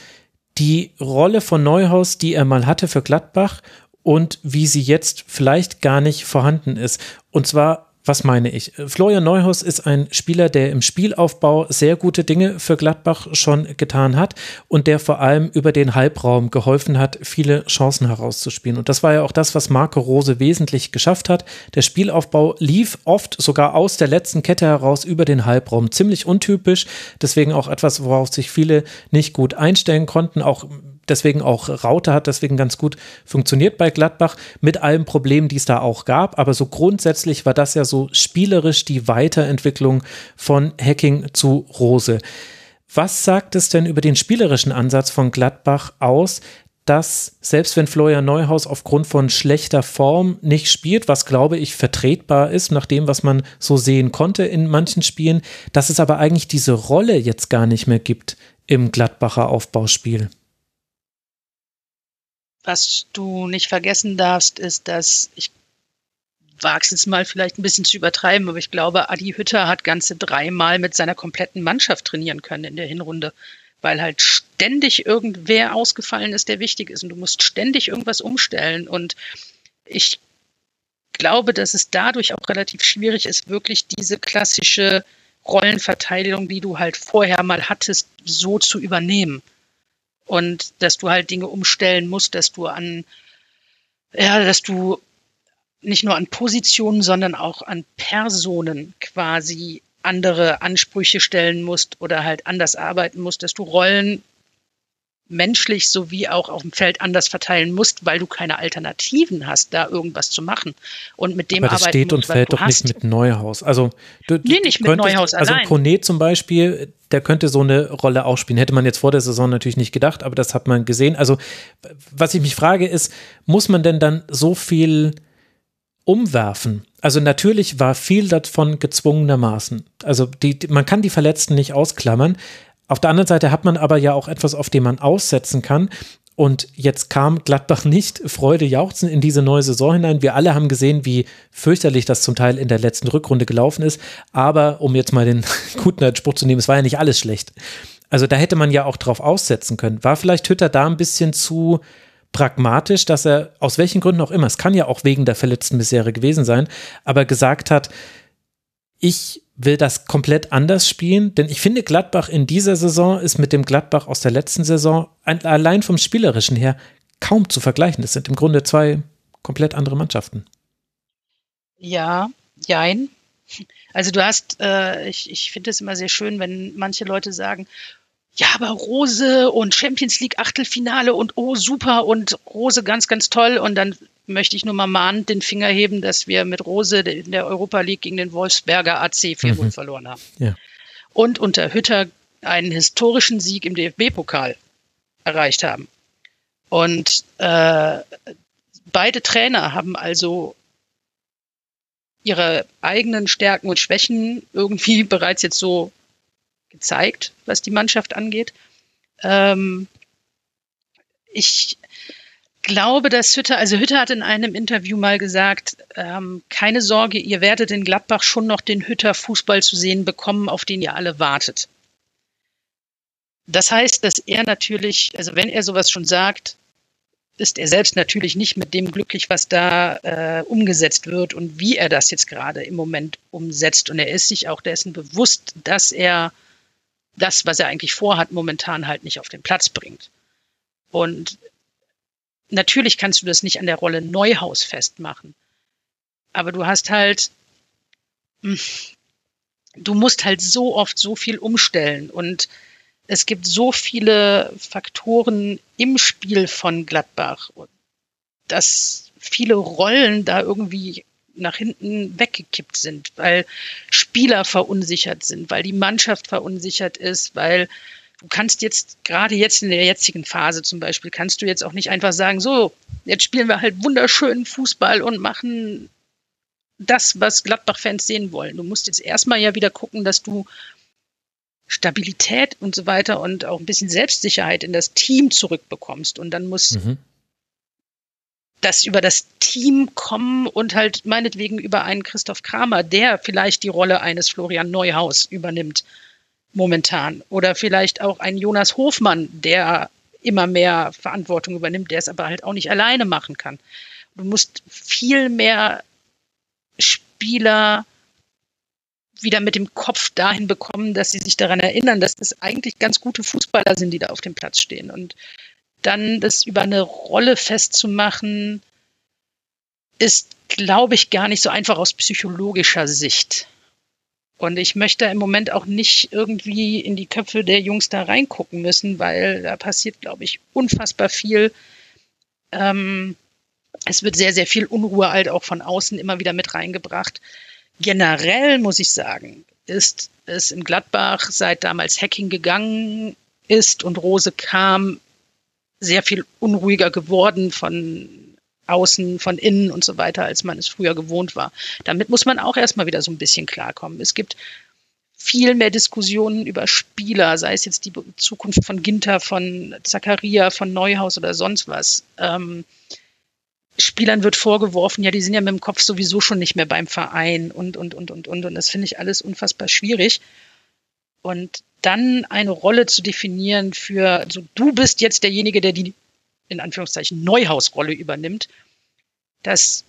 die Rolle von Neuhaus, die er mal hatte für Gladbach und wie sie jetzt vielleicht gar nicht vorhanden ist. Und zwar was meine ich? Florian Neuhaus ist ein Spieler, der im Spielaufbau sehr gute Dinge für Gladbach schon getan hat und der vor allem über den Halbraum geholfen hat, viele Chancen herauszuspielen. Und das war ja auch das, was Marco Rose wesentlich geschafft hat. Der Spielaufbau lief oft sogar aus der letzten Kette heraus über den Halbraum. Ziemlich untypisch, deswegen auch etwas, worauf sich viele nicht gut einstellen konnten. Auch deswegen auch Raute hat deswegen ganz gut funktioniert bei Gladbach mit allen Problemen, die es da auch gab. Aber so grundsätzlich war das ja so spielerisch die Weiterentwicklung von Hacking zu Rose. Was sagt es denn über den spielerischen Ansatz von Gladbach aus, dass selbst wenn Florian Neuhaus aufgrund von schlechter Form nicht spielt, was glaube ich vertretbar ist, nach dem, was man so sehen konnte in manchen Spielen, dass es aber eigentlich diese Rolle jetzt gar nicht mehr gibt im Gladbacher Aufbauspiel? Was du nicht vergessen darfst, ist, dass ich wage es jetzt mal vielleicht ein bisschen zu übertreiben, aber ich glaube, Adi Hütter hat ganze dreimal mit seiner kompletten Mannschaft trainieren können in der Hinrunde, weil halt ständig irgendwer ausgefallen ist, der wichtig ist und du musst ständig irgendwas umstellen. Und ich glaube, dass es dadurch auch relativ schwierig ist, wirklich diese klassische Rollenverteilung, die du halt vorher mal hattest, so zu übernehmen und dass du halt Dinge umstellen musst, dass du an, ja, dass du nicht nur an Positionen, sondern auch an Personen quasi andere Ansprüche stellen musst oder halt anders arbeiten musst, dass du Rollen menschlich sowie auch auf dem Feld anders verteilen musst, weil du keine Alternativen hast, da irgendwas zu machen. Und mit dem Aber das steht und fällt doch hast. nicht mit Neuhaus. Also du, nee, nicht mit könntest, Neuhaus also allein. Also Kone zum Beispiel, der könnte so eine Rolle auch spielen. Hätte man jetzt vor der Saison natürlich nicht gedacht, aber das hat man gesehen. Also was ich mich frage ist, muss man denn dann so viel umwerfen? Also natürlich war viel davon gezwungenermaßen. Also die, man kann die Verletzten nicht ausklammern, auf der anderen Seite hat man aber ja auch etwas, auf dem man aussetzen kann. Und jetzt kam Gladbach nicht Freude jauchzen in diese neue Saison hinein. Wir alle haben gesehen, wie fürchterlich das zum Teil in der letzten Rückrunde gelaufen ist. Aber um jetzt mal den [laughs] guten Spruch zu nehmen, es war ja nicht alles schlecht. Also da hätte man ja auch drauf aussetzen können. War vielleicht Hütter da ein bisschen zu pragmatisch, dass er aus welchen Gründen auch immer, es kann ja auch wegen der verletzten Misere gewesen sein, aber gesagt hat, ich will das komplett anders spielen, denn ich finde, Gladbach in dieser Saison ist mit dem Gladbach aus der letzten Saison allein vom Spielerischen her kaum zu vergleichen. Das sind im Grunde zwei komplett andere Mannschaften. Ja, jein. Also du hast, äh, ich, ich finde es immer sehr schön, wenn manche Leute sagen, ja, aber Rose und Champions League Achtelfinale und oh super und Rose ganz, ganz toll. Und dann möchte ich nur mal mahnend den Finger heben, dass wir mit Rose in der Europa League gegen den Wolfsberger AC 4-0 mhm. verloren haben. Ja. Und unter Hütter einen historischen Sieg im DFB-Pokal erreicht haben. Und äh, beide Trainer haben also ihre eigenen Stärken und Schwächen irgendwie bereits jetzt so gezeigt, was die Mannschaft angeht. Ähm, ich glaube, dass Hütter, also Hütter hat in einem Interview mal gesagt, ähm, keine Sorge, ihr werdet in Gladbach schon noch den Hütter Fußball zu sehen bekommen, auf den ihr alle wartet. Das heißt, dass er natürlich, also wenn er sowas schon sagt, ist er selbst natürlich nicht mit dem glücklich, was da äh, umgesetzt wird und wie er das jetzt gerade im Moment umsetzt. Und er ist sich auch dessen bewusst, dass er das, was er eigentlich vorhat, momentan halt nicht auf den Platz bringt. Und natürlich kannst du das nicht an der Rolle Neuhaus festmachen. Aber du hast halt, hm, du musst halt so oft so viel umstellen und es gibt so viele Faktoren im Spiel von Gladbach, dass viele Rollen da irgendwie nach hinten weggekippt sind, weil Spieler verunsichert sind, weil die Mannschaft verunsichert ist, weil du kannst jetzt, gerade jetzt in der jetzigen Phase zum Beispiel, kannst du jetzt auch nicht einfach sagen, so, jetzt spielen wir halt wunderschönen Fußball und machen das, was Gladbach-Fans sehen wollen. Du musst jetzt erstmal ja wieder gucken, dass du Stabilität und so weiter und auch ein bisschen Selbstsicherheit in das Team zurückbekommst. Und dann muss mhm. Das über das Team kommen und halt meinetwegen über einen Christoph Kramer, der vielleicht die Rolle eines Florian Neuhaus übernimmt momentan. Oder vielleicht auch ein Jonas Hofmann, der immer mehr Verantwortung übernimmt, der es aber halt auch nicht alleine machen kann. Du musst viel mehr Spieler wieder mit dem Kopf dahin bekommen, dass sie sich daran erinnern, dass es eigentlich ganz gute Fußballer sind, die da auf dem Platz stehen. Und dann das über eine Rolle festzumachen, ist, glaube ich, gar nicht so einfach aus psychologischer Sicht. Und ich möchte im Moment auch nicht irgendwie in die Köpfe der Jungs da reingucken müssen, weil da passiert, glaube ich, unfassbar viel. Ähm, es wird sehr, sehr viel Unruhe halt auch von außen immer wieder mit reingebracht. Generell muss ich sagen, ist es in Gladbach, seit damals Hacking gegangen ist und Rose kam, sehr viel unruhiger geworden von außen, von innen und so weiter, als man es früher gewohnt war. Damit muss man auch erstmal wieder so ein bisschen klarkommen. Es gibt viel mehr Diskussionen über Spieler, sei es jetzt die Zukunft von Ginter, von Zakaria, von Neuhaus oder sonst was. Ähm, Spielern wird vorgeworfen, ja, die sind ja mit dem Kopf sowieso schon nicht mehr beim Verein und, und, und, und, und. Und das finde ich alles unfassbar schwierig. Und dann eine Rolle zu definieren für, also du bist jetzt derjenige, der die, in Anführungszeichen, Neuhausrolle übernimmt, das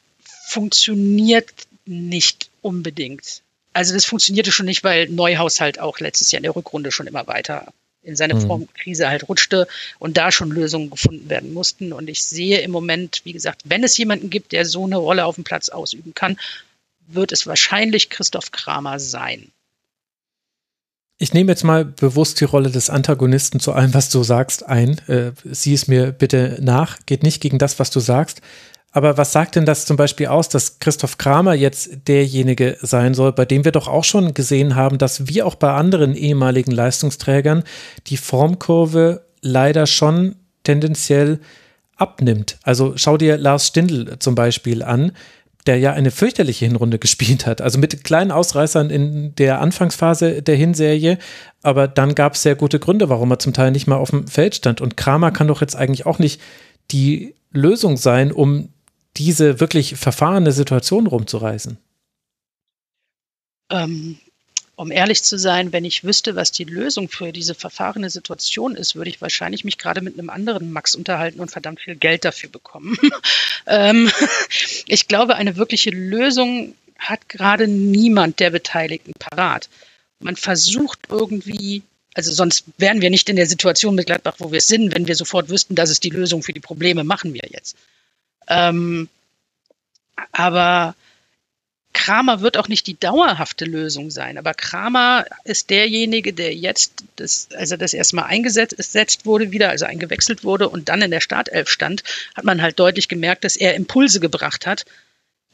funktioniert nicht unbedingt. Also das funktionierte schon nicht, weil Neuhaus halt auch letztes Jahr in der Rückrunde schon immer weiter in seine mhm. Formkrise halt rutschte und da schon Lösungen gefunden werden mussten. Und ich sehe im Moment, wie gesagt, wenn es jemanden gibt, der so eine Rolle auf dem Platz ausüben kann, wird es wahrscheinlich Christoph Kramer sein. Ich nehme jetzt mal bewusst die Rolle des Antagonisten zu allem, was du sagst, ein. Äh, sieh es mir bitte nach. Geht nicht gegen das, was du sagst. Aber was sagt denn das zum Beispiel aus, dass Christoph Kramer jetzt derjenige sein soll, bei dem wir doch auch schon gesehen haben, dass wie auch bei anderen ehemaligen Leistungsträgern die Formkurve leider schon tendenziell abnimmt. Also schau dir Lars Stindl zum Beispiel an, der ja eine fürchterliche Hinrunde gespielt hat. Also mit kleinen Ausreißern in der Anfangsphase der Hinserie, aber dann gab es sehr gute Gründe, warum er zum Teil nicht mal auf dem Feld stand. Und Kramer kann doch jetzt eigentlich auch nicht die Lösung sein, um diese wirklich verfahrene Situation rumzureißen? Ähm, um ehrlich zu sein, wenn ich wüsste, was die Lösung für diese verfahrene Situation ist, würde ich wahrscheinlich mich gerade mit einem anderen Max unterhalten und verdammt viel Geld dafür bekommen. [laughs] ähm, [laughs] ich glaube, eine wirkliche Lösung hat gerade niemand der Beteiligten parat. Man versucht irgendwie, also sonst wären wir nicht in der Situation mit Gladbach, wo wir sind, wenn wir sofort wüssten, das ist die Lösung für die Probleme, machen wir jetzt. Ähm, aber Kramer wird auch nicht die dauerhafte Lösung sein, aber Kramer ist derjenige, der jetzt, das, also das erstmal eingesetzt wurde wieder, also eingewechselt wurde und dann in der Startelf stand, hat man halt deutlich gemerkt, dass er Impulse gebracht hat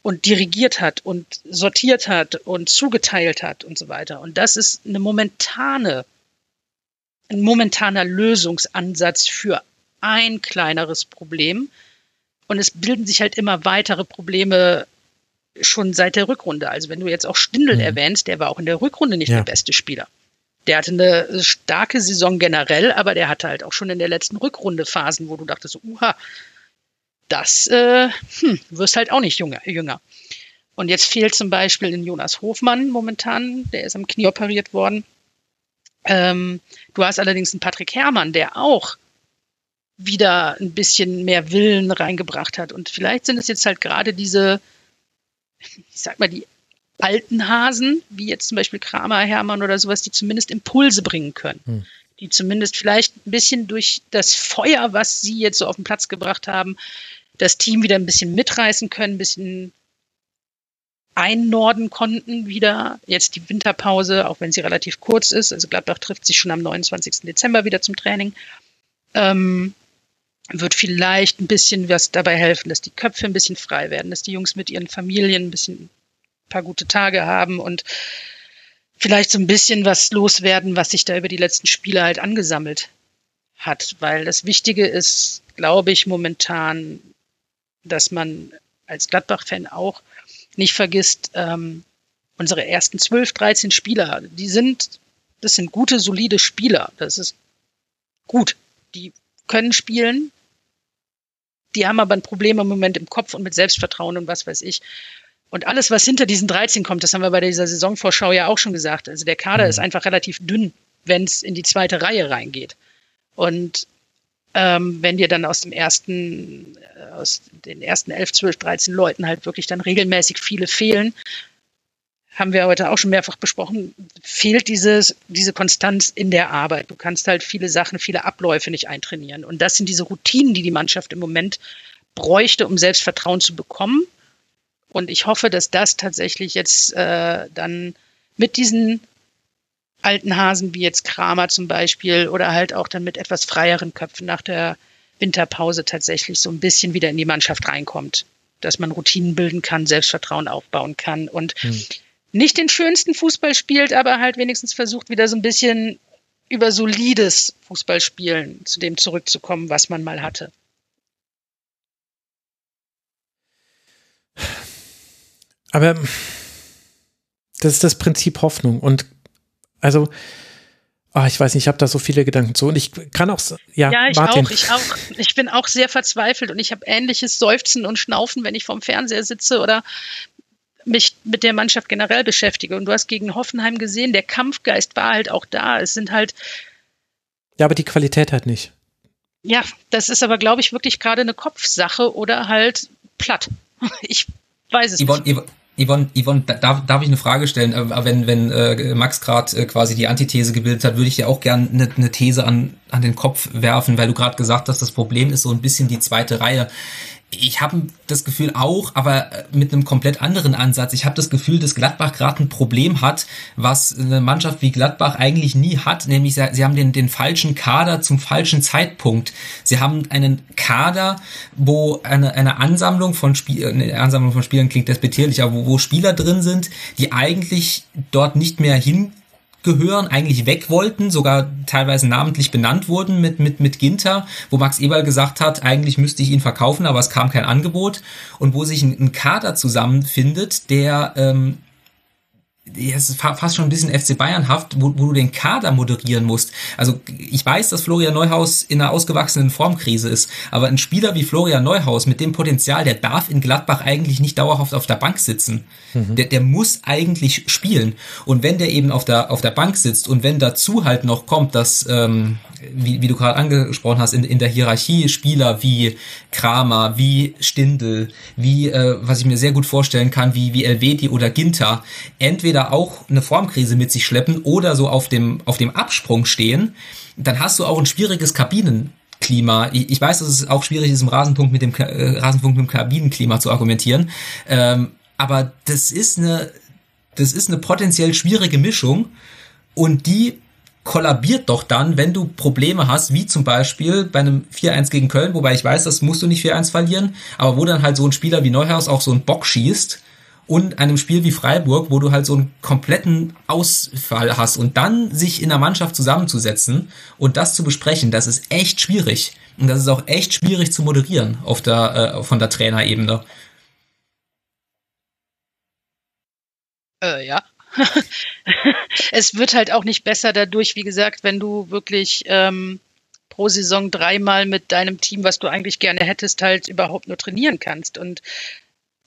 und dirigiert hat und sortiert hat und zugeteilt hat und so weiter. Und das ist eine momentane, ein momentaner Lösungsansatz für ein kleineres Problem. Und es bilden sich halt immer weitere Probleme schon seit der Rückrunde. Also wenn du jetzt auch Stindl mhm. erwähnst, der war auch in der Rückrunde nicht ja. der beste Spieler. Der hatte eine starke Saison generell, aber der hatte halt auch schon in der letzten Rückrunde Phasen, wo du dachtest, uha, das äh, hm, wirst halt auch nicht jünger, jünger. Und jetzt fehlt zum Beispiel in Jonas Hofmann momentan, der ist am Knie operiert worden. Ähm, du hast allerdings einen Patrick Herrmann, der auch wieder ein bisschen mehr Willen reingebracht hat. Und vielleicht sind es jetzt halt gerade diese ich sag mal, die alten Hasen, wie jetzt zum Beispiel Kramer, Hermann oder sowas, die zumindest Impulse bringen können. Hm. Die zumindest vielleicht ein bisschen durch das Feuer, was sie jetzt so auf den Platz gebracht haben, das Team wieder ein bisschen mitreißen können, ein bisschen einnorden konnten wieder. Jetzt die Winterpause, auch wenn sie relativ kurz ist. Also Gladbach trifft sich schon am 29. Dezember wieder zum Training. Ähm, wird vielleicht ein bisschen was dabei helfen, dass die Köpfe ein bisschen frei werden, dass die Jungs mit ihren Familien ein bisschen ein paar gute Tage haben und vielleicht so ein bisschen was loswerden, was sich da über die letzten Spiele halt angesammelt hat. Weil das Wichtige ist, glaube ich, momentan, dass man als Gladbach-Fan auch nicht vergisst, ähm, unsere ersten 12, 13 Spieler, die sind, das sind gute, solide Spieler. Das ist gut. Die können spielen, die haben aber ein Problem im Moment im Kopf und mit Selbstvertrauen und was weiß ich. Und alles, was hinter diesen 13 kommt, das haben wir bei dieser Saisonvorschau ja auch schon gesagt. Also der Kader mhm. ist einfach relativ dünn, wenn es in die zweite Reihe reingeht. Und ähm, wenn dir dann aus dem ersten, äh, aus den ersten 11, 12, 13 Leuten halt wirklich dann regelmäßig viele fehlen, haben wir heute auch schon mehrfach besprochen, fehlt dieses, diese Konstanz in der Arbeit. Du kannst halt viele Sachen, viele Abläufe nicht eintrainieren. Und das sind diese Routinen, die die Mannschaft im Moment bräuchte, um Selbstvertrauen zu bekommen. Und ich hoffe, dass das tatsächlich jetzt äh, dann mit diesen alten Hasen wie jetzt Kramer zum Beispiel oder halt auch dann mit etwas freieren Köpfen nach der Winterpause tatsächlich so ein bisschen wieder in die Mannschaft reinkommt. Dass man Routinen bilden kann, Selbstvertrauen aufbauen kann und hm nicht den schönsten Fußball spielt, aber halt wenigstens versucht, wieder so ein bisschen über solides Fußballspielen zu dem zurückzukommen, was man mal hatte. Aber das ist das Prinzip Hoffnung. Und also, oh, ich weiß nicht, ich habe da so viele Gedanken zu. Und ich kann auch, ja, ja ich Martin. auch, ich auch. Ich bin auch sehr verzweifelt und ich habe ähnliches Seufzen und Schnaufen, wenn ich vorm Fernseher sitze oder mich mit der Mannschaft generell beschäftige. Und du hast gegen Hoffenheim gesehen, der Kampfgeist war halt auch da. Es sind halt. Ja, aber die Qualität halt nicht. Ja, das ist aber, glaube ich, wirklich gerade eine Kopfsache oder halt platt. [laughs] Ich weiß es Yvonne, nicht. Yvonne, Yvonne, darf, darf ich eine Frage stellen? Äh, wenn, wenn äh, Max gerade äh, quasi die Antithese gebildet hat, würde ich dir auch gerne eine, eine These an, an den Kopf werfen, weil du gerade gesagt hast, das Problem ist so ein bisschen die zweite Reihe ich habe das Gefühl auch, aber äh, mit einem komplett anderen Ansatz. Ich habe das Gefühl, dass Gladbach gerade ein Problem hat, was eine Mannschaft wie Gladbach eigentlich nie hat, nämlich sie, haben den, den falschen Kader zum falschen Zeitpunkt. Sie haben einen Kader, wo eine, eine Ansammlung von Spiel, eine Ansammlung von Spielern klingt despektierlich, aber wo, wo Spieler drin sind, die eigentlich dort nicht mehr hin gehören, eigentlich weg wollten, sogar teilweise namentlich benannt wurden mit, mit, mit Ginter, wo Max Eberl gesagt hat, eigentlich müsste ich ihn verkaufen, aber es kam kein Angebot. Und wo sich ein, ein Kader zusammenfindet, der ähm, es ist fast schon ein bisschen FC Bayernhaft, wo, wo du den Kader moderieren musst. Also ich weiß, dass Florian Neuhaus in einer ausgewachsenen Formkrise ist, aber ein Spieler wie Florian Neuhaus mit dem Potenzial, der darf in Gladbach eigentlich nicht dauerhaft auf der Bank sitzen. Mhm. Der, der muss eigentlich spielen. Und wenn der eben auf der, auf der Bank sitzt und wenn dazu halt noch kommt, dass, ähm, wie, wie du gerade angesprochen hast, in, in der Hierarchie Spieler wie Kramer, wie Stindl, wie, äh, was ich mir sehr gut vorstellen kann, wie, wie Elvedi oder Ginter, entweder entweder auch eine Formkrise mit sich schleppen oder so auf dem, auf dem Absprung stehen, dann hast du auch ein schwieriges Kabinenklima. Ich, weiß, dass es auch schwierig ist, im Rasenpunkt mit dem äh, Rasenpunkt mit dem Kabinenklima zu argumentieren. Ähm, aber das ist eine, das ist eine potenziell schwierige Mischung und die kollabiert doch dann, wenn du Probleme hast, wie zum Beispiel bei einem 4-1 gegen Köln, wobei ich weiß, das musst du nicht 4-1 verlieren, aber wo dann halt so ein Spieler wie Neuhaus auch so einen Bock schießt und einem Spiel wie Freiburg, wo du halt so einen kompletten Ausfall hast und dann sich in der Mannschaft zusammenzusetzen und das zu besprechen, das ist echt schwierig. Und das ist auch echt schwierig zu moderieren auf der, äh, von der Trainerebene. Äh, ja. [laughs] es wird halt auch nicht besser dadurch, wie gesagt, wenn du wirklich ähm, pro Saison dreimal mit deinem Team, was du eigentlich gerne hättest, halt überhaupt nur trainieren kannst. Und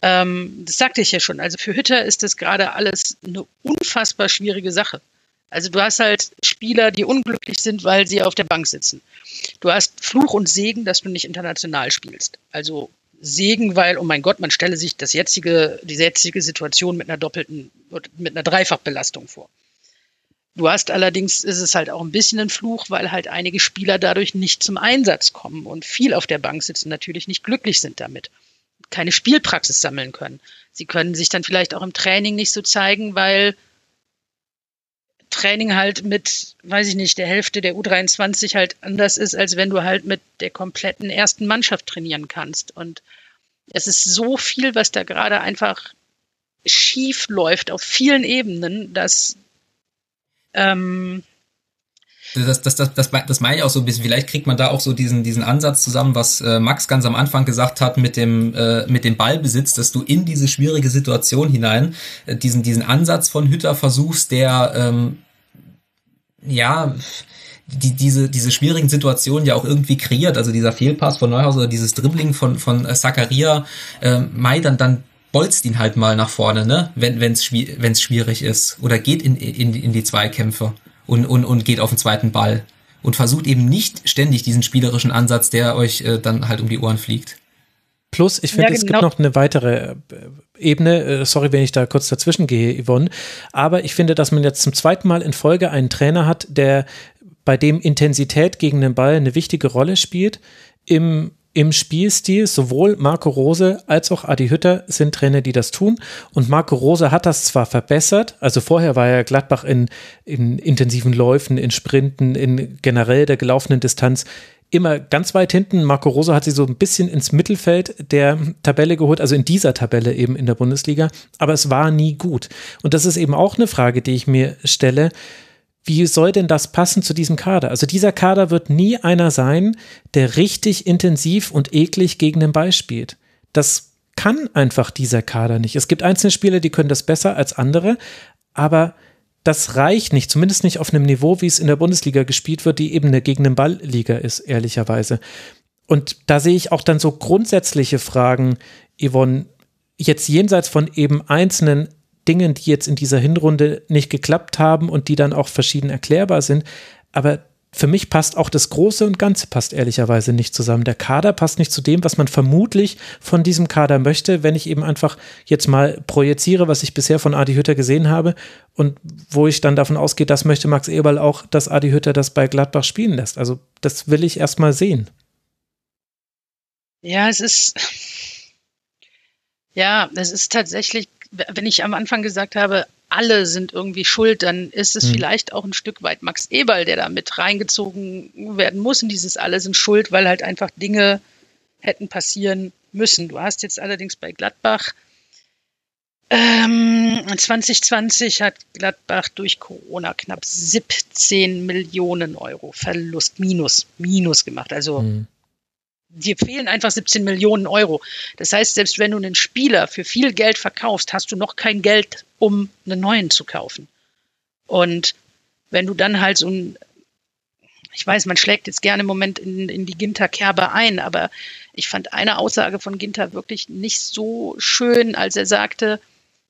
ähm, das sagte ich ja schon. Also für Hütter ist das gerade alles eine unfassbar schwierige Sache. Also du hast halt Spieler, die unglücklich sind, weil sie auf der Bank sitzen. Du hast Fluch und Segen, dass du nicht international spielst. Also Segen, weil, oh mein Gott, man stelle sich das jetzige, die jetzige Situation mit einer doppelten, mit einer Dreifachbelastung vor. Du hast allerdings, ist es halt auch ein bisschen ein Fluch, weil halt einige Spieler dadurch nicht zum Einsatz kommen und viel auf der Bank sitzen, natürlich nicht glücklich sind damit keine Spielpraxis sammeln können. Sie können sich dann vielleicht auch im Training nicht so zeigen, weil Training halt mit, weiß ich nicht, der Hälfte der U23 halt anders ist, als wenn du halt mit der kompletten ersten Mannschaft trainieren kannst. Und es ist so viel, was da gerade einfach schief läuft auf vielen Ebenen, dass ähm, das, das, das, das, das meine ich auch so ein bisschen. Vielleicht kriegt man da auch so diesen, diesen Ansatz zusammen, was äh, Max ganz am Anfang gesagt hat mit dem, äh, mit dem Ballbesitz, dass du in diese schwierige Situation hinein äh, diesen, diesen Ansatz von Hütter versuchst, der ähm, ja die, diese, diese schwierigen Situationen ja auch irgendwie kreiert. Also dieser Fehlpass von Neuhaus oder dieses Dribbling von, von äh, Zakaria, äh, Mai dann, dann bolzt ihn halt mal nach vorne, ne? wenn es wenn's schwierig ist. Oder geht in, in, in die Zweikämpfe und, und, und geht auf den zweiten Ball und versucht eben nicht ständig diesen spielerischen Ansatz, der euch äh, dann halt um die Ohren fliegt. Plus, ich finde, ja, genau. es gibt noch eine weitere äh, Ebene. Äh, sorry, wenn ich da kurz dazwischen gehe, Yvonne. Aber ich finde, dass man jetzt zum zweiten Mal in Folge einen Trainer hat, der bei dem Intensität gegen den Ball eine wichtige Rolle spielt. Im im Spielstil. Sowohl Marco Rose als auch Adi Hütter sind Trainer, die das tun. Und Marco Rose hat das zwar verbessert, also vorher war ja Gladbach in, in intensiven Läufen, in Sprinten, in generell der gelaufenen Distanz immer ganz weit hinten. Marco Rose hat sie so ein bisschen ins Mittelfeld der Tabelle geholt, also in dieser Tabelle eben in der Bundesliga. Aber es war nie gut. Und das ist eben auch eine Frage, die ich mir stelle wie soll denn das passen zu diesem Kader? Also dieser Kader wird nie einer sein, der richtig intensiv und eklig gegen den Ball spielt. Das kann einfach dieser Kader nicht. Es gibt einzelne Spieler, die können das besser als andere, aber das reicht nicht, zumindest nicht auf einem Niveau, wie es in der Bundesliga gespielt wird, die eben eine gegen den Ball-Liga ist, ehrlicherweise. Und da sehe ich auch dann so grundsätzliche Fragen, Yvonne, jetzt jenseits von eben einzelnen Dingen, die jetzt in dieser Hinrunde nicht geklappt haben und die dann auch verschieden erklärbar sind. Aber für mich passt auch das Große und Ganze passt ehrlicherweise nicht zusammen. Der Kader passt nicht zu dem, was man vermutlich von diesem Kader möchte, wenn ich eben einfach jetzt mal projiziere, was ich bisher von Adi Hütter gesehen habe und wo ich dann davon ausgehe, das möchte Max Eberl auch, dass Adi Hütter das bei Gladbach spielen lässt. Also das will ich erst mal sehen. Ja, es ist, ja, es ist tatsächlich wenn ich am Anfang gesagt habe, alle sind irgendwie schuld, dann ist es mhm. vielleicht auch ein Stück weit Max Eberl, der da mit reingezogen werden muss in dieses alle sind schuld, weil halt einfach Dinge hätten passieren müssen. Du hast jetzt allerdings bei Gladbach ähm, 2020 hat Gladbach durch Corona knapp 17 Millionen Euro Verlust, Minus, Minus gemacht. Also mhm. Dir fehlen einfach 17 Millionen Euro. Das heißt, selbst wenn du einen Spieler für viel Geld verkaufst, hast du noch kein Geld, um einen neuen zu kaufen. Und wenn du dann halt so ein, ich weiß, man schlägt jetzt gerne im Moment in, in die Ginter-Kerbe ein, aber ich fand eine Aussage von Ginter wirklich nicht so schön, als er sagte,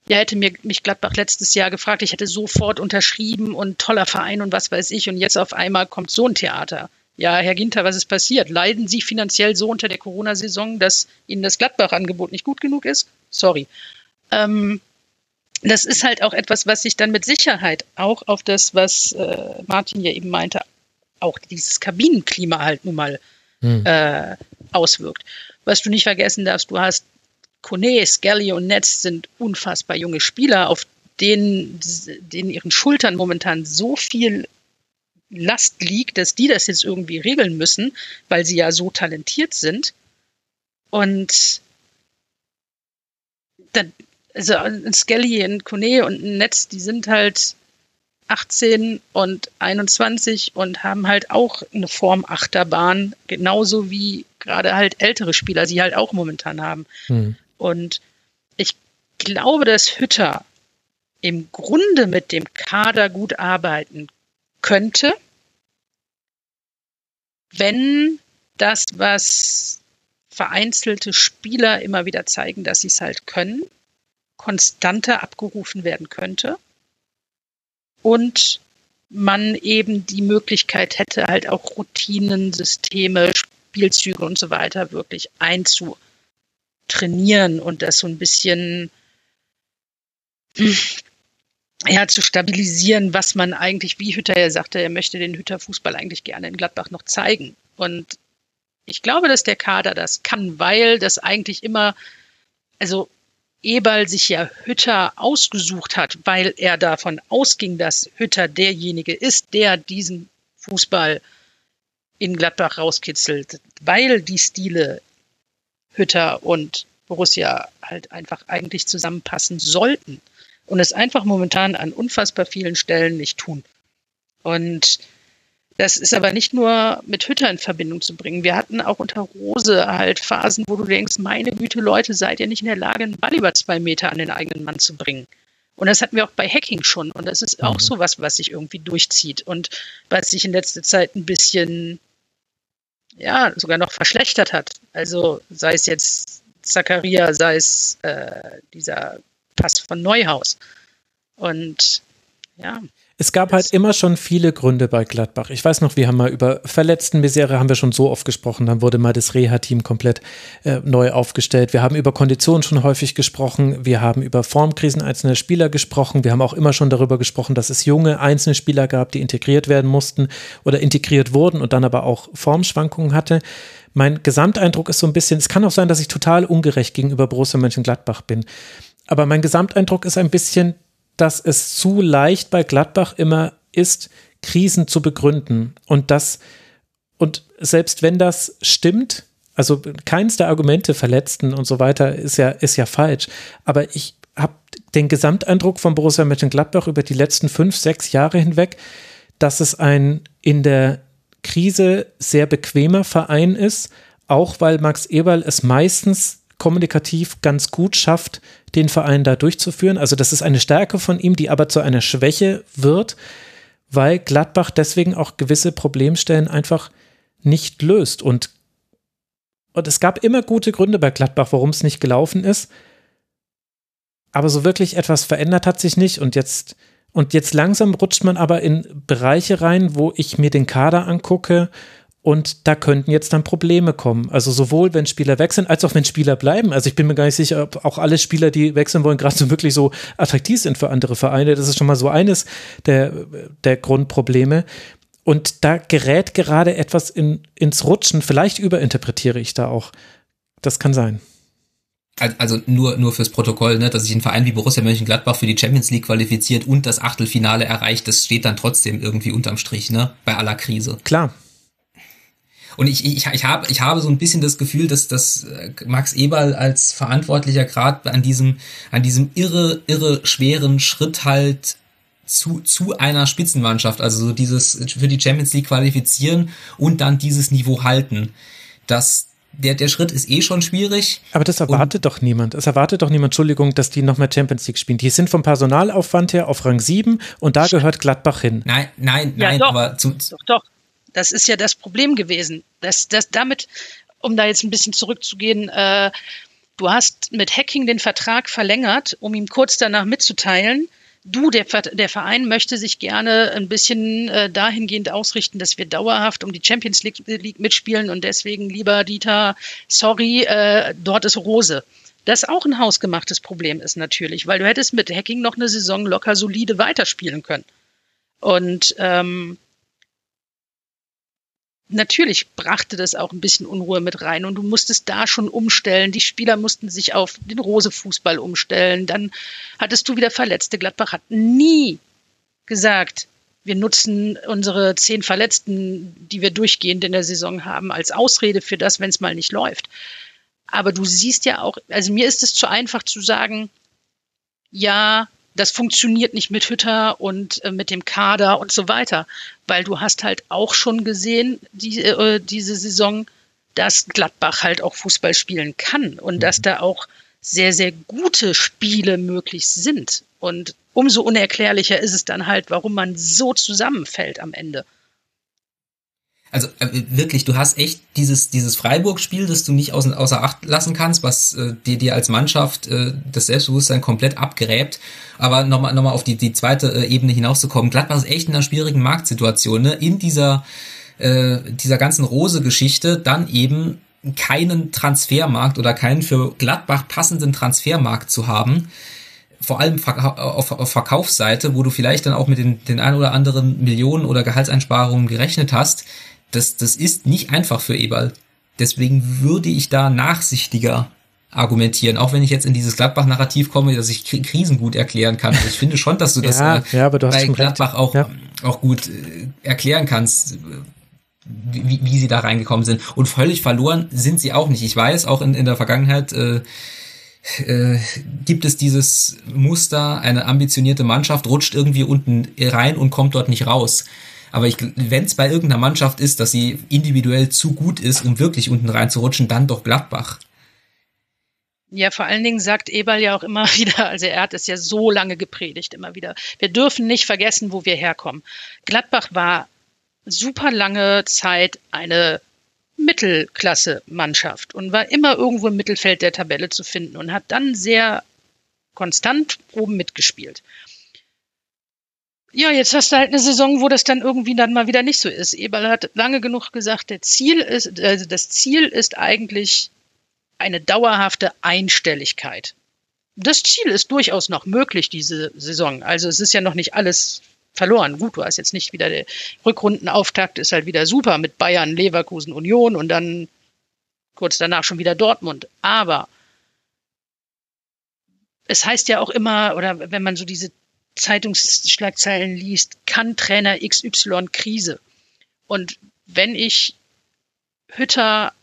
ja, hätte mir mich Gladbach letztes Jahr gefragt, ich hätte sofort unterschrieben und toller Verein und was weiß ich, und jetzt auf einmal kommt so ein Theater. Ja, Herr Ginter, was ist passiert? Leiden Sie finanziell so unter der Corona-Saison, dass Ihnen das Gladbach-Angebot nicht gut genug ist? Sorry. Ähm, das ist halt auch etwas, was sich dann mit Sicherheit auch auf das, was äh, Martin ja eben meinte, auch dieses Kabinenklima halt nun mal hm. äh, auswirkt. Was du nicht vergessen darfst, du hast Kone, Skelly und Netz sind unfassbar junge Spieler, auf denen, denen ihren Schultern momentan so viel Last liegt, dass die das jetzt irgendwie regeln müssen, weil sie ja so talentiert sind. Und dann, also ein Skelly, ein Kone und ein Netz, die sind halt 18 und 21 und haben halt auch eine Form Achterbahn, genauso wie gerade halt ältere Spieler sie halt auch momentan haben. Hm. Und ich glaube, dass Hütter im Grunde mit dem Kader gut arbeiten könnte, wenn das, was vereinzelte Spieler immer wieder zeigen, dass sie es halt können, konstanter abgerufen werden könnte und man eben die Möglichkeit hätte, halt auch Routinen, Systeme, Spielzüge und so weiter wirklich einzutrainieren und das so ein bisschen ja, zu stabilisieren, was man eigentlich, wie Hütter ja sagte, er möchte den Hütter-Fußball eigentlich gerne in Gladbach noch zeigen. Und ich glaube, dass der Kader das kann, weil das eigentlich immer, also Eberl sich ja Hütter ausgesucht hat, weil er davon ausging, dass Hütter derjenige ist, der diesen Fußball in Gladbach rauskitzelt, weil die Stile Hütter und Borussia halt einfach eigentlich zusammenpassen sollten und es einfach momentan an unfassbar vielen Stellen nicht tun. Und das ist aber nicht nur mit Hütter in Verbindung zu bringen. Wir hatten auch unter Rose halt Phasen, wo du denkst, meine Güte, Leute, seid ihr nicht in der Lage, einen Ball über zwei Meter an den eigenen Mann zu bringen. Und das hatten wir auch bei Hacking schon. Und das ist auch mhm. so was, was sich irgendwie durchzieht und was sich in letzter Zeit ein bisschen, ja, sogar noch verschlechtert hat. Also sei es jetzt Zakaria, sei es äh, dieser Pass von Neuhaus. Und ja. Es gab halt immer schon viele Gründe bei Gladbach. Ich weiß noch, wir haben mal über Verletztenmisere haben wir schon so oft gesprochen. Dann wurde mal das Reha-Team komplett äh, neu aufgestellt. Wir haben über Konditionen schon häufig gesprochen. Wir haben über Formkrisen einzelner Spieler gesprochen. Wir haben auch immer schon darüber gesprochen, dass es junge einzelne Spieler gab, die integriert werden mussten oder integriert wurden und dann aber auch Formschwankungen hatte. Mein Gesamteindruck ist so ein bisschen, es kann auch sein, dass ich total ungerecht gegenüber Borussia Mönchengladbach bin. Aber mein Gesamteindruck ist ein bisschen, dass es zu leicht bei Gladbach immer ist, Krisen zu begründen. Und das, und selbst wenn das stimmt, also keins der Argumente verletzten und so weiter ist ja, ist ja falsch. Aber ich habe den Gesamteindruck von Borussia Mönchengladbach über die letzten fünf, sechs Jahre hinweg, dass es ein in der Krise sehr bequemer Verein ist, auch weil Max Eberl es meistens kommunikativ ganz gut schafft, den Verein da durchzuführen. Also das ist eine Stärke von ihm, die aber zu einer Schwäche wird, weil Gladbach deswegen auch gewisse Problemstellen einfach nicht löst. Und, und es gab immer gute Gründe bei Gladbach, warum es nicht gelaufen ist. Aber so wirklich etwas verändert hat sich nicht. Und jetzt, und jetzt langsam rutscht man aber in Bereiche rein, wo ich mir den Kader angucke und da könnten jetzt dann Probleme kommen. Also sowohl, wenn Spieler wechseln, als auch wenn Spieler bleiben. Also ich bin mir gar nicht sicher, ob auch alle Spieler, die wechseln wollen, gerade so wirklich so attraktiv sind für andere Vereine. Das ist schon mal so eines der, der Grundprobleme. Und da gerät gerade etwas in, ins Rutschen. Vielleicht überinterpretiere ich da auch. Das kann sein. Also nur, nur fürs Protokoll, ne, dass sich ein Verein wie Borussia Mönchengladbach für die Champions League qualifiziert und das Achtelfinale erreicht, das steht dann trotzdem irgendwie unterm Strich, ne, bei aller Krise. Klar, und ich, ich, ich, habe, ich habe so ein bisschen das Gefühl, dass, dass äh, Max Eberl als Verantwortlicher gerade an diesem, an diesem irre, irre schweren Schritt halt zu, zu einer Spitzenmannschaft, also so dieses für die Champions League qualifizieren und dann dieses Niveau halten, dass der, der Schritt ist eh schon schwierig. Aber das erwartet doch niemand. Es erwartet doch niemand, Entschuldigung, dass die nochmal Champions League spielen. Die sind vom Personalaufwand her auf Rang 7 und da gehört Gladbach hin. Nein, nein, ja, nein, doch, aber zum, doch, doch. Das ist ja das Problem gewesen. Das, das damit, um da jetzt ein bisschen zurückzugehen, äh, du hast mit Hacking den Vertrag verlängert, um ihm kurz danach mitzuteilen, du, der, der Verein möchte sich gerne ein bisschen äh, dahingehend ausrichten, dass wir dauerhaft um die Champions League, League mitspielen und deswegen, lieber Dieter, sorry, äh, dort ist Rose. Das auch ein hausgemachtes Problem ist natürlich, weil du hättest mit Hacking noch eine Saison locker solide weiterspielen können. Und ähm, natürlich brachte das auch ein bisschen Unruhe mit rein und du musstest da schon umstellen. Die Spieler mussten sich auf den Rose-Fußball umstellen. Dann hattest du wieder Verletzte. Gladbach hat nie gesagt, wir nutzen unsere zehn Verletzten, die wir durchgehend in der Saison haben, als Ausrede für das, wenn es mal nicht läuft. Aber du siehst ja auch, also mir ist es zu einfach zu sagen, ja, das funktioniert nicht mit Hütter und äh, mit dem Kader und so weiter, weil du hast halt auch schon gesehen, die, äh, diese Saison, dass Gladbach halt auch Fußball spielen kann und mhm. dass da auch sehr, sehr gute Spiele möglich sind. Und umso unerklärlicher ist es dann halt, warum man so zusammenfällt am Ende. Also äh, wirklich, du hast echt dieses, dieses Freiburg-Spiel, das du nicht außer, außer Acht lassen kannst, was äh, dir, dir als Mannschaft äh, das Selbstbewusstsein komplett abgräbt. Aber nochmal noch mal auf die, die zweite äh, Ebene hinauszukommen, Gladbach ist echt in einer schwierigen Marktsituation. Ne? In dieser, äh, dieser ganzen Rose-Geschichte dann eben keinen Transfermarkt oder keinen für Gladbach passenden Transfermarkt zu haben vor allem auf, auf Verkaufsseite, wo du vielleicht dann auch mit den, den ein oder anderen Millionen oder Gehaltseinsparungen gerechnet hast, das, das ist nicht einfach für Eberl. Deswegen würde ich da nachsichtiger argumentieren, auch wenn ich jetzt in dieses Gladbach-Narrativ komme, dass ich Krisen gut erklären kann. Also ich finde schon, dass du das ja, äh, ja, aber du bei Gladbach auch, ja. auch gut äh, erklären kannst, wie, wie sie da reingekommen sind. Und völlig verloren sind sie auch nicht. Ich weiß, auch in, in der Vergangenheit äh, äh, gibt es dieses Muster, eine ambitionierte Mannschaft rutscht irgendwie unten rein und kommt dort nicht raus. Aber wenn es bei irgendeiner Mannschaft ist, dass sie individuell zu gut ist, um wirklich unten reinzurutschen, dann doch Gladbach. Ja, vor allen Dingen sagt Eberl ja auch immer [laughs] wieder, also er hat es ja so lange gepredigt, immer wieder. Wir dürfen nicht vergessen, wo wir herkommen. Gladbach war super lange Zeit eine Mittelklasse-Mannschaft und war immer irgendwo im Mittelfeld der Tabelle zu finden und hat dann sehr konstant oben mitgespielt. Ja, jetzt hast du halt eine Saison, wo das dann irgendwie dann mal wieder nicht so ist. Eberl hat lange genug gesagt, der Ziel ist, also das Ziel ist eigentlich eine dauerhafte Einstelligkeit. Das Ziel ist durchaus noch möglich diese Saison. Also es ist ja noch nicht alles verloren. Gut, du hast jetzt nicht wieder der Rückrundenauftakt, ist halt wieder super mit Bayern, Leverkusen, Union und dann kurz danach schon wieder Dortmund. Aber es heißt ja auch immer, oder wenn man so diese Zeitungsschlagzeilen liest, kann Trainer XY Krise. Und wenn ich Hütter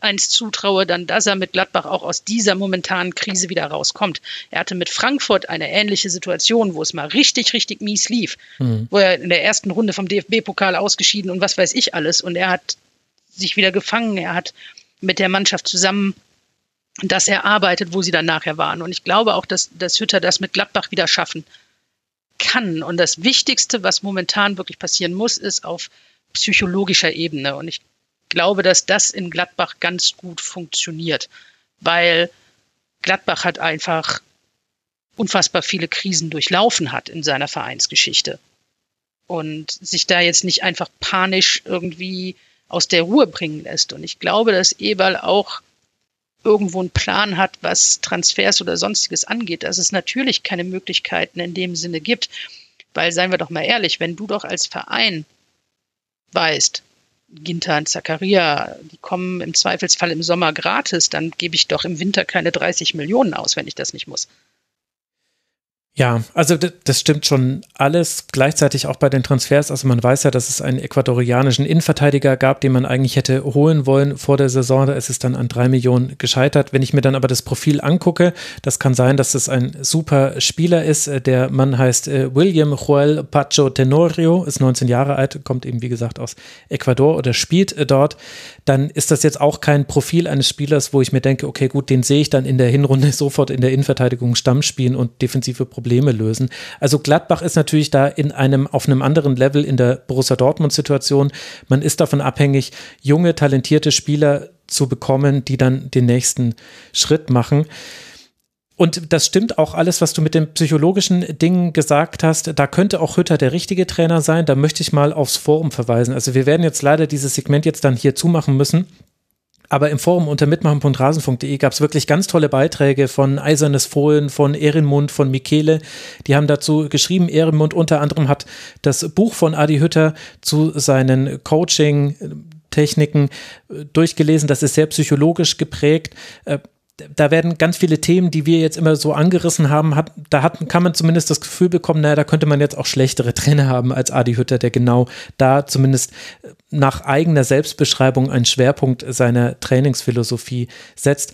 eins zutraue, dann, dass er mit Gladbach auch aus dieser momentanen Krise wieder rauskommt. Er hatte mit Frankfurt eine ähnliche Situation, wo es mal richtig, richtig mies lief, mhm. wo er in der ersten Runde vom DFB-Pokal ausgeschieden und was weiß ich alles. Und er hat sich wieder gefangen. Er hat mit der Mannschaft zusammen das erarbeitet, wo sie dann nachher waren. Und ich glaube auch, dass, dass Hütter das mit Gladbach wieder schaffen kann. Und das Wichtigste, was momentan wirklich passieren muss, ist auf psychologischer Ebene. Und ich glaube, dass das in Gladbach ganz gut funktioniert, weil Gladbach hat einfach unfassbar viele Krisen durchlaufen hat in seiner Vereinsgeschichte und sich da jetzt nicht einfach panisch irgendwie aus der Ruhe bringen lässt. Und ich glaube, dass Eberl auch irgendwo einen Plan hat, was Transfers oder sonstiges angeht, dass es natürlich keine Möglichkeiten in dem Sinne gibt. Weil, seien wir doch mal ehrlich, wenn du doch als Verein weißt, Ginter und Zakaria, die kommen im Zweifelsfall im Sommer gratis, dann gebe ich doch im Winter keine 30 Millionen aus, wenn ich das nicht muss. Ja, also das stimmt schon alles. Gleichzeitig auch bei den Transfers. Also man weiß ja, dass es einen ecuadorianischen Innenverteidiger gab, den man eigentlich hätte holen wollen vor der Saison. Da ist es dann an drei Millionen gescheitert. Wenn ich mir dann aber das Profil angucke, das kann sein, dass es ein super Spieler ist. Der Mann heißt äh, William Joel Pacho Tenorio, ist 19 Jahre alt, kommt eben wie gesagt aus Ecuador oder spielt äh, dort. Dann ist das jetzt auch kein Profil eines Spielers, wo ich mir denke, okay, gut, den sehe ich dann in der Hinrunde [laughs] sofort in der Innenverteidigung Stamm spielen und defensive Probleme Probleme lösen. Also Gladbach ist natürlich da in einem, auf einem anderen Level in der Borussia Dortmund-Situation. Man ist davon abhängig, junge, talentierte Spieler zu bekommen, die dann den nächsten Schritt machen. Und das stimmt auch alles, was du mit den psychologischen Dingen gesagt hast. Da könnte auch Hütter der richtige Trainer sein. Da möchte ich mal aufs Forum verweisen. Also wir werden jetzt leider dieses Segment jetzt dann hier zumachen müssen. Aber im Forum unter mitmachen.rasen.de gab es wirklich ganz tolle Beiträge von Eisernes Fohlen, von Ehrenmund, von Michele. Die haben dazu geschrieben. Ehrenmund unter anderem hat das Buch von Adi Hütter zu seinen Coaching-Techniken äh, durchgelesen. Das ist sehr psychologisch geprägt. Äh, da werden ganz viele Themen, die wir jetzt immer so angerissen haben, hat, da hat, kann man zumindest das Gefühl bekommen, naja, da könnte man jetzt auch schlechtere Trainer haben als Adi Hütter, der genau da zumindest nach eigener Selbstbeschreibung einen Schwerpunkt seiner Trainingsphilosophie setzt.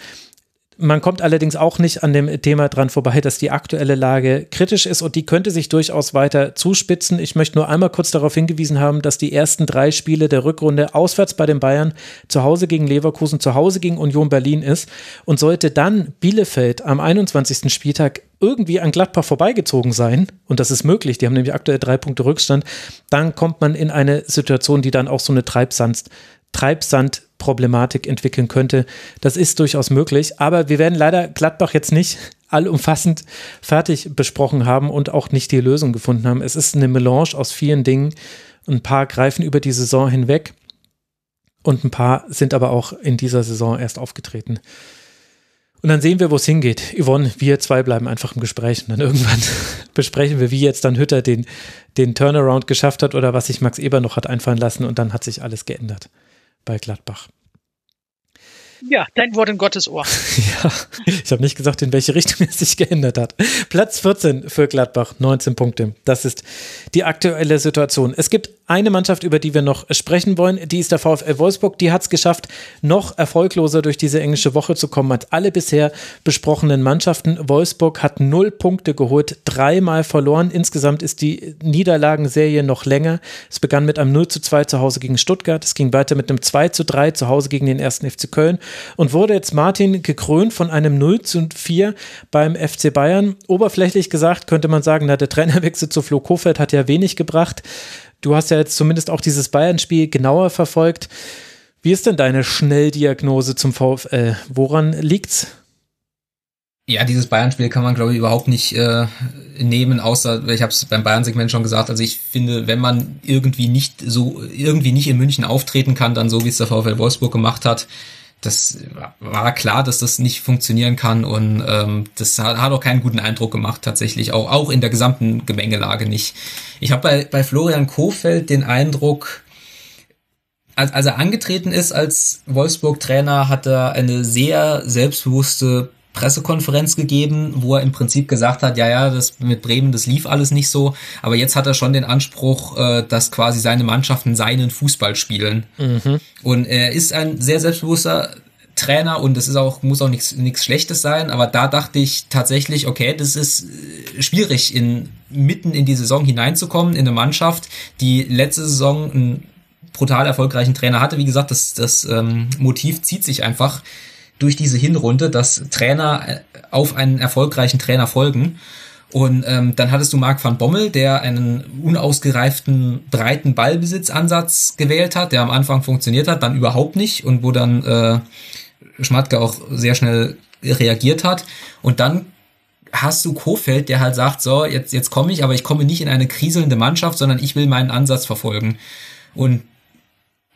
Man kommt allerdings auch nicht an dem Thema dran vorbei, dass die aktuelle Lage kritisch ist und die könnte sich durchaus weiter zuspitzen. Ich möchte nur einmal kurz darauf hingewiesen haben, dass die ersten drei Spiele der Rückrunde auswärts bei den Bayern zu Hause gegen Leverkusen, zu Hause gegen Union Berlin ist. Und sollte dann Bielefeld am 21. Spieltag irgendwie an Gladbach vorbeigezogen sein, und das ist möglich, die haben nämlich aktuell drei Punkte Rückstand, dann kommt man in eine Situation, die dann auch so eine Treibsand, Treibsand Problematik entwickeln könnte. Das ist durchaus möglich, aber wir werden leider Gladbach jetzt nicht [laughs] allumfassend fertig besprochen haben und auch nicht die Lösung gefunden haben. Es ist eine Melange aus vielen Dingen. Ein paar greifen über die Saison hinweg und ein paar sind aber auch in dieser Saison erst aufgetreten. Und dann sehen wir, wo es hingeht. Yvonne, wir zwei bleiben einfach im Gespräch und dann [laughs] irgendwann besprechen wir, wie jetzt dann Hütter den, den Turnaround geschafft hat oder was sich Max Eber noch hat einfallen lassen und dann hat sich alles geändert bei Gladbach. Ja, dein Wort in Gottes Ohr. [laughs] ja, ich habe nicht gesagt, in welche Richtung es sich geändert hat. Platz 14 für Gladbach, 19 Punkte. Das ist die aktuelle Situation. Es gibt eine Mannschaft, über die wir noch sprechen wollen. Die ist der VfL Wolfsburg. Die hat es geschafft, noch erfolgloser durch diese englische Woche zu kommen als alle bisher besprochenen Mannschaften. Wolfsburg hat null Punkte geholt, dreimal verloren. Insgesamt ist die Niederlagenserie noch länger. Es begann mit einem 0 zu 2 zu Hause gegen Stuttgart. Es ging weiter mit einem 2 zu 3 zu Hause gegen den ersten FC Köln und wurde jetzt Martin gekrönt von einem 0 zu 4 beim FC Bayern. Oberflächlich gesagt könnte man sagen, na, der Trainerwechsel zu Flo Kofeld hat ja wenig gebracht. Du hast ja jetzt zumindest auch dieses Bayern-Spiel genauer verfolgt. Wie ist denn deine Schnelldiagnose zum VfL? Woran liegt's? Ja, dieses Bayern-Spiel kann man, glaube ich, überhaupt nicht äh, nehmen, außer, ich habe es beim Bayern-Segment schon gesagt, also ich finde, wenn man irgendwie nicht so, irgendwie nicht in München auftreten kann, dann so, wie es der VfL Wolfsburg gemacht hat, das war klar, dass das nicht funktionieren kann und ähm, das hat, hat auch keinen guten Eindruck gemacht tatsächlich, auch, auch in der gesamten Gemengelage nicht. Ich habe bei, bei Florian Kofeld den Eindruck, als, als er angetreten ist als Wolfsburg-Trainer, hat er eine sehr selbstbewusste Pressekonferenz gegeben, wo er im Prinzip gesagt hat, ja, ja, das mit Bremen, das lief alles nicht so, aber jetzt hat er schon den Anspruch, äh, dass quasi seine Mannschaften seinen Fußball spielen. Mhm. Und er ist ein sehr selbstbewusster Trainer und das ist auch, muss auch nichts, nichts Schlechtes sein, aber da dachte ich tatsächlich, okay, das ist äh, schwierig, in, mitten in die Saison hineinzukommen, in eine Mannschaft, die letzte Saison einen brutal erfolgreichen Trainer hatte. Wie gesagt, das, das ähm, Motiv zieht sich einfach durch diese Hinrunde, dass Trainer äh, auf einen erfolgreichen Trainer folgen. Und ähm, dann hattest du Marc van Bommel, der einen unausgereiften, breiten Ballbesitzansatz gewählt hat, der am Anfang funktioniert hat, dann überhaupt nicht und wo dann äh, Schmatke auch sehr schnell reagiert hat. Und dann hast du Kofeld, der halt sagt, so, jetzt, jetzt komme ich, aber ich komme nicht in eine kriselnde Mannschaft, sondern ich will meinen Ansatz verfolgen. Und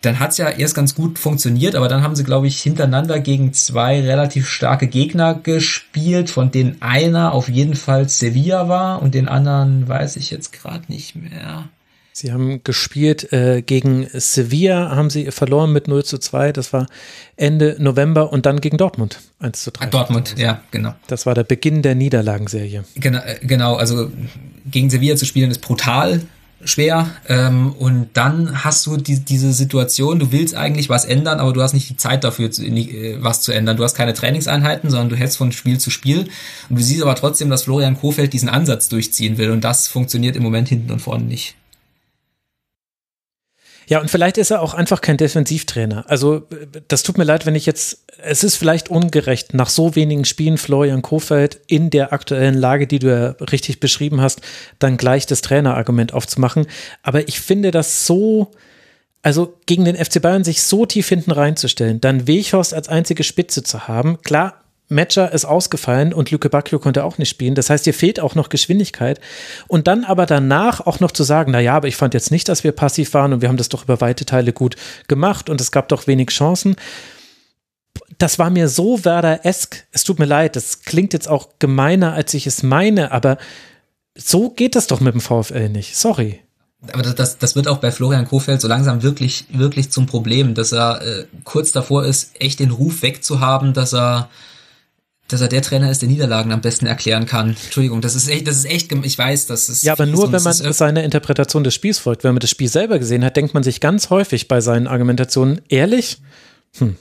dann hat's ja erst ganz gut funktioniert, aber dann haben sie, glaube ich, hintereinander gegen zwei relativ starke Gegner gespielt, von denen einer auf jeden Fall Sevilla war und den anderen weiß ich jetzt gerade nicht mehr. Sie haben gespielt äh, gegen Sevilla, haben sie verloren mit 0 zu 2. Das war Ende November und dann gegen Dortmund 1 zu 3. Dortmund, ja, genau. Das war der Beginn der Niederlagenserie. Genau, genau also gegen Sevilla zu spielen ist brutal schwer. Ähm, und dann hast du die, diese Situation, du willst eigentlich was ändern, aber du hast nicht die Zeit dafür, zu, äh, was zu ändern. Du hast keine Trainingseinheiten, sondern du hältst von Spiel zu Spiel. Und du siehst aber trotzdem, dass Florian Kofeld diesen Ansatz durchziehen will. Und das funktioniert im Moment hinten und vorne nicht. Ja, und vielleicht ist er auch einfach kein Defensivtrainer. Also, das tut mir leid, wenn ich jetzt, es ist vielleicht ungerecht, nach so wenigen Spielen Florian Kofeld in der aktuellen Lage, die du ja richtig beschrieben hast, dann gleich das Trainerargument aufzumachen. Aber ich finde das so, also gegen den FC Bayern sich so tief hinten reinzustellen, dann Weghorst als einzige Spitze zu haben, klar, Matcher ist ausgefallen und Luke Bacchio konnte auch nicht spielen. Das heißt, dir fehlt auch noch Geschwindigkeit. Und dann aber danach auch noch zu sagen, na ja, aber ich fand jetzt nicht, dass wir passiv waren und wir haben das doch über weite Teile gut gemacht und es gab doch wenig Chancen. Das war mir so Werder-esk. Es tut mir leid, das klingt jetzt auch gemeiner, als ich es meine, aber so geht das doch mit dem VfL nicht. Sorry. Aber das, das, das wird auch bei Florian Kofeld so langsam wirklich, wirklich zum Problem, dass er äh, kurz davor ist, echt den Ruf wegzuhaben, dass er dass er der Trainer ist, der Niederlagen am besten erklären kann. Entschuldigung, das ist echt, das ist echt, ich weiß, das ist. Ja, aber nur wenn man seiner Interpretation des Spiels folgt. Wenn man das Spiel selber gesehen hat, denkt man sich ganz häufig bei seinen Argumentationen, ehrlich? Hm.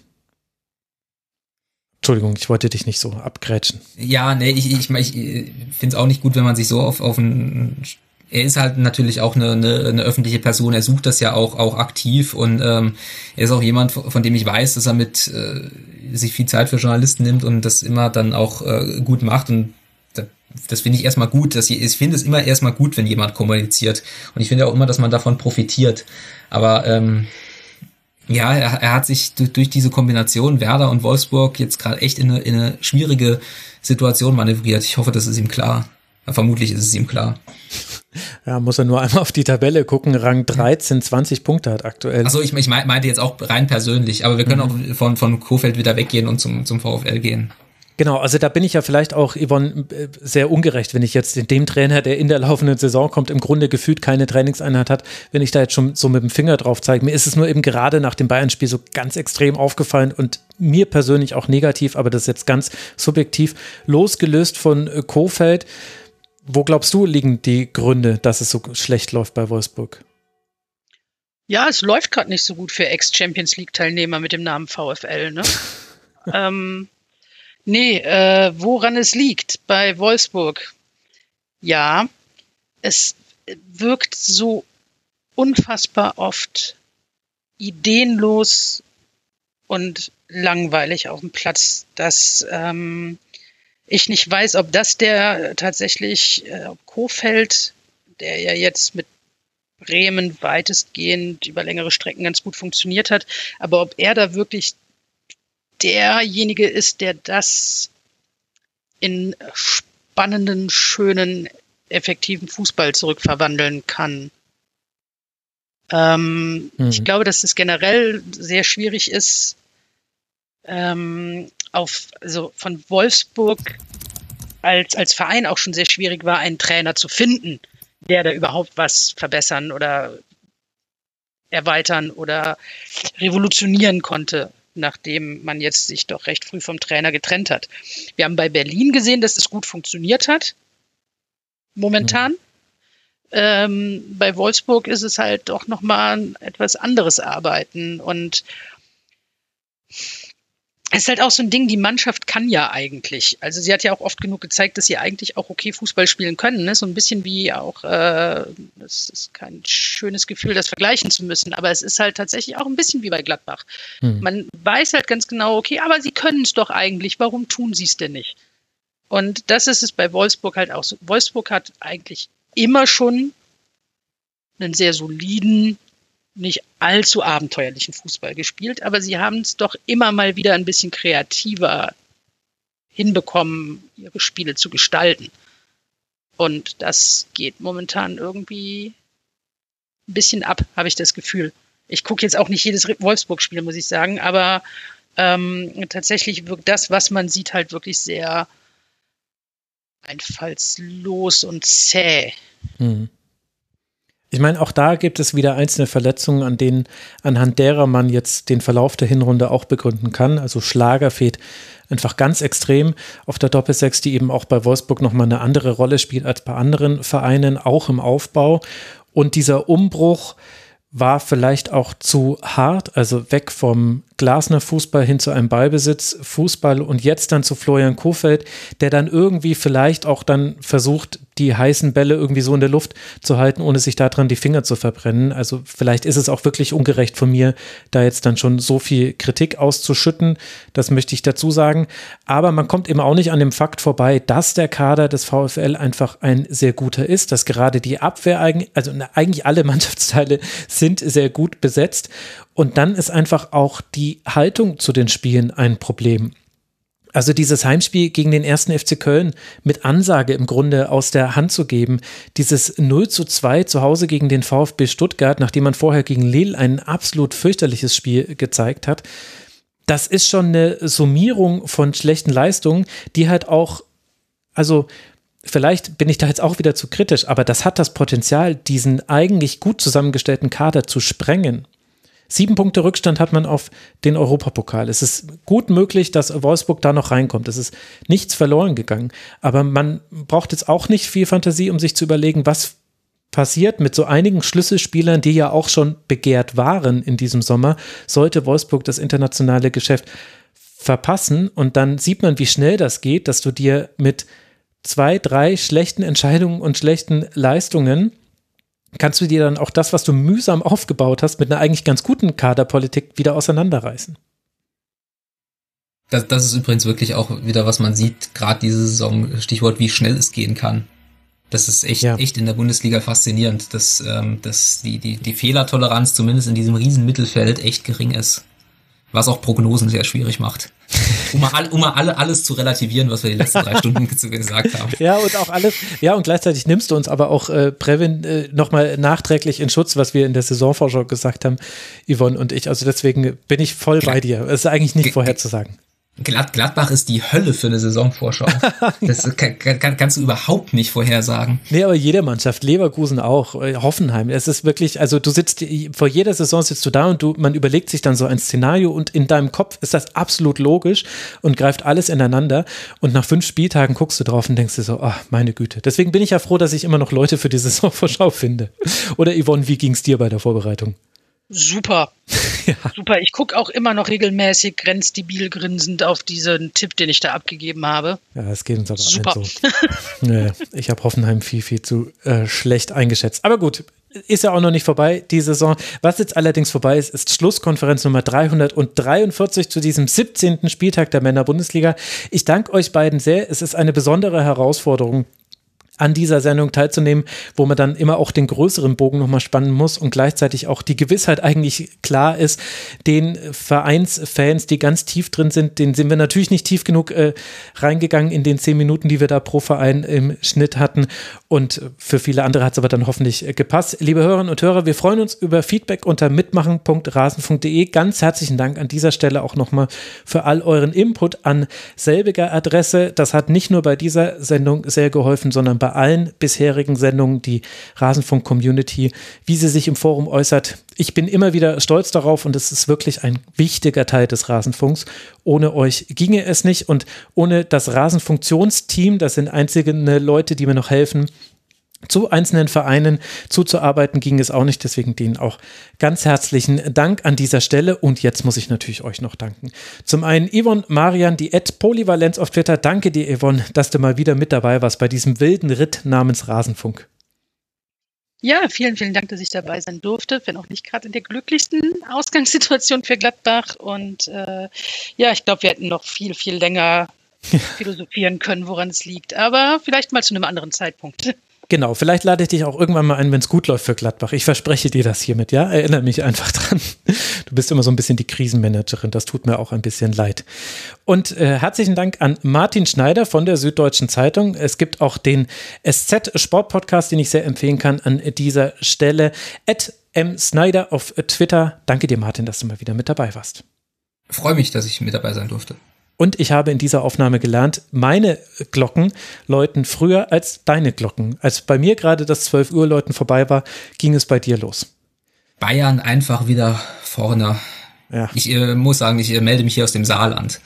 Entschuldigung, ich wollte dich nicht so abgrätschen. Ja, nee, ich, ich, ich finde es auch nicht gut, wenn man sich so auf, auf ein er ist halt natürlich auch eine, eine, eine öffentliche Person, er sucht das ja auch, auch aktiv und ähm, er ist auch jemand, von dem ich weiß, dass er mit äh, sich viel Zeit für Journalisten nimmt und das immer dann auch äh, gut macht und das finde ich erstmal gut. Dass ich, ich finde es immer erstmal gut, wenn jemand kommuniziert. Und ich finde auch immer, dass man davon profitiert. Aber ähm, ja, er, er hat sich durch, diese Kombination Werder und Wolfsburg jetzt gerade echt in eine, in eine schwierige Situation manövriert. Ich hoffe, das ist ihm klar. Vermutlich ist es ihm klar. Ja, muss er nur einmal auf die Tabelle gucken. Rang 13, 20 Punkte hat aktuell. Achso, ich, ich meinte jetzt auch rein persönlich, aber wir können mhm. auch von, von Kofeld wieder weggehen und zum, zum VfL gehen. Genau, also da bin ich ja vielleicht auch, Yvonne, äh, sehr ungerecht, wenn ich jetzt dem Trainer, der in der laufenden Saison kommt, im Grunde gefühlt keine Trainingseinheit hat, wenn ich da jetzt schon so mit dem Finger drauf zeige. Mir ist es nur eben gerade nach dem Bayern-Spiel so ganz extrem aufgefallen und mir persönlich auch negativ, aber das ist jetzt ganz subjektiv, losgelöst von äh, Kofeld. Wo glaubst du, liegen die Gründe, dass es so schlecht läuft bei Wolfsburg? Ja, es läuft gerade nicht so gut für Ex-Champions League-Teilnehmer mit dem Namen VfL. Ne? [laughs] ähm, nee, äh, woran es liegt bei Wolfsburg? Ja, es wirkt so unfassbar oft ideenlos und langweilig auf dem Platz, dass ähm, ich nicht weiß, ob das der tatsächlich, äh, ob Kofeld, der ja jetzt mit Bremen weitestgehend über längere Strecken ganz gut funktioniert hat, aber ob er da wirklich derjenige ist, der das in spannenden, schönen, effektiven Fußball zurückverwandeln kann. Ähm, mhm. Ich glaube, dass es generell sehr schwierig ist, ähm, auf, also von Wolfsburg als, als Verein auch schon sehr schwierig war, einen Trainer zu finden, der da überhaupt was verbessern oder erweitern oder revolutionieren konnte, nachdem man jetzt sich doch recht früh vom Trainer getrennt hat. Wir haben bei Berlin gesehen, dass es gut funktioniert hat. Momentan. Mhm. Ähm, bei Wolfsburg ist es halt doch nochmal ein etwas anderes Arbeiten und ist halt auch so ein Ding, die Mannschaft kann ja eigentlich. Also sie hat ja auch oft genug gezeigt, dass sie eigentlich auch okay Fußball spielen können. Ne? So ein bisschen wie auch, äh, es ist kein schönes Gefühl, das vergleichen zu müssen, aber es ist halt tatsächlich auch ein bisschen wie bei Gladbach. Hm. Man weiß halt ganz genau, okay, aber sie können es doch eigentlich, warum tun sie es denn nicht? Und das ist es bei Wolfsburg halt auch so. Wolfsburg hat eigentlich immer schon einen sehr soliden, nicht allzu abenteuerlichen Fußball gespielt, aber sie haben es doch immer mal wieder ein bisschen kreativer hinbekommen, ihre Spiele zu gestalten. Und das geht momentan irgendwie ein bisschen ab, habe ich das Gefühl. Ich gucke jetzt auch nicht jedes Wolfsburg-Spiel, muss ich sagen, aber ähm, tatsächlich wirkt das, was man sieht, halt wirklich sehr einfallslos und zäh. Mhm. Ich meine, auch da gibt es wieder einzelne Verletzungen, an denen, anhand derer man jetzt den Verlauf der Hinrunde auch begründen kann. Also Schlager fehlt einfach ganz extrem auf der Doppelsechs, die eben auch bei Wolfsburg nochmal eine andere Rolle spielt als bei anderen Vereinen, auch im Aufbau. Und dieser Umbruch war vielleicht auch zu hart, also weg vom Glasner Fußball hin zu einem Ballbesitz Fußball und jetzt dann zu Florian Kofeld, der dann irgendwie vielleicht auch dann versucht, die heißen Bälle irgendwie so in der Luft zu halten, ohne sich daran die Finger zu verbrennen. Also vielleicht ist es auch wirklich ungerecht von mir, da jetzt dann schon so viel Kritik auszuschütten. Das möchte ich dazu sagen. Aber man kommt eben auch nicht an dem Fakt vorbei, dass der Kader des VfL einfach ein sehr guter ist, dass gerade die Abwehr, also eigentlich alle [laughs] Mannschaftsteile sind sehr gut besetzt. Und dann ist einfach auch die Haltung zu den Spielen ein Problem. Also dieses Heimspiel gegen den ersten FC Köln mit Ansage im Grunde aus der Hand zu geben, dieses 0 zu 2 zu Hause gegen den VfB Stuttgart, nachdem man vorher gegen Lille ein absolut fürchterliches Spiel gezeigt hat, das ist schon eine Summierung von schlechten Leistungen, die halt auch, also vielleicht bin ich da jetzt auch wieder zu kritisch, aber das hat das Potenzial, diesen eigentlich gut zusammengestellten Kader zu sprengen. Sieben Punkte Rückstand hat man auf den Europapokal. Es ist gut möglich, dass Wolfsburg da noch reinkommt. Es ist nichts verloren gegangen. Aber man braucht jetzt auch nicht viel Fantasie, um sich zu überlegen, was passiert mit so einigen Schlüsselspielern, die ja auch schon begehrt waren in diesem Sommer, sollte Wolfsburg das internationale Geschäft verpassen. Und dann sieht man, wie schnell das geht, dass du dir mit zwei, drei schlechten Entscheidungen und schlechten Leistungen kannst du dir dann auch das, was du mühsam aufgebaut hast, mit einer eigentlich ganz guten Kaderpolitik wieder auseinanderreißen. Das, das ist übrigens wirklich auch wieder, was man sieht, gerade diese Saison, Stichwort, wie schnell es gehen kann. Das ist echt, ja. echt in der Bundesliga faszinierend, dass, ähm, dass die, die, die Fehlertoleranz zumindest in diesem riesen Mittelfeld echt gering ist was auch Prognosen sehr schwierig macht. Um mal, um mal alle, alles zu relativieren, was wir die letzten drei Stunden [laughs] gesagt haben. Ja, und auch alles, ja, und gleichzeitig nimmst du uns aber auch äh, Previn äh, nochmal nachträglich in Schutz, was wir in der Saisonvorschau gesagt haben, Yvonne und ich. Also deswegen bin ich voll bei dir. Es ist eigentlich nicht vorherzusagen. Glad Gladbach ist die Hölle für eine Saisonvorschau. [laughs] Das kann, kann, kannst du überhaupt nicht vorhersagen. Nee, aber jede Mannschaft, Leverkusen auch, äh, Hoffenheim, es ist wirklich, also du sitzt, vor jeder Saison sitzt du da und du, man überlegt sich dann so ein Szenario und in deinem Kopf ist das absolut logisch und greift alles ineinander und nach fünf Spieltagen guckst du drauf und denkst dir so, ach, meine Güte. Deswegen bin ich ja froh, dass ich immer noch Leute für die [laughs] Saisonvorschau finde. Oder Yvonne, wie ging es dir bei der Vorbereitung? Super. [laughs] ja. Super. Ich gucke auch immer noch regelmäßig grenzdebil grinsend auf diesen Tipp, den ich da abgegeben habe. Ja, es geht uns aber Super. so. [laughs] nee, ich habe Hoffenheim viel, viel zu äh, schlecht eingeschätzt. Aber gut, ist ja auch noch nicht vorbei, die Saison. Was jetzt allerdings vorbei ist, ist Schlusskonferenz Nummer 343 zu diesem 17. Spieltag der Männer-Bundesliga. Ich danke euch beiden sehr. Es ist eine besondere Herausforderung, an dieser Sendung teilzunehmen, wo man dann immer auch den größeren Bogen nochmal spannen muss und gleichzeitig auch die Gewissheit eigentlich klar ist, den Vereinsfans, die ganz tief drin sind, den sind wir natürlich nicht tief genug äh, reingegangen in den zehn Minuten, die wir da pro Verein im Schnitt hatten. Und für viele andere hat es aber dann hoffentlich äh, gepasst. Liebe Hörerinnen und Hörer, wir freuen uns über Feedback unter mitmachen.rasen.de. Ganz herzlichen Dank an dieser Stelle auch nochmal für all euren Input an selbiger Adresse. Das hat nicht nur bei dieser Sendung sehr geholfen, sondern bei bei allen bisherigen Sendungen die Rasenfunk-Community, wie sie sich im Forum äußert. Ich bin immer wieder stolz darauf und es ist wirklich ein wichtiger Teil des Rasenfunks. Ohne euch ginge es nicht und ohne das Rasenfunktionsteam, das sind einzige Leute, die mir noch helfen, zu einzelnen Vereinen zuzuarbeiten ging es auch nicht. Deswegen denen auch ganz herzlichen Dank an dieser Stelle. Und jetzt muss ich natürlich euch noch danken. Zum einen Yvonne Marian, die Ad Polyvalenz auf Twitter. Danke dir, Yvonne, dass du mal wieder mit dabei warst bei diesem wilden Ritt namens Rasenfunk. Ja, vielen, vielen Dank, dass ich dabei sein durfte, wenn auch nicht gerade in der glücklichsten Ausgangssituation für Gladbach. Und äh, ja, ich glaube, wir hätten noch viel, viel länger [laughs] philosophieren können, woran es liegt. Aber vielleicht mal zu einem anderen Zeitpunkt. Genau, vielleicht lade ich dich auch irgendwann mal ein, wenn es gut läuft für Gladbach. Ich verspreche dir das hiermit, ja? Erinnere mich einfach dran. Du bist immer so ein bisschen die Krisenmanagerin, das tut mir auch ein bisschen leid. Und äh, herzlichen Dank an Martin Schneider von der Süddeutschen Zeitung. Es gibt auch den SZ Sport Podcast, den ich sehr empfehlen kann an dieser Stelle. At M. Snyder auf Twitter. Danke dir, Martin, dass du mal wieder mit dabei warst. Freue mich, dass ich mit dabei sein durfte. Und ich habe in dieser Aufnahme gelernt, meine Glocken läuten früher als deine Glocken. Als bei mir gerade das 12 Uhr Läuten vorbei war, ging es bei dir los. Bayern einfach wieder vorne. Ja. Ich äh, muss sagen, ich äh, melde mich hier aus dem Saarland.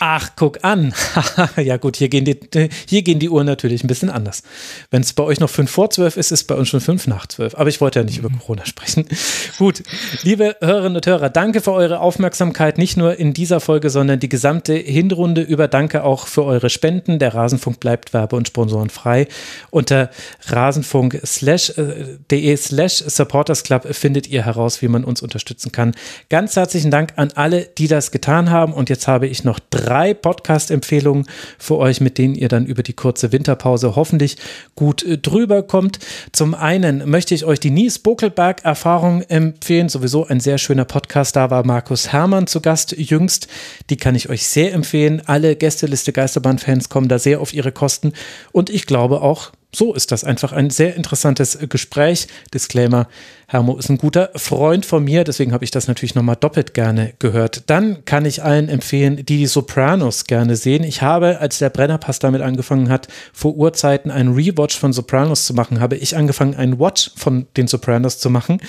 Ach, guck an. [laughs] ja gut, hier gehen, die, hier gehen die Uhren natürlich ein bisschen anders. Wenn es bei euch noch fünf vor zwölf ist, ist es bei uns schon fünf nach zwölf. Aber ich wollte ja nicht über Corona sprechen. [laughs] gut, liebe Hörerinnen und Hörer, danke für eure Aufmerksamkeit, nicht nur in dieser Folge, sondern die gesamte Hinrunde über. Danke auch für eure Spenden. Der Rasenfunk bleibt werbe- und sponsorenfrei. Unter rasenfunk.de slash supportersclub findet ihr heraus, wie man uns unterstützen kann. Ganz herzlichen Dank an alle, die das getan haben. Und jetzt habe ich noch drei Podcast-Empfehlungen für euch, mit denen ihr dann über die kurze Winterpause hoffentlich gut äh, drüber kommt. Zum einen möchte ich euch die Nies Bokelberg-Erfahrung empfehlen. Sowieso ein sehr schöner Podcast. Da war Markus Hermann zu Gast jüngst. Die kann ich euch sehr empfehlen. Alle Gästeliste Geisterbahn-Fans kommen da sehr auf ihre Kosten. Und ich glaube auch, so ist das einfach ein sehr interessantes Gespräch. Disclaimer, Hermo ist ein guter Freund von mir, deswegen habe ich das natürlich nochmal doppelt gerne gehört. Dann kann ich allen empfehlen, die die Sopranos gerne sehen. Ich habe, als der Brennerpass damit angefangen hat, vor Urzeiten einen Rewatch von Sopranos zu machen, habe ich angefangen, einen Watch von den Sopranos zu machen.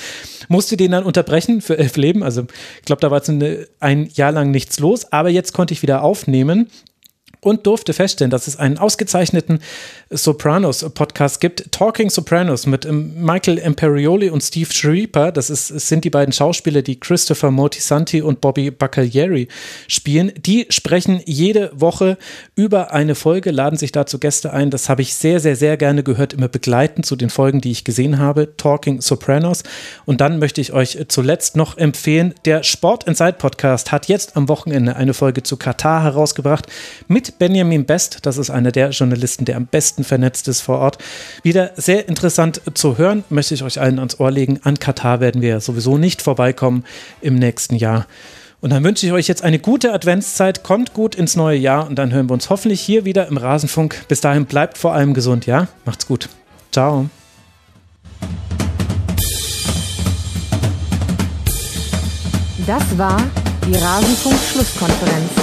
Musste den dann unterbrechen für elf Leben. Also ich glaube, da war jetzt ein Jahr lang nichts los, aber jetzt konnte ich wieder aufnehmen und durfte feststellen, dass es einen ausgezeichneten Sopranos-Podcast gibt, Talking Sopranos mit ähm, Michael Imperioli und Steve Schreiber. Das ist, sind die beiden Schauspieler, die Christopher Moltisanti und Bobby Bacalieri spielen. Die sprechen jede Woche über eine Folge, laden sich dazu Gäste ein. Das habe ich sehr, sehr, sehr gerne gehört, immer begleitend zu den Folgen, die ich gesehen habe. Talking Sopranos. Und dann möchte ich euch zuletzt noch empfehlen, der Sport Inside Podcast hat jetzt am Wochenende eine Folge zu Katar herausgebracht mit Benjamin Best. Das ist einer der Journalisten, der am besten vernetzt ist vor Ort. Wieder sehr interessant zu hören, möchte ich euch allen ans Ohr legen. An Katar werden wir sowieso nicht vorbeikommen im nächsten Jahr. Und dann wünsche ich euch jetzt eine gute Adventszeit, kommt gut ins neue Jahr und dann hören wir uns hoffentlich hier wieder im Rasenfunk. Bis dahin bleibt vor allem gesund, ja? Macht's gut. Ciao. Das war die Rasenfunk-Schlusskonferenz.